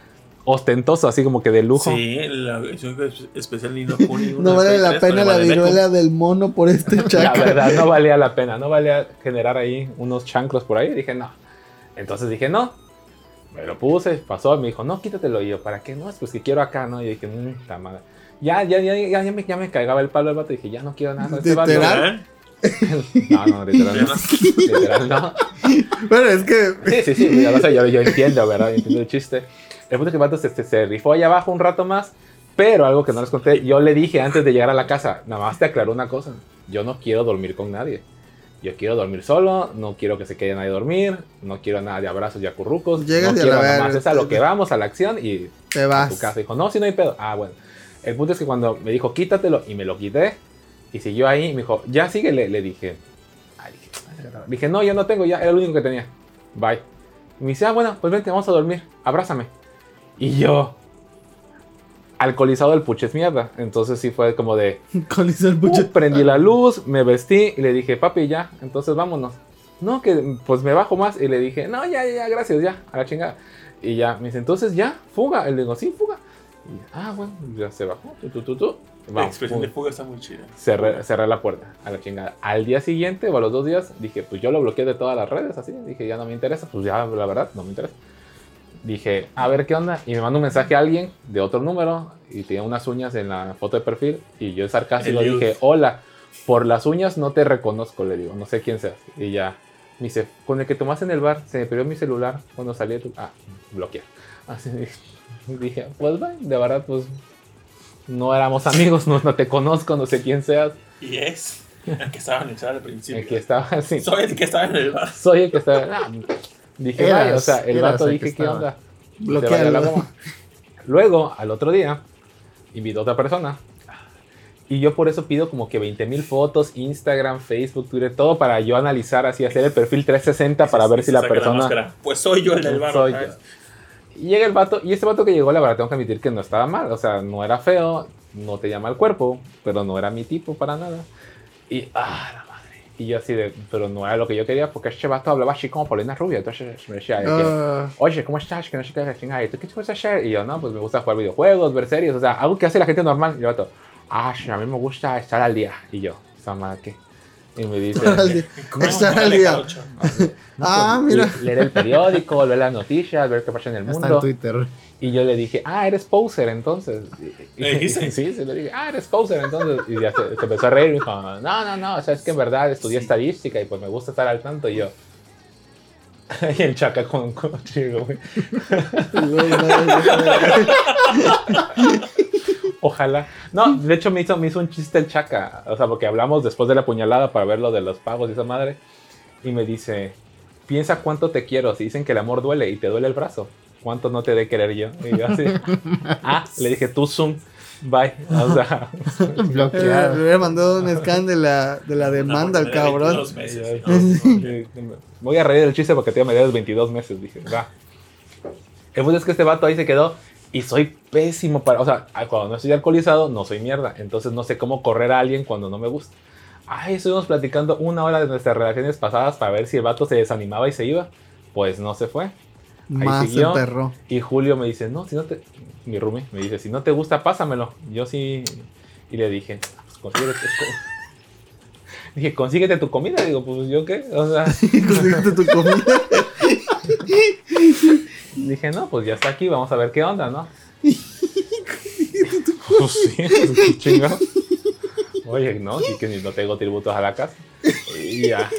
[SPEAKER 4] ostentoso, así como que de lujo.
[SPEAKER 2] Sí, la edición especial Nino Kuni.
[SPEAKER 3] No vale la pena la viruela del mono por este
[SPEAKER 4] La
[SPEAKER 3] chaca.
[SPEAKER 4] verdad, no valía la pena. No valía generar ahí unos chanclos por ahí. Dije, no. Entonces dije, no. Me lo puse, pasó, me dijo, no, quítatelo. Y yo, ¿para qué? No, es pues que quiero acá, ¿no? Y dije, mmm, ta madre. Ya, ya, ya, ya, ya me, ya me cagaba el palo el vato. Dije, ya no quiero nada. este vato.
[SPEAKER 3] ¿Literal?
[SPEAKER 4] No, no, literal no. literal no.
[SPEAKER 3] Pero es que
[SPEAKER 4] Sí, sí, sí, ya lo sé, yo, yo entiendo, ¿verdad? Yo entiendo el chiste. El punto es que el vato se, se, se rifó allá abajo un rato más, pero algo que no les conté, yo le dije antes de llegar a la casa, nada más te aclaró una cosa, yo no quiero dormir con nadie. Yo quiero dormir solo, no quiero que se quede nadie a dormir, no quiero nada de abrazos y acurrucos,
[SPEAKER 3] Llegas
[SPEAKER 4] no
[SPEAKER 3] y a
[SPEAKER 4] quiero nada más, es a lo que vamos, a la acción y
[SPEAKER 3] te
[SPEAKER 4] a
[SPEAKER 3] vas.
[SPEAKER 4] tu casa. Dijo, no, si no hay pedo. Ah, bueno. El punto es que cuando me dijo, quítatelo, y me lo quité, y siguió ahí, me dijo, ya sigue, le, le dije. Ay, dije, dije, no, ya no tengo, ya era lo único que tenía. Bye. Y me dice, ah, bueno, pues vente, vamos a dormir, abrázame. Y yo, alcoholizado el puches mierda. Entonces sí fue como de,
[SPEAKER 3] Con el
[SPEAKER 4] uh,
[SPEAKER 3] puche.
[SPEAKER 4] prendí la luz, me vestí y le dije, papi, ya, entonces vámonos. No, que pues me bajo más. Y le dije, no, ya, ya, ya, gracias, ya, a la chingada. Y ya, me dice, entonces ya, fuga. Y le digo, sí, fuga. Y, ah, bueno, ya se bajó. Tu, tu, tu, tu.
[SPEAKER 2] La
[SPEAKER 4] Vamos,
[SPEAKER 2] expresión
[SPEAKER 4] pum.
[SPEAKER 2] de fuga está muy chida.
[SPEAKER 4] Cerré, cerré la puerta a la chingada. Al día siguiente o a los dos días dije, pues yo lo bloqueé de todas las redes, así. Dije, ya no me interesa, pues ya, la verdad, no me interesa. Dije, a ver qué onda. Y me manda un mensaje a alguien de otro número y tenía unas uñas en la foto de perfil. Y yo sarcástico dije, hola, por las uñas no te reconozco, le digo, no sé quién seas. Y ya, me dice, con el que tomaste en el bar, se me perdió mi celular cuando salí de tu... Ah, bloquear. Así dije, pues va, de verdad, pues no éramos amigos, no, no te conozco, no sé quién seas.
[SPEAKER 2] Y es el que estaba en el chat al principio.
[SPEAKER 4] El que estaba así.
[SPEAKER 2] Soy el que estaba en el bar.
[SPEAKER 4] Soy el que estaba. Dije,
[SPEAKER 1] Eras,
[SPEAKER 4] vaya, o sea, el vato dije,
[SPEAKER 1] que
[SPEAKER 4] ¿qué onda? Vaya la goma. Luego, al otro día, invitó a otra persona. Y yo por eso pido como que 20 mil fotos, Instagram, Facebook, Twitter, todo para yo analizar así, hacer el perfil 360 para ver si la persona...
[SPEAKER 2] pues soy yo el del bar.
[SPEAKER 4] Yo. Y llega el vato, y este vato que llegó, la verdad, tengo que admitir que no estaba mal. O sea, no era feo, no te llama el cuerpo, pero no era mi tipo para nada. Y, ah. Y yo así de, pero no era lo que yo quería porque este vato hablaba así como Paulina Rubio. Entonces me decía,
[SPEAKER 3] Ah,
[SPEAKER 4] oye, ¿cómo estás? Que no sé qué, chingada. ¿Y tú qué te gusta hacer? Y yo, no, pues me gusta jugar videojuegos, ver series, o sea, algo que hace la gente normal. Y el vato, ah, a mí me gusta estar al día. Y yo, esa madre, ¿qué? Y me dice,
[SPEAKER 3] Estar al día.
[SPEAKER 2] ¿Cómo
[SPEAKER 3] Estar
[SPEAKER 2] se
[SPEAKER 3] al
[SPEAKER 2] llama
[SPEAKER 3] día.
[SPEAKER 2] Caucho?
[SPEAKER 4] "No,
[SPEAKER 3] Ah,
[SPEAKER 4] pues,
[SPEAKER 3] mira.
[SPEAKER 4] le- Leer el periódico, ver las noticias, ver qué pasa en el
[SPEAKER 1] Está en
[SPEAKER 4] mundo.
[SPEAKER 1] Twitter.
[SPEAKER 4] Y yo le dije, ah, eres poser entonces. Y-
[SPEAKER 2] ¿Le dijiste?
[SPEAKER 4] Sí, se le dije, ah, eres poser entonces. Y ya se, se empezó a reír y dijo, no, no, no, o sea, es que en verdad estudié estadística y pues me gusta estar al tanto. Y yo, y el chaca con, chico, güey. Ojalá. No, de hecho me hizo, me hizo un chiste el chaca. O sea, porque hablamos después de la puñalada para ver lo de los pagos y esa madre. Y me dice, piensa cuánto te quiero. Si dicen que el amor duele y te duele el brazo, ¿cuánto no te de querer yo? Y yo así, ah, le dije, tú Zoom, bye. O sea,
[SPEAKER 3] Le
[SPEAKER 1] Bloqueado.
[SPEAKER 3] hubiera mandado un scan de la, de la demanda al cabrón.
[SPEAKER 2] de 22 meses,
[SPEAKER 4] voy a reír del chiste porque te me debes 22 meses. Dije, va. El punto es que este vato ahí se quedó y soy pésimo para. O sea, cuando no estoy alcoholizado, no soy mierda. Entonces no sé cómo correr a alguien cuando no me gusta. Ay, estuvimos platicando una hora de nuestras relaciones pasadas para ver si el vato se desanimaba y se iba. Pues no se fue.
[SPEAKER 3] Más
[SPEAKER 4] siguió.
[SPEAKER 3] perro.
[SPEAKER 4] Y Julio me dice, no, si no te... Mi roomie me dice, si no te gusta, pásamelo. Yo sí... Y le dije, "Ah, pues consíguete... Dije, consíguete tu comida. Digo, pues yo qué. O sea,
[SPEAKER 3] Conseguiste tu comida.
[SPEAKER 4] dije, no, pues ya está aquí, vamos a ver qué onda, ¿no? pues sí, pues, chingado. Oye, no, sí que no tengo tributos a la casa. Y ya.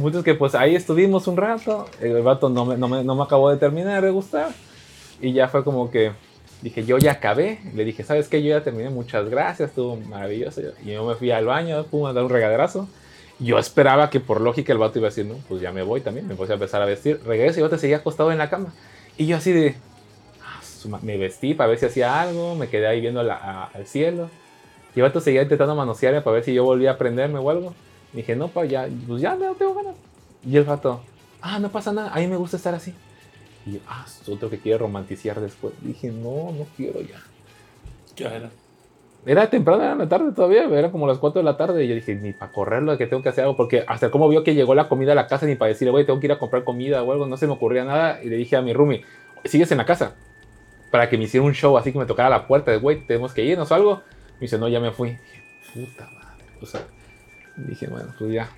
[SPEAKER 4] Punto es que pues ahí estuvimos un rato. El vato no me, no me, no me acabó de terminar de gustar. Y ya fue como que dije, yo ya acabé. Le dije, ¿sabes qué? Yo ya terminé, muchas gracias, estuvo maravilloso. Y yo me fui al baño, pum, a dar un regaderazo. Yo esperaba que por lógica el vato iba a decir, no, pues ya me voy también. Me puse a empezar a vestir. Regreso y el vato seguía acostado en la cama. Y yo así de, ah, me vestí para ver si hacía algo. Me quedé ahí viendo la- a- al cielo. Y el vato seguía intentando manosearme para ver si yo volvía a prenderme o algo. Dije, no, pa, ya, pues ya no tengo ganas. Y el vato, ah, no pasa nada, a mí me gusta estar así. Y yo, ah, es otro que quiere romantizar después. Dije, no, no quiero ya.
[SPEAKER 2] ¿Qué era?
[SPEAKER 4] Era temprano, era la tarde todavía, era como las 4 de la tarde. Y yo dije, ni para correrlo, que tengo que hacer algo. Porque hasta como vio que llegó la comida a la casa, ni para decirle, güey, tengo que ir a comprar comida o algo, no se me ocurría nada. Y le dije a mi roomie, ¿sigues en la casa? Para que me hiciera un show así que me tocara la puerta de, güey, tenemos que irnos o algo. Me dice, no, ya me fui. Dije, puta madre. O sea, dije, bueno, pues ya.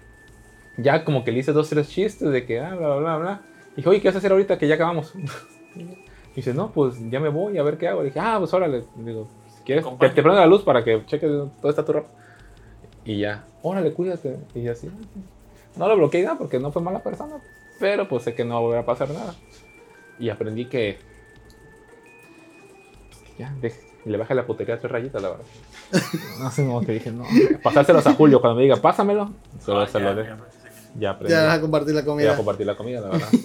[SPEAKER 4] Ya como que le hice dos, tres chistes de que, ah, bla, bla, bla, bla. Dije, oye, ¿qué vas a hacer ahorita que ya acabamos? dice, no, pues ya me voy a ver qué hago. Le dije, ah, pues órale. Digo, si quieres, te, prendo la luz para que cheques dónde está tu ropa. Y ya, órale, cuídate. Y así, no lo bloqueé nada porque no fue mala persona. Pero pues sé que no va a volver a pasar nada. Y aprendí que. Ya, deje- le bajé la putería a tres rayitas, la verdad. No sé, como que dije, no. Pasárselos a Julio cuando me diga, pásamelo. Solo
[SPEAKER 2] Ah,
[SPEAKER 4] se
[SPEAKER 2] ya,
[SPEAKER 4] lo de.
[SPEAKER 2] ya,
[SPEAKER 4] Ya aprendí.
[SPEAKER 3] Ya vas a compartir la
[SPEAKER 4] Voy a
[SPEAKER 3] comida.
[SPEAKER 4] compartir la comida, la verdad.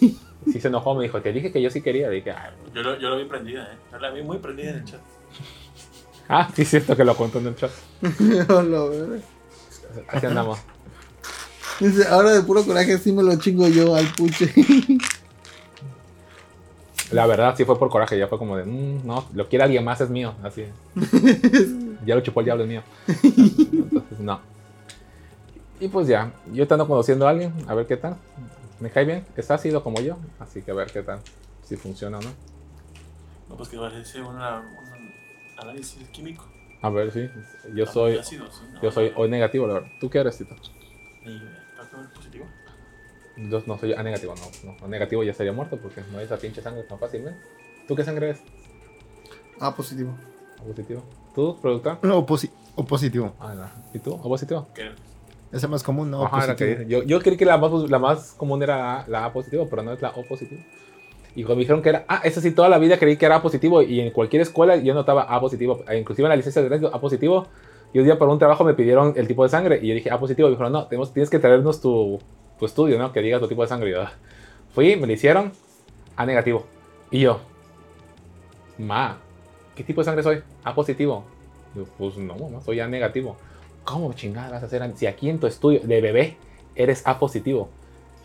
[SPEAKER 4] Sí se enojó, me dijo, te dije que yo sí quería. Dije, "Ay,
[SPEAKER 2] Yo lo, yo lo vi prendida, ¿eh? Yo la vi muy prendida en el chat.
[SPEAKER 4] ah, sí, es cierto que lo contó en el chat.
[SPEAKER 3] Hola, güey.
[SPEAKER 4] Así andamos.
[SPEAKER 3] Dice, ahora de puro coraje sí me lo chingo yo al puche.
[SPEAKER 4] La verdad, sí fue por coraje. Ya fue como de, "Mm, no, lo quiere alguien más, es mío. Así. ya lo chupó el diablo, es mío. Entonces, no. Y pues ya, yo te ando conociendo a alguien, a ver qué tal. Me cae bien, es ácido como yo, así que a ver qué tal, si funciona o no.
[SPEAKER 2] No, pues que parece una, un análisis químico.
[SPEAKER 4] A ver, sí. Yo soy,
[SPEAKER 2] Ácido, sí, ¿no?
[SPEAKER 4] yo soy hoy negativo, la verdad. ¿Tú qué eres, Tito?
[SPEAKER 2] ¿Y tanto el positivo?
[SPEAKER 4] Yo no soy A negativo, no, no. A negativo ya estaría muerto porque no hay esa pinche sangre tan fácilmente. ¿Tú qué sangre eres?
[SPEAKER 3] Ah, positivo.
[SPEAKER 4] ¿O positivo? ¿Tú, productor?
[SPEAKER 1] No, o, posi- o positivo.
[SPEAKER 4] Ah, no. ¿Y tú? ¿O positivo?
[SPEAKER 2] ¿Qué?
[SPEAKER 1] Es más común, ¿no?
[SPEAKER 4] Ajá, que yo, yo creí que la más, la más común era la, la A positivo, pero no es la O positivo. Y cuando me dijeron que era, ah, eso sí, toda la vida creí que era A positivo y en cualquier escuela yo notaba A positivo, e inclusive en la licencia de tránsito A positivo. Y un día por un trabajo me pidieron el tipo de sangre y yo dije A positivo. Y me dijeron, no, tenemos, tienes que traernos tu, tu estudio, ¿no? Que diga tu tipo de sangre. Yo, "Ah". fui, me lo hicieron A negativo. Y yo, ma, ¿qué tipo de sangre soy? A positivo. Yo, pues no, mamá, soy A negativo. ¿Cómo chingada vas a hacer? Si aquí en tu estudio de bebé eres A positivo.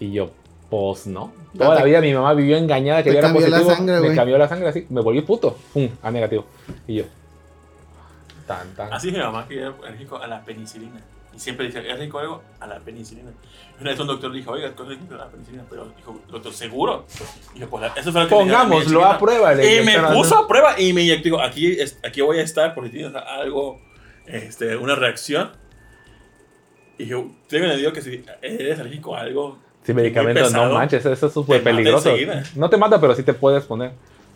[SPEAKER 4] Y yo, pues no. Toda
[SPEAKER 3] Te-
[SPEAKER 4] la vida mi mamá vivió engañada que yo era
[SPEAKER 3] cambió la
[SPEAKER 4] positivo.
[SPEAKER 3] sangre,
[SPEAKER 4] me
[SPEAKER 3] güey.
[SPEAKER 4] cambió la sangre así. Me volví puto. Pum, A negativo. Y yo, tan, tan.
[SPEAKER 2] Así es mi mamá que era alérgico a la penicilina. Y siempre dice, ¿es rico algo? A la penicilina. Y Una vez un doctor le dijo, oiga, ¿es rico la penicilina? Pero dijo, doctor, ¿seguro? Y yo, pues, la- eso fue lo que la
[SPEAKER 4] Pongámoslo a prueba.
[SPEAKER 2] Y me puso a prueba y me inyectó. Digo, aquí, es- aquí voy a estar por si tienes algo, este, una reacción. Y yo, tengo entendido que si eres alérgico a algo.
[SPEAKER 4] Sí, medicamentos,
[SPEAKER 2] pesado,
[SPEAKER 4] no manches, eso es súper peligroso.
[SPEAKER 2] enseguida.
[SPEAKER 4] No te mata, pero sí te puedes poner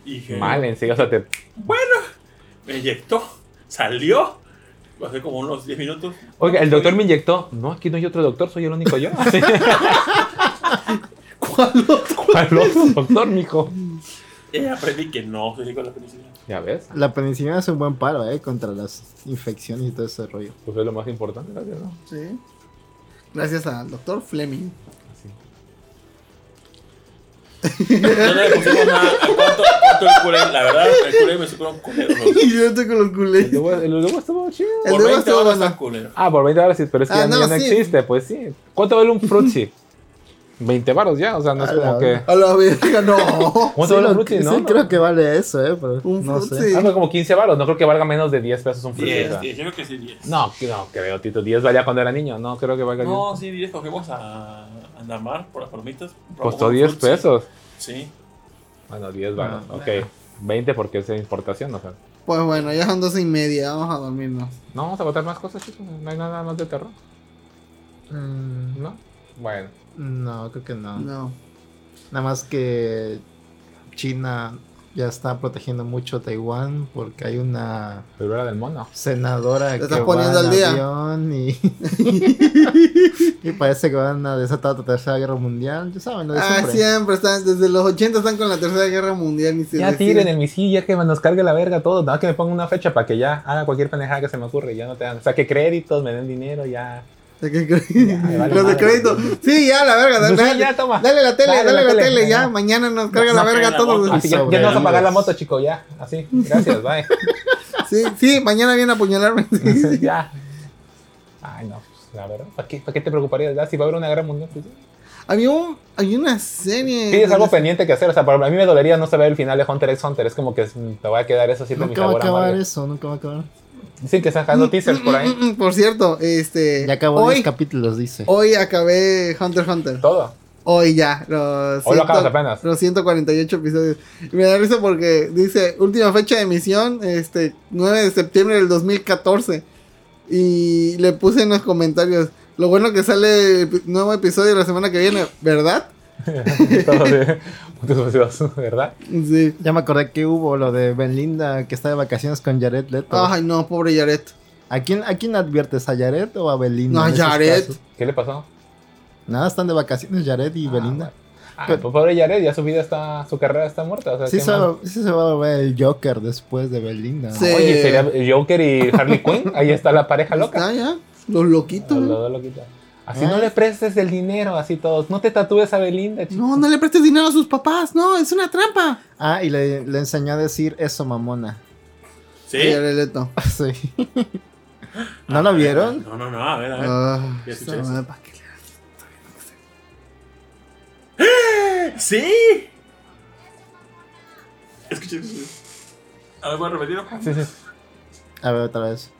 [SPEAKER 2] Y dije,
[SPEAKER 4] mal en sí. O sea, te,
[SPEAKER 2] bueno, me inyectó, salió. Hace como unos 10 minutos.
[SPEAKER 4] Oiga, el doctor me inyectó. No, aquí no hay otro doctor, soy el único yo.
[SPEAKER 3] ¿Cuál otro?
[SPEAKER 4] ¿Cuál otro doctor, mijo?
[SPEAKER 2] Y aprendí que no soy rico a la penicilina.
[SPEAKER 4] Ya ves,
[SPEAKER 1] La penicilina es un buen paro, ¿eh? Contra las infecciones y todo ese rollo.
[SPEAKER 4] pues es lo más importante, gracias, ¿no?
[SPEAKER 3] Sí. Gracias al doctor Fleming.
[SPEAKER 4] Así.
[SPEAKER 2] No le pusimos nada. ¿Cuánto, cuánto el culé? La verdad, el culé me supo un culero. ¿no?
[SPEAKER 3] Y yo estoy con los culés.
[SPEAKER 4] el luego estuvo chido.
[SPEAKER 3] El
[SPEAKER 2] Por
[SPEAKER 3] de
[SPEAKER 2] 20
[SPEAKER 3] estuvo
[SPEAKER 2] horas está culero.
[SPEAKER 4] Ah, por 20 dólares sí, pero es que
[SPEAKER 3] Ah,
[SPEAKER 4] ya,
[SPEAKER 3] no,
[SPEAKER 4] ya no
[SPEAKER 3] sí.
[SPEAKER 4] existe, pues sí. ¿Cuánto vale un frutzi? 20 baros ya, o sea, no es
[SPEAKER 1] A
[SPEAKER 4] como
[SPEAKER 1] la
[SPEAKER 4] que.
[SPEAKER 3] A la verga, no.
[SPEAKER 4] ¿Cuánto
[SPEAKER 1] Sí,
[SPEAKER 4] vale
[SPEAKER 1] lo-
[SPEAKER 4] frutzi,
[SPEAKER 1] sí,
[SPEAKER 4] no?
[SPEAKER 1] creo que vale eso, ¿eh? Pero
[SPEAKER 3] Un
[SPEAKER 1] no
[SPEAKER 3] frutzi.
[SPEAKER 1] sé.
[SPEAKER 4] Algo como 15 baros, no creo que valga menos de 10 pesos un frutzi. o
[SPEAKER 2] 10,
[SPEAKER 4] sea.
[SPEAKER 2] 10, yo creo que sí, 10.
[SPEAKER 4] No, que- no creo, Tito. 10 valía cuando era niño, no creo que valga 10.
[SPEAKER 2] No, sí, 10 cogemos a Andamar por las palomitas.
[SPEAKER 4] Costó
[SPEAKER 2] Probamos
[SPEAKER 4] 10
[SPEAKER 2] fruits, sí.
[SPEAKER 4] pesos.
[SPEAKER 2] Sí.
[SPEAKER 4] Bueno, 10 baros,
[SPEAKER 1] Ah.
[SPEAKER 4] ok. 20 porque es de importación, o sea.
[SPEAKER 3] Pues bueno, ya son doce y media, vamos a dormirnos.
[SPEAKER 4] No, vamos a botar más cosas, chicos. No hay nada más de terror,
[SPEAKER 1] Mm,
[SPEAKER 4] ¿no? Bueno.
[SPEAKER 1] No, creo que no.
[SPEAKER 3] No.
[SPEAKER 1] Nada más que China ya está protegiendo mucho Taiwán porque hay una
[SPEAKER 4] del mono.
[SPEAKER 1] senadora que va
[SPEAKER 3] poniendo
[SPEAKER 1] en
[SPEAKER 3] al día.
[SPEAKER 1] avión y, y parece que van a desatar la tercera guerra mundial. Ya saben, lo de
[SPEAKER 3] Ah,
[SPEAKER 1] siempre.
[SPEAKER 3] siempre están, desde los 80 están con la tercera guerra mundial. Ni se
[SPEAKER 4] Ya
[SPEAKER 3] decide.
[SPEAKER 4] tiren el misil, ya que nos cargue la verga todo. Nada que me ponga una fecha para que ya haga cualquier pendejada que se me ocurre. y Ya no te dan. Saque créditos, me den dinero, ya.
[SPEAKER 3] ¿De qué cre-
[SPEAKER 4] Ya,
[SPEAKER 3] Los de crédito. Sí, ya, la verga.
[SPEAKER 4] Pues
[SPEAKER 3] Dale,
[SPEAKER 4] sí, ya, toma.
[SPEAKER 3] dale la tele,
[SPEAKER 4] Dale
[SPEAKER 3] dale,
[SPEAKER 4] la
[SPEAKER 3] la
[SPEAKER 4] tele.
[SPEAKER 3] tele, ya. Mañana nos carga
[SPEAKER 2] No,
[SPEAKER 3] la verga
[SPEAKER 2] la
[SPEAKER 3] todo.
[SPEAKER 2] moto.
[SPEAKER 3] güey.
[SPEAKER 4] Así que ya no vas a pagar la moto, chico, ya. Así. Gracias, bye.
[SPEAKER 3] Sí, sí, mañana viene a apuñalarme.
[SPEAKER 4] ya. Ay, no. pues, La verdad. ¿Para qué, ¿Para qué te preocuparías? Ya, si va a haber una guerra mundial, pues, ya.
[SPEAKER 3] Había un, hay una serie.
[SPEAKER 4] Tienes algo
[SPEAKER 3] las-
[SPEAKER 4] pendiente que hacer. O sea, para- a mí me dolería no saber el final de Hunter x Hunter. Es como que mm, te va a quedar eso así
[SPEAKER 1] Nunca va a acabar eso, nunca va a acabar.
[SPEAKER 4] Dicen que están sacando teasers por ahí.
[SPEAKER 3] Mm, mm, mm, Por cierto, este.
[SPEAKER 1] Ya acabó
[SPEAKER 3] hoy,
[SPEAKER 1] 10 capítulos, dice.
[SPEAKER 3] hoy acabé Hunter x Hunter.
[SPEAKER 4] Todo.
[SPEAKER 3] Hoy ya. Los,
[SPEAKER 4] Hoy lo acabas apenas.
[SPEAKER 3] los 148 episodios. Y me da risa porque dice última fecha de emisión, este 9 de septiembre del 2014. Y le puse en los comentarios. Lo bueno que sale el nuevo episodio la semana que viene, ¿verdad?
[SPEAKER 4] Todo de muchos episodios, ¿verdad?
[SPEAKER 3] Sí.
[SPEAKER 1] Ya me acordé que hubo lo de Belinda que está de vacaciones con Jared Leto.
[SPEAKER 3] Ay, no, pobre Yaret.
[SPEAKER 1] ¿A quién, ¿A quién adviertes? ¿A Jared o a Belinda?
[SPEAKER 3] No,
[SPEAKER 1] esos
[SPEAKER 3] Jared.
[SPEAKER 4] ¿Qué le pasó?
[SPEAKER 1] Nada, están de vacaciones Jared y
[SPEAKER 4] Ah,
[SPEAKER 1] Belinda.
[SPEAKER 4] Ah,
[SPEAKER 1] Pero-
[SPEAKER 4] pues pobre Jared, ya su vida está, su carrera está muerta. O sea,
[SPEAKER 1] Sí
[SPEAKER 4] ¿qué
[SPEAKER 1] se, va, sí se va a ver el Joker después de Belinda.
[SPEAKER 3] Sí.
[SPEAKER 4] Oye, sería Joker y Harley Quinn. Ahí está la pareja loca.
[SPEAKER 3] Está ya. Los loquitos.
[SPEAKER 4] Los dos loquitos. Así no le prestes el dinero, así todos. No te tatúes a Belinda, chico.
[SPEAKER 3] No, no le prestes dinero a sus papás. No, es una trampa.
[SPEAKER 1] Ah, y le, le enseñó a decir eso, mamona.
[SPEAKER 2] ¿Sí?
[SPEAKER 3] Jared Leto.
[SPEAKER 1] Sí. ¿No lo vieron?
[SPEAKER 2] No, no, no, a ver, a ver.
[SPEAKER 3] Ah,
[SPEAKER 2] Ya escuché
[SPEAKER 3] esa
[SPEAKER 2] eso.
[SPEAKER 3] madre, ¿pa' qué le-
[SPEAKER 2] ¡Sí! Escuché eso. A ver, ¿puedo repetirlo?
[SPEAKER 4] Sí, sí.
[SPEAKER 1] A ver, otra vez.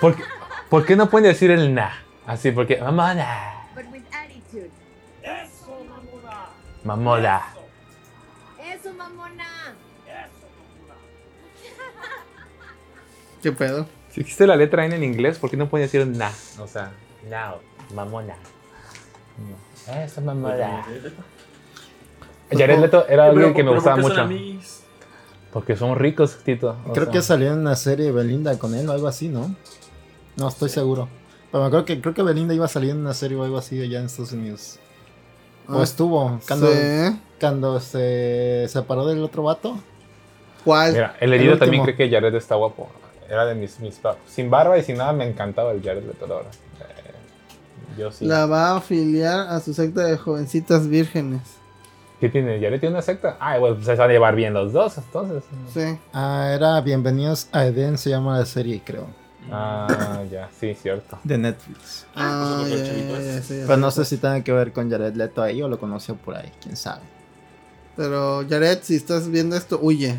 [SPEAKER 4] ¿Por qué, por qué no pueden decir el na? Así, porque mamona,
[SPEAKER 5] but with attitude.
[SPEAKER 4] mamona.
[SPEAKER 5] Eso, mamona.
[SPEAKER 3] ¿Qué pedo?
[SPEAKER 4] Si existe la letra N en inglés, ¿por qué no pueden decir na? O sea, now, mamona. No. Eso, mamona. Jared Leto era
[SPEAKER 2] Pero-
[SPEAKER 4] alguien que me gustaba
[SPEAKER 2] ¿por qué son
[SPEAKER 4] mucho. Porque son ricos, Tito. o
[SPEAKER 1] Creo
[SPEAKER 4] sea.
[SPEAKER 1] que salió en una serie Belinda con él o algo así, ¿no? No estoy seguro. Pero me acuerdo que creo que Belinda iba a salir en una serie o algo así allá en Estados Unidos. O
[SPEAKER 3] Ah,
[SPEAKER 1] estuvo cuando,
[SPEAKER 3] sí.
[SPEAKER 1] cuando se separó del otro vato.
[SPEAKER 3] ¿Cuál?
[SPEAKER 4] Mira, el herido
[SPEAKER 1] El
[SPEAKER 4] también cree que Jared está guapo. Era de mis, mis Sin barba y sin nada me encantaba el Jared Leto ahora. Eh, yo sí.
[SPEAKER 3] La va a afiliar a su secta de jovencitas vírgenes.
[SPEAKER 4] ¿Qué tiene? ¿Jared tiene una secta? Ah, bueno, pues se van a llevar bien los dos, entonces.
[SPEAKER 3] Sí.
[SPEAKER 1] Ah, era Bienvenidos a Eden, se llama la serie, creo.
[SPEAKER 4] Ah, ya, sí, cierto.
[SPEAKER 1] De Netflix.
[SPEAKER 3] Ah,
[SPEAKER 2] pues,
[SPEAKER 3] ya,
[SPEAKER 2] chavito
[SPEAKER 3] ya, ya, sí, ya
[SPEAKER 1] Pero no sé si tiene que ver con Jared Leto ahí o lo conoció por ahí, quién sabe.
[SPEAKER 3] Pero Jared, si estás viendo esto, huye.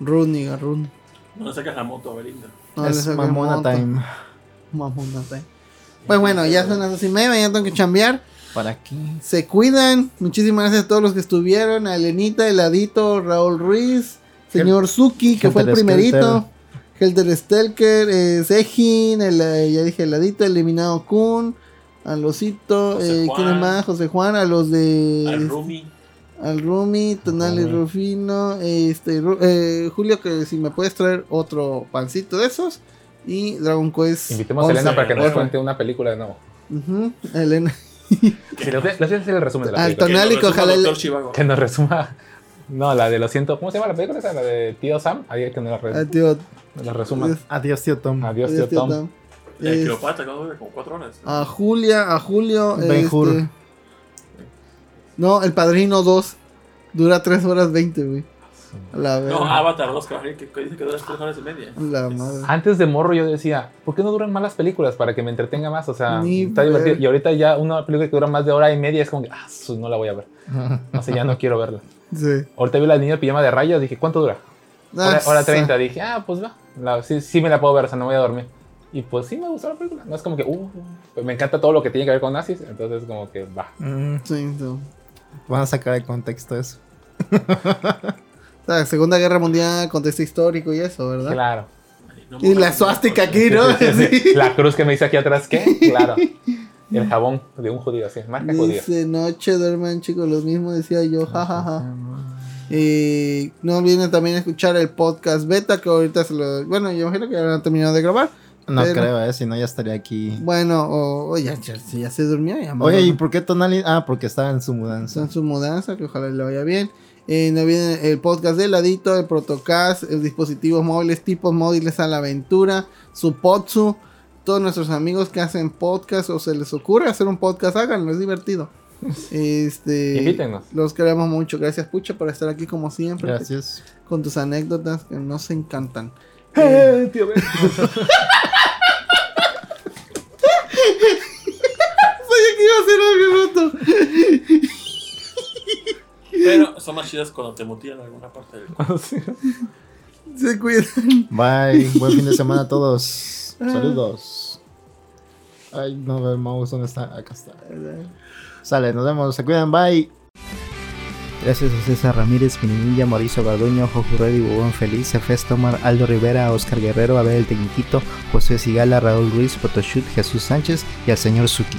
[SPEAKER 3] Run, niga, run.
[SPEAKER 2] No le sacas la moto a Belinda.
[SPEAKER 3] No
[SPEAKER 1] es Mamona
[SPEAKER 3] moto.
[SPEAKER 1] Time.
[SPEAKER 3] Mamona time. Pues bueno, ya son las dos y media, mañana tengo que chambear.
[SPEAKER 1] Para aquí.
[SPEAKER 3] Se cuidan. Muchísimas gracias a todos los que estuvieron. A Elenita, Heladito, Raúl Ruiz, señor Suki, que fue el primerito. Helter Stelker, eh, Sejin, el, eh, ya dije Heladito, Eliminado Kun, a Losito,
[SPEAKER 2] José
[SPEAKER 3] eh, ¿quién es más? José Juan, a los de.
[SPEAKER 2] Al Rumi.
[SPEAKER 3] Al Rumi, Tonali
[SPEAKER 4] Rumi.
[SPEAKER 3] Rufino, este, Ru- eh, Julio, que si me puedes traer otro pancito de esos. Y Dragon Quest.
[SPEAKER 4] Invitemos a
[SPEAKER 3] 11.
[SPEAKER 4] Elena para que nos cuente una película de nuevo.
[SPEAKER 3] Ujú, Elena.
[SPEAKER 4] Sí, les voy a hacer el resumen de la
[SPEAKER 3] Al
[SPEAKER 4] película.
[SPEAKER 3] Tonali,
[SPEAKER 2] Que
[SPEAKER 3] ojalá.
[SPEAKER 4] Que nos resuma. No, la de lo siento. ¿Cómo se llama la película esa? La de Tío Sam. Ahí que nos la, re-
[SPEAKER 3] Ah, tío,
[SPEAKER 4] la resuma.
[SPEAKER 3] es-
[SPEAKER 1] Adiós, tío Tom.
[SPEAKER 4] Adiós, tío
[SPEAKER 3] tío
[SPEAKER 4] Tom.
[SPEAKER 3] Tom.
[SPEAKER 2] El
[SPEAKER 3] Es-
[SPEAKER 2] Cleopatra, que dura como cuatro horas.
[SPEAKER 3] a Julia, a Julio.
[SPEAKER 1] Ben Hur.
[SPEAKER 3] este, No, El Padrino 2. Dura 3 horas 20, güey. La
[SPEAKER 2] No. Avatar 2, que, que, que dice que dura tres horas y media.
[SPEAKER 3] La madre.
[SPEAKER 4] Antes de morro yo decía, ¿por qué no duran más las películas para que me entretenga más? O sea,
[SPEAKER 3] Ni
[SPEAKER 4] está
[SPEAKER 3] ver.
[SPEAKER 4] divertido. Y ahorita ya una película que dura más de hora y media es como que, ah, no la voy a ver. No sé, ya no quiero verla.
[SPEAKER 3] Sí.
[SPEAKER 4] Ahorita vi la niña de pijama de rayas, dije, ¿cuánto dura? Hora,
[SPEAKER 3] Ah,
[SPEAKER 4] hora 30. Dije, ah, pues va. La- sí, sí me la puedo ver, o sea, no voy a dormir. Y pues sí me gustó la película. No es como que, uh, pues me encanta todo lo que tiene que ver con nazis. Entonces, como que va.
[SPEAKER 1] Mm,
[SPEAKER 3] Sí, sí.
[SPEAKER 1] van a sacar de contexto eso.
[SPEAKER 3] O sea, Segunda Guerra Mundial, contexto histórico y eso, ¿verdad?
[SPEAKER 4] Claro.
[SPEAKER 2] No
[SPEAKER 3] Y la suástica aquí, ¿no? Sí.
[SPEAKER 4] La cruz que me dice aquí atrás, ¿qué? Claro. El jabón de un judío, sí. Marca judía.
[SPEAKER 3] Dice, noche duerman chicos, lo mismo decía yo, jajaja. Y no olviden también escuchar el podcast beta que ahorita se lo... Bueno, yo imagino que ya lo han terminado de grabar.
[SPEAKER 1] No
[SPEAKER 3] Pero-
[SPEAKER 1] creo, eh, si no ya estaría aquí.
[SPEAKER 3] Bueno, o, o ya, ya, si ya se durmió, ya
[SPEAKER 1] Oye, ¿y por qué Tonali? Ah, porque estaba en su
[SPEAKER 3] está
[SPEAKER 1] mudanza.
[SPEAKER 3] en su mudanza, que ojalá le vaya bien. Eh, no olviden el podcast de ladito, el protocast, el dispositivos móviles, tipos móviles a la aventura, su Potsu, todos nuestros amigos que hacen podcast o se les ocurre hacer un podcast, háganlo, es divertido. Este,
[SPEAKER 4] Invítenos.
[SPEAKER 3] Los queremos mucho. Gracias, Pucha, por estar aquí como siempre.
[SPEAKER 1] Gracias.
[SPEAKER 3] Con tus anécdotas que nos encantan.
[SPEAKER 4] Eh, tío, ven.
[SPEAKER 3] Sabía que iba a hacer algo roto.
[SPEAKER 2] Pero son más chidas cuando te mutilan en alguna parte del cuerpo.
[SPEAKER 3] Se cuidan.
[SPEAKER 1] Bye. Buen fin de semana a todos. Saludos. Ay, no veo el mouse. ¿Dónde está? Acá está. Sale, nos vemos. Se cuidan. Bye. Gracias a César Ramírez, Pinilla, Mauricio Garduño, Jojo Reddy, Bubón Feliz, Efes Tomar, Aldo Rivera, Oscar Guerrero, Abel El José Sigala, Raúl Ruiz, Photoshoot, Jesús Sánchez y al señor Suki.